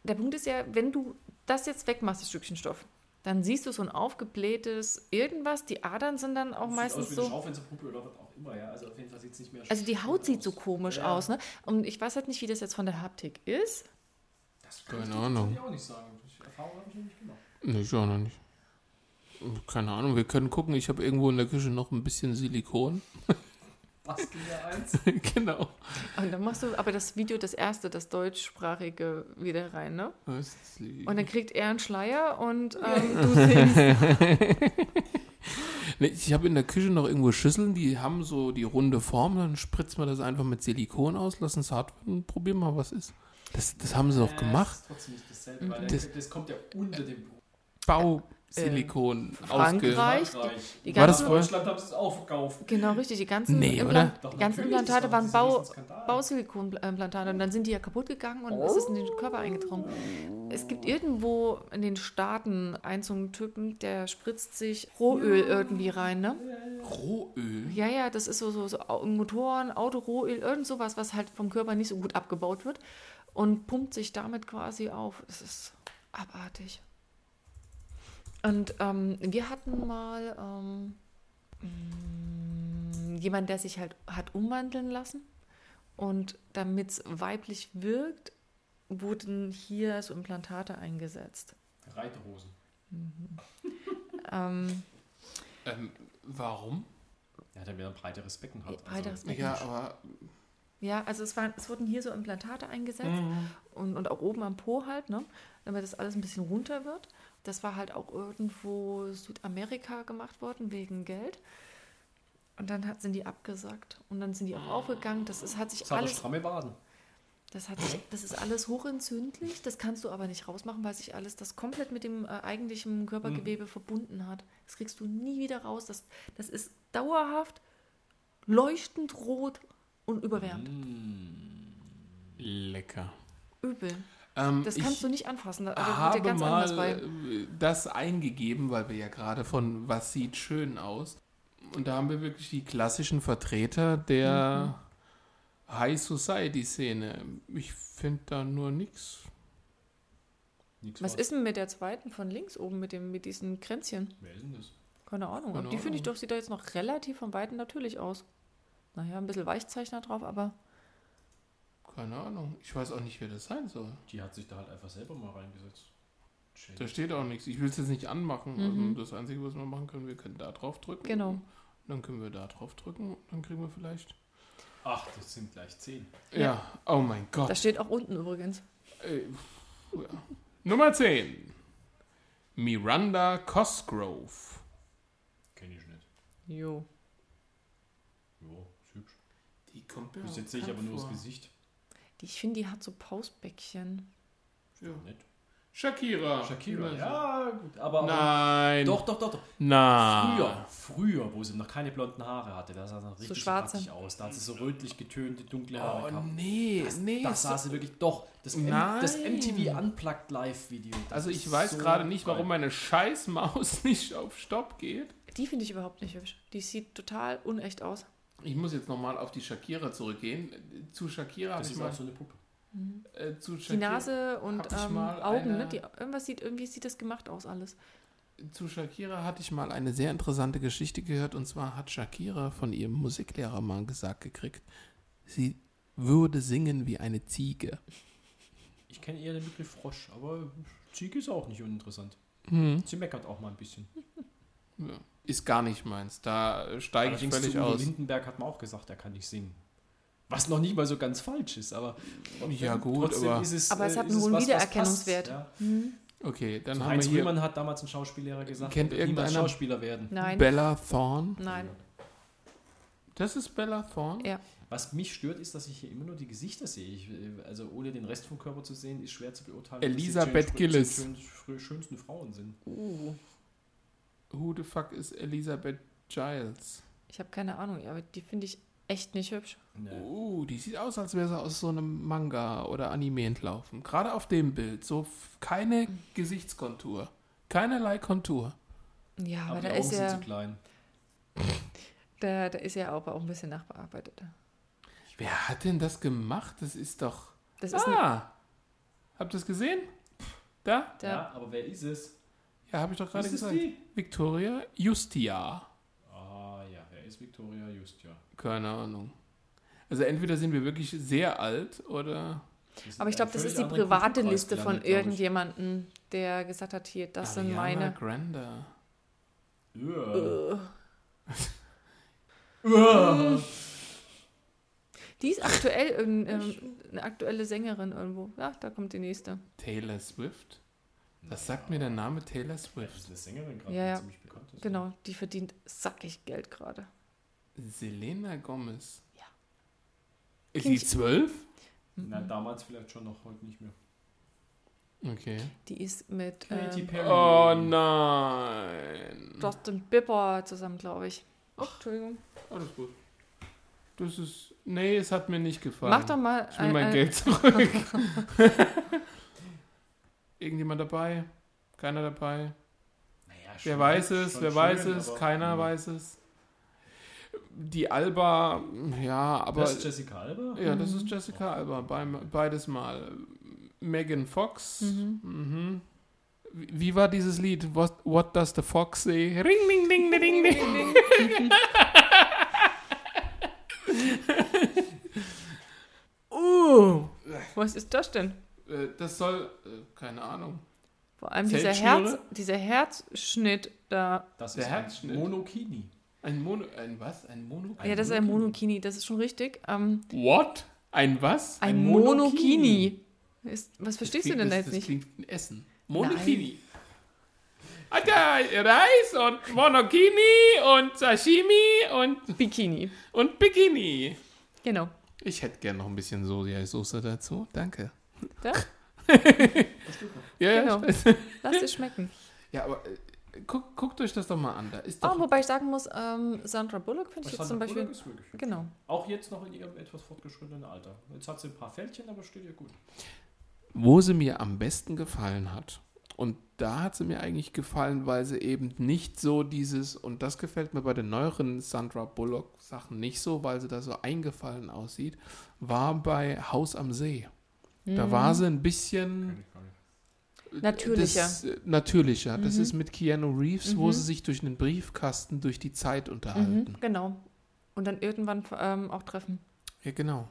der Punkt ist ja, wenn du das jetzt wegmachst, das Stückchen Stoff, dann siehst du so ein aufgeblähtes irgendwas. Die Adern sind dann auch Sieht meistens aus wie eine so. Schaufensterpuppe oder was auch immer, ja. Also auf jeden Fall sieht es nicht mehr Also die Haut sieht so aus. komisch Ja. aus, ne? Und ich weiß halt nicht, wie das jetzt von der Haptik ist. Das Keine kann ich- Ahnung. Ich auch nicht sagen. Erfahrung habe ich noch nicht gemacht. Nee, ich auch noch nicht. Keine Ahnung, wir können gucken. Ich habe irgendwo in der Küche noch ein bisschen Silikon. Basteln wir eins. genau. Und dann machst du aber das Video, das erste, das deutschsprachige, wieder rein, ne? Und dann kriegt er einen Schleier und ähm, du singst. Ich habe in der Küche noch irgendwo Schüsseln, die haben so die runde Form, dann spritzt man das einfach mit Silikon aus, lassen es hart werden und probieren mal, was ist. Das, das haben sie doch gemacht. Das Das- das, kommt ja unter dem Buch. Bausilikon ausge... Frankreich, Frankreich. die War das ganzen, In Deutschland haben es auch verkauft. genau richtig, die ganzen, Nee, Implan-? Doch, die ganzen Implantate war waren Bau. Bausilikonplantate und dann sind die ja kaputt gegangen und es ist in den Körper eingedrungen. Es gibt irgendwo in den Staaten einen so einen Typen, der spritzt sich Rohöl irgendwie rein, ne? Rohöl? Ja, ja, das ist so, so, so Motoren, Autorohöl, irgend sowas, was halt vom Körper nicht so gut abgebaut wird und pumpt sich damit quasi auf. Das ist abartig. Und ähm, wir hatten mal ähm, mh, jemand, der sich halt hat umwandeln lassen und damit es weiblich wirkt, wurden hier so Implantate eingesetzt. Reiterhosen. Ähm, Ähm, warum? Ja, der wieder ein breiteres Becken hat. breiteres Also, Becken. Ja, aber... Ja, also es, waren, es wurden hier so Implantate eingesetzt Mhm. und, und auch oben am Po halt, ne? damit das alles ein bisschen runter wird. Das war halt auch irgendwo Südamerika gemacht worden wegen Geld. Und dann hat, sind die abgesagt und dann sind die auch aufgegangen. Das ist, hat sich das alles, stramme Waden. das hat sich, das ist alles hochentzündlich. Das kannst du aber nicht rausmachen, weil sich alles das komplett mit dem äh, eigentlichen Körpergewebe verbunden hat. Das kriegst du nie wieder raus. Das, das ist dauerhaft leuchtend rot und überwärmt. Lecker. Übel. Ähm, Das kannst du nicht anfassen. Da, habe dir ganz mal anders bei. äh, das eingegeben, weil wir ja gerade von was sieht schön aus. Und da haben wir wirklich die klassischen Vertreter der Mhm. High Society Szene. Ich finde da nur nichts. Nix Was ist denn mit der zweiten von links oben mit, dem, mit diesen Kränzchen? Wer ist denn das? Keine Ahnung. Keine die finde ich doch, sieht da jetzt noch relativ von Weitem natürlich aus. Naja, ein bisschen Weichzeichner drauf, aber Keine Ahnung. Ich weiß auch nicht, wer das sein soll. Die hat sich da halt einfach selber mal reingesetzt. Shady. Da steht auch nichts. Ich will es jetzt nicht anmachen. Mhm. Also das Einzige, was wir machen können, wir können da drauf drücken. genau. Dann können wir da drauf drücken und dann kriegen wir vielleicht. Ach, das sind gleich zehn. Ja, oh mein Gott. Das steht auch unten übrigens. Äh, ja. Nummer 10. Miranda Cosgrove. Kenn ich nicht. Jo. Jo, ist hübsch. Die kommt mir Bis jetzt sehe ich aber bekannt nur das vor. Gesicht. Die, ich finde, die hat so Pausbäckchen. Ja. Nett. Shakira. Shakira, Ja. ja, gut. Aber, Nein. doch, doch, doch, doch. Nein. Früher, früher, wo sie noch keine blonden Haare hatte, da sah sie noch richtig schwarze. schwarzig aus. Da hat sie so rötlich getönte, dunkle Haare Oh gehabt. nee, Das, nee. das so- sah sie wirklich doch. Das, M das MTV Unplugged Live-Video. also ich weiß so gerade nicht, warum meine scheiß Maus nicht auf Stopp geht. Die finde ich überhaupt nicht hübsch. Die sieht total unecht aus. Ich muss jetzt nochmal auf die Shakira zurückgehen. Zu Shakira habe Das ich ist mal... auch so eine Puppe. äh, zu Die Shakira, Nase und ähm, Augen, eine- ne? Die, irgendwas sieht, irgendwie sieht das gemacht aus alles. Zu Shakira hatte ich mal eine sehr interessante Geschichte gehört. Und zwar hat Shakira von ihrem Musiklehrer mal gesagt gekriegt, sie würde singen wie eine Ziege. Ich kenne eher den Begriff Frosch, aber Ziege ist auch nicht uninteressant. Hm. Sie meckert auch mal ein bisschen. Ja. Ist gar nicht meins. Da steige ich völlig zu aus. Lindenberg hat man auch gesagt, er kann nicht singen. Was noch nicht mal so ganz falsch ist, aber Ja, gut, trotzdem aber- ist es, Aber es äh, hat einen hohen was, was Wiedererkennungswert. passt, Ja. Okay, dann So haben Heinz wir hier hat damals ein Schauspiellehrer gesagt, Kennt er irgendeiner- Schauspieler werden. Nein. Bella Thorne. Nein. Das ist Bella Thorne? Ja. Was mich stört, ist, dass ich hier immer nur die Gesichter sehe. Ich, äh, also ohne den Rest vom Körper zu sehen, ist schwer zu beurteilen. die Elisabeth Gillis. schön- schönsten Frauen sind. Uh, Who the fuck ist Elisabeth Giles? ich habe keine Ahnung, aber die finde ich echt nicht hübsch. Nee. Uh, die sieht aus, als wäre sie aus so einem Manga oder Anime entlaufen. Gerade auf dem Bild. So keine Gesichtskontur. Keinerlei Kontur. Ja, aber, Aber die da Augen ist sind ja, zu klein. da, da ist ja auch, auch ein bisschen nachbearbeitet. Wer hat denn das gemacht? Das ist doch. Das ist ein, Ah! Habt ihr das gesehen? Da? der, Ja, aber wer ist es? Ja, habe ich doch gerade Ist es gesagt. die? Victoria Justia. Ah ja, wer ist Victoria Just, ja. Keine Ahnung. Also entweder sind wir wirklich sehr alt oder. Sind aber ich glaube, das ist die private Liste von irgendjemandem, der gesagt hat, hier, das sind Ariana meine. Grande. Ja. Die ist aktuell in, ähm, eine aktuelle Sängerin irgendwo. Ja, da kommt die nächste. Taylor Swift. Was sagt mir der Name Taylor Das Swift? ist eine Sängerin gerade, Ja, die ja. ziemlich bekannt ist. Genau, die verdient sackig Geld gerade. Selena Gomez. Ja. Ist Kind- sie zwölf? Na, damals vielleicht schon noch, heute nicht mehr. Okay. Die ist mit Katy ähm, Perry. Oh nein. Justin Bieber zusammen, glaube ich. Oh, Entschuldigung. Alles gut. Das ist. Nee, es hat mir nicht gefallen. Mach doch mal Ich will mein ein- Geld zurück. Irgendjemand dabei? Keiner dabei? Naja, Wer weiß es? Wer weiß schön, es? aber- Keiner Ja. weiß es. Die Alba, ja, aber. Das ist Jessica Alba? ja, das ist Jessica Alba, beim, beides Mal. Megan Fox. Mhm. Wie wie war dieses Lied? What, what does the fox say? Ring, ding, ding, ding, ding, ding. uh, Was ist das denn? Äh, das soll, äh, keine Ahnung. Vor allem dieser? Herz, dieser Herzschnitt da. Das Der ist Herzschnitt. ein Monokini. Ein Mono, ein was? Ein Mono? ja, das ist ein Monokini, das ist schon richtig. Ähm, What? Ein was? ein Ein Monokini. Monokini. Ist, was verstehst Klingt- du denn da das, jetzt das nicht? klingt ein Essen. Monokini. Da, Reis und Monokini und Sashimi und, Bikini. und Bikini. Genau. Ich hätte gern noch ein bisschen Sojasoße dazu. Danke. Da? Ja, ja, Genau. ich weiß. Lass es schmecken. ja aber äh, guck, guckt euch das doch mal an. Da ist Oh, doch wobei ich sagen muss, ähm, Sandra Bullock finde ich jetzt zum Beispiel. Ist wirklich hübsch. Genau. Auch jetzt noch in ihrem etwas fortgeschrittenen Alter. Jetzt hat sie ein paar Fältchen, aber steht ihr gut. wo sie mir am besten gefallen hat. Und da hat sie mir eigentlich gefallen, weil sie eben nicht so dieses, und das gefällt mir bei den neueren Sandra Bullock Sachen nicht so, weil sie da so eingefallen aussieht, war bei Haus am See. Da war sie ein bisschen nicht. Natürlicher. Das, äh, natürlicher. Das Mhm. ist mit Keanu Reeves, wo Mhm. sie sich durch einen Briefkasten durch die Zeit unterhalten. Mhm, genau. Und dann irgendwann ähm, auch treffen. Ja, genau.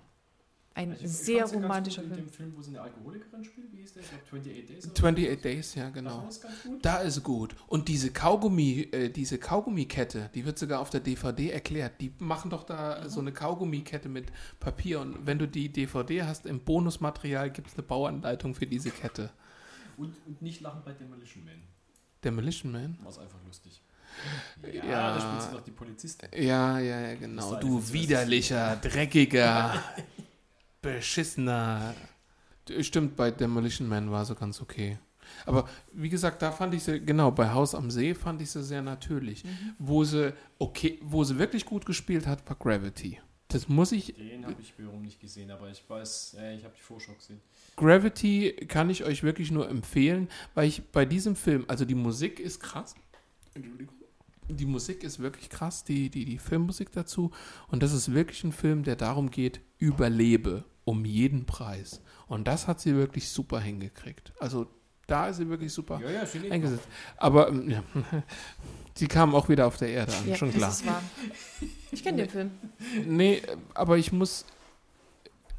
Ein Ich- ich sehr ganz romantischer gut in Film. dem Film, wo sie eine Alkoholikerin spielt. Wie hieß der? Ich glaube 28 Days. oder 28 Days, ja, genau. Ganz gut. Da ist gut. Und diese Kaugummi, äh, diese Kaugummikette, die wird sogar auf der DVD erklärt. Die machen doch da so eine Kaugummikette mit Papier. Und wenn du die DVD hast, im Bonusmaterial gibt es eine Bauanleitung für diese Kette. Und, und nicht lachen bei Demolition Man. Demolition Man? War es einfach lustig. Ja, Ja. da spielt sie doch die Polizistin. Ja, ja, ja, genau. Du ist- widerlicher, dreckiger, beschissener. Stimmt, bei Demolition Man war sie ganz okay. Aber wie gesagt, da fand ich sie, genau, bei Haus am See fand ich sie sehr natürlich. Wo sie, okay, wo sie wirklich gut gespielt hat, war Gravity. Das muss ich, Den habe ich wiederum nicht gesehen, aber ich weiß, äh, ich habe die Vorschau gesehen. Gravity kann ich euch wirklich nur empfehlen, weil ich bei diesem Film, also die Musik ist krass. Entschuldigung. Die Musik ist wirklich krass, die, die, die Filmmusik dazu. Und das ist wirklich ein Film, der darum geht, überlebe um jeden Preis. Und das hat sie wirklich super hingekriegt. Also da ist sie wirklich super Ja, ja, eingesetzt. Aber ähm, ja, sie kam auch wieder auf der Erde an, Ja, schon das klar. ist wahr. Ich kenne den Film. Nee, aber ich muss.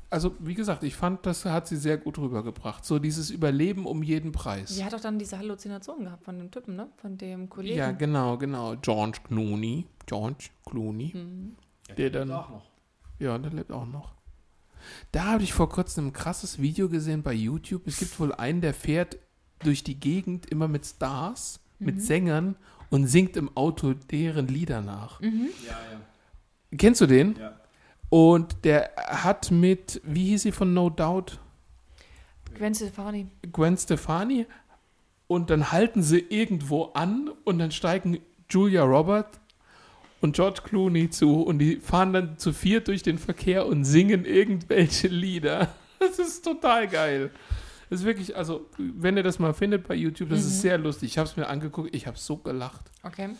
Also, wie gesagt, ich fand, das hat sie sehr gut rübergebracht. So dieses Überleben um jeden Preis. Sie hat doch dann diese Halluzination gehabt von dem Typen, ne? Von dem Kollegen. Ja, genau, genau. George Clooney. George Clooney. Mhm. Der die lebt dann- auch noch. Ja, der lebt auch noch. Da habe ich vor kurzem ein krasses Video gesehen bei YouTube. Es gibt wohl einen, der fährt durch die Gegend immer mit Stars, mit Sängern und singt im Auto deren Lieder nach. Mhm. Ja, ja. Kennst du den? Ja. Und der hat mit, wie hieß sie von No Doubt? Gwen Stefani. Gwen Stefani. Und dann halten sie irgendwo an und dann steigen Julia Roberts und George Clooney zu und die fahren dann zu viert durch den Verkehr und singen irgendwelche Lieder. Das ist total geil. Das ist wirklich, also, wenn ihr das mal findet bei YouTube, das ist sehr lustig. Ich habe es mir angeguckt, ich habe so gelacht. Okay.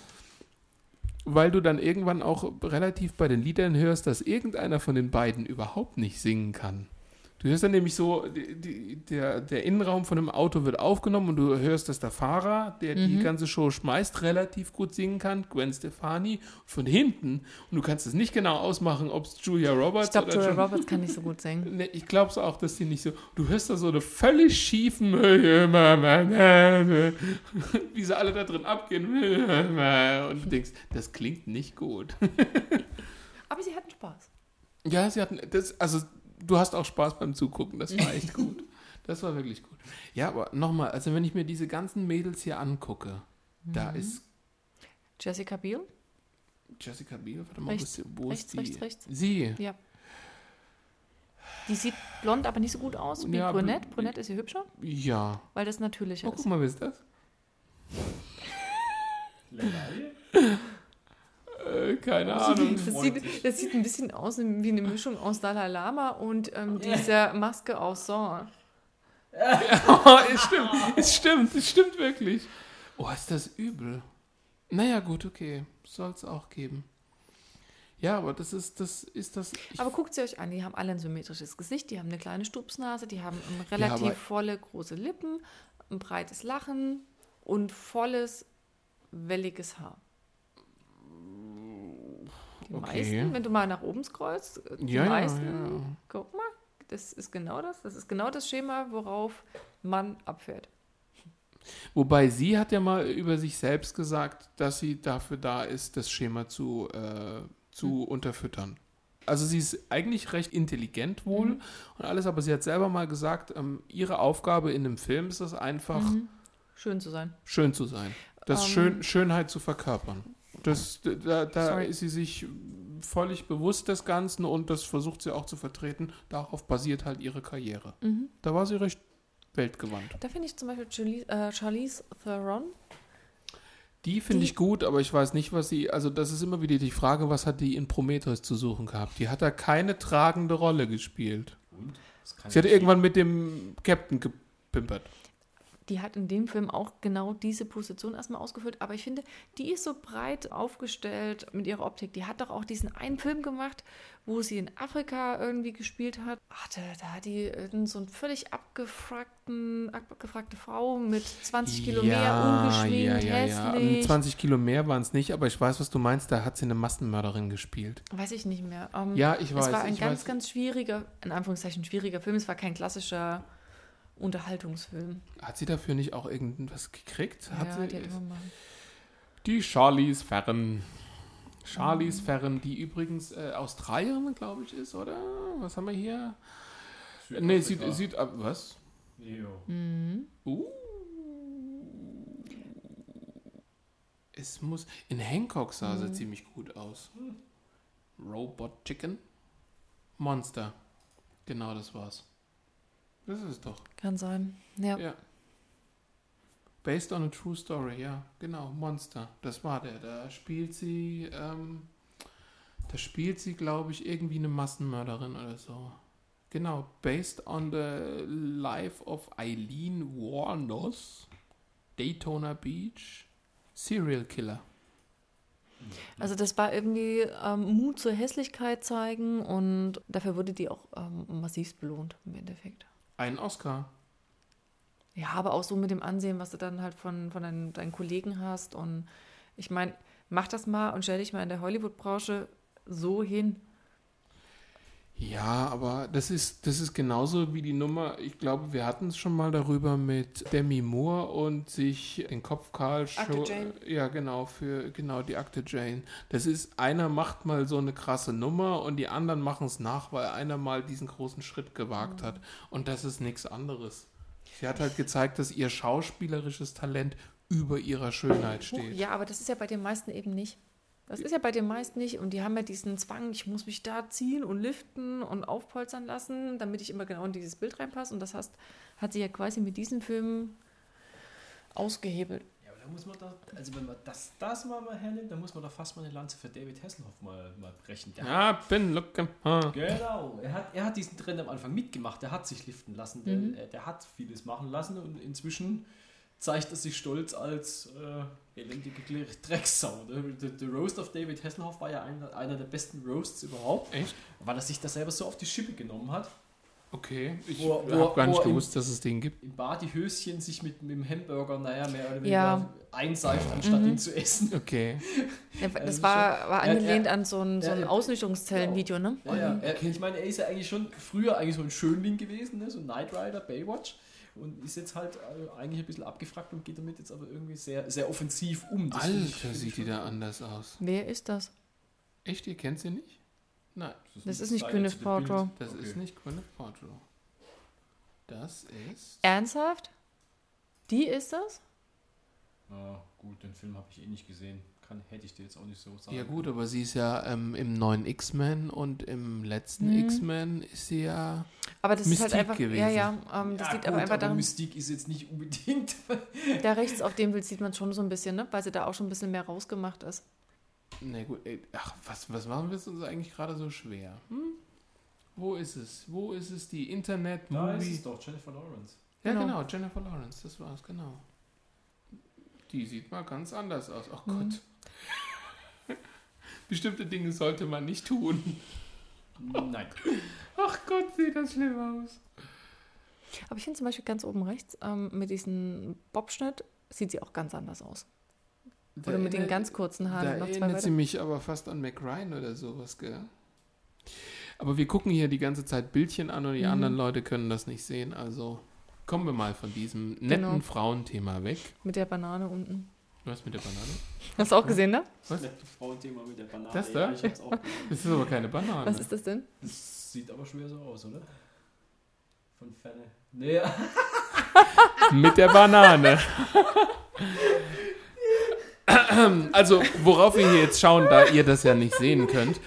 Weil du dann irgendwann auch relativ bei den Liedern hörst, dass irgendeiner von den beiden überhaupt nicht singen kann. Du hörst dann nämlich so, die, die, der, der Innenraum von einem Auto wird aufgenommen und du hörst, dass der Fahrer, der die ganze Show schmeißt, relativ gut singen kann, Gwen Stefani, von hinten. Und du kannst es nicht genau ausmachen, ob es Julia Roberts Ich glaube, oder Julia Roberts kann nicht so gut singen. Nee, ich glaube es auch, dass die nicht so. Du hörst da so eine völlig schiefen, wie sie alle da drin abgehen. Und du denkst, das klingt nicht gut. Aber sie hatten Spaß. Ja, sie hatten das, also du hast auch Spaß beim Zugucken, das war echt gut. Das war wirklich gut. Ja, aber nochmal, also wenn ich mir diese ganzen Mädels hier angucke, da ist Jessica Biel? Jessica Biel, warte mal, Rechts, wo ist, wo rechts, die? rechts, rechts. Sie. Ja. Die sieht blond, aber nicht so gut aus wie Ja, brünett. Brünett ist sie hübscher, Ja. weil das natürlicher Oh, guck ist. mal, wer ist das? äh, keine Ahnung. Das sieht, das sieht ein bisschen aus wie eine Mischung aus Dalai Lama und ähm, dieser Maske aus Saw. Es stimmt, es stimmt, es stimmt wirklich. Oh, ist das übel. Naja, gut, okay. Soll es auch geben. Ja, aber das ist, das ist das. Aber guckt sie euch an, die haben alle ein symmetrisches Gesicht, die haben eine kleine Stupsnase, die haben relativ aber- volle, große Lippen, ein breites Lachen und volles, welliges Haar. Die Okay. meisten, wenn du mal nach oben scrollst, äh, die Ja, ja, meisten, ja. guck mal, das ist genau das. Das ist genau das Schema, worauf man abfährt. wobei sie hat ja mal über sich selbst gesagt, dass sie dafür da ist, das Schema zu, äh, zu unterfüttern. Also sie ist eigentlich recht intelligent wohl und alles, aber sie hat selber mal gesagt, ähm, ihre Aufgabe in einem Film ist es einfach, Schön zu sein. schön zu sein. Das Ähm. Schön, Schönheit zu verkörpern. Das, da da Sorry. ist sie sich völlig bewusst des Ganzen und das versucht sie auch zu vertreten. Darauf basiert halt ihre Karriere. Mhm. Da war sie recht weltgewandt. Da finde ich zum Beispiel Charlize, äh, Charlize Theron. Die finde ich gut, aber ich weiß nicht, was sie. Also, das ist immer wieder die Frage, was hat die in Prometheus zu suchen gehabt? Die hat da keine tragende Rolle gespielt. Sie hat irgendwann mit dem Captain gepimpert. Die hat in dem Film auch genau diese Position erstmal ausgefüllt. Aber ich finde, die ist so breit aufgestellt mit ihrer Optik. Die hat doch auch diesen einen Film gemacht, wo sie in Afrika irgendwie gespielt hat. Ach, da, da hat die äh, so einen völlig abgefragten, abgefragte Frau mit 20 Kilo mehr, ungeschminkt, hässlich. 20 Kilo mehr waren es nicht, aber ich weiß, was du meinst. Da hat sie eine Massenmörderin gespielt. Weiß ich nicht mehr. Ähm, Ja, ich weiß. Es war ein ganz, weiß. ganz schwieriger, in Anführungszeichen schwieriger Film. Es war kein klassischer Unterhaltungsfilm. Hat sie dafür nicht auch irgendwas gekriegt? Hat ja, sie, die hat immer mal. die Charlize Ferren. Charlize Ferren, die übrigens äh, Australierin, glaube ich, ist, oder? Was haben wir hier? Nee, Süd, Süd, äh, was? Jo. Uh. Es muss. In Hancock sah sie ziemlich gut aus. Robot Chicken. Monster. Genau, das war's. Das ist es doch. Kann sein. Ja. Ja. Based on a true story, ja, genau, Monster. Das war der. Da spielt sie, ähm, da spielt sie, glaube ich, irgendwie eine Massenmörderin oder so. Genau, based on the life of Eileen Warnos, Daytona Beach, Serial Killer. Also das war irgendwie ähm, Mut zur Hässlichkeit zeigen und dafür wurde die auch ähm, massivst belohnt im Endeffekt. Ein Oscar. Ja, aber auch so mit dem Ansehen, was du dann halt von, von deinen, deinen Kollegen hast. Und ich meine, mach das mal und stell dich mal in der Hollywood-Branche so hin. Ja, aber das ist, das ist genauso wie die Nummer, ich glaube, wir hatten es schon mal darüber mit Demi Moore und sich den Kopf Karl Akte Jane. Ja, genau, für genau die Akte Jane. Das ist, einer macht mal so eine krasse Nummer und die anderen machen es nach, weil einer mal diesen großen Schritt gewagt hat. Und das ist nichts anderes. Sie hat halt gezeigt, dass ihr schauspielerisches Talent über ihrer Schönheit steht. ja, aber das ist ja bei den meisten eben nicht. Das ist ja bei den meisten nicht. Und die haben ja diesen Zwang, ich muss mich da ziehen und liften und aufpolstern lassen, damit ich immer genau in dieses Bild reinpasse. Und das heißt, hat sie ja quasi mit diesem Film ausgehebelt. Ja, aber da muss man da, also wenn man das, das mal, mal hernimmt, dann muss man da fast mal eine Lanze für David Hasselhoff mal, mal brechen. Der Ja, bin looking. Genau, er hat, er hat diesen Trend am Anfang mitgemacht, er hat sich liften lassen, Mhm. der, der hat vieles machen lassen und inzwischen zeigt er sich stolz als äh, elendige Drecksau. Der, der, der Roast of David Hasselhoff war ja einer, einer der besten Roasts überhaupt, Echt? weil er sich das selber so auf die Schippe genommen hat. Okay. Ich habe gar nicht im- gewusst, dass es den gibt. Im Badihöschen sich mit, mit dem Hamburger, naja, mehr oder weniger Ja. einseift, anstatt Mhm. ihn zu essen. Okay. Ja, das Also war, war Ja, ja. angelehnt an so ein, so ein. Ausnüchterungszellenvideo, ne? Ja, ja. Er, ich meine, er ist ja eigentlich schon früher eigentlich so ein Schönling gewesen, ne? so ein Knight Rider, Baywatch. Und ist jetzt halt äh, eigentlich ein bisschen abgefragt und geht damit jetzt aber irgendwie sehr, sehr offensiv um. Das Alter, ich sieht die schon- da anders aus. Wer ist das? Echt, ihr kennt sie nicht? Nein, Das ist nicht Gwyneth Paltrow. Das ist nicht Gwyneth Paltrow. Das ist... Ernsthaft? Die ist das? Ja, gut, den Film habe ich eh nicht gesehen. Kann, hätte ich dir jetzt auch nicht so sagen. Ja gut, aber sie ist ja ähm, im neuen X-Men und im letzten Mhm. X-Men ist sie ja... Aber das ist halt Mystique einfach. gewesen. Ja, ja. Ähm, das ja, liegt gut, aber einfach daran. Mystik ist jetzt nicht unbedingt. Da rechts auf dem Bild sieht man schon so ein bisschen, ne? Weil sie da auch schon ein bisschen mehr rausgemacht ist. Na gut, ey, ach, was, was machen wir es uns eigentlich gerade so schwer? Hm? Wo ist es? Wo ist es? Die Da ist es doch, Jennifer Lawrence. Ja, Genau. genau, Jennifer Lawrence, das war's, genau. Die sieht mal ganz anders aus. Ach Mhm. Gott. Bestimmte Dinge sollte man nicht tun. Nein. Ach Gott, sieht das schlimm aus. Aber ich finde zum Beispiel ganz oben rechts ähm, mit diesem Bobschnitt sieht sie auch ganz anders aus. Oder mit den ganz kurzen Haaren. Da und noch zwei erinnert sie weiter. mich aber fast an Mac Ryan oder sowas, gell? Aber wir gucken hier die ganze Zeit Bildchen an und die Mhm. anderen Leute können das nicht sehen. Also kommen wir mal von diesem netten Genau. Frauenthema weg. Mit der Banane unten. Was mit der Banane? Hast du auch gesehen, ne? Was? Das Frauenthema mit der Banane. Das da? Ja, ich hab's auch. Das ist aber keine Banane. Was ist das denn? Das sieht aber schwer so aus, oder? Von Ferne. Nee, Mit der Banane. Also, worauf wir hier jetzt schauen, da ihr das ja nicht sehen könnt.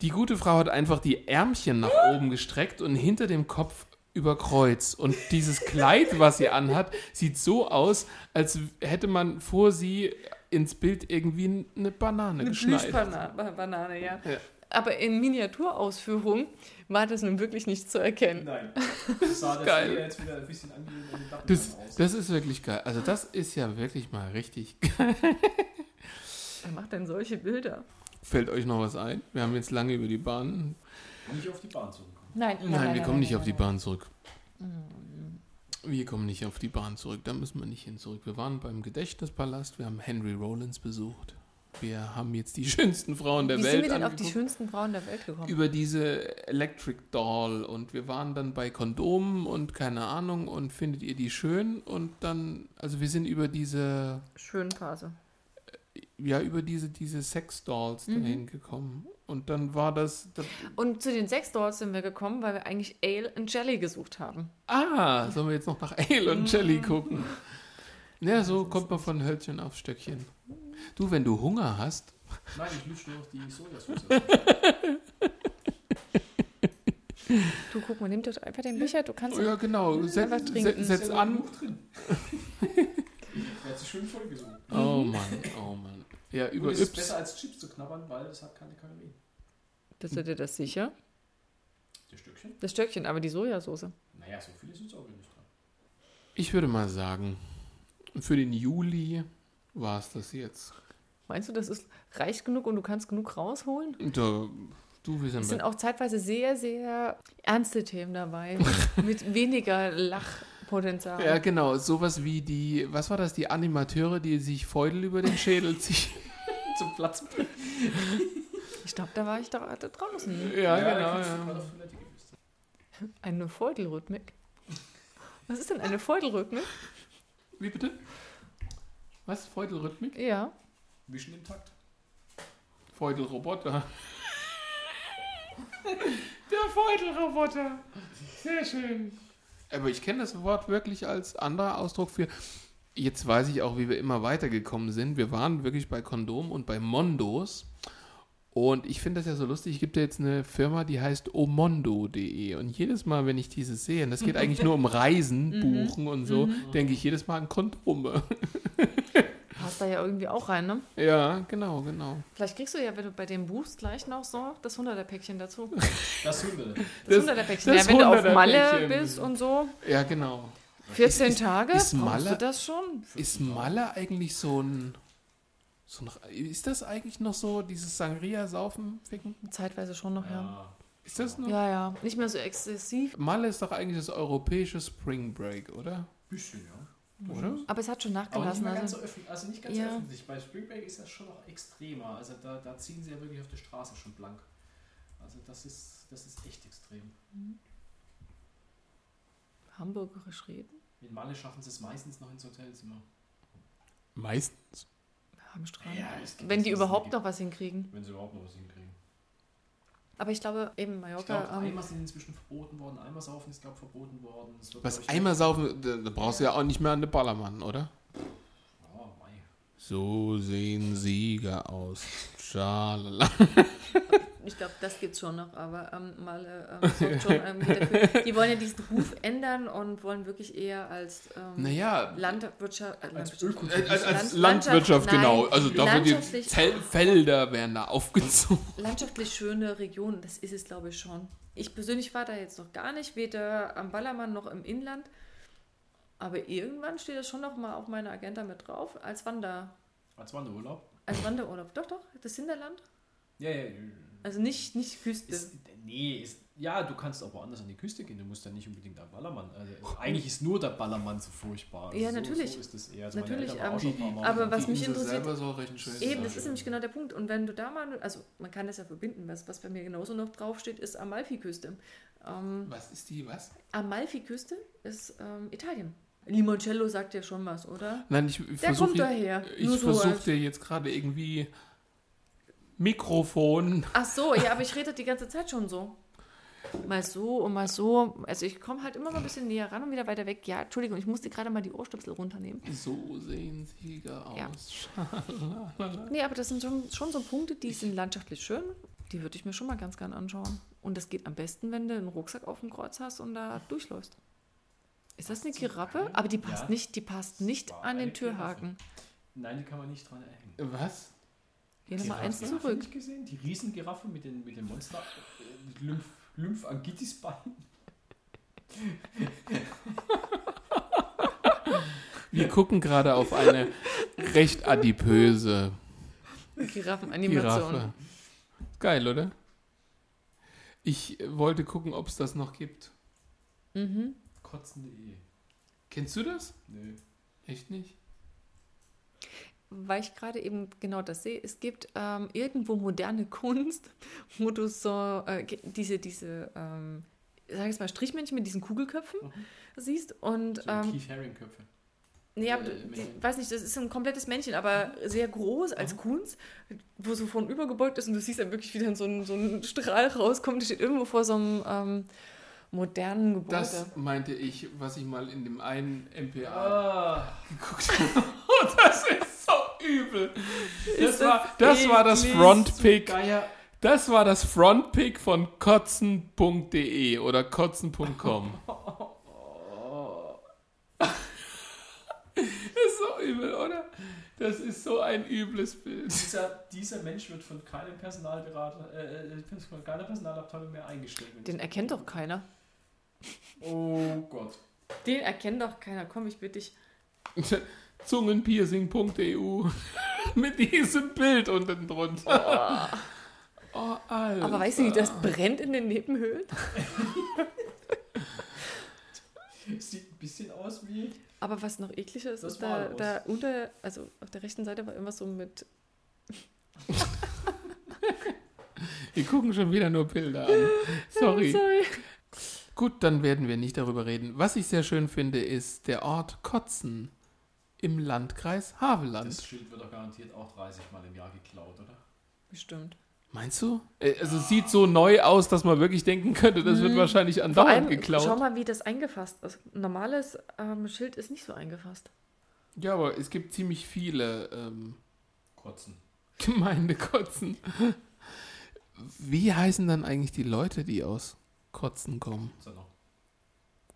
Die gute Frau hat einfach die Ärmchen nach oben gestreckt und hinter dem Kopf über Kreuz. Und dieses Kleid, was sie anhat, sieht so aus, als hätte man vor sie ins Bild irgendwie eine Banane Eine geschneit. Plüschbanane, ja. Ja. Aber in Miniaturausführung war das nun wirklich nicht zu erkennen. nein. Das sah das Geil. jetzt wieder ein bisschen angelehnt an den Dackelmann Das, aus. das ist wirklich geil. Also, das ist ja wirklich mal richtig geil. Wer macht denn solche Bilder? Fällt euch noch was ein? Wir haben jetzt lange über die Bahn Nicht auf die Bahn zurückkommen. Nein, Nein, wir kommen nicht auf die Bahn zurück. Wir kommen nicht auf die Bahn zurück, da müssen wir nicht hin zurück. Wir waren beim Gedächtnispalast, wir haben Henry Rollins besucht. Wir haben jetzt die schönsten Frauen der Wie Welt sind wir denn auf die angeguckt. schönsten Frauen der Welt gekommen? über diese Electric Doll und wir waren dann bei Kondomen und keine Ahnung und findet ihr die schön und dann, also wir sind über diese, Schönen Phase. Ja, über diese, diese Sex Dolls Mhm. dahin gekommen und dann war das, das Und zu den sechs Dolls sind wir gekommen, weil wir eigentlich Ale und Jelly gesucht haben. Ah, sollen wir jetzt noch nach Ale und Mm. Jelly gucken? Ja, so kommt man von Hölzchen auf Stöckchen. Du, wenn du Hunger hast, Nein, ich nur auf die Sojasauce. Du, guck mal, nimm doch einfach den Becher, du kannst... oh ja genau, trinken. setz, setz an. drin. Er hat sich schön vollgesungen. Oh Mann, oh Mann. Ja, über Und es ist besser als Chips zu knabbern, weil es hat keine Kalorien. Bist du dir das sicher? Das Stückchen? Das Stöckchen, aber die Sojasauce. Naja, so viel ist uns auch nicht dran. Ich würde mal sagen, für den Juli war es das jetzt. Meinst du, das ist reicht genug und du kannst genug rausholen? Da, du, wir Es sind auch zeitweise sehr, sehr ernste Themen dabei, mit weniger Lachpotenzial. Ja, genau, sowas wie die, was war das, die Animateure, die sich Feudel über den Schädel ziehen. Zum Platz. Ich glaube, da war ich da, da draußen. Ja, genau, gerade ja. Toilette gewesen. Eine Feudelrhythmik. Was ist denn eine Feudelrhythmik? Wie bitte? Was? Feudelrhythmik? Ja. Wischen im Takt. Feudelroboter. Der Feudelroboter. Sehr schön. Aber ich kenne das Wort wirklich als anderer Ausdruck für. Jetzt weiß ich auch, wie wir immer weitergekommen sind. Wir waren wirklich bei Kondom und bei Mondos. Und ich finde das ja so lustig. Es gibt ja jetzt eine Firma, die heißt omondo.de. Und jedes Mal, wenn ich diese sehe, und das geht eigentlich nur um Reisen, Buchen und so, denke ich jedes Mal an Kondome. Passt da ja irgendwie auch rein, ne? Ja, genau, genau. Vielleicht kriegst du ja, wenn du bei dem buchst, gleich noch so das 100er-Päckchen dazu. Das Hunde. Das, Das- 100er-Päckchen. das Ja, wenn du auf 100er Malle Päckchen. bist und so, Ja, genau. 14 Ist- Tage, ist brauchst Malle- du das schon? Ist Malle eigentlich so ein. So ein ist das eigentlich noch so, dieses Sangria-Saufen, Ficken? Zeitweise schon noch, ja. Ist das noch? Ja, ja. Nicht mehr so exzessiv. Malle ist doch eigentlich das europäische Spring Break, oder? Bisschen, ja. Oder? Aber es hat schon Aber nicht nachgelassen. mehr ganz Also, so öffentlich. Also nicht ganz Ja. so öffentlich. Bei Spring Break ist das schon noch extremer. Also da, da ziehen sie ja wirklich auf der Straße schon blank. Also das ist, das ist echt extrem. Hamburgerisch reden? In Malle schaffen sie es meistens noch ins Hotelzimmer. Meistens. Am Strand. Ja, es gibt Wenn die überhaupt noch was hinkriegen. Wenn sie überhaupt noch was hinkriegen. Aber ich glaube, eben Ich Mallorca. glaube, ähm, einmal sind inzwischen verboten worden. Einmal saufen ist, glaube ich, verboten worden. Was ich, einmal saufen, da, da brauchst du ja auch nicht mehr an den Ballermann, oder? Oh, mei. So sehen Sieger aus. Schalala. Ich glaube, das gibt's schon noch, aber ähm, mal ähm, sorgt schon irgendwie dafür. Die wollen ja diesen Ruf ändern und wollen wirklich eher als ähm, Naja, Landwirtschaft, äh, Als Landwirtschaft als, als, als Land- Landwirtschaft, genau. nein, Also da wird die Fel Felder werden da aufgezogen. landschaftlich schöne Region, das ist es, glaube ich, schon. Ich persönlich war da jetzt noch gar nicht, weder am Ballermann noch im Inland. Aber irgendwann steht das schon noch mal auf meiner Agenda mit drauf, als Wander, Als Wanderurlaub? als Wanderurlaub. Doch, doch, das Hinterland. Ja, ja. Also nicht, nicht Küste. Ist, nee, ist, ja, du kannst auch woanders an die Küste gehen. Du musst ja nicht unbedingt am Ballermann. Also, eigentlich ist nur der Ballermann so furchtbar. Ja, so, natürlich. So ist es eher. Also Natürlich, ähm, Mal aber was mich interessiert- Eben, das ist nämlich genau der Punkt. Und wenn du da mal, also man kann das ja verbinden, was, was bei mir genauso noch draufsteht, ist Amalfiküste. Ähm, Was ist die, was? Amalfiküste ist ähm, Italien. Limoncello sagt ja schon was, oder? Nein, ich Der versuche kommt daher. ich so dir jetzt gerade irgendwie Mikrofon. Ach so, ja, aber ich rede die ganze Zeit schon so. Mal so und mal so. Also ich komme halt immer mal ein bisschen näher ran und wieder weiter weg. Ja, Entschuldigung, ich musste gerade mal die Ohrstöpsel runternehmen. So sehen Sieger Ja. aus. Nee, aber das sind schon, schon so Punkte, die sind landschaftlich schön. Die würde ich mir schon mal ganz gern anschauen. Und das geht am besten, wenn du einen Rucksack auf dem Kreuz hast und da durchläufst. Ist das eine Giraffe? Aber die passt Ja. nicht, die passt nicht an den. Türhaken. Nein, die kann man nicht dran erhängen. Was? Geh nochmal eins zurück. nicht gesehen? Die Riesengiraffe mit den, mit den Monster äh, mit Lymph, Lymphangitis-Beinen. Wir gucken gerade auf eine recht adipöse Giraffenanimation. Giraffe. Geil, oder? Ich wollte gucken, ob es das noch gibt. Mhm. Kotzende.de. Kennst du das? Nö. Echt nicht? Weil ich gerade eben genau das sehe. Es gibt ähm, irgendwo moderne Kunst, wo du so äh, diese, diese ähm, sag ich jetzt mal, Strichmännchen mit diesen Kugelköpfen siehst. Und So ähm, Keith Haring-Köpfe. Nee, aber Äh, die, weiß nicht, das ist ein komplettes Männchen, aber sehr groß als Kunst, wo so von übergebeugt ist und du siehst dann wirklich, wie dann so ein, so ein Strahl rauskommt. Das steht irgendwo vor so einem ähm, modernen Gebäude. Das meinte ich, was ich mal in dem einen MPA Ah, geguckt habe. Oh, das ist übel. Das, Ist war, das das war das. Frontpick. Das war das Frontpick von kotzen.de oder kotzen.com. das ist so übel, oder? Das ist so ein übles Bild. Dieser, dieser Mensch wird von keinem Personalberater, äh, äh, von keiner Personalabteilung mehr eingestellt. Den erkennt doch keiner. oh Gott. Den erkennt doch keiner. Komm, ich bitte dich. Zungenpiercing.eu mit diesem Bild unten drunter. Oh, Alter. Aber weißt du, wie das brennt in den Nebenhöhlen? Sieht ein bisschen aus wie. Aber was noch ekliger ist, ist da, da unter, also auf der rechten Seite war immer so mit Wir gucken schon wieder nur Bilder an. Sorry. Sorry. Gut, dann werden wir nicht darüber reden. Was ich sehr schön finde, ist der Ort Kotzen im Landkreis Havelland. Das Schild wird doch garantiert auch 30 Mal im Jahr geklaut, oder? Bestimmt. Meinst du? Äh, Also es sieht so neu aus, dass man wirklich denken könnte, das wird wahrscheinlich Vor andauernd allem, geklaut. schau mal, wie das eingefasst ist. Ein normales ähm, Schild ist nicht so eingefasst. Ja, aber es gibt ziemlich viele ähm, Kotzen. Gemeindekotzen. Wie heißen dann eigentlich die Leute, die aus Kotzen kommen? Zenner.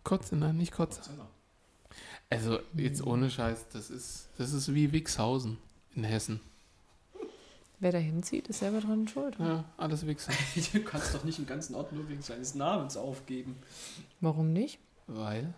Kotzen, nein, nicht Kotze. Zenner. Also jetzt ohne Scheiß, das ist, das ist wie Wixhausen in Hessen. Wer da hinzieht, ist selber dran schuld. Ja, alles Wichser. Du kannst doch nicht den ganzen Ort nur wegen seines Namens aufgeben. Warum nicht? Weil?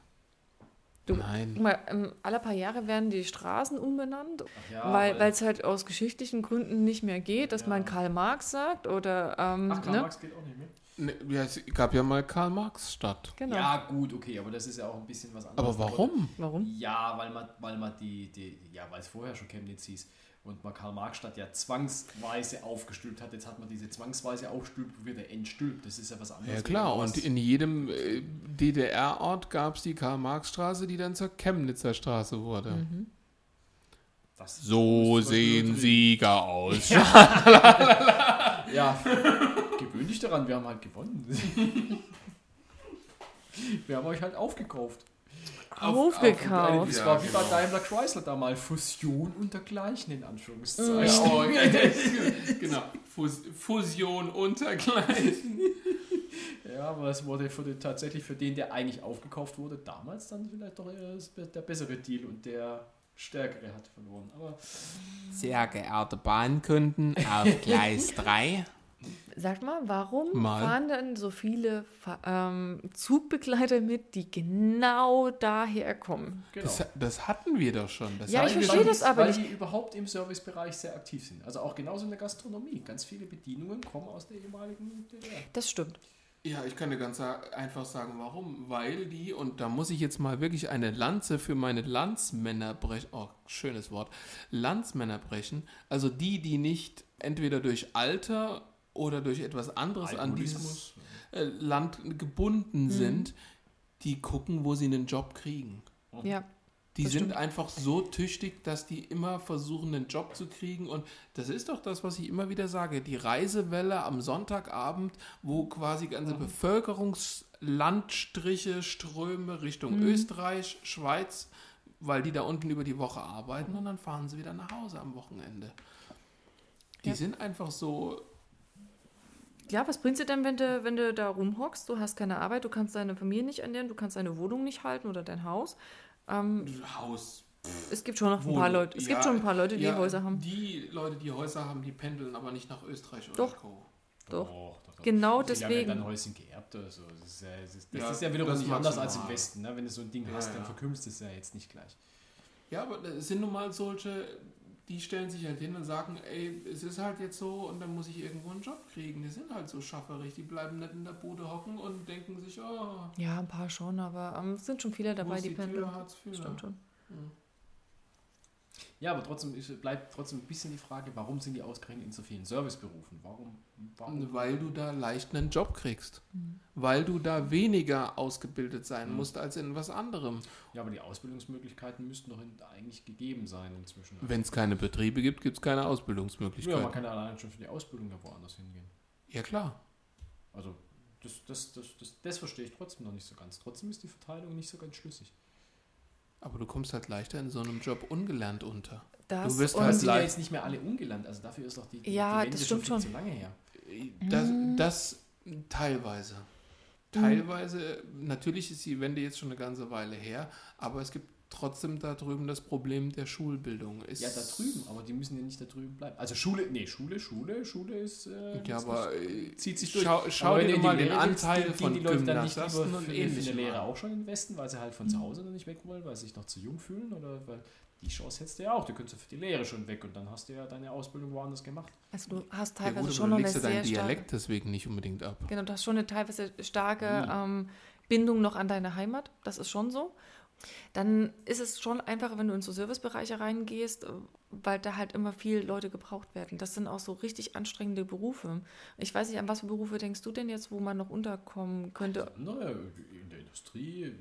Du- Nein. Guck mal, ähm, alle paar Jahre werden die Straßen umbenannt, ja, weil es halt aus geschichtlichen Gründen nicht mehr geht, dass Ja. man Karl Marx sagt oder ähm, Ach, Karl ne? Marx geht auch nicht mehr. Ne, ja, es gab ja mal Karl Marx Stadt. Genau. Ja, gut, okay, aber das ist ja auch ein bisschen was anderes. Aber warum? Warum? Ja, weil man, weil man die, die, ja, weil es vorher schon Chemnitz hieß und man Karl-Marx-Stadt ja zwangsweise aufgestülpt hat. Jetzt hat man diese zwangsweise aufstülpt wieder entstülpt. Das ist ja was anderes. Ja klar, und in jedem äh, DDR-Ort gab es die Karl-Marx-Straße, die dann zur Chemnitzer Straße wurde. Mhm. das So sehen. Sieger aus. Ja, gewöhn dich daran, wir haben halt gewonnen. wir haben euch halt aufgekauft. Aufgekauft. Das Ja, war wie bei genau. Daimler Chrysler da mal Fusion und dergleichen in Anführungszeichen. Ja, oh, ja, genau. Fus Fusion untergleichen. Ja, aber es wurde für den, tatsächlich für den, der eigentlich aufgekauft wurde, damals dann vielleicht doch der bessere Deal und der stärkere hat verloren. Aber Sehr geehrte Bahnkunden auf Gleis 3. Sag mal, warum Mal. fahren denn so viele ähm, Zugbegleiter mit, die genau daher kommen? genau. Das, das hatten wir doch schon. Das Ja, ich verstehe das aber weil nicht. die überhaupt im Servicebereich sehr aktiv sind. Also auch genauso in der Gastronomie. Ganz viele Bedienungen kommen aus der ehemaligen DDR. Das stimmt. Ja, ich kann dir ganz einfach sagen, warum. Weil die, und da muss ich jetzt mal wirklich eine Lanze für meine Landsmänner brechen. Oh, schönes Wort. Landsmänner brechen. Also die, die nicht entweder durch Alter oder durch etwas anderes an dieses äh, Land gebunden sind, die gucken, wo sie einen Job kriegen. Ja. Die Das sind stimmt. einfach so tüchtig, dass die immer versuchen, einen Job zu kriegen. Und das ist doch das, was ich immer wieder sage. Die Reisewelle am Sonntagabend, wo quasi ganze Bevölkerungslandstriche, Ströme Richtung Österreich, Schweiz, weil die da unten über die Woche arbeiten und dann fahren sie wieder nach Hause am Wochenende. Die Ja. sind einfach so. Ja, was bringt dir denn, wenn du, wenn du da rumhockst? Du hast keine Arbeit, du kannst deine Familie nicht ernähren, du kannst deine Wohnung nicht halten oder dein Haus. Ähm, Haus. es gibt schon noch ein paar Leute. Es gibt Ja, schon ein paar Leute, die ja, Häuser haben. Die Leute, die Häuser haben, die pendeln aber nicht nach Österreich oder Doch. Co. Doch. Doch, doch, doch. Genau Die haben ja deswegen. dann Häuschen geerbt oder so. Das ist ja, das ist, das Ja, ist ja wiederum nicht anders als im. Westen. Ne? Wenn du so ein Ding Ja, hast, ja. dann verkümmst es ja jetzt nicht gleich. Ja, aber es sind nun mal solche, die stellen sich halt hin und sagen, ey, es ist halt jetzt so und dann muss ich irgendwo einen Job kriegen. Die sind halt so schafferig, die bleiben nicht in der Bude hocken und denken sich, oh, Ja, ein paar schon, aber ähm, es sind schon viele dabei, die pendeln. Stimmt schon. Ja, aber trotzdem ist, bleibt trotzdem ein bisschen die Frage, warum sind die ausgerechnet in so vielen Serviceberufen? Warum? warum? Weil du da leicht einen Job kriegst. Mhm. Weil du da weniger ausgebildet sein musst als in was anderem. Ja, aber die Ausbildungsmöglichkeiten müssten doch in, eigentlich gegeben sein inzwischen. Wenn es keine Betriebe gibt, gibt es keine Ja, Ausbildungsmöglichkeiten. man kann ja allein schon für die Ausbildung da woanders hingehen. ja klar. Also, das, das, das, das, das verstehe ich trotzdem noch nicht so ganz. Trotzdem ist die Verteilung nicht so ganz schlüssig. Aber du kommst halt leichter in so einem Job ungelernt unter. Das Du wirst halt Das sind ja jetzt nicht mehr alle ungelernt. Also dafür ist doch die, die, Ja, die Wende das schon stimmt viel schon. zu lange her. Das, Mhm. das teilweise. Teilweise, natürlich ist die Wende jetzt schon eine ganze Weile her, aber es gibt trotzdem da drüben das Problem der Schulbildung. Ist, Ja, da drüben, aber die müssen ja nicht da drüben bleiben. Also Schule, nee, Schule, Schule, Schule ist. Äh, Ja, ist aber nicht- äh, zieht sich durch. schau, schau dir mal die den Lehre Anteil gehen von die Leute dann nicht für, und eine ähnlichem Lehre auch schon in den Westen, weil sie halt von zu Hause noch nicht weg wollen, weil sie sich noch zu jung fühlen oder weil die Chance hättest du ja auch. Du könntest ja für die Lehre schon weg und dann hast du ja deine Ausbildung woanders gemacht. Also du hast Ja, teilweise gut, schon du eine legst ja deinen sehr starke, Dialekt deswegen nicht unbedingt ab. genau, du hast schon eine teilweise starke Mhm. ähm, Bindung noch an deine Heimat. Das ist schon so. Dann ist es schon einfacher, wenn du in so Servicebereiche reingehst, weil da halt immer viel Leute gebraucht werden. Das sind auch so richtig anstrengende Berufe. Ich weiß nicht, an was für Berufe denkst du denn jetzt, wo man noch unterkommen könnte? Naja, in der Industrie.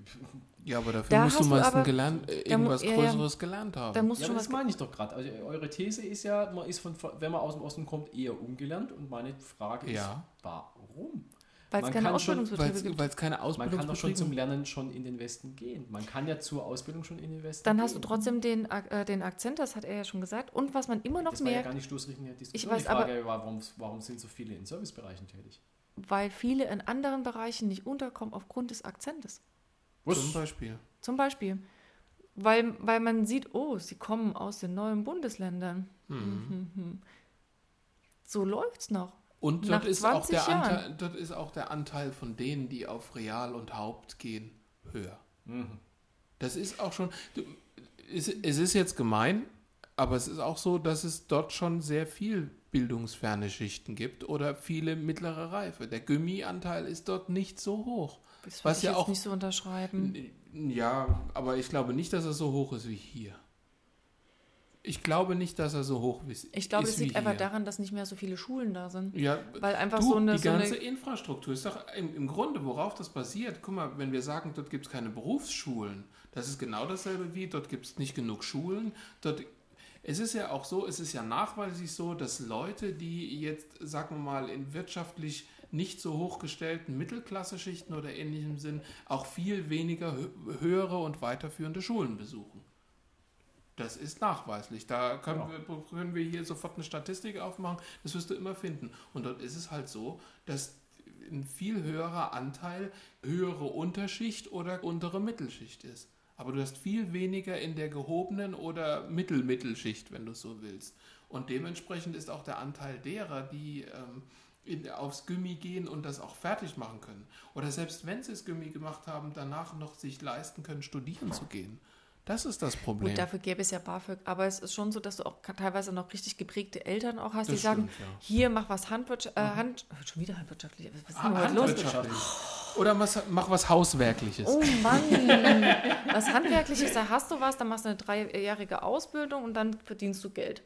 Ja, aber dafür Da musst du hast du meist ein aber- gelernt, äh, irgendwas ja, ja. Größeres gelernt haben. Da musst Ja, schon das meine ich doch gerade. Also eure These ist ja, man ist von, wenn man aus dem Osten kommt, eher ungelernt und meine Frage ist, Ja. warum? Weil es Man keine Ausbildungsbetriebe gibt. Weil es keine Man kann doch schon zum Lernen schon in den Westen gehen. Man kann ja zur Ausbildung schon in den Westen Dann gehen. hast du trotzdem den, äh, den Akzent, das hat er ja schon gesagt. Und was man immer noch Das war ja merkt, gar nicht Stoßrichtung der Diskussion. Ich weiß, Die Frage war, warum, warum sind so viele in Servicebereichen tätig? weil viele in anderen Bereichen nicht unterkommen aufgrund des Akzentes. Zum Beispiel. Zum Beispiel. Weil, weil man sieht, oh, sie kommen aus den neuen Bundesländern. Mhm. So läuft's noch. Und Nach dort ist, auch 20 der Jahren. Anteil, dort ist auch der Anteil von denen, die auf Real und Haupt gehen, höher. Das ist auch schon. du- Es, es ist jetzt gemein, aber es ist auch so, dass es dort schon sehr viel bildungsferne Schichten gibt oder viele mittlere Reife. Der Gummi-Anteil ist dort nicht so hoch. Das Was ja jetzt auch- nicht so unterschreiben. Ja, aber ich glaube nicht, dass er so hoch ist wie hier. Ich glaube nicht, dass er so hoch ist. Ich glaube, es liegt einfach daran, dass nicht mehr so viele Schulen da sind. Ja, Weil einfach du, so eine. die so eine ganze Infrastruktur ist doch im, im Grunde, worauf das basiert. Guck mal, wenn wir sagen, dort gibt es keine Berufsschulen, das ist genau dasselbe wie, dort gibt es nicht genug Schulen. Dort, es ist ja auch so, es ist ja nachweislich so, dass Leute, die jetzt, sagen wir mal, in wirtschaftlich nicht so hochgestellten Mittelklasseschichten oder ähnlichem sind, auch viel weniger hö- höhere und weiterführende Schulen besuchen. Das ist nachweislich. Da können, wir, können wir hier sofort eine Statistik aufmachen. Das wirst du immer finden. Und dort ist es halt so, dass ein viel höherer Anteil höhere Unterschicht oder untere Mittelschicht ist. Aber du hast viel weniger in der gehobenen oder Mittel-Mittelschicht, wenn du so willst. Und dementsprechend ist auch der Anteil derer, die ähm, in, aufs Gummi gehen und das auch fertig machen können. Oder selbst wenn sie das Gummi gemacht haben, danach noch sich leisten können, studieren zu gehen. Das ist das Problem. Gut, dafür gäbe es ja BAföG, aber es ist schon so, dass du auch teilweise noch richtig geprägte Eltern auch hast, Das die sagen, stimmt, ja. hier mach was Handwirtschaft, äh, Hand, oh, schon wieder handwirtschaftlich, was ist denn heute los? Oder was, mach was Hauswerkliches. Oh Mann, was Handwerkliches, da hast du was, dann machst du eine dreijährige Ausbildung und dann verdienst du Geld.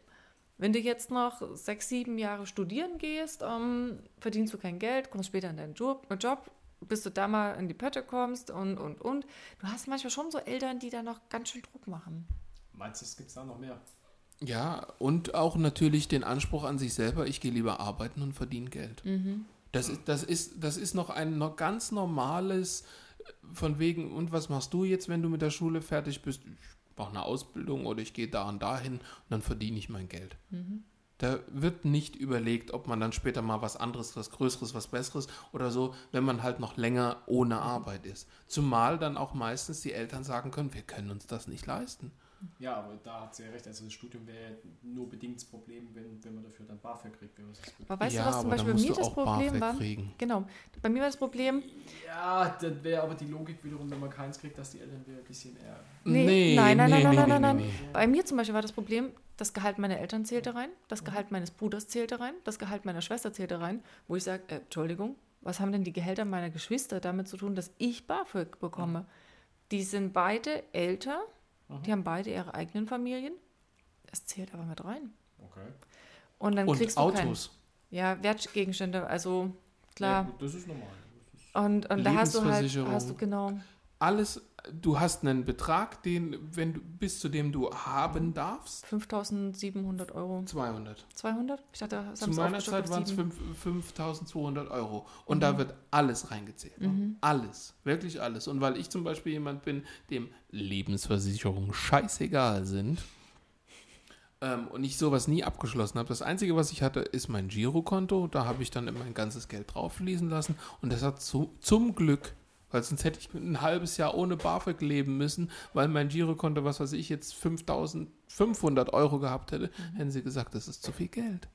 Wenn du jetzt noch sechs, sieben Jahre studieren gehst, ähm, verdienst du kein Geld, kommst später in deinen Job, äh, Job, bis du da mal in die Pötte kommst und, und, und. Du hast manchmal schon so Eltern, die da noch ganz schön Druck machen. Meinst du, es gibt da noch mehr? Ja, und auch natürlich den Anspruch an sich selber, ich gehe lieber arbeiten und verdiene Geld. Das, ist, das, ist, das ist noch ein noch ganz normales, äh, von wegen, und was machst du jetzt, wenn du mit der Schule fertig bist? Ich mache eine Ausbildung oder ich gehe da und dahin und dann verdiene ich mein Geld. Da wird nicht überlegt, ob man dann später mal was anderes, was Größeres, was Besseres oder so, wenn man halt noch länger ohne Arbeit ist. Zumal dann auch meistens die Eltern sagen können, wir können uns das nicht leisten. Ja, aber da hat sie ja recht. Also das Studium wäre ja nur bedingt das Problem, wenn, wenn man dafür dann BAföG kriegt. Wenn man das Aber weißt ja, du, was zum Beispiel bei mir das Problem BAföG war? kriegen. Genau. Bei mir war das Problem, ja, dann wäre aber die Logik wiederum, wenn man keins kriegt, dass die Eltern wieder ein bisschen eher... Nee, nein, nein, nee, nein, nee, nein, nee, nein, nein. nee, nee. Bei mir zum Beispiel war das Problem, das Gehalt meiner Eltern zählte rein, das Gehalt meines Bruders zählte rein, das Gehalt meiner Schwester zählte rein, wo ich sage, äh, Entschuldigung, was haben denn die Gehälter meiner Geschwister damit zu tun, dass ich BAföG bekomme? Die sind beide älter, die haben beide ihre eigenen Familien, das zählt aber mit rein. Okay. Und dann Und kriegst du kein, Autos. ja, Wertgegenstände, also Ja, klar. gut, das ist normal. Und, und da hast du halt, hast du genau, Alles, du hast einen Betrag, den, wenn du, bis zu dem du haben darfst, 5700 Euro. 200. 200? Ich dachte, das Zu meiner Zeit waren es sieben. 5200 Euro. Und Mhm. da wird alles reingezählt. Alles. Wirklich alles. Und weil ich zum Beispiel jemand bin, dem Lebensversicherungen scheißegal sind ähm, und ich sowas nie abgeschlossen habe, das Einzige, was ich hatte, ist mein Girokonto. Da habe ich dann immer mein ganzes Geld drauf fließen lassen. Und das hat zu, zum Glück weil sonst hätte ich ein halbes Jahr ohne BAföG leben müssen, weil mein Girokonto, was weiß ich, jetzt 5500 Euro gehabt hätte, hätten sie gesagt, das ist zu viel Geld.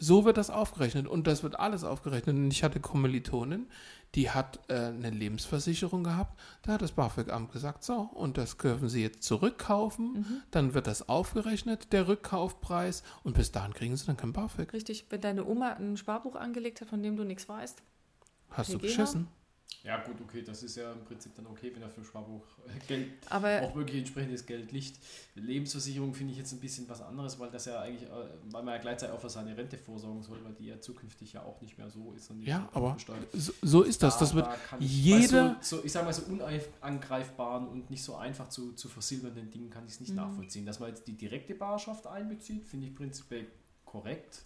So wird das aufgerechnet und das wird alles aufgerechnet. Und ich hatte Kommilitonin, die hat äh, eine Lebensversicherung gehabt. Da hat das BAföG-Amt gesagt, so, und das dürfen sie jetzt zurückkaufen. Dann wird das aufgerechnet, der Rückkaufpreis. Und bis dahin kriegen sie dann kein BAföG. Richtig, wenn deine Oma ein Sparbuch angelegt hat, von dem du nichts weißt. Hast du geschissen? Ja gut, okay, das ist ja im Prinzip dann okay, wenn er für Sparbuch äh, Geld, Aber auch wirklich entsprechendes Geld liegt. Lebensversicherung finde ich jetzt ein bisschen was anderes, weil das ja eigentlich, äh, weil man ja gleichzeitig auch für seine Rente vorsorgen soll, weil die ja zukünftig ja auch nicht mehr so ist. Und Ja, aber besteuert. so, so ist das. Da- Das wird da kann ich- jeder- bei So, so, ich sage mal, so unangreifbaren und nicht so einfach zu, zu versilbernden Dingen kann ich es nicht Mhm. nachvollziehen. Dass man jetzt die direkte Barschaft einbezieht, finde ich prinzipiell korrekt.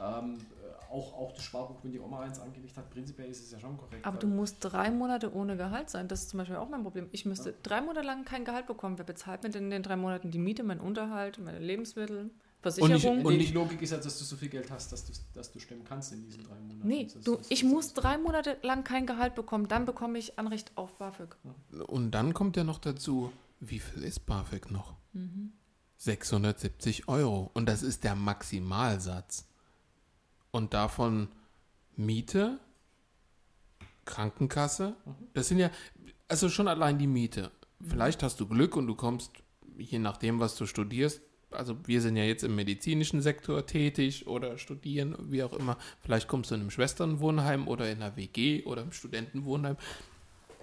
Ähm, äh, auch, auch das Sparbuch, wenn die Oma eins angelegt hat, prinzipiell ist es ja schon korrekt. Aber du musst drei Monate ohne Gehalt sein. Das ist zum Beispiel auch mein Problem. Ich müsste drei Monate lang kein Gehalt bekommen. Wer bezahlt mir denn in den drei Monaten die Miete, meinen Unterhalt, meine Lebensmittel, Versicherung? Und die Logik ist ja, dass du so viel Geld hast, dass du, dass du stemmen kannst in diesen drei Monaten. nee, Das du, das ich muss drei Monate lang kein Gehalt bekommen. Dann bekomme ich Anrecht auf BAföG. Und dann kommt ja noch dazu, wie viel ist BAföG noch? 670 Euro. Und das ist der Maximalsatz. Und davon Miete, Krankenkasse, das sind ja, also schon allein die Miete. Vielleicht hast du Glück und du kommst, je nachdem, was du studierst, also wir sind ja jetzt im medizinischen Sektor tätig oder studieren, wie auch immer. Vielleicht kommst du in einem Schwesternwohnheim oder in einer WG oder im Studentenwohnheim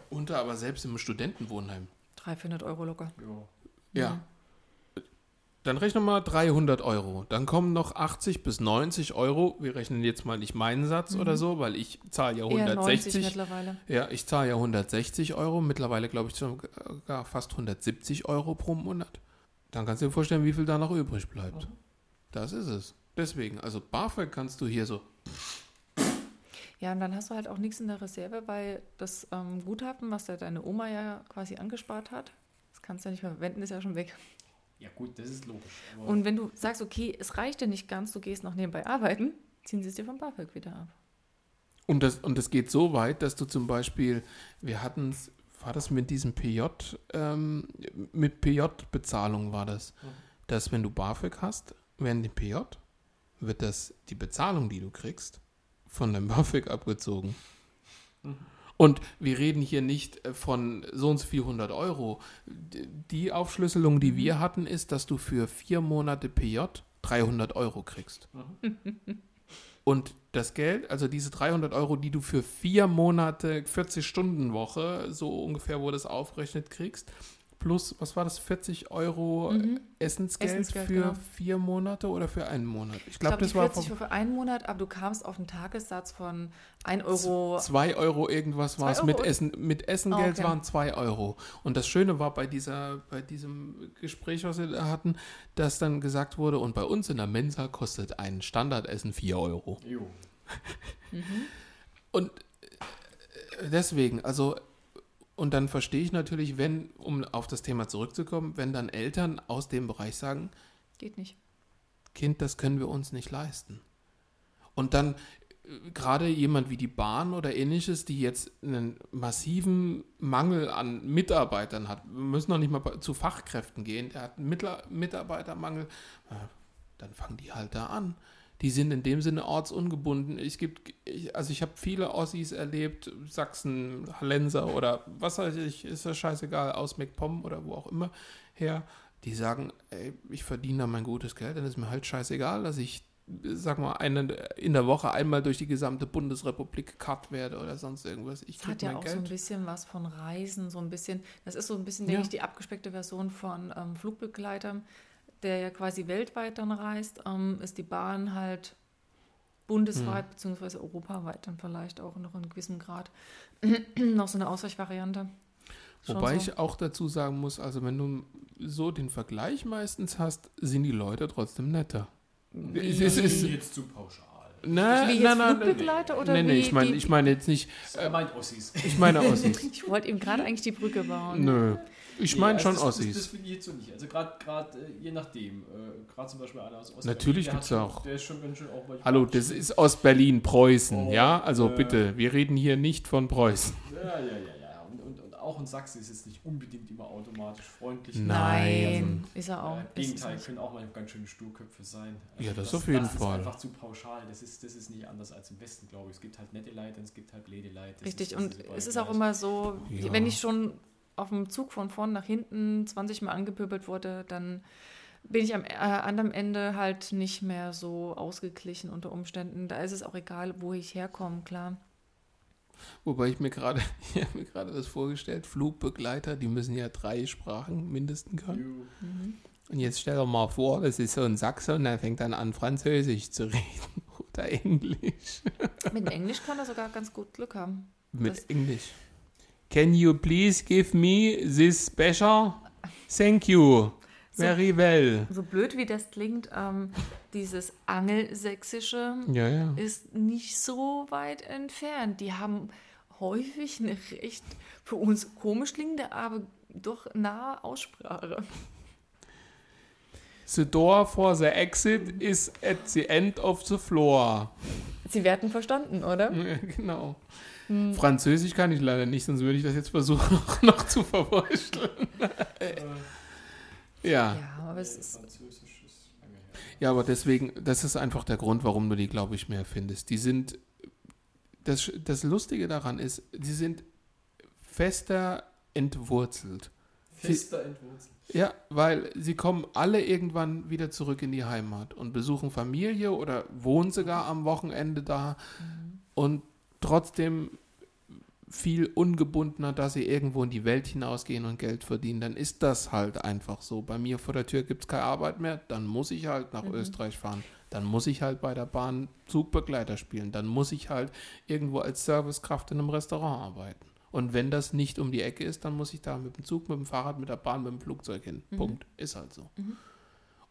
unter, aber selbst im Studentenwohnheim. 300, 400 Euro locker. Ja. Ja. Dann rechne mal 300 Euro. Dann kommen noch 80 bis 90 Euro. Wir rechnen jetzt mal nicht meinen Satz oder so, weil ich zahle ja Eher 90 160. mittlerweile. Ja, ich zahle ja 160 Euro. Mittlerweile glaube ich sogar fast 170 Euro pro Monat. Dann kannst du dir vorstellen, wie viel da noch übrig bleibt. Das ist es. Deswegen, also BAföG kannst du hier so. Ja, und dann hast du halt auch nichts in der Reserve, weil das ähm, Guthaben, was ja deine Oma ja quasi angespart hat, das kannst du ja nicht mehr verwenden, ist ja schon weg. Ja, gut, das ist logisch. Aber Und wenn du sagst, okay, es reicht dir nicht ganz, du gehst noch nebenbei arbeiten, ziehen sie es dir vom BAföG wieder ab. Und das, und das geht so weit, dass du zum Beispiel, wir hatten es, war das mit diesem PJ, ähm, mit PJ-Bezahlung war das, dass wenn du BAföG hast, während dem PJ, wird das, die Bezahlung, die du kriegst, von deinem BAföG abgezogen. Und wir reden hier nicht äh, von so und so 400 Euro. D- Die Aufschlüsselung, die wir hatten, ist, dass du für vier Monate PJ 300 Euro kriegst. Und das Geld, also diese 300 Euro, die du für vier Monate, 40-Stunden-Woche, so ungefähr wurde es aufgerechnet, kriegst, plus, was war das, 40 Euro Essensgeld, Essensgeld, für genau. vier Monate oder für einen Monat? Ich glaube, glaube, das war 40 von war für einen Monat, aber du kamst auf einen Tagessatz von 1 Euro. 2 Euro irgendwas war es. Mit? Essen, mit Essengeld Ah, okay. waren 2 Euro. Und das Schöne war bei, dieser, bei diesem Gespräch, was wir da hatten, dass dann gesagt wurde, und bei uns in der Mensa kostet ein Standardessen 4 Euro. Jo. Und äh, deswegen, also, und dann verstehe ich natürlich, wenn, um auf das Thema zurückzukommen, wenn dann Eltern aus dem Bereich sagen, Geht nicht. Kind, das können wir uns nicht leisten. Und dann äh, gerade jemand wie die Bahn oder ähnliches, die jetzt einen massiven Mangel an Mitarbeitern hat, wir müssen noch nicht mal zu Fachkräften gehen, der hat einen Mitarbeitermangel, äh, dann fangen die halt da an. Die sind in dem Sinne ortsungebunden. Es gibt, ich, also ich habe viele Ossis erlebt, Sachsen, Hallenser oder was weiß ich, ist das scheißegal, aus MacPom oder wo auch immer her, die sagen, ey, ich verdiene da mein gutes Geld, dann ist mir halt scheißegal, dass ich, sag mal, eine, in der Woche einmal durch die gesamte Bundesrepublik gekarrt werde oder sonst irgendwas. Ich Das hat ja auch so ein Geld. bisschen was von Reisen, so ein bisschen. Das ist so ein bisschen, Ja. denke ich, die abgespeckte Version von ähm, Flugbegleitern, der ja quasi weltweit dann reist, ähm, ist die Bahn halt bundesweit beziehungsweise europaweit dann vielleicht auch noch in einem gewissen Grad noch so eine Ausweichvariante. Schon Wobei so. ich auch dazu sagen muss, also wenn du so den Vergleich meistens hast, sind die Leute trotzdem netter. Es ist, es ist, jetzt zu pauschal. na, Wie jetzt Flugbegleiter oder nee, nee, wie ich meine ich meine jetzt nicht, Er meint Ossis. ich meine Ossis. Ich wollte ihm gerade eigentlich die Brücke bauen. Nö, ich meine Nee, schon also das, Das, das Ossis. finde ich jetzt so nicht. Also gerade äh, je nachdem. Äh, gerade zum Beispiel einer aus Ost Natürlich da schon- auch. Der ist schon ganz schön auch Hallo, das ist Ostberlin, Preußen, Oh, ja? Also äh, bitte, wir reden hier nicht von Preußen. Ja, ja, ja, ja. Und, und, und auch in Sachsen ist es nicht unbedingt immer automatisch freundlich. Nein. ist er auch. Äh, Im es Gegenteil, können auch mal ganz schöne Sturköpfe sein. Ja, das auf jeden das Fall. ist einfach zu pauschal. Das ist, das ist nicht anders als im Westen, glaube ich. Es gibt halt nette Leute und es gibt halt blöde Leute. Das Richtig, ist, das und es ist auch immer so, Ja. wenn ich schon auf dem Zug von vorn nach hinten 20 Mal angepöbelt wurde, dann bin ich am äh, anderen Ende halt nicht mehr so ausgeglichen unter Umständen. Da ist es auch egal, wo ich herkomme, klar. Wobei ich mir gerade, ich habe mir gerade das vorgestellt, Flugbegleiter, die müssen ja drei Sprachen mindestens können. Jo. Und jetzt stell dir mal vor, das ist so ein Sachse und der fängt dann an, Französisch zu reden oder Englisch. Mit Englisch kann er sogar ganz gut Glück haben. Mit Das- Englisch. Can you please give me this becher? Thank you. Merivell. So blöd wie das klingt, ähm, dieses Angelsächsische Ja, ja. ist nicht so weit entfernt. Die haben häufig eine recht für uns komisch klingende, aber doch nahe Aussprache. The door for the exit is at the end of the floor. Sie werden verstanden, oder? Ja, genau. Französisch kann ich leider nicht, sonst würde ich das jetzt versuchen noch zu verwurschteln. ja. Ja, aber es ist. Ja, aber deswegen, das ist einfach der Grund, warum du die, glaube ich, mehr findest. Die sind, das, das Lustige daran ist, die sind fester entwurzelt. Fester entwurzelt. Ja, weil sie kommen alle irgendwann wieder zurück in die Heimat und besuchen Familie oder wohnen sogar am Wochenende da und trotzdem viel ungebundener, dass sie irgendwo in die Welt hinausgehen und Geld verdienen, dann ist das halt einfach so. Bei mir vor der Tür gibt es keine Arbeit mehr, dann muss ich halt nach Österreich fahren. Dann muss ich halt bei der Bahn Zugbegleiter spielen. Dann muss ich halt irgendwo als Servicekraft in einem Restaurant arbeiten. Und wenn das nicht um die Ecke ist, dann muss ich da mit dem Zug, mit dem Fahrrad, mit der Bahn, mit dem Flugzeug hin. Punkt. Ist halt so.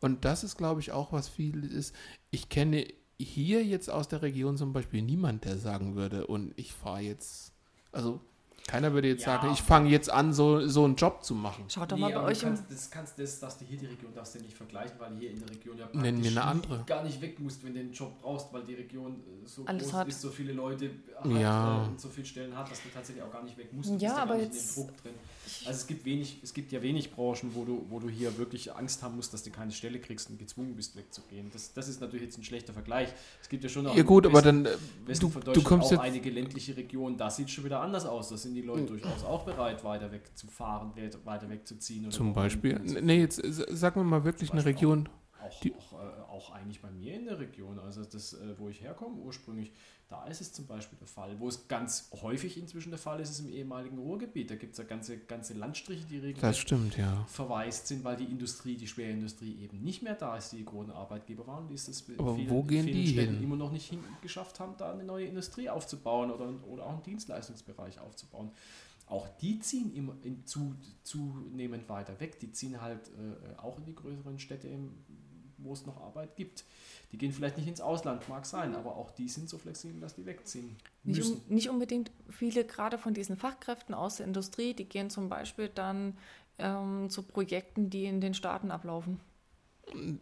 Und das ist, glaube ich, auch was viel ist. Ich kenne hier jetzt aus der Region zum Beispiel niemand, der sagen würde, und ich fahre jetzt, also keiner würde jetzt Ja. sagen, ich fange jetzt an, so, so einen Job zu machen. Schaut doch Nee, mal bei aber euch du kannst, das kannst das, dass du hier die Region darfst du nicht vergleichen, weil hier in der Region ja Nenn eine andere. gar nicht weg musst, wenn du einen Job brauchst, weil die Region äh, so Alles groß hat. ist, so viele Leute hat Ja. äh, und so viele Stellen hat, dass du tatsächlich auch gar nicht weg musst. Ja, Du bist aber gar nicht jetzt- Also es gibt wenig, es gibt ja wenig Branchen, wo du, wo du hier wirklich Angst haben musst, dass du keine Stelle kriegst und gezwungen bist wegzugehen. Das, das ist natürlich jetzt ein schlechter Vergleich. Es gibt ja schon auch Ja gut, aber Westen- dann, äh, Westen du, von du kommst auch jetzt, einige ländliche Regionen, da sieht es schon wieder anders aus. Da sind die Leute durchaus auch bereit, weiter wegzufahren, we- weiter wegzuziehen. oder zum Beispiel, nee, jetzt äh, sagen wir mal wirklich eine Region, auch, Die- auch, äh, auch eigentlich bei mir in der Region, also das, äh, wo ich herkomme ursprünglich, da ist es zum Beispiel der Fall. Wo es ganz häufig inzwischen der Fall ist, ist im ehemaligen Ruhrgebiet. Da gibt es ja ganze, ganze Landstriche, die stimmt, ja. verwaist sind, weil die Industrie, die Schwerindustrie eben nicht mehr da ist, die großen Arbeitgeber waren, die es das Aber vielen, wo gehen vielen die Städten hin? immer noch nicht geschafft haben, da eine neue Industrie aufzubauen oder, oder auch einen Dienstleistungsbereich aufzubauen. Auch die ziehen immer in, zu, zunehmend weiter weg. Die ziehen halt äh, auch in die größeren Städte, im, wo es noch Arbeit gibt. Die gehen vielleicht nicht ins Ausland, mag sein, aber auch die sind so flexibel, dass die wegziehen Nicht, müssen. um, nicht unbedingt viele, gerade von diesen Fachkräften aus der Industrie, die gehen zum Beispiel dann ähm, zu Projekten, die in den Staaten ablaufen.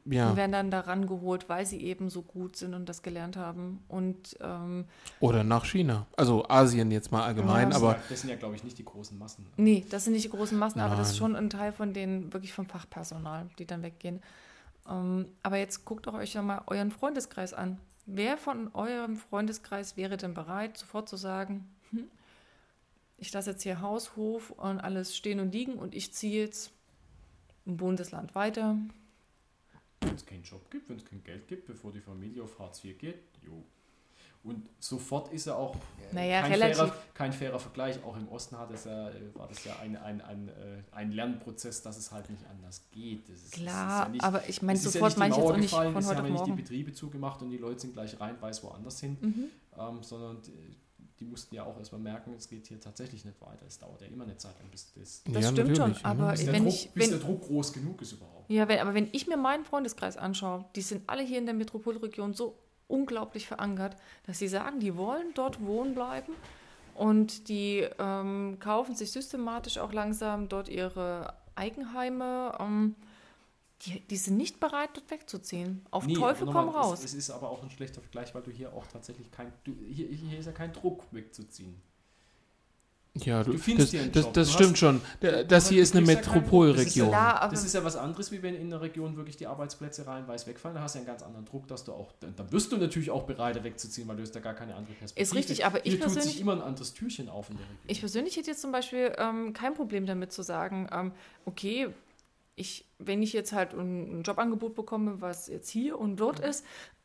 Ja, Und werden dann daran geholt, weil sie eben so gut sind und das gelernt haben. Und ähm, oder nach China. Also Asien jetzt mal allgemein, Ja, das, aber sind ja, das sind ja, glaube ich, nicht die großen Massen. nee, das sind nicht die großen Massen, aber das ist Nein. schon ein Teil von denen wirklich vom Fachpersonal, die dann weggehen. Ähm, aber jetzt guckt doch euch ja mal euren Freundeskreis an. Wer von eurem Freundeskreis wäre denn bereit, sofort zu sagen, hm, ich lasse jetzt hier Haus, Hof und alles stehen und liegen und ich ziehe jetzt ein Bundesland weiter. Wenn es keinen Job gibt, wenn es kein Geld gibt, bevor die Familie auf Hartz IV geht, jo. Und sofort ist er auch äh, Naja, kein, relativ. fairer, kein fairer Vergleich. Auch im Osten hat es ja, äh, war das ja ein, ein, ein, äh, ein Lernprozess, dass es halt nicht anders geht. Das ist, das Klar, ist ja nicht, aber ich meine, es ist ja sofort nicht die meine ich jetzt Mauer auch nicht gefallen, von es heute haben auf ja nicht die morgen. Betriebe zugemacht und die Leute sind gleich rein, weiß woanders hin, Mhm. ähm, sondern die, die mussten ja auch erstmal merken, es geht hier tatsächlich nicht weiter. Es dauert ja immer eine Zeit lang, bis, das, Das Ja, stimmt schon, aber bis, der, wenn Druck, ich, bis wenn, der Druck groß genug ist überhaupt. Ja, wenn, aber wenn ich mir meinen Freundeskreis anschaue, die sind alle hier in der Metropolregion so unglaublich verankert, dass sie sagen, die wollen dort wohnen bleiben und die ähm, kaufen sich systematisch auch langsam dort ihre Eigenheime. Ähm, die, die sind nicht bereit, dort wegzuziehen. Auf Nee, Teufel komm raus. Es, es ist aber auch ein schlechter Vergleich, weil du hier auch tatsächlich kein, du, hier, hier ist ja kein Druck wegzuziehen. Ja, du, Du findest das, das, das Du stimmt hast- schon. Der- Das hier ist eine. Metropolregion. Ja, Das ist ja was anderes, wie wenn in einer Region wirklich die Arbeitsplätze reihenweise wegfallen. Da hast du ja einen ganz anderen Druck, dass du auch, dann, dann wirst du natürlich auch bereit, wegzuziehen, weil du hast da gar keine andere Perspektive. Ist richtig, aber ich Hier tut sich persönlich- immer ein anderes Türchen auf in der Region. Ich persönlich hätte jetzt zum Beispiel ähm, kein Problem damit zu sagen, ähm, okay, ich, wenn ich jetzt halt ein, ein Jobangebot bekomme, was jetzt hier und dort ist,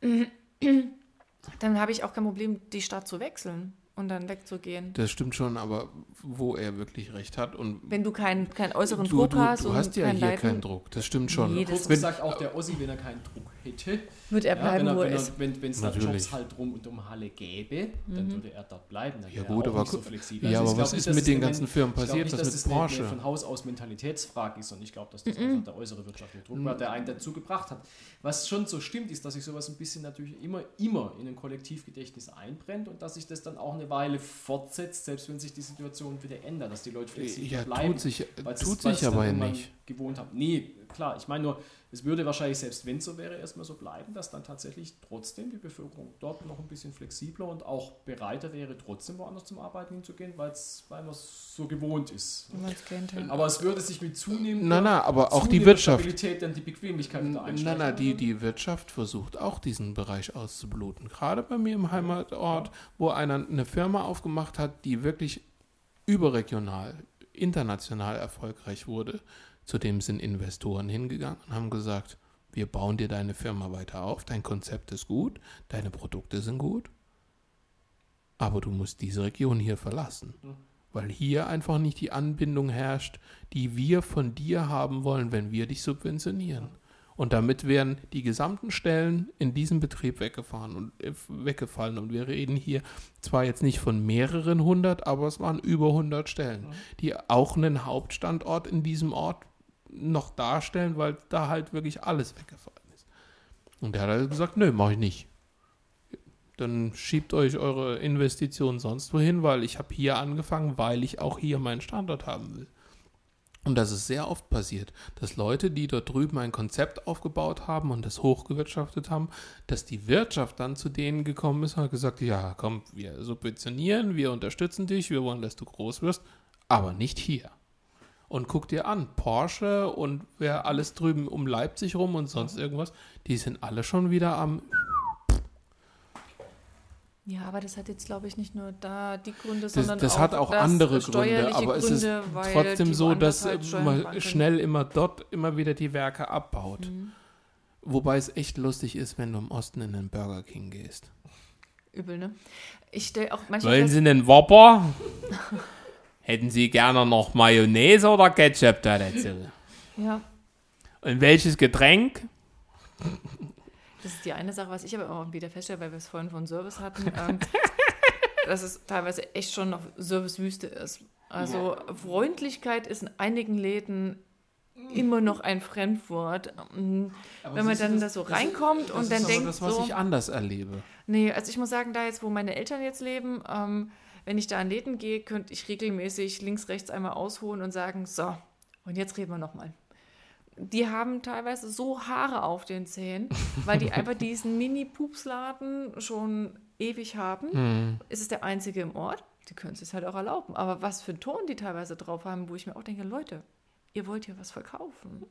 dann habe ich auch kein Problem, die Stadt zu wechseln. Und dann wegzugehen. Das stimmt schon, aber wo er wirklich recht hat und Wenn du keinen, keinen äußeren du, Druck du, hast du und hast ja kein hier Leiden, keinen Druck. Das stimmt schon. Nee, das Wenn- gesagt, auch der Ossi, wenn er keinen Druck hätte, wird er ja, bleiben, wenn wo er, er wenn ist. er, wenn es da. Jobs halt rum und um Halle gäbe, dann würde er dort bleiben. Dann Ja wäre gut, er auch aber nicht so flexibel. ja, Also ich aber was nicht, ist mit den ganzen Men- Firmen ich glaub passiert? nicht, dass mit das Porsche? Eine von Haus aus Mentalitätsfrage ist und ich glaube, dass das einfach der äußere wirtschaftliche Druck war, der einen dazu gebracht hat. Was schon so stimmt, ist, dass sich sowas ein bisschen natürlich immer, immer in ein Kollektivgedächtnis einbrennt und dass sich das dann auch eine Weile fortsetzt, selbst wenn sich die Situation wieder ändert, dass die Leute flexibel Ja, bleiben. tut sich, tut weil sich aber nicht. gewohnt haben. Nee, klar, ich meine nur, es würde wahrscheinlich, selbst wenn es so wäre, erstmal so bleiben, dass dann tatsächlich trotzdem die Bevölkerung dort noch ein bisschen flexibler und auch bereiter wäre, trotzdem woanders zum Arbeiten hinzugehen, weil's, weil man es so gewohnt ist. Kennt. ja. Aber es würde sich mit zunehmendem Nein, nein, aber auch die zunehmender Wirtschaft. Stabilität dann die Bequemlichkeit wieder Nein, einsteigen. nein, die, die Wirtschaft versucht auch diesen Bereich auszubluten. Gerade bei mir im Heimatort, wo einer eine Firma aufgemacht hat, die wirklich überregional, international erfolgreich wurde. Zudem sind Investoren hingegangen und haben gesagt, wir bauen dir deine Firma weiter auf, dein Konzept ist gut, deine Produkte sind gut, aber du musst diese Region hier verlassen, weil hier einfach nicht die Anbindung herrscht, die wir von dir haben wollen, wenn wir dich subventionieren. Und damit wären die gesamten Stellen in diesem Betrieb weggefahren und äh, weggefallen. Und wir reden hier zwar jetzt nicht von mehreren hundert, aber es waren über 100 Stellen, die auch einen Hauptstandort in diesem Ort noch darstellen, weil da halt wirklich alles weggefallen ist. Und der hat halt gesagt, nö, mach ich nicht. Dann schiebt euch eure Investitionen sonst wohin, weil ich habe hier angefangen, weil ich auch hier meinen Standort haben will. Und das ist sehr oft passiert, dass Leute, die dort drüben ein Konzept aufgebaut haben und das hochgewirtschaftet haben, dass die Wirtschaft dann zu denen gekommen ist und hat gesagt, ja, komm, wir subventionieren, wir unterstützen dich, wir wollen, dass du groß wirst, aber nicht hier. Und guck dir an, Porsche und wer alles drüben um Leipzig rum und sonst irgendwas, die sind alle schon wieder am Ja, aber das hat jetzt, glaube ich, nicht nur da die Gründe, Das, sondern das auch hat auch andere Gründe, aber es ist Gründe, trotzdem so, dass halt man schnell immer dort immer wieder die Werke abbaut. Mhm. Wobei es echt lustig ist, wenn du im Osten in den Burger King gehst. Übel, ne? Ich stelle auch manchmal Wollen Sie einen Whopper? Hätten Sie gerne noch Mayonnaise oder Ketchup da dazu? ja, Und welches Getränk? das ist die eine Sache, was ich aber auch wieder feststelle, weil wir es vorhin von Service hatten, ähm, dass es teilweise echt schon noch Servicewüste ist. Also Freundlichkeit ist in einigen Läden immer noch ein Fremdwort. Ähm, Wenn man dann da so reinkommt und dann das ist denkt aber das, was so, ich anders erlebe. Nee, also ich muss sagen, da jetzt, wo meine Eltern jetzt leben, ähm, wenn ich da in Läden gehe, könnte ich regelmäßig links, rechts einmal ausholen und sagen, so, und jetzt reden wir nochmal. Die haben teilweise so Haare auf den Zähnen, weil die einfach diesen Mini-Pupsladen schon ewig haben. Hm. Es ist der einzige im Ort. Die können es sich halt auch erlauben. Aber was für einen Ton die teilweise drauf haben, wo ich mir auch denke, Leute, ihr wollt hier was verkaufen.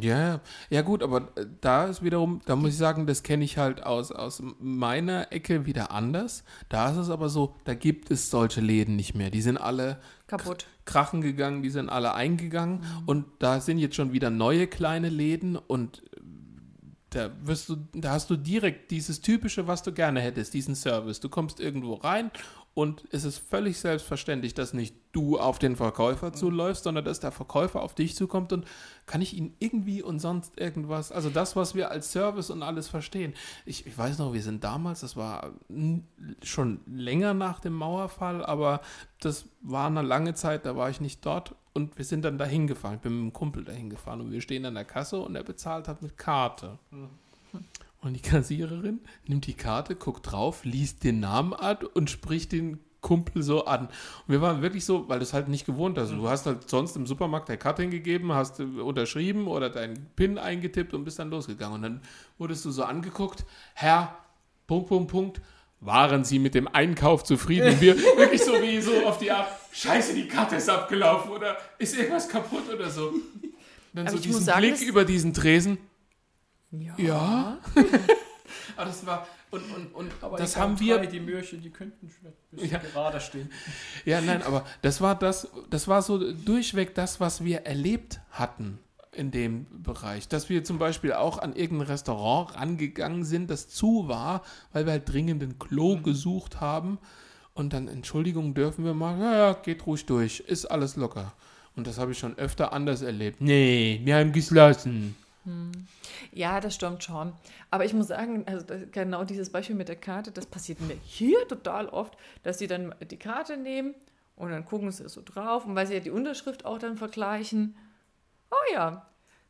Ja, ja gut, aber äh, da ist wiederum, da muss ich sagen, das kenne ich halt aus, aus meiner Ecke wieder anders. Da ist es aber so, da gibt es solche Läden nicht mehr. Die sind alle Kaputt. krachen gegangen, die sind alle eingegangen und da sind jetzt schon wieder neue kleine Läden und äh, da wirst du, da hast du direkt dieses typische, was du gerne hättest, diesen Service. Du kommst irgendwo rein und es ist völlig selbstverständlich, dass nicht du auf den Verkäufer zuläufst, sondern dass der Verkäufer auf dich zukommt und kann ich ihn irgendwie und sonst irgendwas, also das, was wir als Service und alles verstehen. Ich, ich weiß noch, wir sind damals, das war schon länger nach dem Mauerfall, aber das war eine lange Zeit, da war ich nicht dort und wir sind dann dahin gefahren. Ich bin mit einem Kumpel dahin gefahren und wir stehen an der Kasse und er bezahlt hat mit Karte. Und die Kassiererin nimmt die Karte, guckt drauf, liest den Namen an und spricht den Kumpel so an. Und wir waren wirklich so, weil du es halt nicht gewohnt hast. Du hast halt sonst im Supermarkt deine Karte hingegeben, hast äh, unterschrieben oder deinen PIN eingetippt und bist dann losgegangen. Und dann wurdest du so angeguckt, Herr, Punkt, Punkt, Punkt, waren Sie mit dem Einkauf zufrieden? Und wir wirklich so wie so auf die Art, scheiße, die Karte ist abgelaufen oder ist irgendwas kaputt oder so. Dann Aber so diesen sagen, Blick das- über diesen Tresen. Ja. Ja. Aber das war, und, und, und Aber das haben wir, drei, die Möhrchen, die könnten schon ein bisschen Ja. gerader stehen. ja, nein, aber das war das, das war so durchweg das, was wir erlebt hatten in dem Bereich. Dass wir zum Beispiel auch an irgendein Restaurant rangegangen sind, das zu war, weil wir halt dringend ein Klo gesucht haben. und dann Entschuldigung dürfen wir mal, ja, ja, geht ruhig durch, ist alles locker. Und das habe ich schon öfter anders erlebt. Nee, wir haben geschlossen. Ja, das stimmt schon. Aber ich muss sagen, also genau dieses Beispiel mit der Karte, das passiert mir hier total oft, dass sie dann die Karte nehmen und dann gucken sie so drauf und weil sie ja die Unterschrift auch dann vergleichen. Oh ja,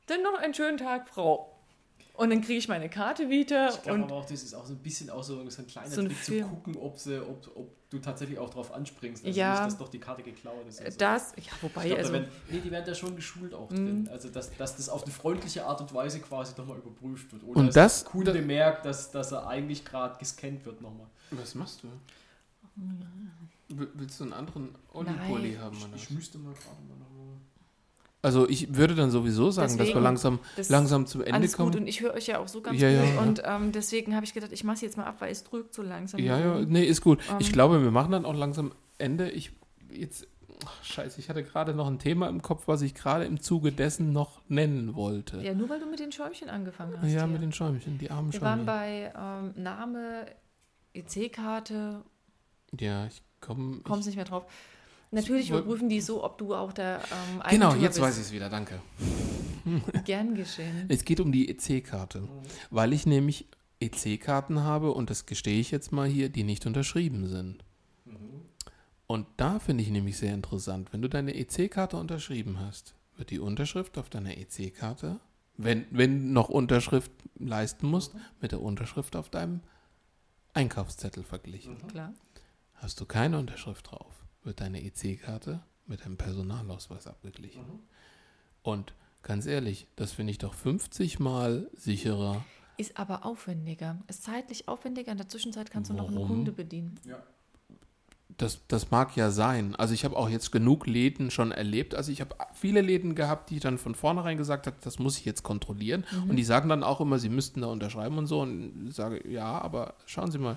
dann noch einen schönen Tag, Frau. Und dann kriege ich meine Karte wieder Ich glaube und aber auch, das ist auch so ein bisschen auch so, so ein kleiner So ein Trick zu Film. gucken, ob, sie, ob, ob du tatsächlich auch drauf anspringst. Also Ja. nicht, dass doch die Karte geklaut ist. und so. das, ja, wobei, Ich glaub, also, da werden, nee, die werden da schon geschult auch drin. Also, dass, dass das auf eine freundliche Art und Weise quasi nochmal überprüft wird. Oder Und dass das- der Kunde merkt, dass, dass er eigentlich gerade gescannt wird nochmal. Was machst du? Will- Willst du einen anderen Nein. haben? Oder? Ich müsste mal gerade mal nochmal. Also ich würde dann sowieso sagen, dass wir Deswegen, langsam, das- langsam zum Ende alles kommen. gut und ich höre euch ja auch so ganz Ja, gut ja. und ähm, deswegen habe ich gedacht, ich mache es jetzt mal ab, weil es drückt so langsam. Ja, ja, nee, ist gut. ich Ähm. glaube, wir machen dann auch langsam Ende. Ich jetzt, ach, scheiße, ich hatte gerade noch ein Thema im Kopf, was ich gerade im Zuge dessen noch nennen wollte. Ja, nur weil du mit den Schäumchen angefangen hast. Ja, hier. mit den Schäumchen, die armen Wir waren Schäumchen. bei ähm, Name, EC-Karte, Ja, ich komme. kommst nicht mehr drauf. Natürlich überprüfen die so, ob du auch der ähm, Genau, Eigentümer jetzt bist. weiß ich es wieder, danke. Gern geschehen. Es geht um die EC-Karte, weil ich nämlich EC-Karten habe und das gestehe ich jetzt mal hier, die nicht unterschrieben sind. Und da finde ich nämlich sehr interessant, wenn du deine EC-Karte unterschrieben hast, wird die Unterschrift auf deiner EC-Karte, wenn, wenn noch Unterschrift leisten musst, mit der Unterschrift auf deinem Einkaufszettel verglichen. Klar. Hast du keine Unterschrift drauf, wird deine EC-Karte mit deinem Personalausweis abgeglichen. Und ganz ehrlich, das finde ich doch 50 Mal sicherer. Ist aber aufwendiger. Ist zeitlich aufwendiger. In der Zwischenzeit kannst du noch einen Warum? Kunde bedienen. Das, das mag ja sein. Also ich habe auch jetzt genug Läden schon erlebt. Also ich habe viele Läden gehabt, die dann von vornherein gesagt haben, das muss ich jetzt kontrollieren. Und die sagen dann auch immer, sie müssten da unterschreiben und so. Und ich sage, ja, aber schauen Sie mal,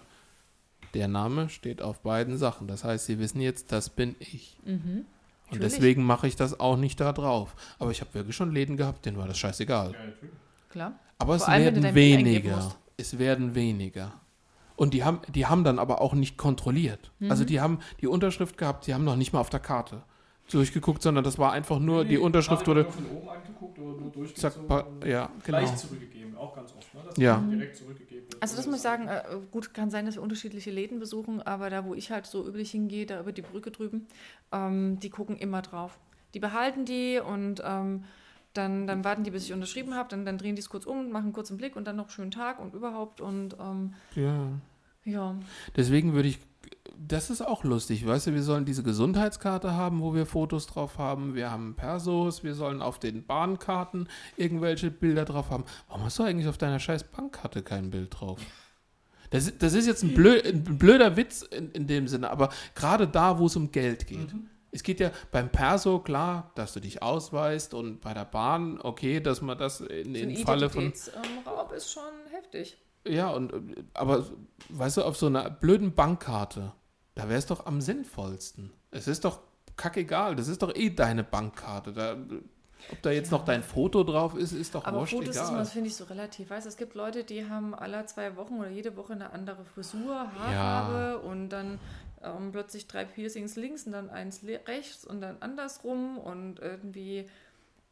der Name steht auf beiden Sachen. Das heißt, Sie wissen jetzt, das bin ich. Und Mhm. Natürlich. deswegen mache ich das auch nicht da drauf. Aber ich habe wirklich schon Läden gehabt, denen war das scheißegal. Klar. Aber es allem, werden weniger. Es werden weniger. Und die haben, die haben dann aber auch nicht kontrolliert. Mhm. Also die haben die Unterschrift gehabt, die haben noch nicht mal auf der Karte durchgeguckt, sondern das war einfach nur, die Unterschrift wurde von oben angeguckt oder nur zack, pa- ja, genau. gleich zurückgegeben, auch ganz oft. Ne? Dass Ja. direkt zurückgegeben wird. Also das muss ich sagen, äh, gut, kann sein, dass wir unterschiedliche Läden besuchen, aber da, wo ich halt so üblich hingehe, da über die Brücke drüben, ähm, die gucken immer drauf. Die behalten die und ähm, dann, dann warten die, bis ich unterschrieben habe, dann, dann drehen die es kurz um, machen einen kurzen Blick und dann noch schönen Tag und überhaupt und ähm, Ja. ja. Deswegen würde ich, das ist auch lustig, weißt du, wir sollen diese Gesundheitskarte haben, wo wir Fotos drauf haben, wir haben Persos, wir sollen auf den Bahnkarten irgendwelche Bilder drauf haben. Warum hast du eigentlich auf deiner scheiß Bankkarte kein Bild drauf? Das, ist- das ist jetzt ein, blö, ein blöder Witz in, in dem Sinne, aber gerade da, wo es um Geld geht. Es geht ja beim Perso klar, dass du dich ausweist und bei der Bahn, okay, dass man das in, So ein in Falle von Identitätsraub ist schon heftig. ja, und aber weißt du, auf so einer blöden Bankkarte, da wäre es doch am sinnvollsten. Es ist doch kackegal, das ist doch eh deine Bankkarte. Da, ob da jetzt noch dein Foto drauf ist, ist doch Aber wurscht Fotos ist egal. das finde ich so relativ. Weißt, es gibt Leute, die haben alle zwei Wochen oder jede Woche eine andere Frisur, Haarfarbe und dann ähm, plötzlich drei Piercings links und dann eins rechts und dann andersrum und irgendwie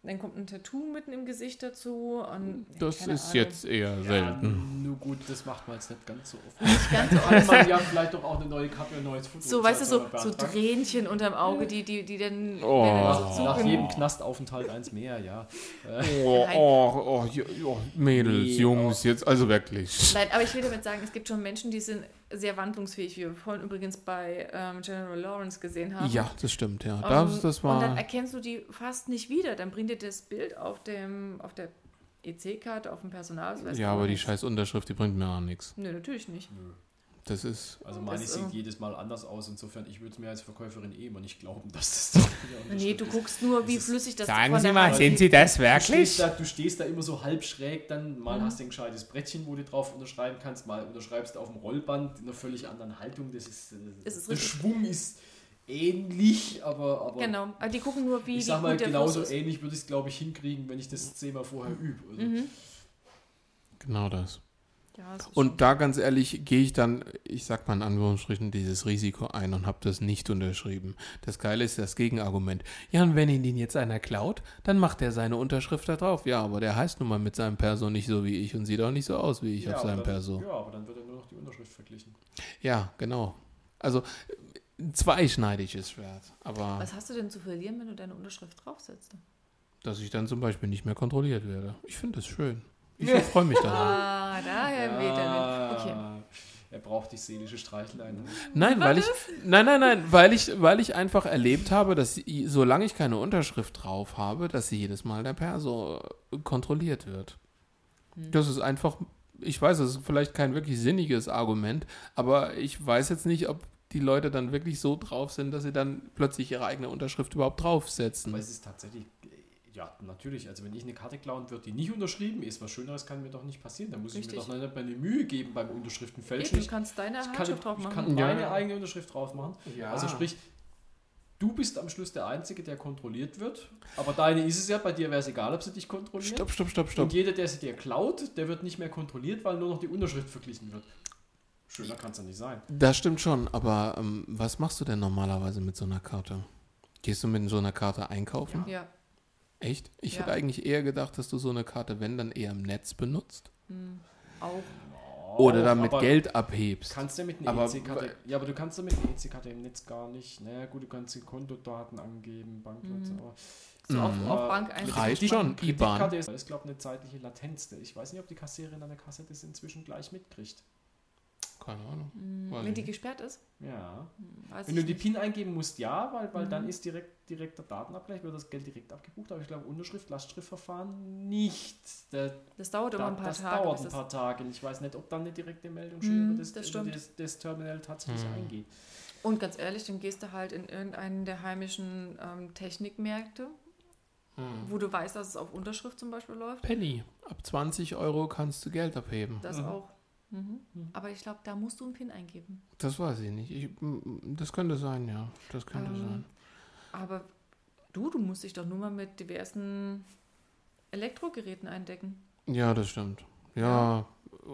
dann kommt ein Tattoo mitten im Gesicht dazu. Und, ja, Das ist Ahnung. jetzt eher selten. nur gut, das macht man jetzt nicht ganz so oft. ganz so Kann man ja vielleicht doch auch eine neue Kappe, ein neues Foto. So, weißt du, so, so. Tränchen unterm Auge, die, die, die dann, Oh. Nach, so nach jedem Knastaufenthalt eins mehr, ja. Oh, oh, oh, oh, Mädels, Nee, Jungs, jetzt also wirklich. Nein, aber ich will damit sagen, es gibt schon Menschen, die sind sehr wandlungsfähig, wie wir vorhin übrigens bei ähm, General Lawrence gesehen haben. Ja, das stimmt, ja. Ähm, Das, das Und dann war. erkennst du die fast nicht wieder. Dann bringt dir das Bild auf, dem, auf der EC-Karte, auf dem Personalausweis. Ja, aber die scheiß Unterschrift, die bringt mir auch nichts. Nö, natürlich nicht. Das ist. Also meine Das, sieht äh, jedes Mal anders aus. Insofern, ich würde es mir als Verkäuferin eh immer nicht glauben, dass das. Nee, du guckst nur, wie flüssig das Sagen von Sie mal, geht. Sie das Du stehst, wirklich? da, du stehst da immer so halb schräg, dann mal hast du ein gescheites Brettchen, wo du drauf unterschreiben kannst, mal unterschreibst du auf dem Rollband in einer völlig anderen Haltung. Das ist, äh, ist der. Schwung ist ähnlich, aber, aber Genau, aber die gucken nur, wie ich sag mal, genauso ist. ähnlich würde ich es, glaube ich, hinkriegen, wenn ich das zehnmal vorher übe. Also, Mhm. Genau das. Ja, Und da ganz ehrlich gehe ich dann, ich sag mal in Anführungsstrichen, dieses Risiko ein und habe das nicht unterschrieben. Das Geile ist das Gegenargument. Ja, und wenn ihn den jetzt einer klaut, dann macht er seine Unterschrift da drauf. Ja, aber der heißt nun mal mit seinem Perso nicht so wie ich und sieht auch nicht so aus wie ich ja, auf seinem dann, Perso. Ja, aber dann wird ja nur noch die Unterschrift verglichen. Ja, genau. Also zweischneidiges Schwert. Aber Was hast du denn zu verlieren, wenn du deine Unterschrift draufsetzt? dass ich dann zum Beispiel nicht mehr kontrolliert werde. Ich finde das schön. Ich freue mich daran. Ah, daher weht er. Okay. Er braucht die seelische Streicheleinheit. Nein, weil ich, nein, nein, nein, weil ich, weil ich einfach erlebt habe, dass sie, solange ich keine Unterschrift drauf habe, dass sie jedes Mal der Perso kontrolliert wird. Das ist einfach, ich weiß, das ist vielleicht kein wirklich sinniges Argument, aber ich weiß jetzt nicht, ob die Leute dann wirklich so drauf sind, dass sie dann plötzlich ihre eigene Unterschrift überhaupt draufsetzen. Aber es ist tatsächlich, ja, natürlich. Also, wenn ich eine Karte klauen wird, die nicht unterschrieben ist, was Schöneres kann mir doch nicht passieren. Da muss ich Richtig. mir doch nicht meine Mühe geben beim Unterschriften Eben, fälschen. du kannst deine Ich kann, Handschrift drauf ich machen. kann Ja. meine eigene Unterschrift drauf machen. Ja. Also sprich, du bist am Schluss der Einzige, der kontrolliert wird. Aber deine ist es ja, bei dir wäre es egal, ob sie dich kontrollieren. Stopp, stopp, stopp, Und stopp. jeder, der sie dir klaut, der wird nicht mehr kontrolliert, weil nur noch die Unterschrift verglichen wird. Schöner kann es ja nicht sein. Das stimmt schon, aber ähm, was machst du denn normalerweise mit so einer Karte? Gehst du mit so einer Karte einkaufen? Ja. Echt? Ich Ja. hätte eigentlich eher gedacht, dass du so eine Karte, wenn, dann eher im Netz benutzt. Auch. Oder Auch, damit Geld abhebst. Kannst du mit einer Aber EC-Karte. Ja, aber du kannst ja mit einer EC-Karte im Netz gar nicht. Naja, gut, du kannst die Kontodaten angeben, Bankplätze, aber. So auf, Mhm. auf Bank ein. Reicht schon, IBAN. Kreditkarte ist, ist glaube ich, eine zeitliche Latenz. Ich weiß nicht, ob die Kassiererin an der Kasse das inzwischen gleich mitkriegt. Keine Ahnung. Weiß Wenn die gesperrt ist? Ja. Weiß Wenn du die nicht. PIN eingeben musst, ja, weil, weil Mhm. dann ist direkt direkter Datenabgleich, wird das Geld direkt abgebucht. Aber ich glaube, Unterschrift, Lastschriftverfahren nicht. Der, Das dauert immer da, ein paar das Tage. dauert bis ein das- paar Tage. Ich weiß nicht, ob dann eine direkte Meldung Mhm, schon über das, das über stimmt. das, das Terminal tatsächlich Mhm. eingeht. Und ganz ehrlich, dann gehst du halt in irgendeinen der heimischen ähm, Technikmärkte, Hm. wo du weißt, dass es auf Unterschrift zum Beispiel läuft. Penny. Ab 20 Euro kannst du Geld abheben. Das Mhm. auch. Mhm. Aber ich glaube, da musst du einen PIN eingeben. Das weiß ich nicht. Ich, das könnte sein, ja. Das könnte Ähm, sein. Aber du, du musst dich doch nur mal mit diversen Elektrogeräten eindecken. Ja, das stimmt. Ja,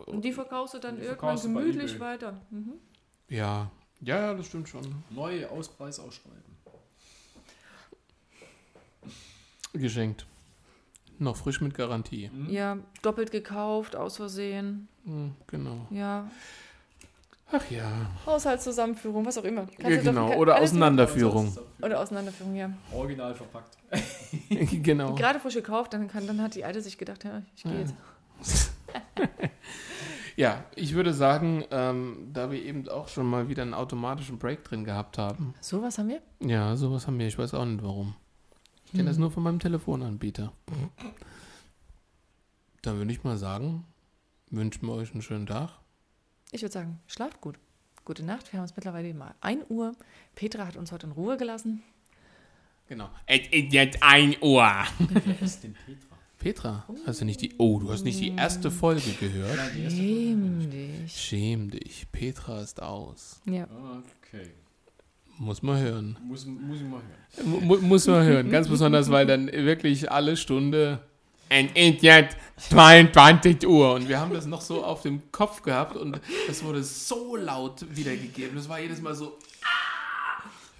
Und die verkaufst du dann Die irgendwann gemütlich weiter. Mhm. ja. Ja, ja, das stimmt schon. Neue Auspreis ausschreiben. Geschenkt. Noch frisch mit Garantie. Mhm. Ja, doppelt gekauft, aus Versehen. Hm, genau. Ja, Ach ja. Haushaltszusammenführung, was auch immer. Kannst ja doch- genau. kann- Oder Auseinanderführung. Oder Auseinanderführung, ja. Original verpackt. genau. Gerade frisch gekauft, dann, kann, dann hat die Alte sich gedacht, ja, ich gehe Ja. jetzt. Ja, ich würde sagen, ähm, da wir eben auch schon mal wieder einen automatischen Break drin gehabt haben. So, was haben wir? Ja, sowas haben wir. Ich weiß auch nicht warum. Ich kenne das nur von meinem Telefonanbieter. Dann würde ich mal sagen, wünschen wir euch einen schönen Tag. Ich würde sagen, schlaft gut. Gute Nacht. Wir haben es mittlerweile mal 1 Uhr. Petra hat uns heute in Ruhe gelassen. Genau. Es ist jetzt 1 Uhr. Wer ist denn Petra? Petra, hast du nicht die. Oh, du hast nicht die erste Folge gehört. Schäm dich. Schäm dich. Petra ist aus. Ja. Okay. Muss man hören. Muss, muss ich mal hören. Mu muss man hören. Ganz besonders, weil dann wirklich alle Stunde. Ist jetzt 22 Uhr. Und wir haben das noch so auf dem Kopf gehabt und das wurde so laut wiedergegeben. Das war jedes Mal so.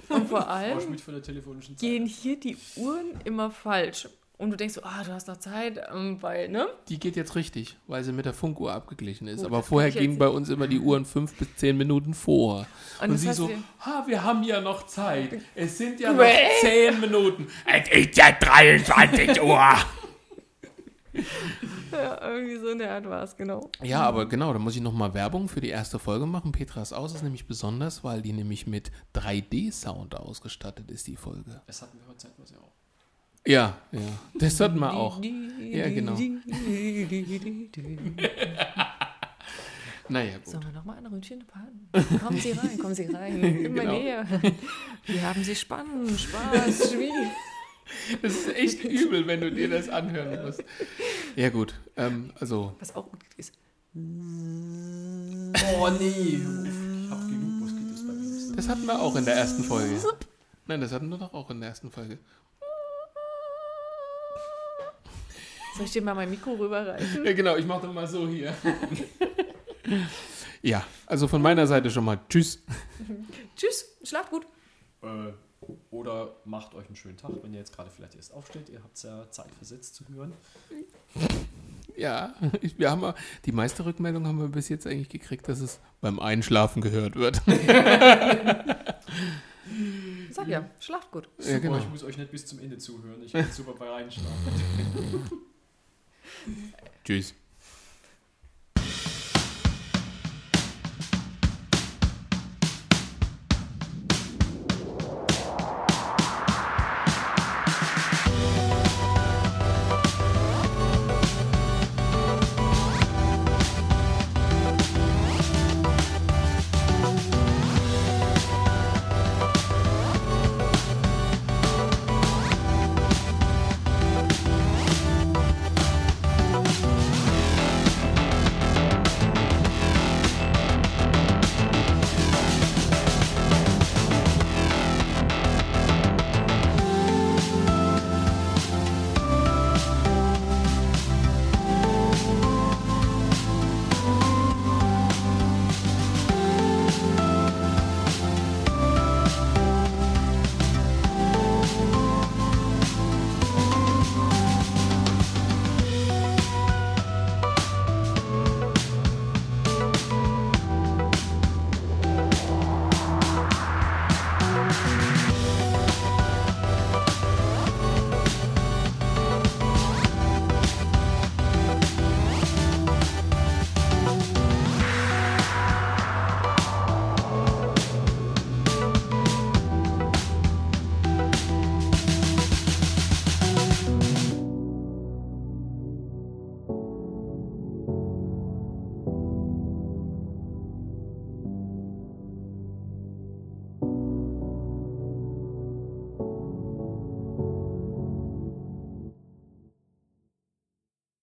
Und vor allem Schmidt von der telefonischen Zeit. gehen hier die Uhren immer falsch. Und du denkst so, ah, du hast noch Zeit, ähm, weil, ne? Die geht jetzt richtig, weil sie mit der Funkuhr abgeglichen ist. Gut, Aber vorher gingen bei uns immer die Uhren fünf bis zehn Minuten vor. Und, das sie so, ha, wir haben ja noch Zeit. Es sind ja noch zehn Minuten. Es ist ja 23 Uhr. Ja, irgendwie so in der Art war es, genau. Ja, aber genau, da muss ich nochmal Werbung für die erste Folge machen. Petra ist aus, ist nämlich besonders, weil die nämlich mit 3D-Sound ausgestattet ist, die Folge. Das hatten wir heute zeitweise auch. Ja, ja, das hatten wir auch. Ja, genau. Naja, gut. Sollen wir nochmal ein Ründchen fahren? Kommen Sie rein, kommen Sie rein. Immer Genau. näher. Wir haben Sie spannend, Spaß, Schwieg. Das ist echt übel, wenn du dir das anhören musst. Ja, gut. Ähm, also, Was auch gut ist. Oh nee. Ich hab genug Moskitos bei mir. das hatten wir auch in der ersten Folge. Nein, das hatten wir doch auch in der ersten Folge. Soll ich dir mal mein Mikro rüberreichen? Ja, genau, ich mach doch mal so hier. Ja, also von meiner Seite schon mal Tschüss. Tschüss, schlaft gut. Äh, oder macht euch einen schönen Tag, wenn ihr jetzt gerade vielleicht erst aufsteht. Ihr habt es ja zeitversetzt zu hören. Ja, wir haben die meiste Rückmeldung haben wir bis jetzt eigentlich gekriegt, dass es beim Einschlafen gehört wird. Sag ja, schlaft gut. Super, Ja, genau. ich muss euch nicht bis zum Ende zuhören. Ich bin super bei Reinschlafen. Tschüss.